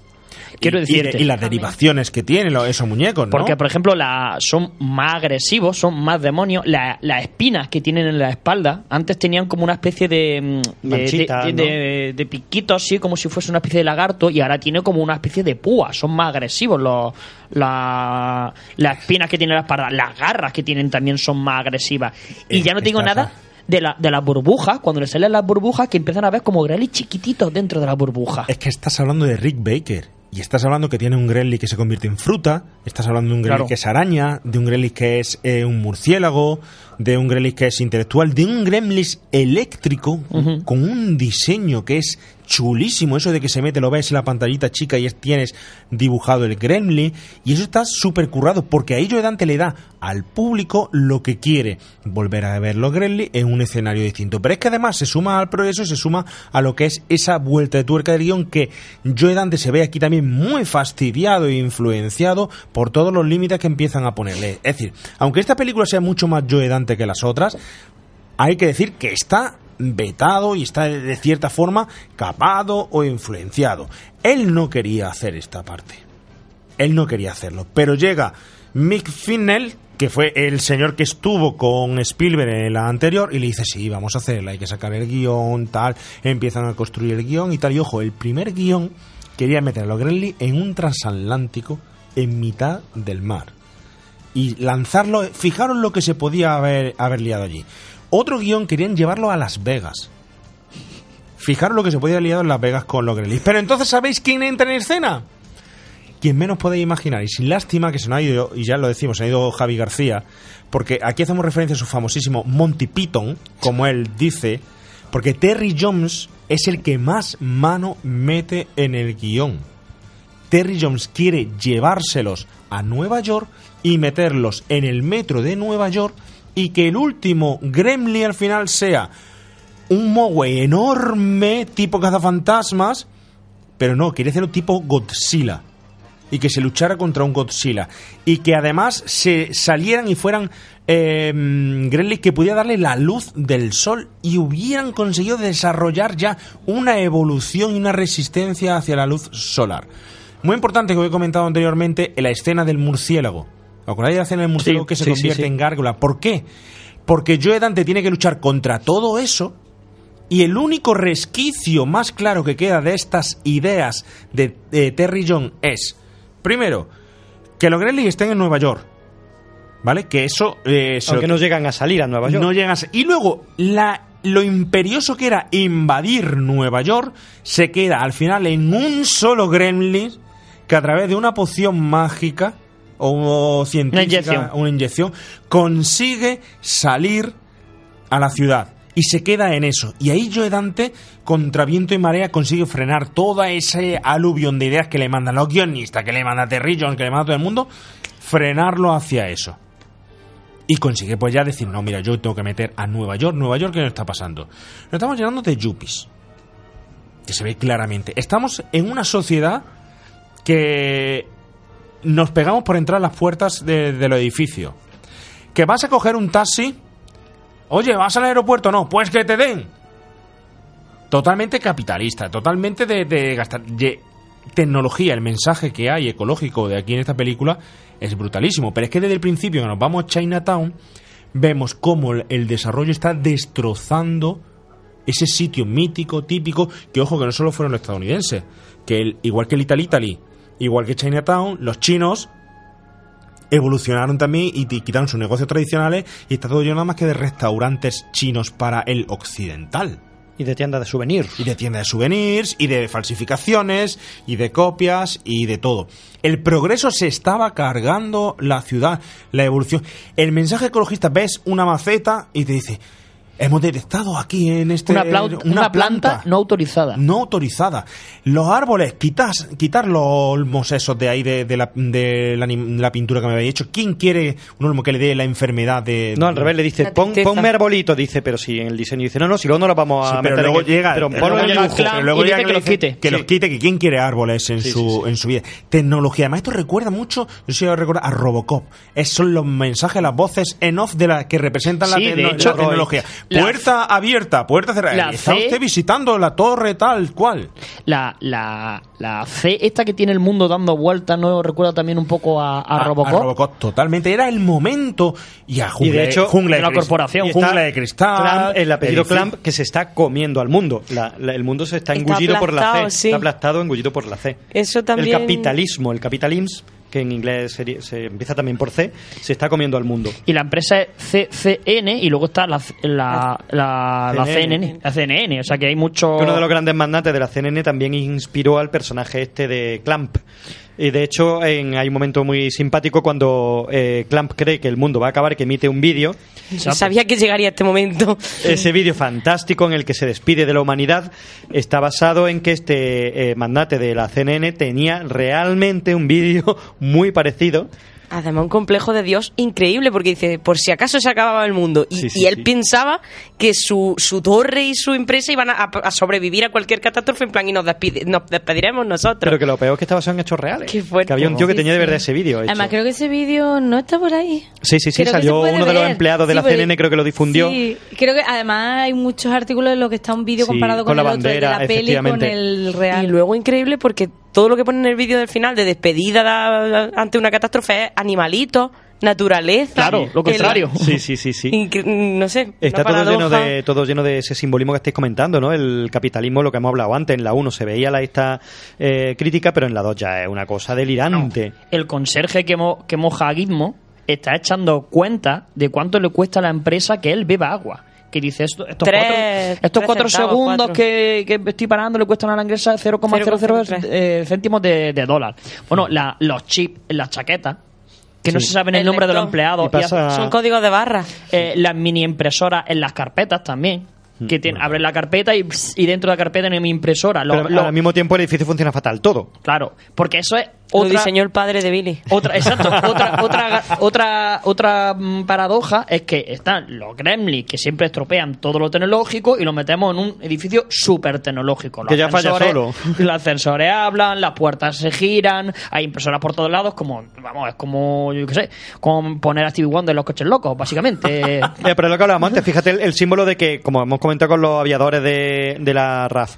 Quiero y, decirte. y las derivaciones que tienen esos muñecos, ¿no? Porque, por ejemplo, la, son más agresivos, son más demonios. La- las espinas que tienen en la espalda, antes tenían como una especie de. mm, de, Manchita, de, ¿no? de- así como si fuese una especie de lagarto, y ahora tiene como una especie de púa. Son más agresivos los, la- las espinas que tiene en la espalda. Las garras que tienen también son más agresivas. Y ya no tengo está- nada. De, la, de las burbujas, cuando le salen las burbujas, que empiezan a ver como grelis chiquititos dentro de la burbuja. Es que estás hablando de Rick Baker. Y estás hablando que tiene un Gremlin que se convierte en fruta. Estás hablando de un Gremlin Claro. que es araña. De un Gremlin que es eh, un murciélago. De un Gremlin que es intelectual. De un Gremlin eléctrico. Con un diseño que es chulísimo. Eso de que se mete, lo ves en la pantallita chica y es- tienes dibujado el Gremlin. Y eso está súper currado. Porque ahí Joe Dante le da al público lo que quiere. Volver a ver los Gremlins en un escenario distinto. Pero es que además se suma al progreso, se suma a lo que es esa vuelta de tuerca del guion que Joe Dante se ve aquí también muy fastidiado e influenciado por todos los límites que empiezan a ponerle. Es decir, aunque esta película sea mucho más Joe Dante que las otras, hay que decir que está vetado y está de- cierta forma capado o influenciado. Él no quería hacer esta parte. Él no quería hacerlo. Pero llega Mick Finnell, que fue el señor que estuvo con Spielberg en la anterior, y le dice, sí, vamos a hacerla, hay que sacar el guion, tal. Empiezan a construir el guion y tal. Y ojo, el primer guion quería meter a los Gremlins en un transatlántico en mitad del mar. Y lanzarlo, fijaros lo que se podía haber, haber liado allí. Otro guion querían llevarlo a Las Vegas. Fijaros lo que se podía liado en Las Vegas con los Gremlins. Pero entonces, ¿sabéis quién entra en escena? quien menos podéis imaginar. Y sin lástima que se nos ha ido, y ya lo decimos, se ha ido Javi García, porque aquí hacemos referencia a su famosísimo Monty Python, como él dice, porque Terry Jones es el que más mano mete en el guion. Terry Jones quiere llevárselos a Nueva York y meterlos en el metro de Nueva York y que el último Gremlin al final sea un Mogwai enorme, tipo cazafantasmas, pero no, quiere hacerlo tipo Godzilla. Y que se luchara contra un Godzilla. Y que además se salieran y fueran eh, Gremlins que pudiera darle la luz del sol y hubieran conseguido desarrollar ya una evolución y una resistencia hacia la luz solar. Muy importante que he comentado anteriormente, en la escena del murciélago. ¿Os acordáis de escena del murciélago Sí, que se sí, convierte sí. en gárgola? ¿Por qué? Porque Joe Dante tiene que luchar contra todo eso y el único resquicio más claro que queda de estas ideas de, de Terry John es, primero, que los Gremlins estén en Nueva York. ¿Vale? Que eso... eh, Aunque no llegan a salir a Nueva York. no llegan a Y luego, la, lo imperioso que era invadir Nueva York se queda al final en un solo Gremlin que a través de una poción mágica o científica, inyección. una inyección, consigue salir a la ciudad. Y se queda en eso. Y ahí Joe Dante, contra viento y marea, consigue frenar toda ese aluvión de ideas que le mandan los guionistas, que le manda Terry Jones, que le manda todo el mundo, frenarlo hacia eso. Y consigue pues ya decir, no, mira, yo tengo que meter a Nueva York, Nueva York, ¿qué nos está pasando? Nos estamos llenando de yuppies. Que se ve claramente. Estamos en una sociedad que nos pegamos por entrar a las puertas de, del edificio. Que vas a coger un taxi. Oye, ¿vas al aeropuerto? No, pues que te den. Totalmente capitalista, totalmente de, de gastar. tecnología, el mensaje que hay ecológico de aquí en esta película es brutalísimo. Pero es que desde el principio que nos vamos a Chinatown, vemos cómo el- desarrollo está destrozando ese sitio mítico, típico, que ojo que no solo fueron los estadounidenses, que el- igual que el Italy Italy, igual que Chinatown, los chinos evolucionaron también y quitaron sus negocios tradicionales y está todo lleno nada más que de restaurantes chinos para el occidental. Y de tiendas de souvenirs. Y de tiendas de souvenirs, y de falsificaciones, y de copias, y de todo. El progreso se estaba cargando la ciudad, la evolución. El mensaje ecologista, ves una maceta y te dice, Hemos detectado aquí en este Una, plau- una planta no autorizada. no autorizada. Los árboles, quitas, quitar los olmos esos de ahí de, de la, de la pintura que me habéis hecho. ¿Quién quiere un olmo que le dé la enfermedad de...? No, al revés, le dice, pon, ponme arbolito, dice, pero si en el diseño dice, no, no, si luego no lo vamos a Sí, pero meter luego llega, pero pero luego llega dibujo. pero luego llega que los dice quite. Que Sí. los quite, que quién quiere árboles en, Sí, su, sí, en su vida. Tecnología. Además, esto recuerda mucho, no sé si recuerda, a Robocop. Esos son los mensajes, las voces en off de la que representan la, Sí, de tecno- hecho, la tecnología. Puerta abierta, puerta cerrada. la Está C- usted visitando la torre tal cual. La, la, la C esta que tiene el mundo dando vueltas, ¿no recuerda también un poco a, a Robocop? A Robocop, totalmente. Era el momento. Y a Jungla, Y de hecho, jungla de la corporación. Jungla de cristal. Clamp, el apellido fin. Clamp que se está comiendo al mundo. La- la- el mundo se está Está engullido por la C. aplastado, sí. Está aplastado, engullido por la C. Eso también- El capitalismo, el capitalism, que en inglés sería- se empieza también por C, se está comiendo al mundo. Y la empresa es CCN y luego está la, la, la, la CNN. CNN. La CNN. O sea que hay mucho... Uno de los grandes magnates de la CNN también inspiró al personaje este de Clamp. Y de hecho, en- hay un momento muy simpático cuando eh, Clamp cree que el mundo va a acabar, que emite un vídeo. Sabía que llegaría este momento. Ese vídeo fantástico en el que se despide de la humanidad está basado en que este eh, magnate de la CNN tenía realmente un vídeo <laughs> muy parecido. Además, un complejo de Dios increíble, porque dice, por si acaso se acababa el mundo. Y, Sí, sí, y él sí. pensaba que su, su torre y su empresa iban a, a sobrevivir a cualquier catástrofe en plan y nos, despide- nos despediremos nosotros. Pero que lo peor es que está basado en hechos reales. Qué fuerte. Que había un tío que tenía de verdad ese vídeo. Además, creo que ese vídeo no está por ahí. Sí, sí, sí, Creo salió uno de los empleados de Sí, la CNN, creo que lo difundió. Sí, creo que además hay muchos artículos en los que está un vídeo Sí, comparado con con, la el otro, el de bandera, la peli con efectivamente. el Y real. luego increíble porque todo lo que pone en el vídeo del final de despedida da- ante una catástrofe es animalitos, naturaleza. Claro, lo el- contrario. <laughs> Sí, sí, sí, sí. incre- no sé. Está todo lleno, de, todo lleno de ese simbolismo que estáis comentando, ¿no? El capitalismo, lo que hemos hablado antes, en la 1 se veía la, esta eh, crítica, pero en la 2 ya es una cosa delirante. El conserje que, mo- que moja a Gizmo está echando cuenta de cuánto le cuesta a la empresa que él beba agua. Que dice, esto- estos Tres- cuatro, estos tres cuatro centavos, segundos cuatro. Que, que estoy parando le cuestan a la ingresa 0,00 eh, céntimos de, de dólar. Bueno, la- los chips, las chaquetas, que no se saben el, El nombre de los empleados. Pasa- Son códigos de barra. Eh, las mini impresoras en las carpetas también. Mm. Que tiene, abres la carpeta y, pss, y dentro de la carpeta no hay mi impresora. Lo- Pero lo- al mismo tiempo el edificio funciona fatal, todo. claro, porque eso es Lo otra, diseñó el padre de Billy. otra, exacto, <laughs> otra, otra, otra, otra mm, paradoja es que están los gremlins que siempre estropean todo lo tecnológico y lo metemos en un edificio súper tecnológico. Los Que ya falla solo. <laughs> Los ascensores hablan, las puertas se giran, hay impresoras por todos lados, como, vamos, es como, yo qué sé, como poner a Stevie Wonder en los coches locos, básicamente. <laughs> Pero es lo que hablábamos antes, fíjate el, el símbolo de que, como hemos comentado con los aviadores de, de la RAF,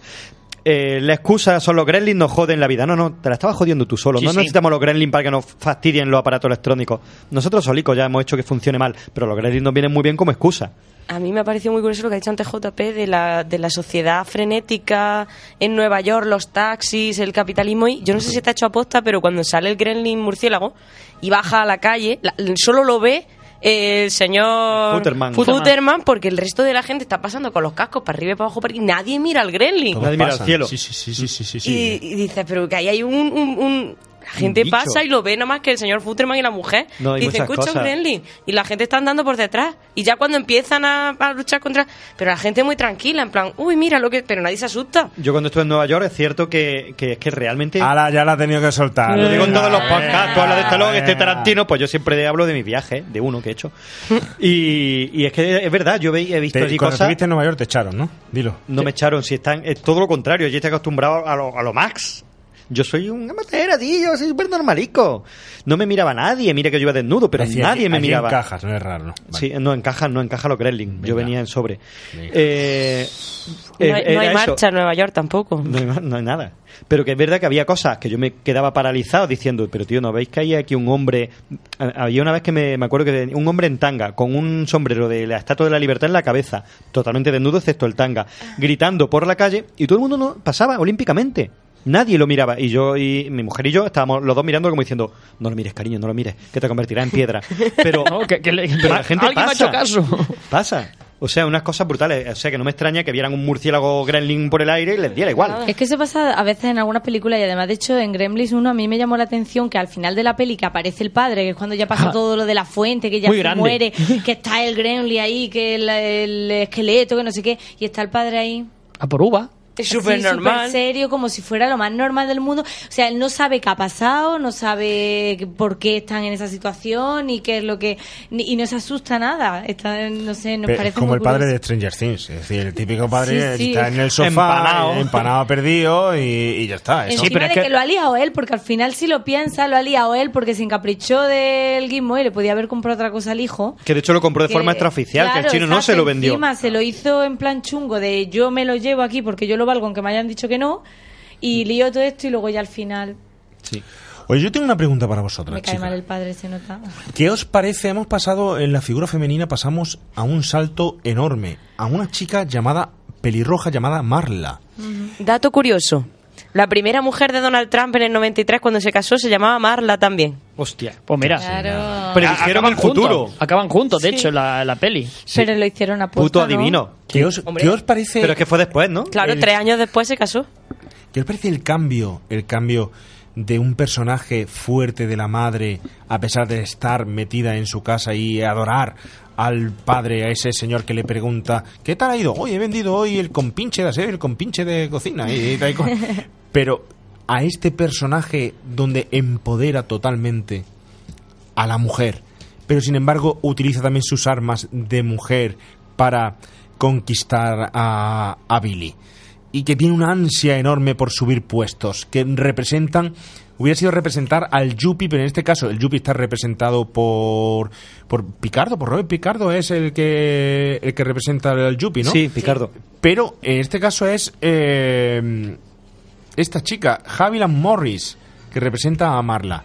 eh, la excusa son los gremlins nos joden la vida. No, no, te la estabas jodiendo tú solo. Sí, no sí. necesitamos los gremlins para que nos fastidien los aparatos electrónicos. Nosotros solicos ya hemos hecho que funcione mal, pero los gremlins nos vienen muy bien como excusa. A mí me ha parecido muy curioso lo que ha dicho antes JP de la, de la sociedad frenética en Nueva York, los taxis, el capitalismo. Y yo no sé si está hecho aposta, pero cuando sale el gremlin murciélago y baja a la calle, la- solo lo ve el señor Futterman. Futterman, porque el resto de la gente está pasando con los cascos para arriba y para abajo y nadie mira al gremlin. Nadie mira al cielo. Sí, sí, sí, sí, sí, sí, sí. Y, y dices, pero que ahí hay un... un- un- la gente bicho. pasa y lo ve nada más que el señor Futterman y la mujer. No, hay Dicen, escucha un gremlin. Y la gente está andando por detrás. Y ya cuando empiezan a, a luchar contra... Pero la gente es muy tranquila, en plan, uy, mira lo que... Pero nadie se asusta. Yo cuando estuve en Nueva York es cierto que, que es que realmente... Ahora ya la ha tenido que soltar. Lo digo en todos los Venga, podcasts, tú hablas de Stallone, este venga. Tarantino, pues yo siempre hablo de mis viajes, de uno que he hecho. Y, y es que es verdad, yo he visto Te- allí cuando cosas... estuviste en Nueva York te echaron, ¿no? Dilo. No me echaron, si están, es todo lo contrario, yo estoy acostumbrado a lo, a lo max. Yo soy un amateur, tío, yo soy súper normalico. No me miraba nadie, mira que yo iba desnudo, pero nadie me allí miraba. encajas, no es raro, ¿no? Vale. Sí, no encaja, no encaja los Gremlin. Yo venía en sobre. Eh, No eh, hay, no eso. marcha en Nueva York tampoco. No hay, no nada. Pero que es verdad que había cosas que yo me quedaba paralizado diciendo, pero tío, ¿no veis que hay aquí un hombre? Había una vez que me, me acuerdo que un hombre en tanga, con un sombrero de la Estatua de la Libertad en la cabeza, totalmente desnudo excepto el tanga, gritando por la calle y todo el mundo no pasaba olímpicamente. Nadie lo miraba. Y yo y mi mujer y yo estábamos los dos mirando como diciendo, no lo mires, cariño, no lo mires, que te convertirá en piedra. Pero, <laughs> No, que- que le- pero la gente alguien me ha pasa. hecho caso. <laughs> Pasa. O sea, unas cosas brutales. O sea, que no me extraña que vieran un murciélago gremlin por el aire y les diera igual. Es que se pasa a veces en algunas películas y además, de hecho, en Gremlins 1 a mí me llamó la atención que al final de la peli que aparece el padre, que es cuando ya pasa Ah. todo lo de la fuente, que ya Muy se grande. muere, <laughs> que está el Gremlin ahí, que el, el esqueleto, que no sé qué, y está el padre ahí. A por uva. Es súper normal. súper serio, como si fuera lo más normal del mundo. O sea, él no sabe qué ha pasado, no sabe por qué están en esa situación y qué es lo que. ni- y no se asusta nada. Está, no sé, nos Pe- parece como muy el padre curioso. de Stranger Things, es decir, el típico padre Sí, sí. está en el sofá, Empanado. empanado, perdido y, y ya está. Eso. Encima de que... lo ha liado él, porque al final si lo piensa, lo ha liado él porque se encaprichó del Gizmo y le podía haber comprado otra cosa al hijo. Que de hecho lo compró de Que- forma extraoficial, que claro, el chino no exacto, se lo vendió. Encima se lo hizo en plan chungo de yo me lo llevo aquí porque yo lo valgo aunque me hayan dicho que no. Y lío todo esto y luego ya al final Oye, yo tengo una pregunta para vosotras, me cae chicas. mal el padre, se nota. ¿Qué os parece? Hemos pasado en la figura femenina, pasamos a un salto enorme, a una chica llamada pelirroja llamada Marla. Dato curioso. La primera mujer de Donald Trump en el 93 cuando se casó se llamaba Marla también. Hostia. Pues mira. Claro. Pero dijeron Acaban el futuro. juntos, Acaban juntos, de hecho, la, la peli. Pero lo hicieron a Puto adivino. ¿Qué os, ¿qué os parece? Pero es que fue después, ¿no? Claro, El- tres años después se casó. ¿Qué os parece el cambio, el cambio de un personaje fuerte de la madre, a pesar de estar metida en su casa y adorar al padre, a ese señor que le pregunta, ¿qué tal ha ido? Hoy he vendido hoy el compinche de aseo, el compinche de cocina. Y, y y cual". <laughs> Pero a este personaje donde empodera totalmente a la mujer, pero sin embargo utiliza también sus armas de mujer para conquistar a, a Billy. Y que tiene una ansia enorme por subir puestos, que representan, hubiera sido representar al Yuppie, pero en este caso el Yuppie está representado por, por Picardo, por Robert Picardo es el que, el que representa al Yuppie, ¿no? Sí, Picardo. Pero en este caso es eh, esta chica, Javilan Morris, que representa a Marla.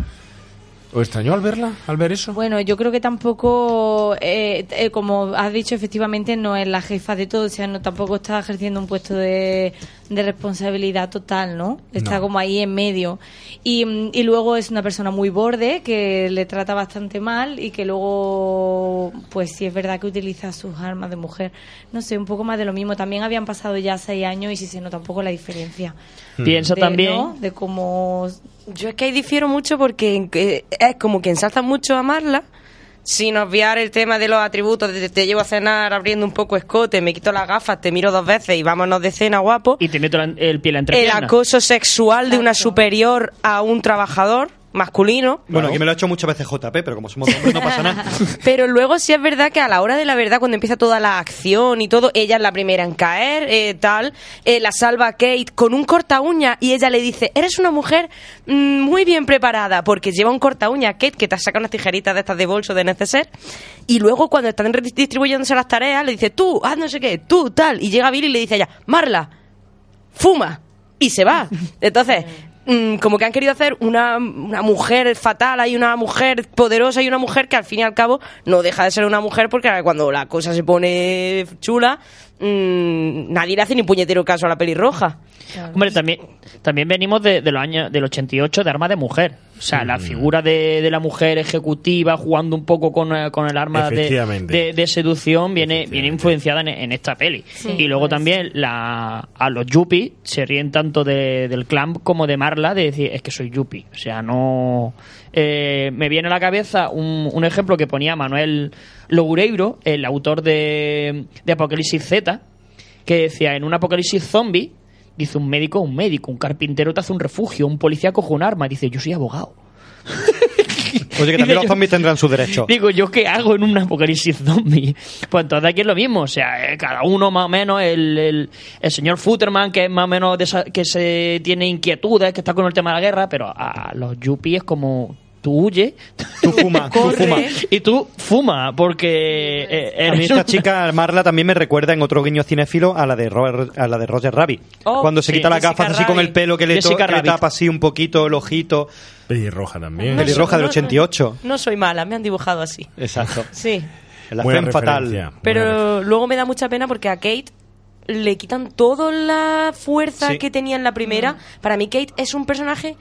¿Os extrañó al verla, al ver eso? Bueno, yo creo que tampoco, eh, eh, como has dicho, efectivamente no es la jefa de todo, o sea, no tampoco está ejerciendo un puesto de, de responsabilidad total, ¿no? Está No. como ahí en medio. Y, mm, y luego es una persona muy borde, que le trata bastante mal y que luego, pues sí es verdad que utiliza sus armas de mujer. No sé, un poco más de lo mismo. También habían pasado ya seis años y sí se nota un poco la diferencia. Pienso De- también. ¿no? De cómo... Yo es que ahí difiero mucho porque en que- es como que ensalzan mucho a Marla sin obviar el tema de los atributos, de te llevo a cenar abriendo un poco escote, me quito las gafas, te miro dos veces y vámonos de cena, guapo. Y te meto la- el pie en la El acoso sexual de una superior a un trabajador masculino. Bueno, aquí me lo ha hecho muchas veces JP, pero como somos hombres no pasa nada. <laughs> Pero luego sí es verdad que a la hora de la verdad, cuando empieza toda la acción y todo, ella es la primera en caer, eh, tal, eh, la salva a Kate con un corta uña y ella le dice, eres una mujer mm, muy bien preparada, porque lleva un corta uña Kate que te saca unas tijeritas de estas de bolso de neceser, y luego cuando están distribuyéndose las tareas, le dice, tú, haz no sé qué, tú, tal, y llega Billy y le dice a ella, Marla, fuma, y se va. Entonces, mm, como que han querido hacer una, una mujer fatal, hay una mujer poderosa y una mujer que al fin y al cabo no deja de ser una mujer porque cuando la cosa se pone chula, mm, nadie le hace ni puñetero caso a la pelirroja. Hombre, también, también venimos de, de los años del 88 de arma de mujer. O sea, la figura de, de la mujer ejecutiva jugando un poco con, eh, con el arma de, Efectivamente. de- de seducción viene, viene influenciada en, en esta peli. y luego también la, a los yuppies se ríen tanto de- del clan como de Marla de decir, es que soy yuppie. O sea, no... eh, me viene a la cabeza un, un ejemplo que ponía Manuel Logureiro, el autor de, de Apocalipsis Z, que decía, en un apocalipsis zombie, dice un médico, un médico, un carpintero te hace un refugio, un policía coge un arma, dice, yo soy abogado. <laughs> Oye, que también los zombies tendrán sus derechos. Digo, ¿yo qué hago en un apocalipsis zombie? Pues entonces aquí es lo mismo, o sea, eh, cada uno más o menos, el, el, el señor Futterman, que es más o menos de esa- que se tiene inquietudes, que está con el tema de la guerra, pero a los yuppies es como... Tú huye, tú fuma, tú fuma. y tú fuma, porque eh, A mí esta un- chica <laughs> Marla también me recuerda en otro guiño cinéfilo a la de Robert, a la de Roger Rabbit. Oh, Cuando se sí, quita las Jessica gafas así con el pelo que le, to- que le tapa así un poquito el ojito. Pelirroja también. Pelirroja del no- 88. No soy mala, me han dibujado así. Exacto. Sí. La fatal. Pero luego me da mucha pena porque a Kate le quitan toda la fuerza Sí. que tenía en la primera. Para mí Kate es un personaje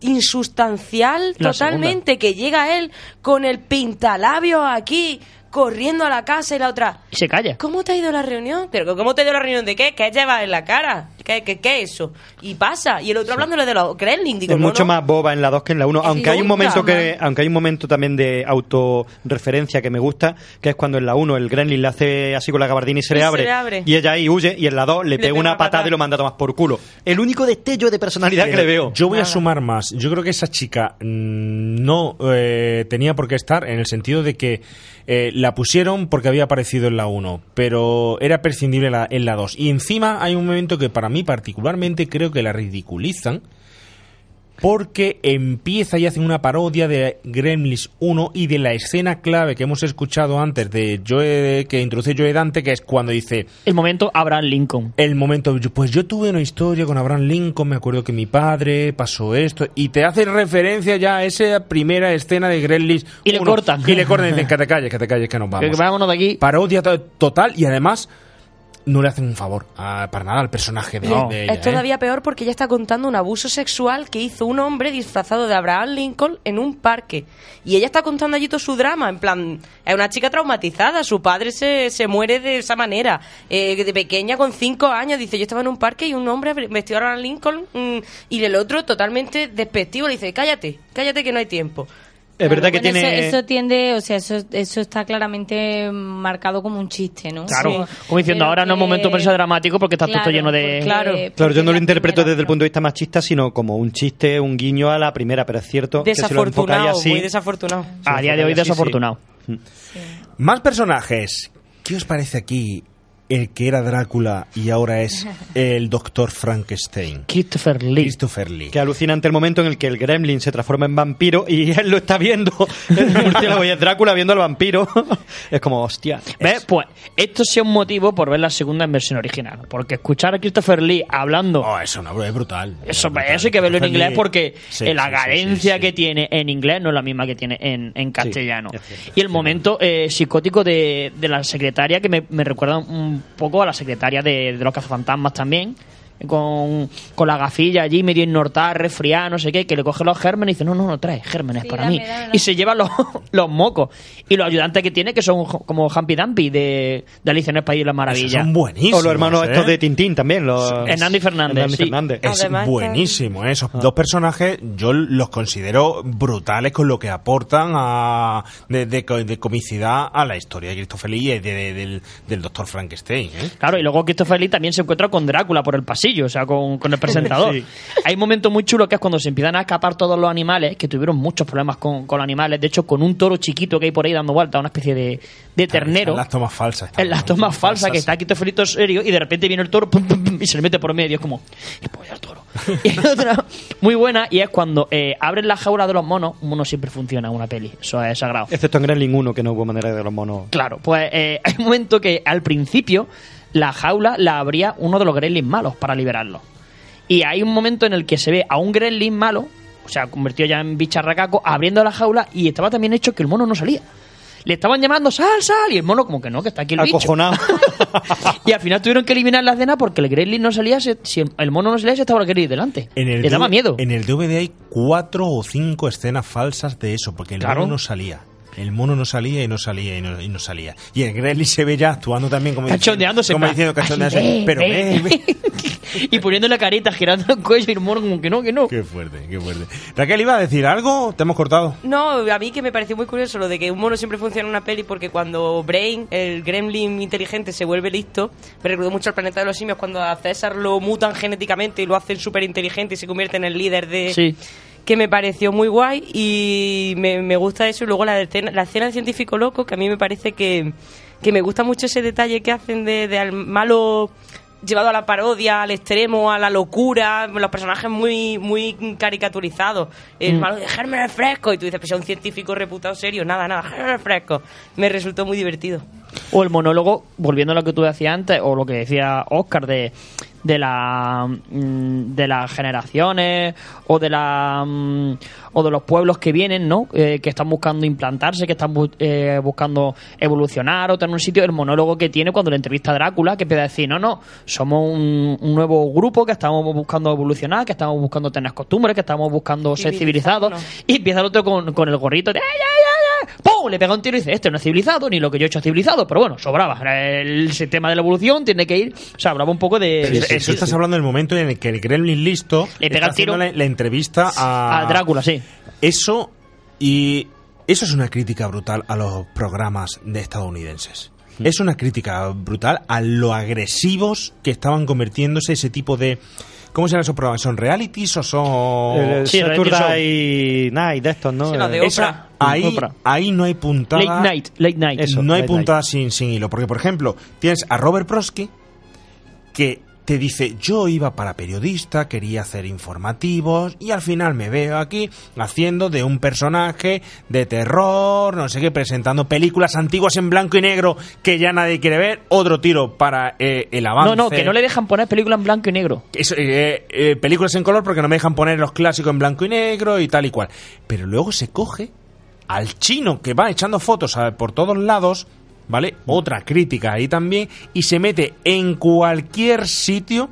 insustancial La totalmente, que llega él con el pintalabio aquí, corriendo a la casa y la otra... Y se calla. ¿Cómo te ha ido la reunión? ¿Pero cómo te ha ido la reunión de qué? ¿Qué llevas en la cara? ¿Qué, qué, qué es eso? Y pasa. Y el otro hablándole de los Gremlins. Digo, es mucho no. más boba en la 2 que en la 1, aunque hay un momento que aunque hay un momento también de autorreferencia que me gusta, que es cuando en la 1 el Gremlin le hace así con la gabardina y se, Y le, se abre, le abre. y ella ahí huye y en la 2 le, pega una patada y lo manda a tomar por culo. El único destello de personalidad que le veo. Yo voy a sumar más. Yo creo que esa chica mm, no eh, tenía por qué estar en el sentido de que eh, la pusieron porque había aparecido en la 1, pero era prescindible en la, en la 2. Y encima hay un momento que para mí particularmente creo que la ridiculizan porque empieza y hacen una parodia de Gremlins 1 y de la escena clave que hemos escuchado antes de Joe, que introduce Joe Dante, que es cuando dice El momento Abraham Lincoln. el momento, pues yo tuve una historia con Abraham Lincoln, me acuerdo que mi padre pasó esto, y te hace referencia ya a esa primera escena de Gremlins. Y le cortan. Y le cortan y dicen que te calles, que te calles, que nos <laughs> vamos. Que vámonos de aquí. Parodia to- total y además no le hacen un favor a- para nada al personaje de, de ella. es ¿eh? todavía peor porque ella está contando un abuso sexual que hizo un hombre disfrazado de Abraham Lincoln en un parque. Y ella está contando allí todo su drama. En plan, es una chica traumatizada. Su padre se, se muere de esa manera. Eh, de pequeña, con cinco años, dice: Yo estaba en un parque y un hombre vestido de Abraham Lincoln. mm, y el otro, totalmente despectivo, le dice: Cállate, cállate que no hay tiempo. Es verdad que Bueno, tiene eso, eso tiende, o sea, eso, eso está claramente marcado como un chiste, ¿no? Claro, Sí. como diciendo, Pero ahora no es momento para ser dramático porque está todo Claro, lleno de... porque- Claro, yo no lo interpreto desde el punto de vista machista, sino como un chiste, un guiño a la primera, pero es cierto que si lo Desafortunado, así... muy desafortunado. A día de hoy Sí, sí. desafortunado. Más personajes. ¿Qué os parece aquí el que era Drácula y ahora es <laughs> el doctor Frankenstein? Christopher Lee. Christopher Lee. Qué alucinante el momento en el que el gremlin se transforma en vampiro y <laughs> él lo está viendo. <laughs> Y es Drácula viendo al vampiro. es como, hostia. ¿Ves? Pues esto sea un motivo por ver la segunda en versión original. Porque escuchar a Christopher Lee hablando... Oh, eso no, es brutal. Eso, Es brutal. eso hay que verlo en Christopher inglés Lee- porque Sí, la sí, sí, carencia sí, sí. que tiene en inglés no es la misma que tiene en, en castellano. es cierto. y el momento eh, psicótico de, de la secretaria que me, me recuerda un poco a la secretaria de los cazafantasmas también. Con, con la gafilla allí medio innortada, resfriada, no sé qué, que le coge los gérmenes y dice, no, no, no trae gérmenes Sí, para dame, mí. dame, Y se lleva los, <laughs> los mocos. Y los ayudantes que tiene, que son como Humpy Dumpy de, de Alicia en el País de las Maravillas. Esos son buenísimos. O los hermanos ¿eh? estos de Tintín también. Los... Hernando y Fernández, Hernando y sí. Fernández. Es Además buenísimo, ¿eh? esos dos personajes yo los considero brutales con lo que aportan a, de, de co- de comicidad a la historia de Christopher Lee y de- de- del, del doctor Frankenstein. ¿eh? Claro, y luego Christopher Lee también se encuentra con Drácula por el pasillo, o sea, con, con el presentador. <laughs> Sí. Hay un momento muy chulo que es cuando se empiezan a escapar todos los animales, que tuvieron muchos problemas con, con los animales. De hecho, con un toro chiquito que hay por ahí dando vuelta, una especie de, de ternero. En las tomas falsas. En las tomas falsas, que está Lee todo serio, y de repente viene el toro pum, pum, pum, y se le mete por medio. Es como, "¿Qué polla el toro? <laughs> Y hay otra muy buena, y es cuando eh, abren la jaula de los monos. Un mono siempre funciona en una peli, eso es sagrado. Excepto en Gremlin 1, que no hubo manera de los monos. Claro, pues eh, <laughs> hay un momento que al principio la jaula la abría uno de los gremlins malos para liberarlo. Y hay un momento en el que se ve a un gremlin malo, o sea, convertido ya en bicharracaco, abriendo la jaula y estaba también hecho que el mono no salía. Le estaban llamando, sal, sal, y el mono como que no, que está aquí el bicho. Acojonado. <laughs> Y al final tuvieron que eliminar la escena porque el gremlin no salía, se- si el, mono no salía, se estaba el gremlin delante. En el Le daba D- miedo. En el DVD hay cuatro o cinco escenas falsas de eso, porque el Claro. mono no salía. El mono no salía y no salía y no, y no salía. Y el Gremlin se ve ya actuando también como Cachondeándose, Como diciendo cachondeándose. "Ay, ve, pero ve". ve, ve. <laughs> y poniendo la carita, girando el cuello y el mono como que no, que no. Qué fuerte, qué fuerte. Raquel, ¿iba a decir algo? ¿Te hemos cortado? No, a mí que me pareció muy curioso lo de que un mono siempre funciona en una peli porque cuando Brain, el gremlin inteligente, se vuelve listo, me recordó mucho al planeta de los simios cuando a César lo mutan genéticamente y lo hacen súper inteligente y se convierte en el líder de... Sí. Que me pareció muy guay y me, me gusta eso. Y luego la escena, la escena del científico loco, que a mí me parece que, que me gusta mucho ese detalle que hacen de, de al malo llevado a la parodia, al extremo, a la locura, los personajes muy muy caricaturizados. El Mm. malo de gérmenes frescos, y tú dices, pues es un científico reputado serio, nada, nada, gérmenes frescos. Me resultó muy divertido. O el monólogo, volviendo a lo que tú decías antes, o lo que decía Oscar de, de, la, mm, de las generaciones o de, la, mm, o de los pueblos que vienen, ¿no? Eh, que están buscando implantarse, que están bu- eh, buscando evolucionar o tener un sitio. El monólogo que tiene cuando le entrevista a Drácula, que empieza a decir, no, no, somos un, un nuevo grupo que estamos buscando evolucionar, que estamos buscando tener costumbres, que estamos buscando ser civilizados. Y empieza el otro con, con el gorrito de, ¡ay, ay, ay, ay! ¡Pum! Le pega un tiro y dice, este no es civilizado, ni lo que yo he hecho es civilizado, pero bueno, sobraba. El sistema de la evolución tiene que ir, o sea, hablaba un poco de... Pero eso estás hablando del momento en el que el Gremlin listo Le pega está el tiro la, la entrevista a... a Drácula, sí. Eso y eso es una crítica brutal a los programas de estadounidenses. Es una crítica brutal a lo agresivos que estaban convirtiéndose ese tipo de ¿Cómo se llaman esos programas? ¿Son realities o son...? El Saturday Night de estos, ¿no? Eh, Esa- ahí, ahí no hay puntada. Late night, late night. Eso, no hay late puntada sin, sin hilo. Porque, por ejemplo, tienes a Robert Prosky que te dice, yo iba para periodista, quería hacer informativos y al final me veo aquí haciendo de un personaje de terror, no sé qué, presentando películas antiguas en blanco y negro que ya nadie quiere ver, otro tiro para eh, el avance. No, no, que no le dejan poner película en blanco y negro. Eso, eh, eh, películas en color porque no me dejan poner los clásicos en blanco y negro y tal y cual. Pero luego se coge al chino que va echando fotos a- por todos lados, ¿vale? Otra crítica ahí también, y se mete en cualquier sitio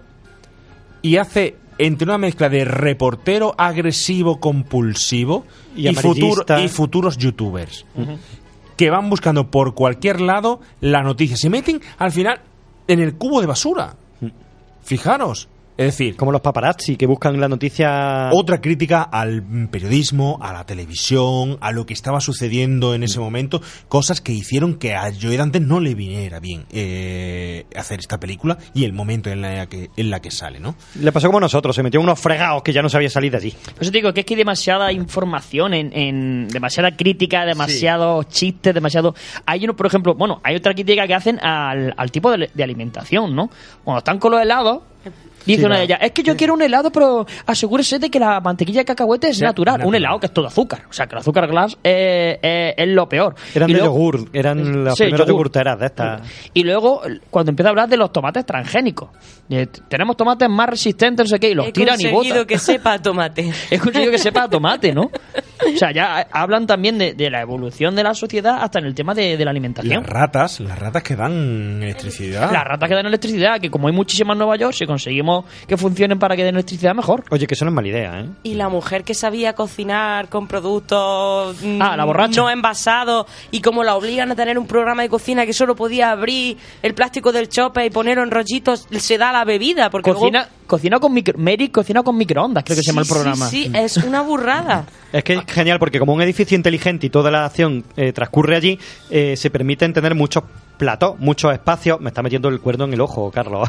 y hace entre una mezcla de reportero agresivo compulsivo Y y, futuro- amarillista. y futuros youtubers que van buscando por cualquier lado la noticia. Se meten al final en el cubo de basura. Fijaros. Es decir, Como los paparazzi que buscan la noticia. otra crítica al periodismo, a la televisión, a lo que estaba sucediendo en ese momento, cosas que hicieron que a Joe Dante no le viniera bien eh, hacer esta película y el momento en la que, en la que sale, ¿no? Le pasó como a nosotros, se metió unos fregados que ya no sabía salir de allí. Por eso te digo que es que hay demasiada información, en, en demasiada crítica, demasiados chistes, demasiado... Hay uno, por ejemplo, bueno, hay otra crítica que hacen al, al tipo de, de alimentación, ¿no? Cuando están con los helados, dice Sí, una de ellas, es que yo quiero un helado, pero asegúrese de que la mantequilla de cacahuete es natural. natural. Un helado que es todo azúcar. O sea, que el azúcar glass es, lo peor. Eran Y de luego- yogur, eran las Sí, primeras yogur. yogurteras de estas. Y luego, cuando empieza a hablar de los tomates transgénicos. De, tenemos tomates más resistentes, no sé qué, y los He tiran y conseguido botan. que sepa a <laughs> tomate. He conseguido que sepa a tomate, ¿no? O sea, ya hablan también de, de la evolución de la sociedad hasta en el tema de, de la alimentación. Las ratas, las ratas que dan electricidad. Las ratas que dan electricidad, que como hay muchísimas en Nueva York, si conseguimos que funcionen para que den electricidad mejor. Oye, que eso no es mala idea, ¿eh? Y la mujer que sabía cocinar con productos mm, Ah, la borracha. no envasados y como la obligan a tener un programa de cocina que solo podía abrir el plástico del chope y ponerlo en rollitos, se da la bebida. Porque Cocina, luego- cocina con micro, Mary cocina con microondas, creo que se llama el programa. Sí, sí, es una burrada. <laughs> Es que es genial porque como un edificio inteligente y toda la acción eh, transcurre allí, eh, se permiten tener muchos platos, muchos espacios. Me está metiendo el cuerno en el ojo, Carlos.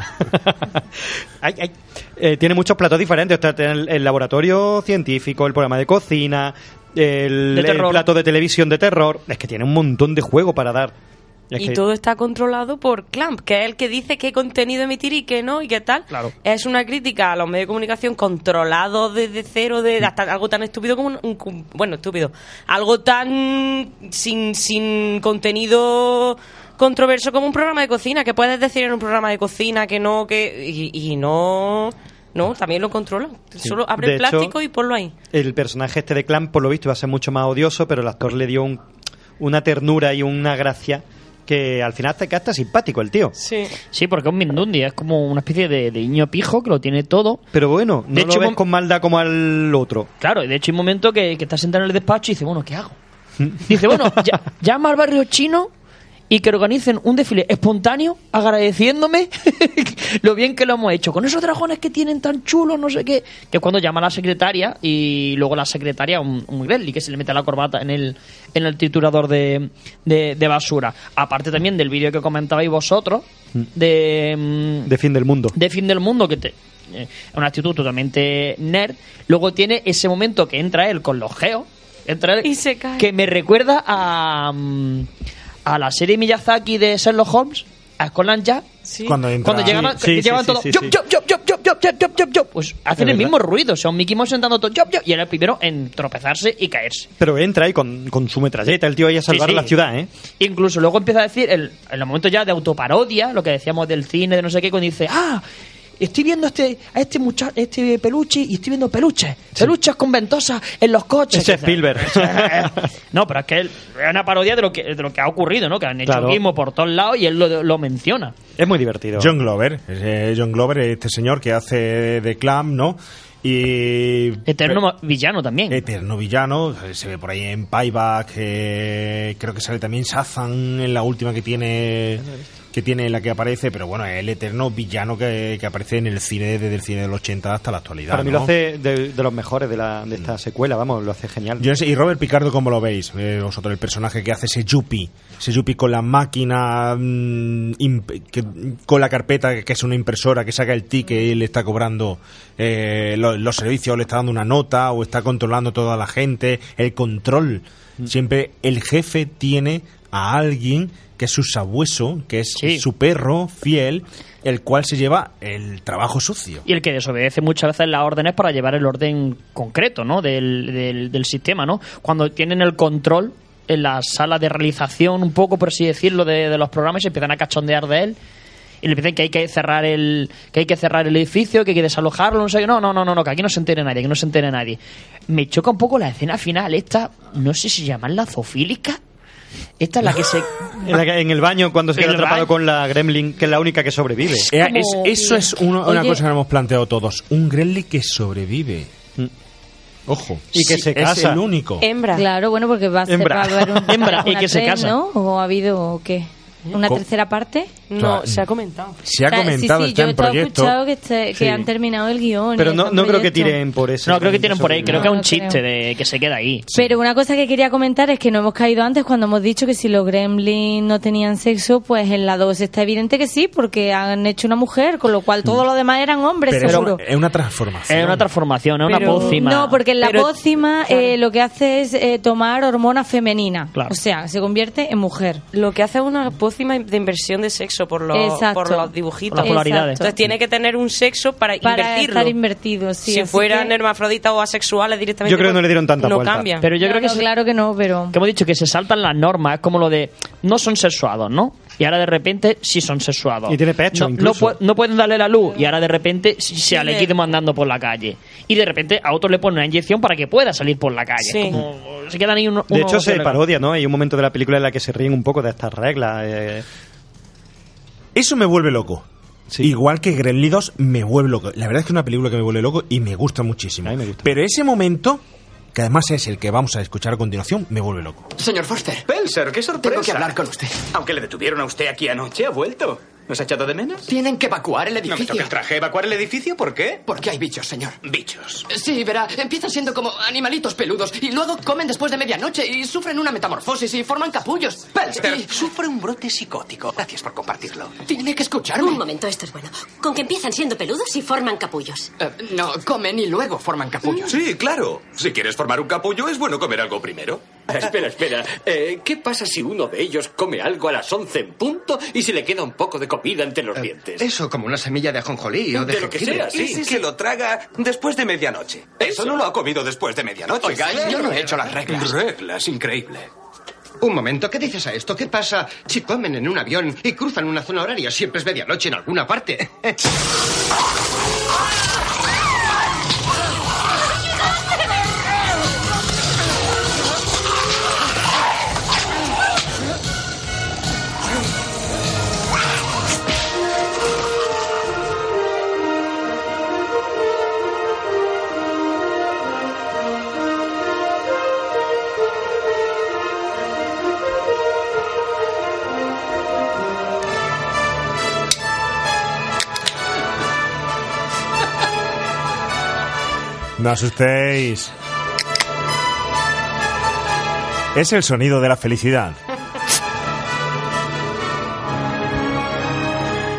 <laughs> Ay, ay. Eh, tiene muchos platos diferentes. O sea, tiene el, el laboratorio científico, el programa de cocina, el, De el terror. plato de televisión de terror. Es que tiene un montón de juego para dar. Es y que- todo está controlado por Clamp, que es el que dice qué contenido emitir y qué no y qué tal. Claro. Es una crítica a los medios de comunicación controlados desde cero, Mm. de hasta algo tan estúpido como un, un- bueno, estúpido, algo tan sin, sin contenido controverso como un programa de cocina, que puedes decir en un programa de cocina que no, que y, y no, no, también lo controlan. Solo abre De el hecho- plástico y ponlo ahí. el personaje este de Clan, por lo visto, iba a ser mucho más odioso, pero el actor le dio un- una ternura y una gracia que al final te hasta simpático el tío. Sí. Sí, porque es un Mindundi, es como una especie de, de niño pijo que lo tiene todo. Pero bueno, no De lo hecho, ves con maldad como al otro. Claro, y de hecho hay un momento que, que está sentado en el despacho y dice, bueno, ¿qué hago? <laughs> Dice, bueno, ya- llama al barrio chino y que organicen un desfile espontáneo agradeciéndome <laughs> lo bien que lo hemos hecho. Con esos dragones que tienen tan chulos, no sé qué. Que es cuando llama a la secretaria y luego la secretaria, un, un muy belli, que se le mete la corbata en el, en el triturador de, de- de basura. Aparte también del vídeo que comentabais vosotros, de... mm, De fin del mundo. de fin del mundo que te eh, una actitud totalmente nerd luego tiene ese momento que entra él con los geos entra él, Y se cae. que me recuerda a mm, a la serie Miyazaki de Sherlock Holmes, a Scotland Yard, cuando, cuando, llegaban, sí, pues hacen el mismo ruido, o sea, un Mickey Mouse sentando todo, yop, y era el primero en tropezarse y caerse. Pero entra y con, su metralleta, el tío ahí a salvar la ciudad, ¿eh? Incluso luego empieza a decir, el, en el momento ya de autoparodia, lo que decíamos del cine, de no sé qué, cuando dice, ah, estoy viendo este, a este muchacho, este peluche y estoy viendo peluches, peluches con ventosas en los coches. Ese es Spielberg. <laughs> no, pero es que él, es una parodia de lo que, de lo que ha ocurrido, ¿no? Que han hecho Claro. mismo por todos lados y él lo, lo menciona. Es muy divertido. John Glover, eh, John Glover, este señor que hace de Clam, ¿no? Y Eterno villano también. Eterno villano, eh, se ve por ahí en Payback, eh, creo que sale también Shazam en la última que tiene que tiene en la que aparece, pero bueno, es el eterno villano que, que aparece en el cine desde el cine del 80 hasta la actualidad. Para mí ¿no? lo hace de, de los mejores de, la, de esta secuela, vamos, lo hace genial. Yo no sé, y Robert Picardo, ¿cómo lo veis? Eh, vosotros, el personaje que hace ese Yuppie, ese Yuppie con la máquina, mm, que- con la carpeta que es una impresora que saca el ticket y le está cobrando eh, lo- los servicios, o le está dando una nota, o está controlando toda la gente, el control. Siempre el jefe tiene a alguien que es su sabueso, que es su perro fiel, el cual se lleva el trabajo sucio. Y el que desobedece muchas veces las órdenes para llevar el orden concreto ¿no? del, del, del sistema, ¿no? Cuando tienen el control en la sala de realización, un poco por así decirlo, de, de los programas, y se empiezan a cachondear de él. Y le dicen que hay que cerrar el que hay que cerrar el edificio, que hay que desalojarlo, no sé. No, no, no, no, que aquí no se entere nadie, que no se entere nadie. Me choca un poco la escena final, esta, no sé si llamarla zoofílica. Esta es la que se. En, la que- en el baño, cuando se En queda el atrapado baño. con la Gremlin, que es la única que sobrevive. Eh, es- eso es uno- una Oye. cosa que nos hemos planteado todos. Un Gremlin que sobrevive. Ojo. Y que se Es casa. el único. Hembra. Claro, bueno, porque va a, ser, Hembra. va a haber un, <laughs> Hembra, y una que se tres, casa. ¿no? ¿O ha habido o qué? ¿Una ¿Cómo? tercera parte? No, se ha comentado. Se ha O sea, comentado, sí, sí, está yo en he proyecto. escuchado que, este- que Sí. han terminado el guion. Pero no, no creo que tiren por eso. No, creo que tienen por ahí. Creo que es un chiste de que se queda ahí. Pero una cosa que quería comentar es que no hemos caído antes cuando hemos dicho que si los gremlins no tenían sexo, pues en la 2 está evidente que sí, porque han hecho una mujer, con lo cual todos los demás eran hombres, Pero seguro. es una transformación. Es una transformación, es una Pero- pócima. No, porque en la Pero- pócima eh, lo que hace es eh, tomar hormona femenina. Claro. O sea, se convierte en mujer. Lo que hace es una pócima de inversión de sexo por los, Exacto. por los dibujitos. Por las polaridades. Entonces tiene que tener un sexo para, Para invertirlo. estar invertido, sí. si fueran que- hermafroditas o asexuales directamente. Yo creo que no le dieron tanta no vuelta. cambian. Pero yo No, creo que no, se- claro que no, pero... que hemos dicho que se saltan las normas, es como lo de no son sexuados, ¿no? Y ahora de repente sí son sexuados. Y tiene pecho, no, no, incluso. pu- no pueden darle la luz y ahora de repente sí se le andando por la calle. Y de repente a otro le ponen una inyección para que pueda salir por la calle. Sí. Como- se quedan ahí uno, De hecho, se parodia, ¿no? Hay un momento de la película en la que se ríen un poco de estas reglas. eh. Eso me vuelve loco. Igual que Gremlin 2 me vuelve loco. La verdad es que es una película que me vuelve loco y me gusta muchísimo. Pero ese momento, que además es el que vamos a escuchar a continuación, me vuelve loco. Señor Foster. Spencer, qué sorpresa. Tengo que hablar con usted. Aunque le detuvieron a usted aquí anoche, ha vuelto. ¿Nos ha echado de menos? Tienen que evacuar el No me edificio. el traje. ¿Evacuar el edificio? ¿Por qué? Porque hay bichos, señor. Bichos. Sí, verá, empiezan siendo como animalitos peludos y luego comen después de medianoche y sufren una metamorfosis y forman capullos. Pelster, Y sufre un brote psicótico. Gracias por compartirlo. tiene que escucharme. Un momento, esto es bueno. Con que empiezan siendo peludos y forman capullos. Eh, no, comen y luego forman capullos. Sí, claro. Si quieres formar un capullo, es bueno comer algo primero. <laughs> Espera, espera. Eh, ¿Qué pasa si uno de ellos come algo a las 11 en punto y se le queda un poco de comida entre los dientes? Eso, como una semilla de ajonjolí o de, De lo que sea, sí. Se lo traga después de medianoche. Eso no lo ha comido después de medianoche. Oiga, yo no he hecho las reglas. Reglas, increíble. Un momento, ¿qué dices a esto? ¿Qué pasa si comen en un avión y cruzan una zona horaria? Siempre es medianoche en alguna parte. <laughs> No asustéis. Es el sonido de la felicidad.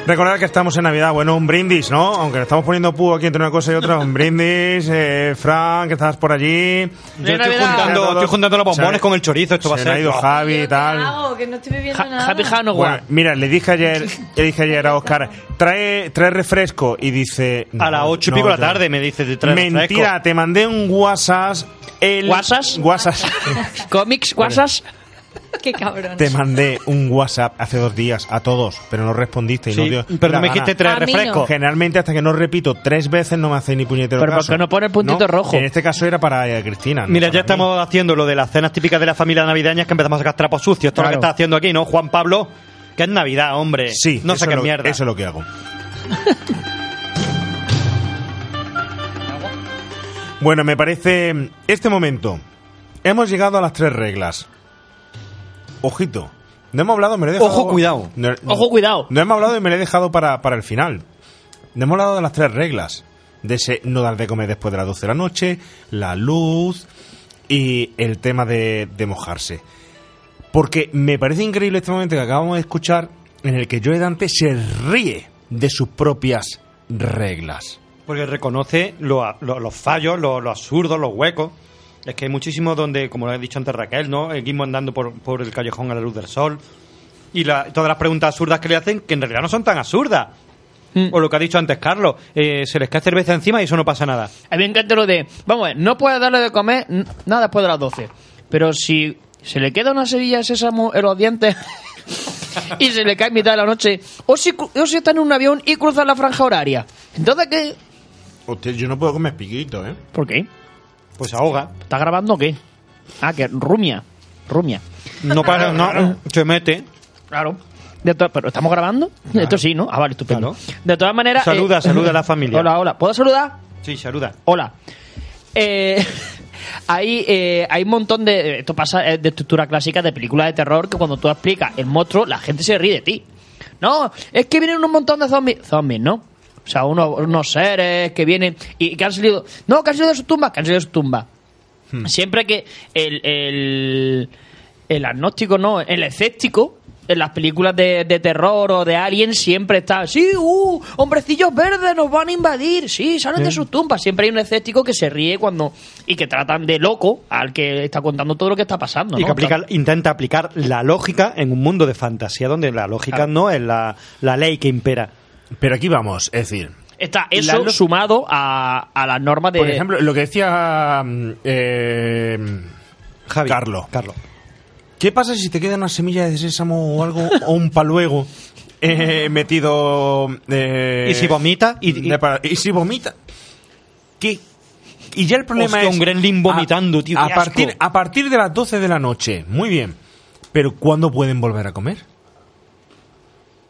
Recordad que estamos en Navidad, bueno, un brindis, ¿no? Aunque estamos poniendo pu aquí entre una cosa y otra, un brindis. Eh, Frank, que estás por allí. Yo estoy juntando, estoy juntando los bombones con el chorizo, esto va a se ser. ha ido Javi y tal. Hago, que no estoy bebiendo nada. Happy Hanukkah. Bueno, mira, le dije ayer, le dije ayer a Oscar, trae, trae refresco y dice. A las ocho y pico de la tarde me dice, trae Mentira, refresco. te mandé un WhatsApp. El ¿WhatsApp? WhatsApp. <laughs> <laughs> ¿Cómics? ¿WhatsApp? <laughs> Qué cabrón. Te mandé un WhatsApp hace dos días a todos, pero no respondiste. Y Sí, no dio pero no me gana. dijiste traer A mí refresco. no. Generalmente hasta que no repito tres veces no me hace ni puñetero Pero ¿por caso. qué no pone el puntito No, rojo? En este caso era para eh, Cristina. no Mira, ya mí. estamos haciendo lo de las cenas típicas de la familia navideña que empezamos a sacar trapos sucios. Todo lo que Claro. está haciendo aquí, ¿no? Juan Pablo, Que es Navidad, hombre. Sí, no es lo, mierda. eso es lo que hago. <laughs> bueno, me parece este momento. Hemos llegado a las tres reglas. Ojito. No hemos hablado, me lo he dejado. Ojo, cuidado. No, no- Ojo, cuidado. No hemos hablado y me lo he dejado para, para el final. No hemos hablado de las tres reglas. De ese no dar de comer después de las 12 de la noche, la luz y el tema de, de mojarse. Porque me parece increíble este momento que acabamos de escuchar en el que Joe Dante se ríe de sus propias reglas. Porque reconoce lo- lo- los fallos, lo, lo absurdo, los huecos. Es que hay muchísimos donde, como lo ha dicho antes Raquel, ¿no? El Gizmo andando por, por el callejón a la luz del sol. Y la- todas las preguntas absurdas que le hacen, que en realidad no son tan absurdas. O lo que ha dicho antes Carlos, eh, se les cae cerveza encima y eso no pasa nada. A mí me encanta lo de, vamos a ver, no puedes darle de comer nada después de las 12. Pero si se le queda una sevilla de sésamo en los dientes <laughs> y se le cae en mitad de la noche, o si, o si está en un avión y cruza la franja horaria. Entonces, ¿qué? Hostia, yo no puedo comer piquito, ¿eh? ¿Por qué? Pues ahoga. ¿Está grabando o qué? Ah, que rumia. Rumia. No para, no, se mete. Claro. De ¿Pero estamos grabando? Esto sí, ¿no? Ah, vale, estupendo. De todas maneras... Saluda, eh, saluda a la familia. <laughs> Hola, hola. ¿Puedo saludar? Sí, saluda. Hola. Eh, <laughs> hay, eh, hay un montón de. Esto pasa eh, de estructura clásica de películas de terror que cuando tú explicas el monstruo, la gente se ríe de ti. No, es que vienen un montón de zombies. Zombies, ¿no? O sea, unos, unos seres que vienen y que han salido. No, que han salido de sus tumbas, que han salido de sus tumbas. Siempre que el, el, el agnóstico, no, el escéptico, en las películas de, de terror o de alien siempre está, sí, uh, hombrecillos verdes nos van a invadir, sí, salen de sus tumbas. Siempre hay un escéptico que se ríe cuando y que tratan de loco al que está contando todo lo que está pasando. Y ¿no? que aplica- intenta aplicar la lógica en un mundo de fantasía donde la lógica no es la, la ley que impera. Pero aquí vamos, es decir, Está eso sumado a, a las normas de. por ejemplo, lo que decía mm, eh, Carlos. Carlos. ¿Qué pasa si te queda una semilla de sésamo o algo, o un paluego <laughs> eh, metido... eh, ¿Y si vomita? Y- y- de para- ¿Y si vomita? ¿Qué? Y ya el problema Hostia, es... un gremlin vomitando, a, tío, A partir, a partir de las 12 de la noche, muy bien. Pero ¿cuándo pueden volver a comer?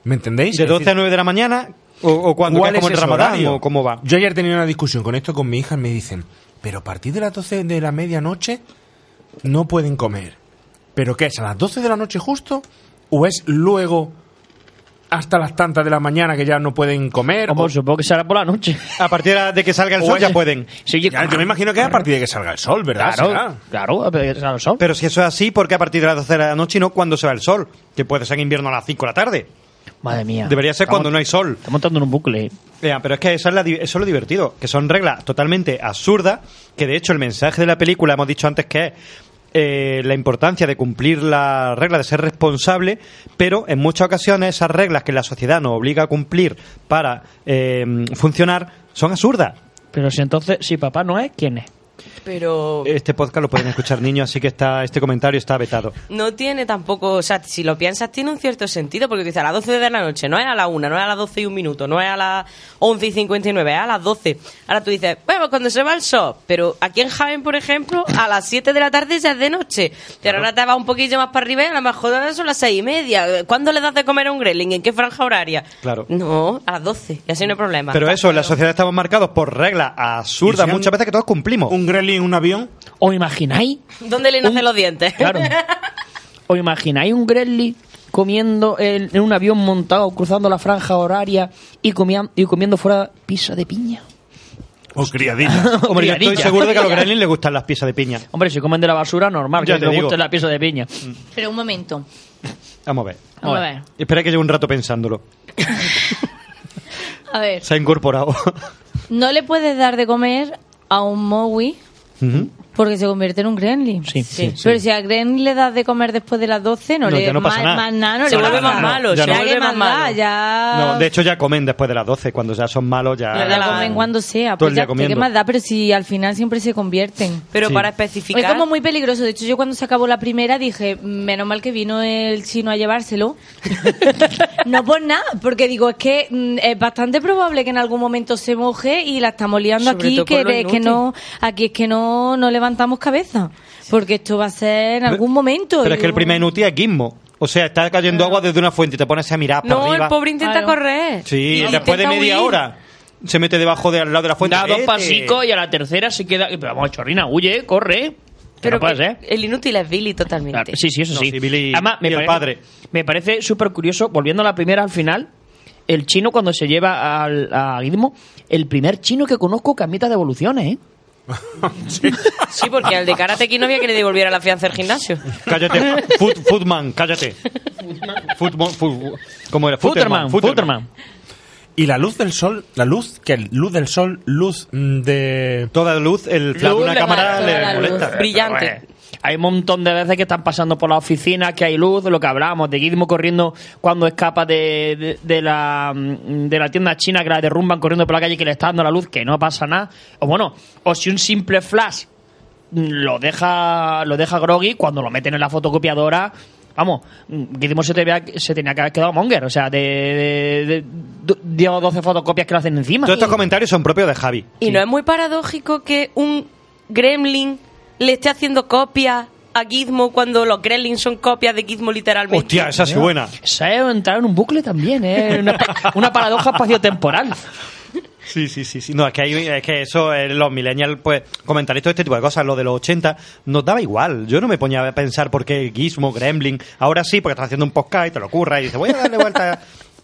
¿Me entendéis? ¿De Es 12 a decir, 9 de la mañana? ¿O, o cuando ¿Cuál es como el ramadán? ¿O cómo va? Yo ayer tenía una discusión con esto con mi hija y me dicen, pero a partir de las 12 de la medianoche no pueden comer. ¿Pero qué es? ¿A las 12 de la noche justo? ¿O es luego hasta las tantas de la mañana que ya no pueden comer? Como o, supongo que será por la noche. A partir de que salga el sol es- ya pueden. Sí, yo- Ya, yo me imagino que es a partir de que salga el sol, ¿verdad? Claro, Será. claro, a ver, será el sol. Pero si eso es así, ¿por qué a partir de las 12 de la noche y no cuando se va el sol? Que puede ser en invierno a las 5 de la tarde. Madre mía. Debería ser cuando no hay sol. Está montando en un bucle. Ya, pero es que eso es, la di- eso es lo divertido, que son reglas totalmente absurdas, que de hecho el mensaje de la película hemos dicho antes que es eh, la importancia de cumplir la regla de ser responsable, pero en muchas ocasiones esas reglas que la sociedad nos obliga a cumplir para eh, funcionar son absurdas. Pero si entonces, si papá no es, ¿quién es? Pero Este podcast lo pueden escuchar niños, así que está este comentario está vetado. no tiene tampoco, o sea, si lo piensas, tiene un cierto sentido, porque dice a las 12 de la noche, no es a la 1, no es a las 12 y un minuto, no es a las 11 y 59, es a las 12. Ahora tú dices, bueno, pues cuando se va el sol, pero aquí en Jaén, por ejemplo, a las 7 de la tarde ya es de noche. Pero ahora te vas un poquillo más para arriba y a lo mejor son las 6 y media. ¿Cuándo le das de comer a un gremlin? ¿En qué franja horaria? Claro. No, a las 12, y así no hay problema. Pero eso, en la sociedad estamos marcados por reglas absurdas ¿Y si muchas veces que todos cumplimos. ¿Un gremlin en un avión? ¿Os imagináis? ¿Dónde le nacen los dientes? Claro. ¿Os imagináis un Gremlin comiendo en, en un avión montado, cruzando la franja horaria y, comia- y comiendo fuera pizza de piña? ¿O criadilla? <laughs> Hombre, yo estoy seguro de que a los <laughs> gremlins les gustan las piezas de piña. Hombre, si comen de la basura, normal, Ya que te les digo. guste la pizza de piña. Pero un momento. Vamos a ver. Vamos a ver. Espera que lleve un rato pensándolo. <laughs> A ver, Se ha incorporado. no le puedes dar de comer a un Mowi Ujú. Mm-hmm. Porque se convierte en un gremlin. Sí, sí, Pero si a gremlin le das de comer después de las 12, no, No, le no pasa más, nada. más nada, no Se le vuelve más malo, ya se vuelve más malo. ya... No, de hecho ya comen después de las 12. Cuando ya son malos ya... Ya la comen cuando sea, pues ya, ¿qué más da? Pero si al final siempre se convierten. Pero Sí. para Es especificar... como muy peligroso. De hecho, yo cuando se acabó la primera dije, menos mal que vino el chino a llevárselo. <laughs> no por nada, porque digo, es que mm, es bastante probable que en algún momento se moje y la estamos liando Sobre aquí, que, que no, aquí es que no, no levantamos cabeza. Porque esto va a ser en algún momento. Pero es que el primer inútil es Gizmo. O sea, está cayendo agua desde una fuente y te pones a mirar para No, arriba. el pobre intenta correr. Sí, Y después de intenta media huir. hora se mete debajo de al lado de la fuente. Da dos Vete. pasicos y a la tercera se queda. Pero vamos, chorrina, huye, corre. Pero no puede ser. el inútil es Billy totalmente. Claro, sí, sí, eso No, sí. sí, Billy Además, me y el parece, padre. Me parece súper curioso, volviendo a la primera al final, el chino cuando se lleva al, a Gizmo, el primer chino que conozco que admita devoluciones, ¿eh? <laughs> Sí, porque al de Karate Kid no había que le devolviera la fianza del gimnasio. Cállate, Foot, Footman, cállate. Footman, foot- ¿Cómo era? Futterman, Futterman. Y la luz del sol, la luz, que luz del sol, luz de... Toda luz, el flash de una cámara la- le molesta. Brillante. Hay un montón de veces que están pasando por la oficina, que hay luz, lo que hablábamos, de Gizmo corriendo cuando escapa de, de- de la, de la tienda china que la derrumban corriendo por la calle que le está dando la luz, que no pasa nada. O bueno, o si un simple flash lo deja, lo deja groggy, cuando lo meten en la fotocopiadora, vamos, Gizmo se, te vea- se tenía que haber quedado monger, o sea, de, de, de, de 10 o 12 fotocopias que le hacen encima. Todos estos comentarios son propios de Javi. Y no es muy paradójico que un gremlin le esté haciendo copias a Gizmo cuando los gremlins son copias de Gizmo literalmente. Hostia, esa sí buena. Esa es entrar en un bucle también, ¿eh? Una, una paradoja espaciotemporal. Sí, sí, sí, sí. No, es que, hay, es que eso, eh, los millennials, pues, comentar todo este tipo de cosas, lo de los 80, nos daba igual. Yo no me ponía a pensar por qué Gizmo, Gremlin, ahora sí, porque estás haciendo un podcast y te lo ocurra y dices, voy a darle vuelta.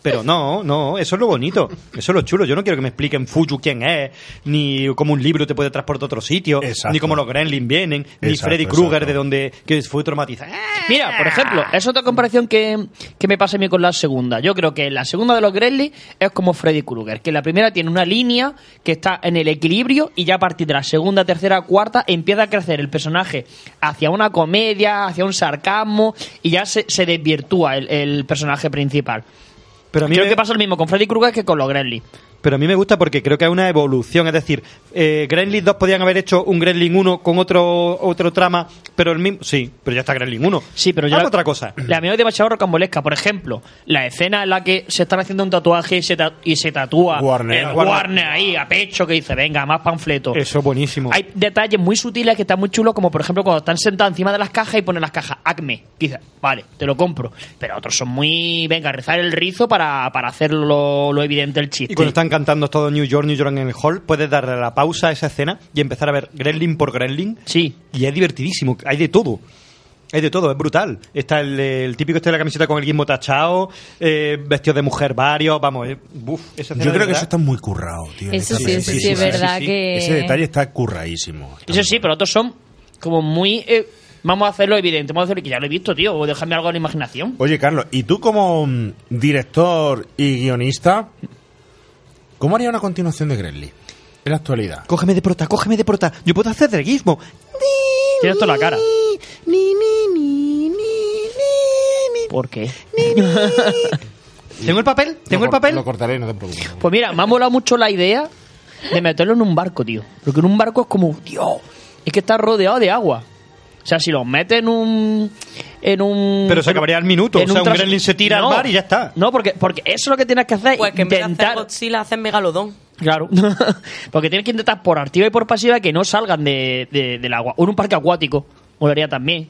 Pero no, no, eso es lo bonito, eso es lo chulo. Yo no quiero que me expliquen Fuyu quién es, ni cómo un libro te puede transportar a otro sitio, Exacto. ni cómo los Gremlins vienen, ni Exacto, Freddy Krueger de donde que fue traumatizado. Mira, por ejemplo, es otra comparación que, que me pasa a mí con la segunda. Yo creo que la segunda de los Gremlins es como Freddy Krueger, que la primera tiene una línea que está en el equilibrio y ya a partir de la segunda, tercera, cuarta empieza a crecer el personaje hacia una comedia, hacia un sarcasmo y ya se, se desvirtúa el, el personaje principal. Pero a mí creo me- que pasa lo mismo con Freddy Krueger que con los Gremlins. Pero a mí me gusta porque creo que hay una evolución. Es decir, eh, Gremlin 2 podían haber hecho un Gremlin 1 con otro otro trama, pero el mismo. Sí, pero ya está Gremlin 1. Sí, pero yo la- otra cosa. La mía es demasiado rocambolesca. Por ejemplo, la escena en la que se están haciendo un tatuaje y se, ta- y se tatúa Warner. el Warner. Warner ahí a pecho que dice, venga, más panfleto. Eso es buenísimo. Hay detalles muy sutiles que están muy chulos, como por ejemplo cuando están sentados encima de las cajas y ponen las cajas Acme. Dice, vale, te lo compro. Pero otros son muy, venga, rezar el rizo para, para hacer lo, lo evidente el chiste. Y cuando están cantando todo New York, New York en el hall, puedes darle la pausa a esa escena y empezar a ver Gremlin por Gremlin. Sí. Y es divertidísimo. Hay de todo. Hay de todo, es brutal. Está el, el típico este de la camiseta con el guismo tachado, eh, vestidos de mujer varios, vamos, eh, buf, esa Yo creo que verdad- eso está muy currado, tío. Eso sí, eso sí, es verdad que... Ese detalle está curradísimo. Eso sí, pero otros son como muy... eh, vamos a hacerlo evidente, vamos a hacerlo que ya lo he visto, tío, o déjame algo a la imaginación. Oye, Carlos, ¿y tú como mm, director y guionista, cómo haría una continuación de Gremlin en la actualidad? Cógeme de prota, cógeme de prota. Yo puedo hacer del guismo. Tienes toda la cara. ¿Por qué? <laughs> ¿Tengo el papel? ¿Tengo el papel? Lo cortaré, no te preocupes. Pues mira, me ha molado mucho la idea de meterlo en un barco, tío. Porque en un barco es como, tío, es que está rodeado de agua. O sea, si lo metes en un. En un Pero se acabaría al minuto. en O sea, un gremlin se tira No, al mar y ya está. No, porque, porque eso es lo que tienes que hacer. Pues que en vez de intentar. hacer Godzilla hacen Megalodón. Claro. <laughs> porque tienes que intentar por activa y por pasiva que no salgan de, de- del agua. O en un parque acuático. Molaría también.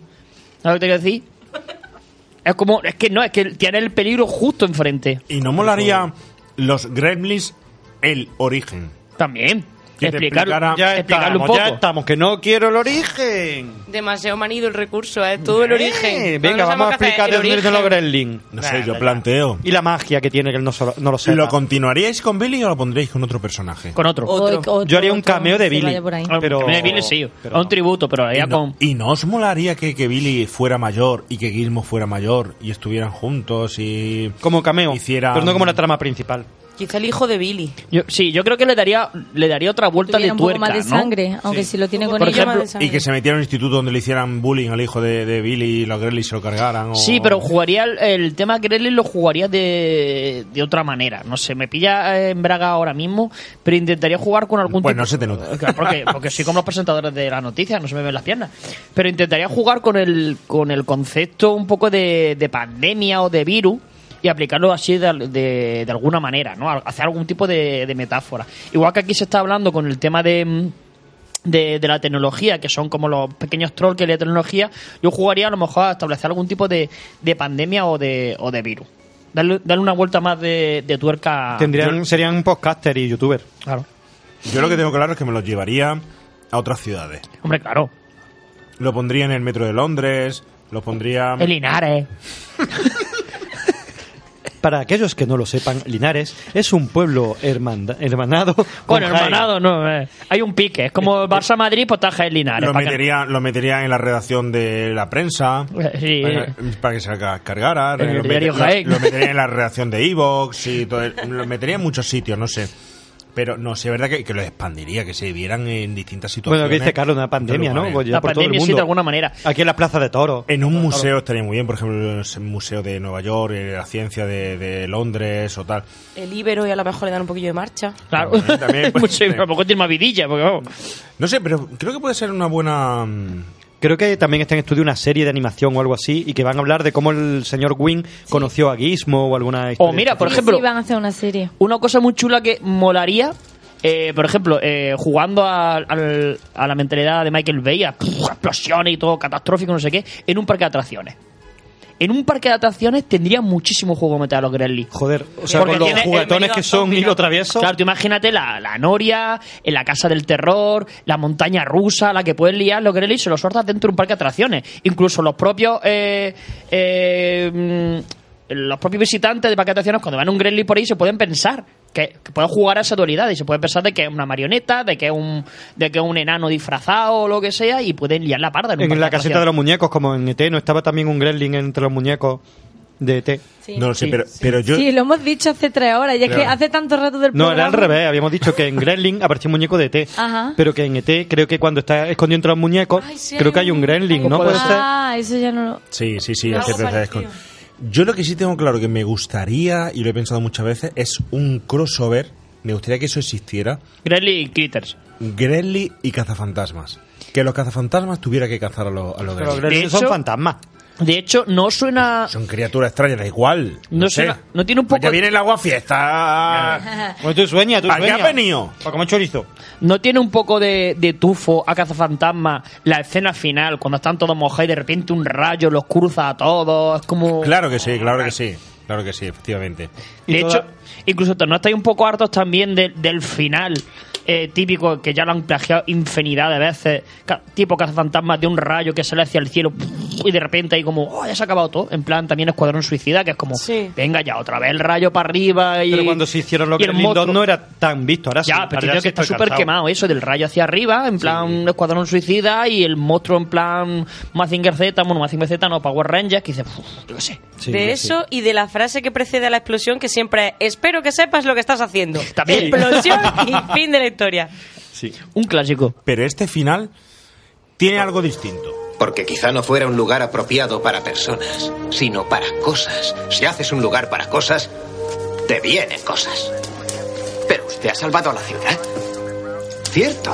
¿Sabes lo que te quiero decir? <laughs> Es como. Es que no, es que tiene el peligro justo enfrente. ¿Y no molaría los Gremlins el origen? También. Explicar- explicara- Ya explicarlo un estamos, ya poco. estamos, que no quiero el origen. Demasiado manido el recurso, es todo el origen. Eh, No venga, vamos a explicar el de dónde los origen. gremlin. No sé, yo planteo. Y la magia que tiene que él no, solo- no lo sepa. ¿Lo continuaríais con Billy o lo pondríais con otro personaje? Con otro. Otro. Yo haría un cameo de Billy. Pero, A mí Billy sí, pero un tributo, pero ¿Y ya no, con... y no os molaría que, que Billy fuera mayor y que Gizmo fuera mayor y estuvieran juntos y... Como cameo, Hiciera- pero no como la trama principal. Quizá el hijo de Billy. Yo, sí, yo creo que le daría le daría otra vuelta Tuviera de un poco tuerca, más de ¿no? sangre, aunque si lo tiene con Por ella ejemplo, más de sangre. Y que se metiera en un instituto donde le hicieran bullying al hijo de, de Billy y los Gremlins se lo cargaran. o- Sí, pero jugaría el, el tema Gremlin lo jugaría de, de otra manera. No sé, me pilla en Braga ahora mismo, pero intentaría jugar con algún Pues tipo... no se te nota. Claro, Porque, porque soy como los presentadores de las noticias, no se me ven las piernas. Pero intentaría jugar con el, con el concepto un poco de, de pandemia o de virus y aplicarlo así de, de- de alguna manera, ¿no? Hacer algún tipo de, de metáfora. Igual que aquí se está hablando con el tema de... mm, de, de la tecnología, que son como los pequeños trolls que de tecnología, yo jugaría a lo mejor a establecer algún tipo de, de pandemia o de, o de virus. Darle, darle una vuelta más de, de tuerca. Tendrían, serían podcaster y youtuber. Claro. Yo lo que tengo claro es que me los llevaría a otras ciudades. Hombre, claro. Lo pondría en el metro de Londres, lo pondría... El Linares. <laughs> Para aquellos que no lo sepan, Linares es un pueblo hermanda- hermanado. con Bueno, Jaén. hermanado, no. eh. Hay un pique. Es como Barça-Madrid, pues está Jaén Linares. Lo que- metería, lo metería en la redacción de la prensa Sí. para, para que se ca- cargara. En el lo, diario lo- metería en la redacción de Evox y todo. el- Lo metería en muchos sitios, no sé. Pero no sé, es verdad que, que lo expandiría, que se vieran en distintas situaciones. Bueno, que dice Carlos, una pandemia, ¿no? Pues La por todo el pandemia sí, de alguna manera. Aquí en la Plaza de Toro. En un museo estaría muy bien, por ejemplo, el Museo de Nueva York, eh, la ciencia de, de Londres o tal. El Ibero y a lo mejor le dan un poquillo de marcha. Claro. También, también, pues, <laughs> pero tampoco tiene más vidilla, porque vamos. No sé, pero creo que puede ser una buena... Creo que también está en estudio una serie de animación o algo así y que van a hablar de cómo el señor Wing conoció a Gizmo o alguna historia. O mira, por ejemplo, sí, van a hacer una serie. una cosa muy chula que molaría, eh, por ejemplo, eh, jugando a, al- a la mentalidad de Michael Bay, a pff, explosiones y todo catastrófico, no sé qué, en un parque de atracciones. En un parque de atracciones tendría muchísimo juego meter a los Gremlins. Joder, o sea, Porque con los juguetones que son hilo travieso. Claro, tú imagínate la, la Noria, en la Casa del Terror, la montaña rusa, la que puedes liar, los Gremlins se los sueltas dentro de un parque de atracciones. Incluso los propios eh, eh, los propios visitantes de parque de cuando van a un Gremlin por ahí, se pueden pensar que, que pueden jugar a esa dualidad y se pueden pensar de que es una marioneta, de que es un, de que es un enano disfrazado o lo que sea, y pueden liar la parda en, la caseta de los muñecos, como en ET, ¿no estaba también un gremlin entre los muñecos de ET? no lo sé, pero, pero yo... Sí, lo hemos dicho hace tres horas. Y es que hace tanto rato del No, programa. era al revés. Habíamos dicho que en Gremlin aparecía un muñeco de ET. Ajá. Pero que en ET, creo que cuando está escondido entre los muñecos, sí, creo hay que hay un Gremlin, ¿no? Puede ser. Ah, eso ya no lo... Sí, sí, sí, Algo Yo lo que sí tengo claro que me gustaría, y lo he pensado muchas veces, es un crossover. Me gustaría que eso existiera. Gremlin y Critters. Gremlin y cazafantasmas. Que los cazafantasmas tuviera que cazar a los, a los Pero son fantasmas. De hecho, no suena. Son criaturas extrañas, da igual. No No, sé. suena- no tiene un poco- Ya viene el agua fiesta. <laughs> Pues tú sueñas, tú ¿Para qué sueñas. has venido? Para comer chorizo. ¿No tiene un poco de, de tufo a Cazafantasma la escena final, cuando están todos mojados y de repente un rayo los cruza a todos? Es como. Claro que sí, claro que sí. Claro que sí, efectivamente. De hecho, incluso no estáis un poco hartos también de- del final eh, típico que ya lo han plagiado infinidad de veces, tipo cazafantasmas de un rayo que sale hacia el cielo y de repente ahí como, oh, ya se ha acabado todo. En plan, también Escuadrón Suicida, que es como, venga ya, otra vez el rayo para arriba y. Pero cuando se hicieron los y el Gremlins 2 monstruo- no era tan visto. Ahora sí. ya, ahora pero ya creo sí que está súper quemado eso del rayo hacia arriba, en plan Escuadrón Suicida y el monstruo en plan Mazinger Z, bueno, Mazinger Z no, Power Rangers, que dice, "Uf, yo qué sé. de eso y de la frase que precede a la explosión, que siempre es, espero que sepas lo que estás haciendo. También. Explosión y <laughs> fin de la historia. Un clásico. Pero este final tiene algo distinto. Porque quizá no fuera un lugar apropiado para personas, sino para cosas. Si haces un lugar para cosas, te vienen cosas. Pero usted ha salvado a la ciudad. Cierto.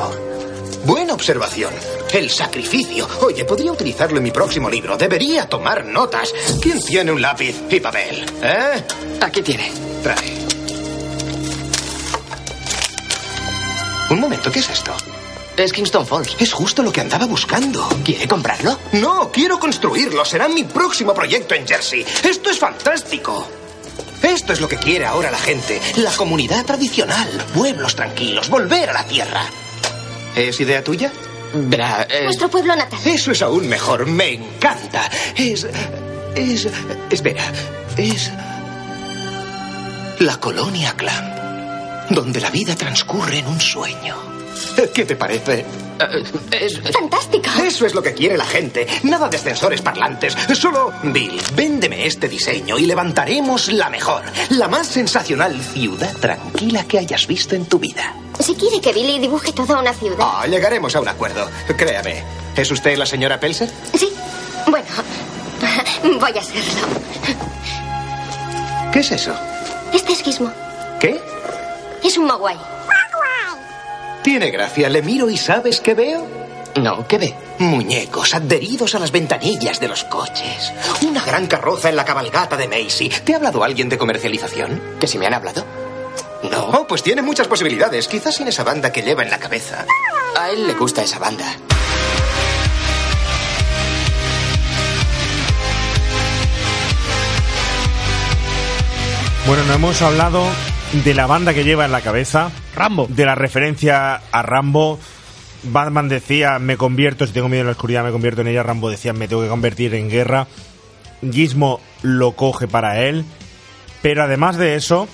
Buena observación. El sacrificio. Oye, podría utilizarlo en mi próximo libro. Debería tomar notas. ¿Quién tiene un lápiz y papel? ¿Eh? Aquí tiene. Trae. Un momento, ¿qué es esto? Es Kingston Falls. Es justo lo que andaba buscando. ¿Quiere comprarlo? No, quiero construirlo. Será mi próximo proyecto en Jersey. Esto es fantástico. Esto es lo que quiere ahora la gente. La comunidad tradicional. Pueblos tranquilos. Volver a la tierra. ¿Es idea tuya? Verá, eh, Nuestro pueblo natal. Eso es aún mejor. Me encanta. Es... Es... Espera. Es... La colonia Clam. Donde la vida transcurre en un sueño. ¿Qué te parece? es... Fantástico. Eso es lo que quiere la gente. Nada de ascensores parlantes. Solo, Bill, véndeme este diseño y levantaremos la mejor, la más sensacional ciudad tranquila que hayas visto en tu vida. Si quiere que Billy dibuje toda una ciudad. Ah, llegaremos a un acuerdo. Créame. ¿Es usted la señora Pelser? Sí. Bueno, <laughs> voy a serlo. ¿Qué es eso? Este es Gizmo. ¿Qué? Es un Mogwai. Tiene gracia. Le miro y ¿sabes qué veo? No, ¿qué ve? Muñecos adheridos a las ventanillas de los coches. Una gran carroza en la cabalgata de Macy. ¿Te ha hablado alguien de comercialización? ¿Que si me han hablado? No, pues tiene muchas posibilidades. Quizás sin esa banda que lleva en la cabeza. A él le gusta esa banda. Bueno, no hemos hablado de la banda que lleva en la cabeza. Rambo. De la referencia a Rambo. Batman decía, me convierto, si tengo miedo en la oscuridad, me convierto en ella. Rambo decía, me tengo que convertir en guerra. Gizmo lo coge para él. Pero además de eso,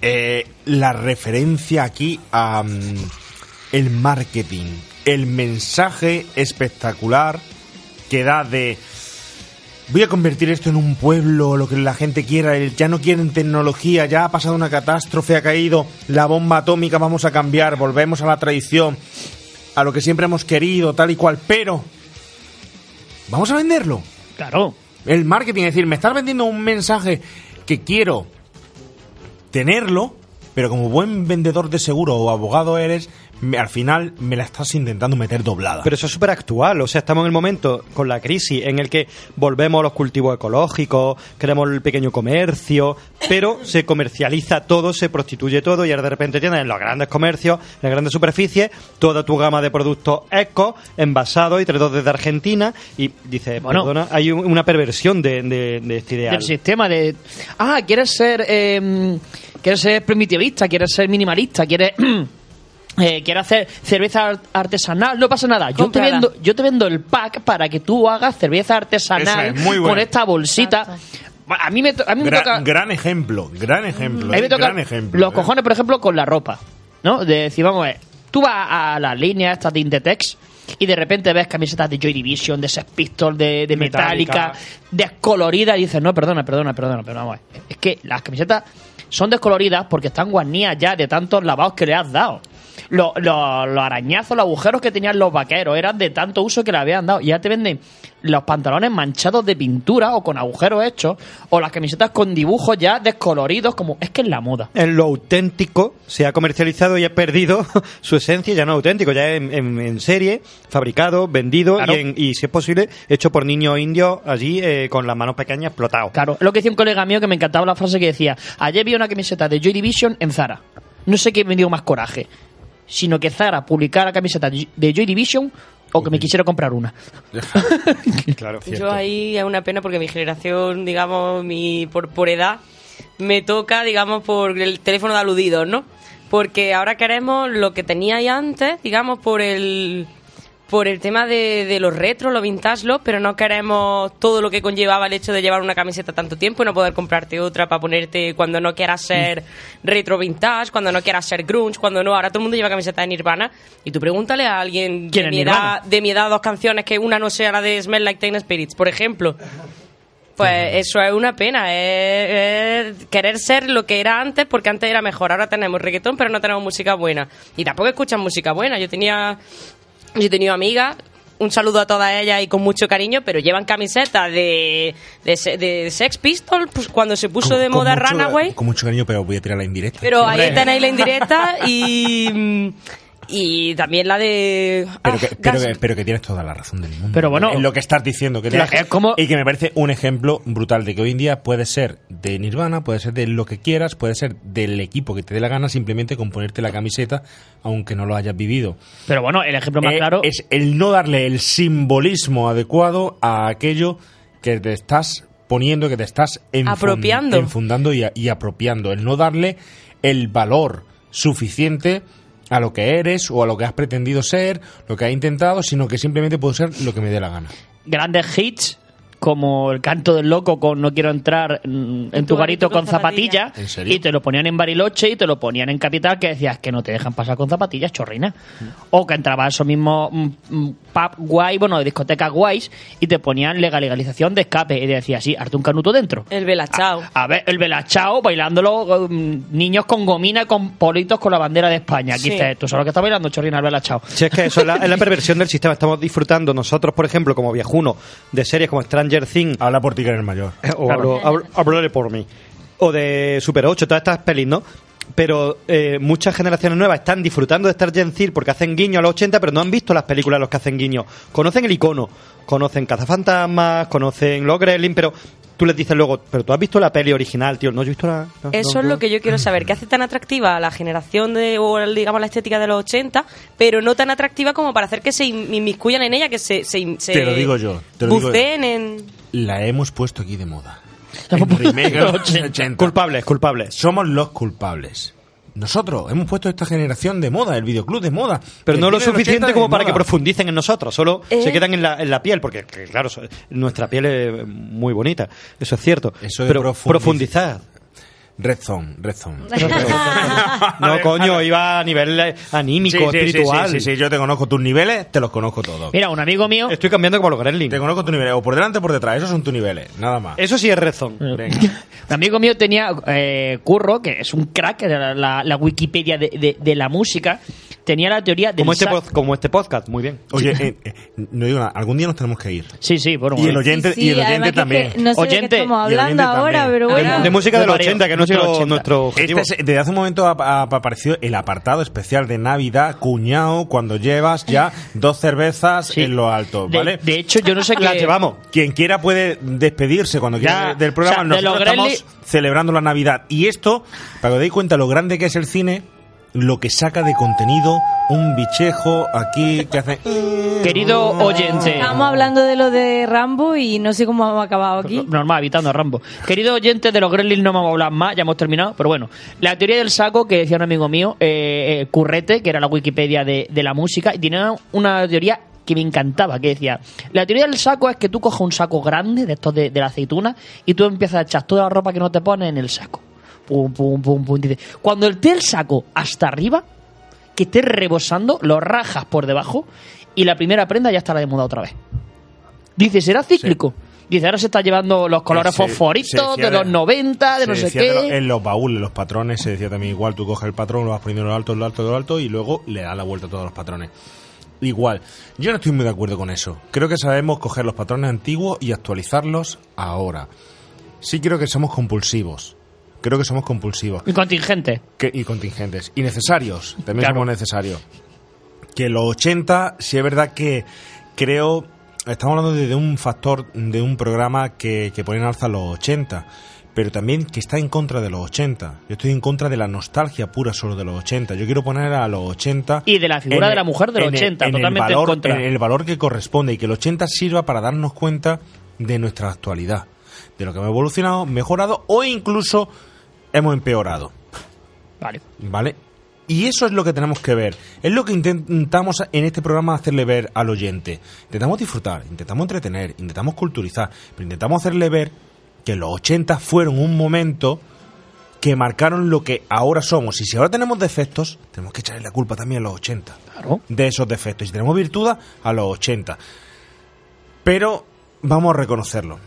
eh, la referencia aquí a mm, el marketing, el mensaje espectacular que da de voy a convertir esto en un pueblo, lo que la gente quiera, ya no quieren tecnología, ya ha pasado una catástrofe, ha caído la bomba atómica, vamos a cambiar, volvemos a la tradición, a lo que siempre hemos querido, tal y cual, pero vamos a venderlo. Claro. El marketing, es decir, me estás vendiendo un mensaje que quiero tenerlo, pero como buen vendedor de seguro o abogado eres, me- al final me la estás intentando meter doblada. Pero eso es súper actual, o sea, estamos en el momento con la crisis en el que volvemos a los cultivos ecológicos, queremos el pequeño comercio, pero se comercializa todo, se prostituye todo y ahora de repente tienes en los grandes comercios, en las grandes superficies, toda tu gama de productos eco, envasados y traídos desde Argentina y dices, Bueno. perdona, hay un- una perversión de, de- de este ideal. del sistema de ah quieres ser eh, quieres ser primitivista quieres ser minimalista quieres <clears throat> eh, quieres hacer cerveza ar- artesanal no pasa nada yo te vendo yo te vendo el pack para que tú hagas cerveza artesanal es, con esta bolsita a mí me to- a mí me Gran, toca gran ejemplo, gran ejemplo, a mí me toca gran ejemplo. los eh. cojones por ejemplo con la ropa no de decir vamos a ver tú vas a las líneas estas de Inditex y de repente ves camisetas de Joy Division, de Sex Pistols, de, de Metallica, Metallica. descoloridas y dices, no, perdona, perdona, perdona, pero vamos a ver. Es que las camisetas son descoloridas porque están guarnidas ya de tantos lavados que le has dado. Los, los- los arañazos, los agujeros que tenían los vaqueros eran de tanto uso que le habían dado. Y ya te venden los pantalones manchados de pintura o con agujeros hechos, o las camisetas con dibujos ya descoloridos, como es que es la moda. En lo auténtico se ha comercializado y ha perdido <laughs> su esencia, ya no es auténtico, ya es en, en- en serie, fabricado, vendido Claro. y, en- y, si es posible, hecho por niños indios allí eh, con las manos pequeñas explotados. Claro, lo que decía un colega mío que me encantaba la frase que decía, ayer vi una camiseta de Joy Division en Zara. No sé qué me dio más coraje, sino que Zara publicara camiseta de Joy Division o que me quisiera comprar una. <laughs> claro, Yo ahí es una pena porque mi generación, digamos, mi por, por edad, me toca, digamos, por el teléfono de aludidos, ¿no? Porque ahora queremos lo que tenía ahí antes, digamos, por el por el tema de, de los retros, los vintage, los, pero no queremos todo lo que conllevaba el hecho de llevar una camiseta tanto tiempo y no poder comprarte otra para ponerte cuando no quieras ser retro vintage, cuando no quieras ser grunge, cuando no. Ahora todo el mundo lleva camiseta de Nirvana y tú pregúntale a alguien ¿Quién de mi, edad, de mi edad dos canciones que una no sea la de Smell Like Teen Spirits, por ejemplo. Pues eso es una pena, es, es querer ser lo que era antes, porque antes era mejor. Ahora tenemos reggaetón, pero no tenemos música buena. Y tampoco escuchan música buena. Yo tenía, yo he tenido amigas, un saludo a todas ellas y con mucho cariño, pero llevan camisetas de, de, se- de Sex Pistols pues, cuando se puso de moda mucho, Runaway. Con mucho cariño, pero voy a tirar la indirecta. Pero ahí tenéis la indirecta y, <laughs> y también la de... Pero ah, que, pero, que, pero que tienes toda la razón del mundo. Pero bueno- en lo que estás diciendo. Que te- como- Y que me parece un ejemplo brutal de que hoy en día puede ser de Nirvana, puede ser de lo que quieras, puede ser del equipo que te dé la gana, simplemente con ponerte la camiseta, aunque no lo hayas vivido. Pero bueno, el ejemplo más Eh, claro es el no darle el simbolismo adecuado a aquello que te estás poniendo, que te estás Apropiando. enfundando y, a- y apropiando. El no darle el valor suficiente a lo que eres o a lo que has pretendido ser, lo que has intentado, sino que simplemente puedo ser lo que me dé la gana. grandes hits como el canto del loco con no quiero entrar mm, en, tu garito con zapatillas y te lo ponían en Bariloche y te lo ponían en Capital que decías que no te dejan pasar con zapatillas chorrina. O que entraba a esos mismos mm, mm, pub guay bueno discotecas guays y te ponían legal- legalización de escape y te decías sí arte un canuto dentro El Belachao. a ver el velachao bailándolo mm, niños con gomina con politos con la bandera de España. Aquí Sí. dices tú sabes lo que está bailando chorrina el velachao Si es que eso es la, es la perversión del sistema. Estamos disfrutando nosotros, por ejemplo, como viajunos, de series como Stranger Things. Habla por ti que eres mayor. O Claro. hablo, hablo- hablaré por mí. O de Super 8, todas estas pelis, ¿no? Pero eh, muchas generaciones nuevas están disfrutando de Stranger Things porque hacen guiño a los 80, pero no han visto las películas de los que hacen guiño. Conocen el icono, conocen Cazafantasmas, conocen los Gremlins, pero tú les dices luego, pero tú has visto la peli original, tío. No, yo he visto la. no, Eso no, es no". lo que yo quiero saber. ¿Qué hace tan atractiva a la generación de, o digamos, la estética de los 80, pero no tan atractiva como para hacer que se in- inmiscuyan en ella, que se, se, se Te lo digo yo, te lo digo en... La hemos puesto aquí de moda. El remake de los 80. Culpables, culpables. Somos los culpables. Nosotros hemos puesto esta generación de moda, el videoclub de moda. Pero no lo cine de los 80 suficiente como para que profundicen en nosotros, solo Eh. se quedan en la, en la piel, porque que, claro, nuestra piel es muy bonita, eso es cierto. Eso pero profundiz- profundizar. Red Zone, Red Zone. <laughs> No, coño, iba a nivel anímico, Sí, sí, sí, espiritual. Sí, sí, sí, yo te conozco tus niveles, te los conozco todos. Mira, un amigo mío. Estoy cambiando como los gremlins. Te conozco tus niveles, o por delante o por detrás, esos son tus niveles, nada más. Eso sí es rezón. Venga. <laughs> Un amigo mío tenía eh, Curro, que es un crack, era la, la Wikipedia de, de- de la música, tenía la teoría del Como este, pod- como este podcast, muy bien. Oye, eh, eh, no digo nada, algún día nos tenemos que ir. Sí, sí, bueno. Y el oyente, Sí, y el además oyente que- también. que no sé de qué Oyente, estamos y el hablando oyente ahora, también. pero De, bueno. de música de Me los mareo. 80, que es nuestro, 80. nuestro objetivo. Este es- desde hace un momento ha, ha aparecido el apartado especial de Navidad, cuñado, cuando llevas ya dos cervezas Sí. en lo alto, De- ¿vale? De, hecho, yo no sé <laughs> qué. Llevamos. Quien quiera puede despedirse cuando quiera Ya, de- del programa. o sea, de Nosotros los estamos Gremlins- celebrando la Navidad. Y esto, para que os deis cuenta lo grande que es el cine, lo que saca de contenido un bichejo aquí que hace... Querido oyente. Estamos hablando de lo de Rambo y no sé cómo hemos acabado aquí. Normal, evitando a Rambo. Querido oyente de los Gremlins, no vamos a hablar más, ya hemos terminado, pero bueno. La teoría del saco, que decía un amigo mío, eh, eh, Currete, que era la Wikipedia de, de la música, y tenía una teoría que me encantaba, que decía, la teoría del saco es que tú cojas un saco grande, de estos de, de la aceituna, y tú empiezas a echar toda la ropa que no te pones en el saco. Pum, pum, pum, pum. Dice, cuando esté el saco hasta arriba, que esté rebosando, lo rajas por debajo, y la primera prenda ya estará de moda otra vez. Dice, ¿será cíclico? Dice, ahora se está llevando los colores Se- fosforitos se de los 90, de no sé lo- qué. en los baúles, los patrones, se decía también igual, tú coges el patrón, lo vas poniendo en lo alto, en lo alto, en lo alto, y luego le das la vuelta a todos los patrones. Igual, yo no estoy muy de acuerdo con eso. Creo que sabemos coger los patrones antiguos y actualizarlos ahora. Sí creo que somos compulsivos. Creo que somos compulsivos. Y contingente. Que- y contingentes. Y necesarios. También Claro. somos necesarios. Que los 80, sí es verdad que creo. Estamos hablando de, de un factor, de un programa que, que pone en alza los 80. Pero también que está en contra de los 80. Yo estoy en contra de la nostalgia pura solo de los 80. Yo quiero poner a los 80. Y de la figura de la mujer de los en el- 80, en el totalmente en contra. en el valor que corresponde y que el 80 sirva para darnos cuenta de nuestra actualidad. De lo que hemos evolucionado, mejorado o incluso hemos empeorado. Vale. ¿Vale? Y eso es lo que tenemos que ver. Es lo que intentamos en este programa hacerle ver al oyente. Intentamos disfrutar, intentamos entretener, intentamos culturizar, pero intentamos hacerle ver que los 80 fueron un momento que marcaron lo que ahora somos. Y si ahora tenemos defectos, tenemos que echarle la culpa también a los 80. De esos defectos. Y si tenemos virtudes, a los 80. Pero vamos a reconocerlo.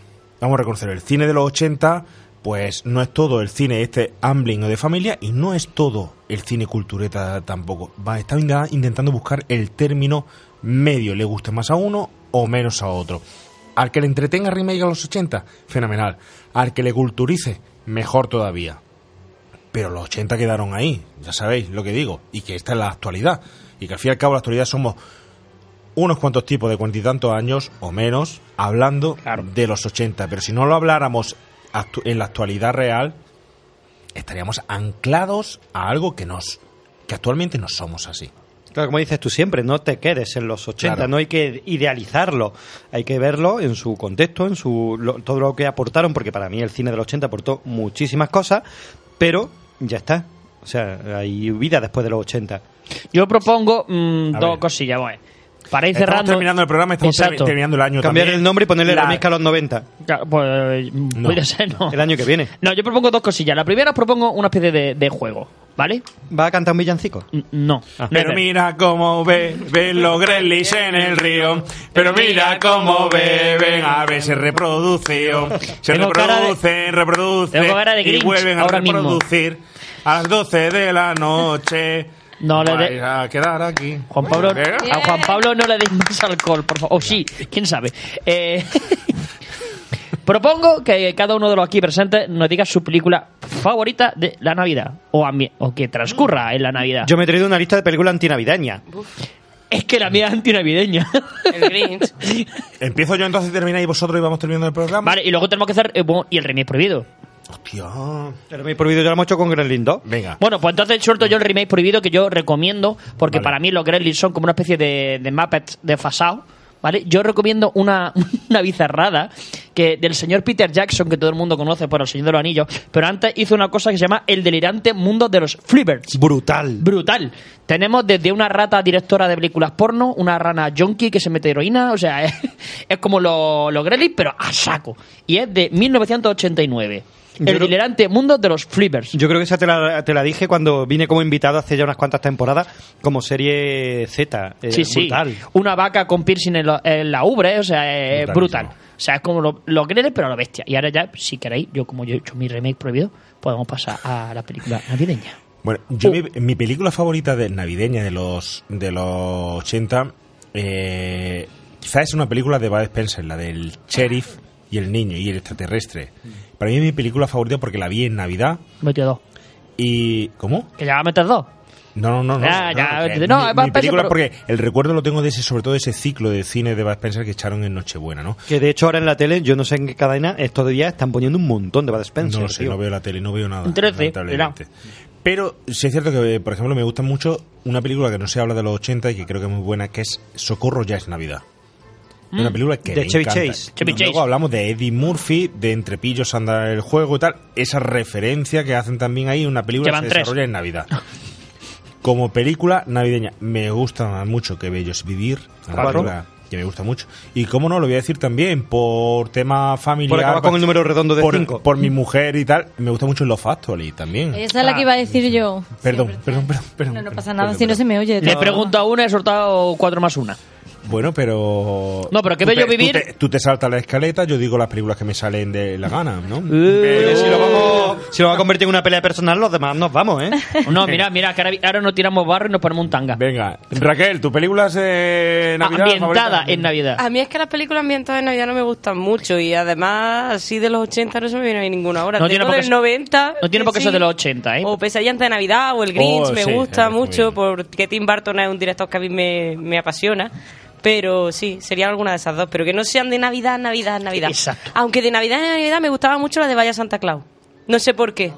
Vamos a reconocer el cine de los 80, pues no es todo el cine este Amblin o de familia y no es todo el cine cultureta tampoco. Va, está intentando buscar el término medio, le guste más a uno o menos a otro. Al que le entretenga remake a los 80, fenomenal. Al que le culturice, mejor todavía. Pero los 80 quedaron ahí, ya sabéis lo que digo, y que esta es la actualidad. Y que al fin y al cabo la actualidad somos unos cuantos tipos de cuarenta y tantos años o menos hablando de los 80. Pero si no lo habláramos en la actualidad real, estaríamos anclados a algo que nos que actualmente no somos así. Claro, como dices tú siempre, no te quedes en los 80, Claro. no hay que idealizarlo, hay que verlo en su contexto, en su lo- todo lo que aportaron, porque para mí el cine del 80 aportó muchísimas cosas, pero ya está. O sea, hay vida después de los 80. Yo propongo mm, A dos ver. cosillas, bueno. Para ir Estamos cerrando. terminando el programa, estamos Exacto. termi- terminando el año Cambiar también. el nombre y ponerle la, La- mezcla a los 90. Claro, Pues No. puede ser, no. El año que viene. No, yo propongo dos cosillas. La primera os propongo una especie de, de juego, ¿vale? ¿Va a cantar un villancico? N- No. Ah. Pero mira cómo beben los Gremlins en el río. Pero mira cómo beben, a ver, se reproducen. Se Tengo cara de- reproducen, reproducen. Tengo cara de y vuelven a ahora mismo. reproducir a las 12 de la noche. No le de- a quedar aquí. Juan Pablo, a Juan Pablo no le deis más alcohol, por favor. O sí, quién sabe. Eh, <laughs> propongo que cada uno de los aquí presentes nos diga su película favorita de la Navidad o, o que transcurra en la Navidad. Yo me he traído una lista de películas antinavideñas. Es que la mía es antinavideña. El Grinch. Empiezo yo entonces, termináis vosotros y vamos terminando el programa. Vale, y luego tenemos que hacer. eh, bueno, y el remake prohibido. Hostia. El remake prohibido ya lo hemos hecho con Gremlin 2. Venga. Bueno, pues entonces suelto yo el remake prohibido que yo recomiendo, porque Vale. para mí los Gremlins son como una especie de, de Muppets desfasados. ¿Vale? Yo recomiendo una, <laughs> una bizarrada que del señor Peter Jackson, que todo el mundo conoce por El Señor de los Anillos, pero antes hizo una cosa que se llama El delirante mundo de los Freebirds. Brutal. Brutal. Tenemos desde una rata directora de películas porno, una rana junkie que se mete heroína, o sea, <laughs> es, es como los lo Gremlins, pero a saco. Y es de 1989. El creo- delirante mundo de los Freebirds. Yo creo que esa te la, te la dije cuando vine como invitado hace ya unas cuantas temporadas como serie Z. eh, Sí, sí. Brutal. Una vaca con piercing en, la- en la ubre, o sea, es brutal. O sea, es como lo- los Gremlins, pero a la bestia. Y ahora ya, si queréis, yo como yo he hecho mi remake prohibido, podemos pasar a la película navideña. Bueno, yo mi, mi película favorita de navideña de los de los 80 eh, quizás es una película de Bud Spencer, la del sheriff y el niño y el extraterrestre. Para mí es mi película favorita porque la vi en Navidad Metió dos. y ¿cómo? Que ya va a meter dos. No, no, no, no. Ya, no, ya, que no, mi, película pero- porque el recuerdo lo tengo de ese sobre todo de ese ciclo de cine de Bud Spencer que echaron en Nochebuena, ¿no? Que de hecho ahora en la tele, yo no sé en qué cadena, estos días están poniendo un montón de Bud Spencer. No lo sé, tío. no veo la tele, no veo nada. En 13, lamentablemente. Pero sí es cierto que, por ejemplo, me gusta mucho una película que no se habla de los 80 y que creo que es muy buena, que es Socorro ya es Navidad. Una Mm. película que De me Chevy encanta. Chase. Chevy Luego Chase. hablamos de Eddie Murphy, de Entre pillos anda el juego y tal. Esa referencia que hacen también ahí, una película que Llevan se tres. desarrolla en Navidad. Como película navideña, me gusta mucho que Bello es Vivir. una que me gusta mucho. Y cómo no, lo voy a decir también, por tema familiar. Por acabar con el número redondo de por, cinco. por mi mujer y tal, me gusta mucho Love Actually también. Esa es la que iba a decir yo. Perdón, perdón, perdón, perdón. No, no perdón, pasa nada perdón, si no se me oye. Le No. pregunto a una y he soltado cuatro más una. Bueno, pero. No, pero que tú Bello Vivir- Tú te, tú te saltas la escaleta, yo digo las películas que me salen de la gana, ¿no? Oye, si lo vamos, si lo vamos a convertir en una pelea personal, los demás nos vamos, ¿eh? <laughs> No, mira, mira, que ahora, ahora nos tiramos barro y nos ponemos un tanga. Venga, Raquel, ¿tu película es eh, Navidad Ambientada en Navidad. A mí es que las películas ambientadas en Navidad no me gustan mucho y además así de los 80 no se me viene ahí ninguna ahora. No No tiene Tengo por qué del ser- 90. No tiene por qué ser sí. de los 80, ¿eh? O Pesadilla antes de Navidad o el Grinch Oh, me sí, gusta mucho porque Tim Burton es un director que a mí me, me apasiona. Pero sí, serían alguna de esas dos. Pero que no sean de Navidad, Navidad, Navidad. Exacto. Aunque de Navidad en Navidad me gustaba mucho la de Vaya Santa Claus. No sé por qué.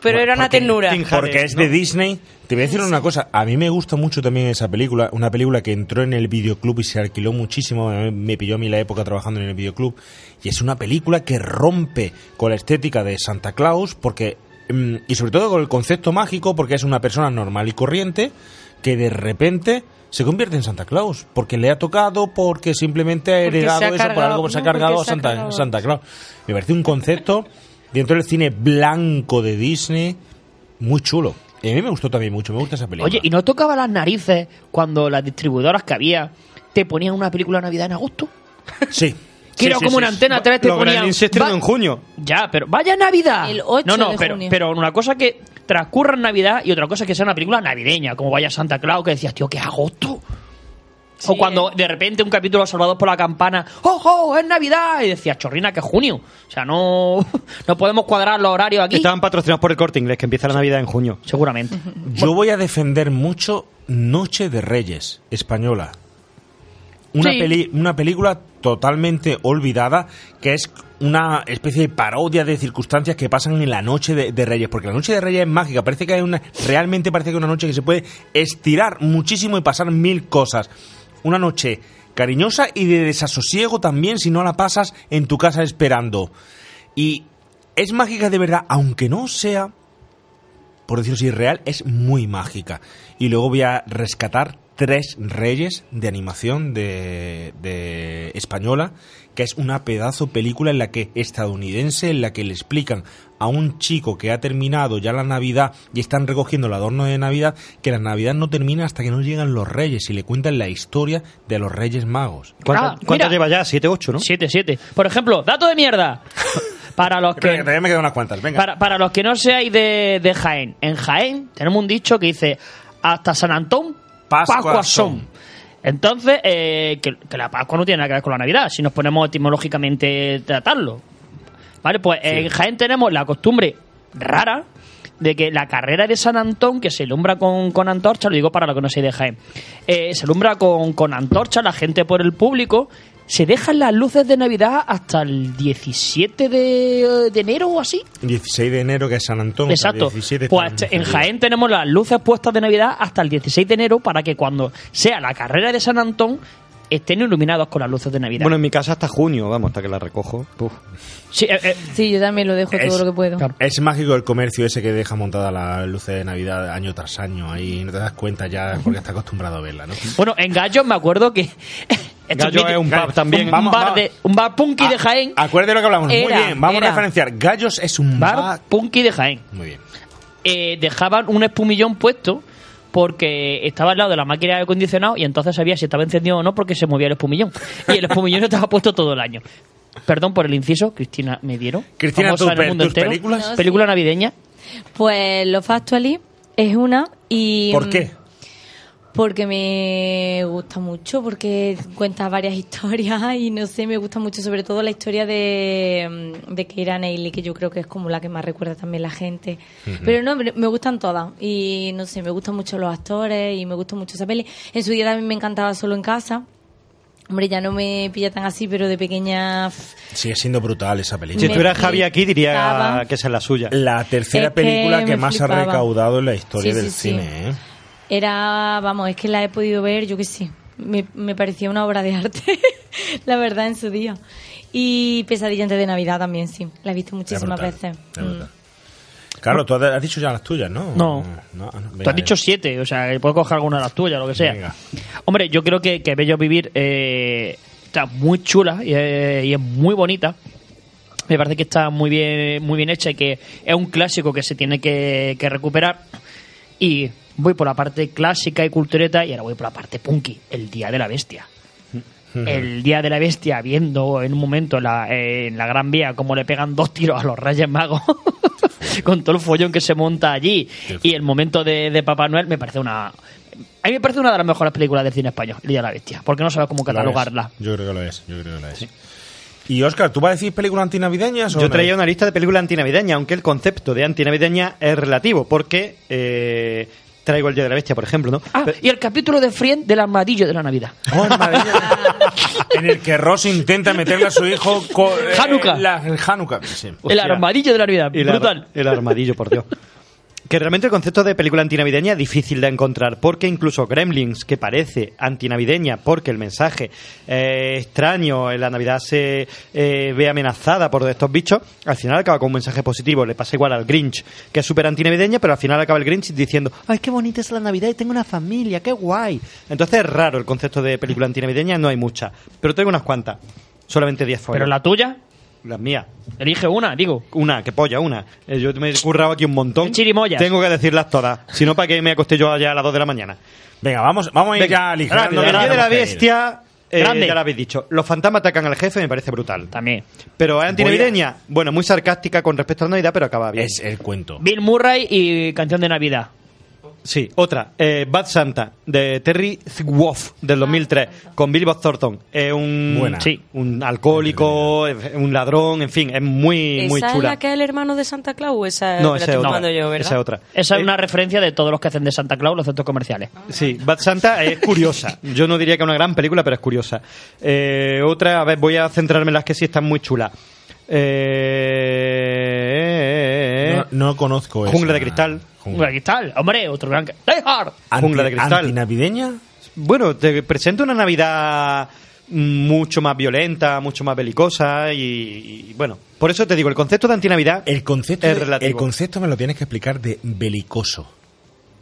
Pero Bueno, era una porque- ternura. Porque es de Disney. Te voy a decir una cosa. A mí me gusta mucho también esa película. Una película que entró en el videoclub y se alquiló muchísimo. Me pilló a mí la época trabajando en el videoclub. Y es una película que rompe con la estética de Santa Claus. porque mm, Y sobre todo con el concepto mágico. Porque es una persona normal y corriente. Que de repente se convierte en Santa Claus. Porque le ha tocado. Porque simplemente ha heredado se ha eso. por algo se ha no, porque cargado a se ha Santa, cargado. Santa Claus. Me parece un concepto dentro del cine blanco de Disney muy chulo. Y a mí me gustó también mucho, me gusta esa película. Oye, ¿y no tocaba las narices cuando las distribuidoras que había te ponían una película de Navidad en agosto? Sí. Que era como una antena 3 te ponían... Se estrenó en junio. Ya, pero vaya Navidad. El 8 no, no, de pero, junio. pero una cosa que transcurra en Navidad y otra cosa que sea una película navideña, como vaya Santa Claus, que decías, tío, que es agosto. o cuando de repente un capítulo Salvados por la Campana, ¡ojo! ¡Es Navidad! Y decías, chorrina, que es junio. O sea, no, <laughs> no podemos cuadrar los horarios aquí. Estaban patrocinados por el Corte Inglés, que empieza la Navidad en junio. Seguramente. Yo voy a defender mucho Noche de Reyes, española. Una, Sí. peli- una película totalmente olvidada, que es una especie de parodia de circunstancias que pasan en la Noche de, de Reyes, porque la Noche de Reyes es mágica, parece que hay una, realmente parece que es una noche que se puede estirar muchísimo y pasar mil cosas. Una noche cariñosa y de desasosiego también si no la pasas en tu casa esperando. Y es mágica de verdad, aunque no sea por decirlo así, real, es muy mágica. Y luego voy a rescatar Tres Reyes de animación de, de española, que es una pedazo película en la que estadounidense, en la que le explican a un chico que ha terminado ya la Navidad y están recogiendo el adorno de Navidad, que la Navidad no termina hasta que no llegan los Reyes y le cuentan la historia de los Reyes Magos. ¿Cuántas Ah, lleva ya? ¿Siete, ocho, no? 7, 7. Por ejemplo, dato de mierda. <laughs> Para los que que todavía me quedan unas cuantas, venga. Para, para los que no seáis de, de Jaén, en Jaén tenemos un dicho que dice hasta San Antón, Pascuas son. Entonces, eh, que, que la Pascua no tiene nada que ver con la Navidad, si nos ponemos etimológicamente tratarlo. Vale, pues en Jaén tenemos la costumbre rara de que la carrera de San Antón, que se alumbra con, con antorcha, lo digo para lo que no se deja, eh, se alumbra con, con antorcha, la gente por el público, se dejan las luces de Navidad hasta el 17 de, de enero o así. 16 de enero, que es San Antón. Exacto. o sea, 17 Pues en. Jaén tenemos las luces puestas de Navidad hasta el 16 de enero para que cuando sea la carrera de San Antón estén iluminados con las luces de Navidad. Bueno, en mi casa hasta junio, vamos, hasta que la recojo. Puf. Sí, eh, eh, Sí, yo también lo dejo Es- todo lo que puedo. Es mágico el comercio ese que deja montada las luces de Navidad año tras año. Ahí no te das cuenta ya porque estás acostumbrado a verla, ¿no? Bueno, en Gallos me acuerdo que... Esto Gallo es un pub también. Un, Vamos, bar, de, un bar punky de Jaén. Acuérdate de lo que hablamos. Muy bien, vamos era. a referenciar. Gallos es un Bar bar. punky de Jaén. Muy bien. Eh, dejaban un espumillón puesto porque estaba al lado de la máquina de aire acondicionado y entonces sabía si estaba encendido o no porque se movía el espumillón. Y el espumillón <laughs> estaba puesto todo el año. Perdón por el inciso, Cristina Mediero. Cristina, famosa en el mundo tus entero. películas. No, Película sí. navideña. Pues Love Actually es una y... ¿Por qué? Porque me gusta mucho, porque cuenta varias historias <laughs> y no sé, me gusta mucho sobre todo la historia de, mm, de Keira Knightley, que yo creo que es como la que más recuerda también la gente. Pero no, me me gustan todas y no sé, me gustan mucho los actores y me gusta mucho esa peli. En su día también me encantaba Solo en Casa. Hombre, ya no me pilla tan así, pero de pequeña... Sigue siendo brutal esa película. Si estuviera Javi aquí, diría flipaba. que esa es la suya. La tercera Es que película que, más flipaba. ha recaudado en la historia Sí, del sí, sí. cine, ¿eh? Era, vamos, es que la he podido ver, yo que sé, me, me parecía una obra de arte, <laughs> la verdad, en su día. Y Pesadilla antes de Navidad también, sí, la he visto muchísimas brutal, veces. es Mm. Claro, tú has dicho ya las tuyas, ¿no? No. no, ah. Tú has dicho siete, o sea, que puedo coger alguna de las tuyas, lo que sea. Venga. Hombre, yo creo que, que Bello Vivir eh, está muy chula y es, y es muy bonita. Me parece que está muy bien, muy bien hecha y que es un clásico que se tiene que, que recuperar. Y voy por la parte clásica y cultureta y ahora voy por la parte punky, el Día de la Bestia. El Día de la Bestia, viendo en un momento en la, en la Gran Vía cómo le pegan dos tiros a los Reyes Magos, <laughs> con todo el follón que se monta allí, y el momento de, de Papá Noel, me parece una... A mí me parece una de las mejores películas del cine español, El Día de la Bestia, porque no sabes cómo catalogarla. Yo creo que lo es, yo creo que lo es. Y Oscar, ¿tú vas a decir películas antinavideñas o Yo traía una lista de películas antinavideñas, aunque el concepto de antinavideña es relativo, porque eh, traigo el Día de la Bestia, por ejemplo, ¿no? Ah, y el capítulo de Friend del armadillo de la Navidad. <laughs> en el que Ross intenta meterle a su hijo co- eh, Hanukkah. la- el Hanukkah. sí. El armadillo de la Navidad, El ar- brutal. El armadillo, por Dios. Que realmente el concepto de película antinavideña es difícil de encontrar, porque incluso Gremlins, que parece antinavideña porque el mensaje es extraño, en la Navidad se eh, ve amenazada por estos bichos, al final acaba con un mensaje positivo. Le pasa igual al Grinch, que es súper antinavideña, pero al final acaba el Grinch diciendo, ¡ay, qué bonita es la Navidad y tengo una familia, qué guay! Entonces es raro el concepto de película antinavideña, no hay muchas, pero tengo unas cuantas, solamente 10 follas. ¿Pero la tuya? Las mías. Elige una, digo. Una, que polla, una. Eh, Yo me he currado aquí un montón. Chirimoyas. Tengo que decirlas todas. Si no, ¿para que me acosté yo allá a las 2 de la mañana? Venga, vamos, vamos a ir ya aligerando. El Día de la. Bestia, eh, Grande. ya lo habéis dicho. Los fantasmas atacan al jefe, me parece brutal. También. Pero es antinavideña. Bueno, muy sarcástica con respecto a la Navidad, pero acaba bien. Es el cuento. Bill Murray y Canción de Navidad. Sí, otra. eh, Bad Santa, de Terry Wolf, del 2003, con Billy Bob Thornton. Es un, sí, un alcohólico, un ladrón, en fin, es muy, muy ¿Esa es chula. la que es el hermano de Santa Claus? Esa No, esa es otra. Esa es otra. Esa Eh, es una referencia de todos los que hacen de Santa Claus los centros comerciales. Sí, Bad Santa es curiosa. <laughs> Yo no diría que es una gran película, pero es curiosa. Eh, otra, a ver, voy a centrarme en las que sí están muy chulas. Eh, No, no conozco esa. Jungla de Cristal. Jungla de Cristal, hombre, otro gran... ¡Die Hard! Jungla de Cristal. ¿Antinavideña? Bueno, te presenta una Navidad mucho más violenta, mucho más belicosa y, y, bueno, por eso te digo, el concepto de antinavidad El concepto, es de- relativo. el concepto me lo tienes que explicar de belicoso.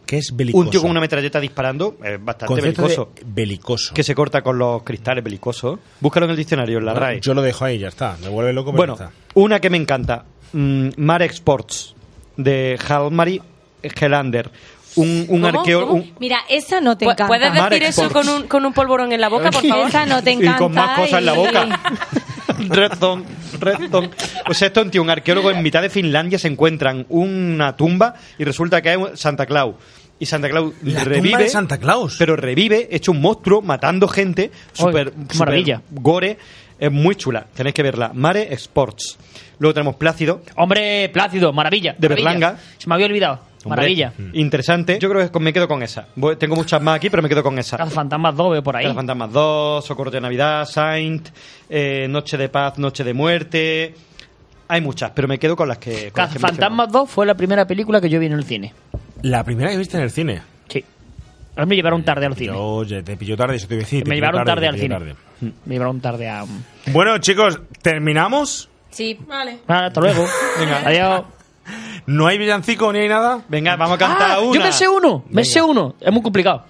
¿Qué es belicoso? Un tío con una metralleta disparando es bastante Concepto belicoso. de belicoso. Que se corta con los cristales belicosos. Búscalo en el diccionario, en la RAE. Yo lo dejo ahí, ya está. Me vuelve loco, pero Bueno, está. una que me encanta, mm, Marek Sports, de Halmari Helander. Un, un un- Mira, esa no te encanta. ¿Puedes decir Marek eso con un, con un polvorón en la boca, por <laughs> favor? Esa no te y encanta. con más cosas en la y- boca. <laughs> Redstone, Redstone. O sea, esto es un tío, un arqueólogo en mitad de Finlandia se encuentran una tumba y resulta que es Santa Claus. Y Santa Claus La tumba revive. de Santa Claus. Pero revive, hecho un monstruo, matando gente, super maravilla. gore. Es muy chula, tenéis que verla. Mare Sports. Luego tenemos Plácido. Hombre, Plácido, maravilla. De maravilla. Berlanga. Se me había olvidado. Hombre, Maravilla. Interesante. Yo creo que me quedo con esa. Voy- tengo muchas más aquí, pero me quedo con esa. Fantasmas 2 veo por ahí. Fantasmas 2, Socorro de Navidad, Saint, eh, Noche de Paz, Noche de Muerte. Hay muchas, pero me quedo con las que. con las que Fantasmas 2 fue la primera película que yo vi en el cine. La primera que viste en el cine. Sí. A mí me llevaron tarde al cine. Oye, te pilló tarde, eso te iba a decir. te me pilló llevaron tarde, te al pilló cine. tarde. Me llevaron tarde a... Bueno, chicos, ¿terminamos? Sí, vale. Ah, hasta luego. <laughs> Venga, adiós. ¿No hay villancico ni hay nada? Venga, vamos a cantar Ah, una. Yo me sé uno, me sé uno. Es muy complicado.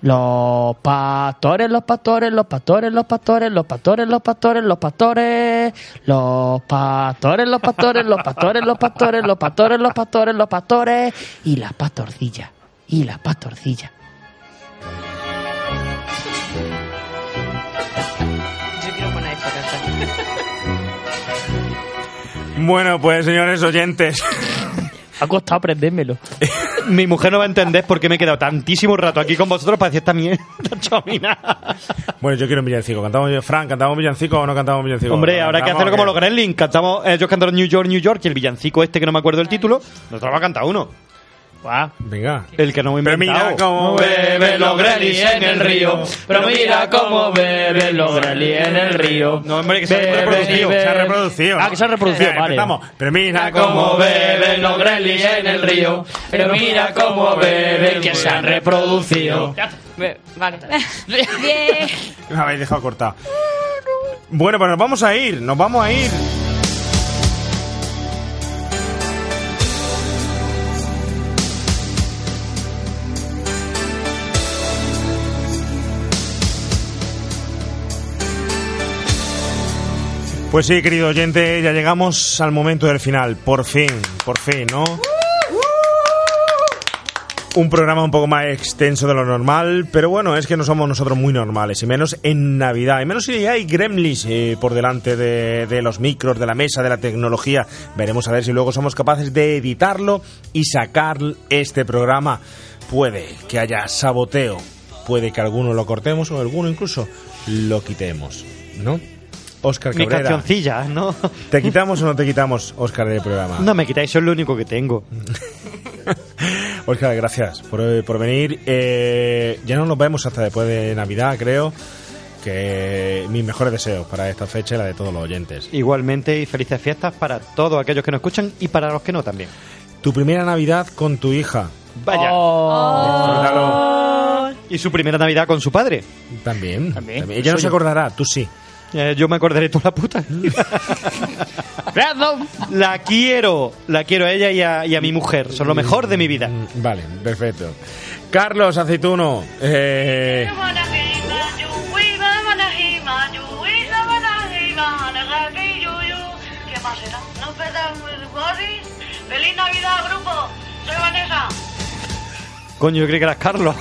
Los pastores, los pastores, los pastores, los pastores, los pastores, los pastores, los pastores, los pastores, los pastores, los pastores, los pastores, los pastores, los pastores, los pastores y las pastorcillas, y las pastorcillas. Bueno, pues señores oyentes. Ha costado aprendérmelo. <laughs> Mi mujer no va a entender por qué me he quedado tantísimo rato aquí con vosotros para decir esta mierda <laughs> chomina. Bueno, yo quiero un villancico. ¿Cantamos, Frank, ¿cantamos villancico o no cantamos villancico? Hombre, habrá que ¿Cantamos hacerlo como los Gremlins. Cantamos, ellos cantaron New York, New York y el villancico este que no me acuerdo el título, nosotros vamos a cantar uno. Venga. El que no hemos Pero mira cómo beben los Gremlins en el río. Pero mira cómo beben los Gremlins en el río. No, hombre, que se ha reproducido. Se ha reproducido. Ah, que se ha reproducido, vale. Pero mira Como cómo beben los Gremlins en el río. Pero mira cómo beben que se han reproducido. Vale. <laughs> Bien. Me habéis dejado cortado. Bueno, pues nos vamos a ir, nos vamos a ir. Pues sí, querido oyente, ya llegamos al momento del final. Por fin, por fin, ¿no? Un programa un poco más extenso de lo normal, pero bueno, es que no somos nosotros muy normales, y menos en Navidad, y menos si hay gremlins eh, por delante de, de los micros, de la mesa, de la tecnología. Veremos a ver si luego somos capaces de editarlo y sacar este programa. Puede que haya saboteo, puede que alguno lo cortemos o alguno incluso lo quitemos, ¿no? Oscar Mi Cabrera, cancioncilla, ¿no? ¿te quitamos o no te quitamos, Oscar, del programa? No me quitáis, es lo único que tengo. <laughs> Oscar, gracias por, por venir. Eh, ya no nos vemos hasta después de Navidad, creo. Que mis mejores deseos para esta fecha y la de todos los oyentes. Igualmente y felices fiestas para todos aquellos que nos escuchan y para los que no también. Tu primera Navidad con tu hija. Vaya. Disfrútalo. Y su primera Navidad con su padre. También. También. también. Ella no se acordará, tú sí. Eh, yo me acordaré toda la puta. <laughs> la quiero. La quiero a ella y a, y a mi mujer. Son lo mejor de mi vida. Vale, perfecto. Carlos Aceituno. Eh, ¿Qué más será? No perdamos ¡Feliz Navidad, grupo! Soy Vanessa. Coño, yo creí que eras Carlos.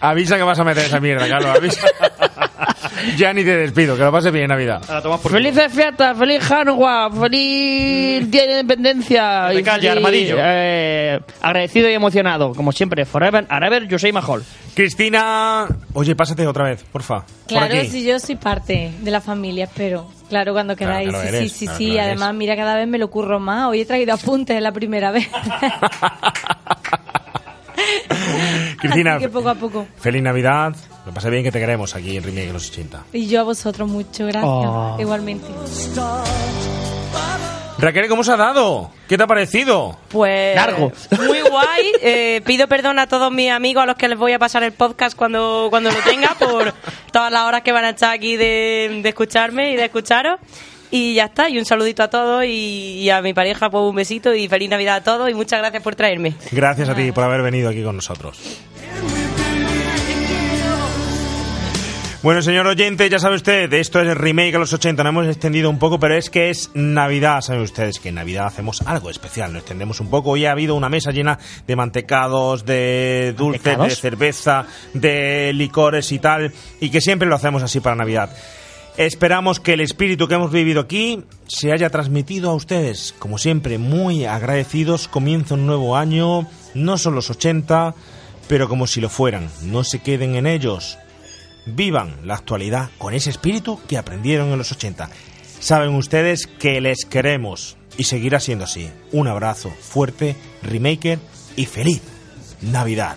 avisa que vas a meter esa mierda, Carlos. Avisa. <laughs> <laughs> ya ni te despido, que lo pases bien Navidad. Felices fiestas, feliz Hanukkah, feliz Día de Independencia. Te y calla, feliz, armadillo. eh, agradecido y emocionado, como siempre. Forever, Araber, yo soy Mahol. Cristina. Oye, pásate otra vez, porfa. Por Claro, aquí. si yo soy parte de la familia, espero. Claro, cuando Claro queráis. que sí, eres, sí, sí, claro sí. eres. Además, mira, cada vez me lo curro más. Hoy he traído apuntes, es la primera vez. <laughs> Cristina, Así que poco a poco. feliz Navidad. Lo pasé bien que te queremos aquí en Remake de los 80. Y yo a vosotros mucho, gracias. Oh. Igualmente. Raquel, ¿cómo se ha dado? ¿Qué te ha parecido? Pues Largo. muy guay. <laughs> Eh, pido perdón a todos mis amigos a los que les voy a pasar el podcast cuando, cuando lo tenga por todas las horas que van a estar aquí de, de escucharme y de escucharos. Y ya está, y un saludito a todos y, y a mi pareja, pues un besito y feliz Navidad a todos y muchas gracias por traerme. Gracias a ti por haber venido aquí con nosotros. Bueno, señor oyente, ya sabe usted, esto es el remake a los 80, no hemos extendido un poco, pero es que es Navidad, saben ustedes que en Navidad hacemos algo especial, nos extendemos un poco. Hoy ha habido una mesa llena de mantecados, de dulces, de cerveza, de licores y tal, y que siempre lo hacemos así para Navidad. Esperamos que el espíritu que hemos vivido aquí se haya transmitido a ustedes. Como siempre, muy agradecidos. Comienza un nuevo año. No son los 80, pero como si lo fueran. No se queden en ellos. vivan la actualidad con ese espíritu que aprendieron en los 80. Saben ustedes que les queremos y seguirá siendo así. Un abrazo fuerte, remaker y feliz Navidad.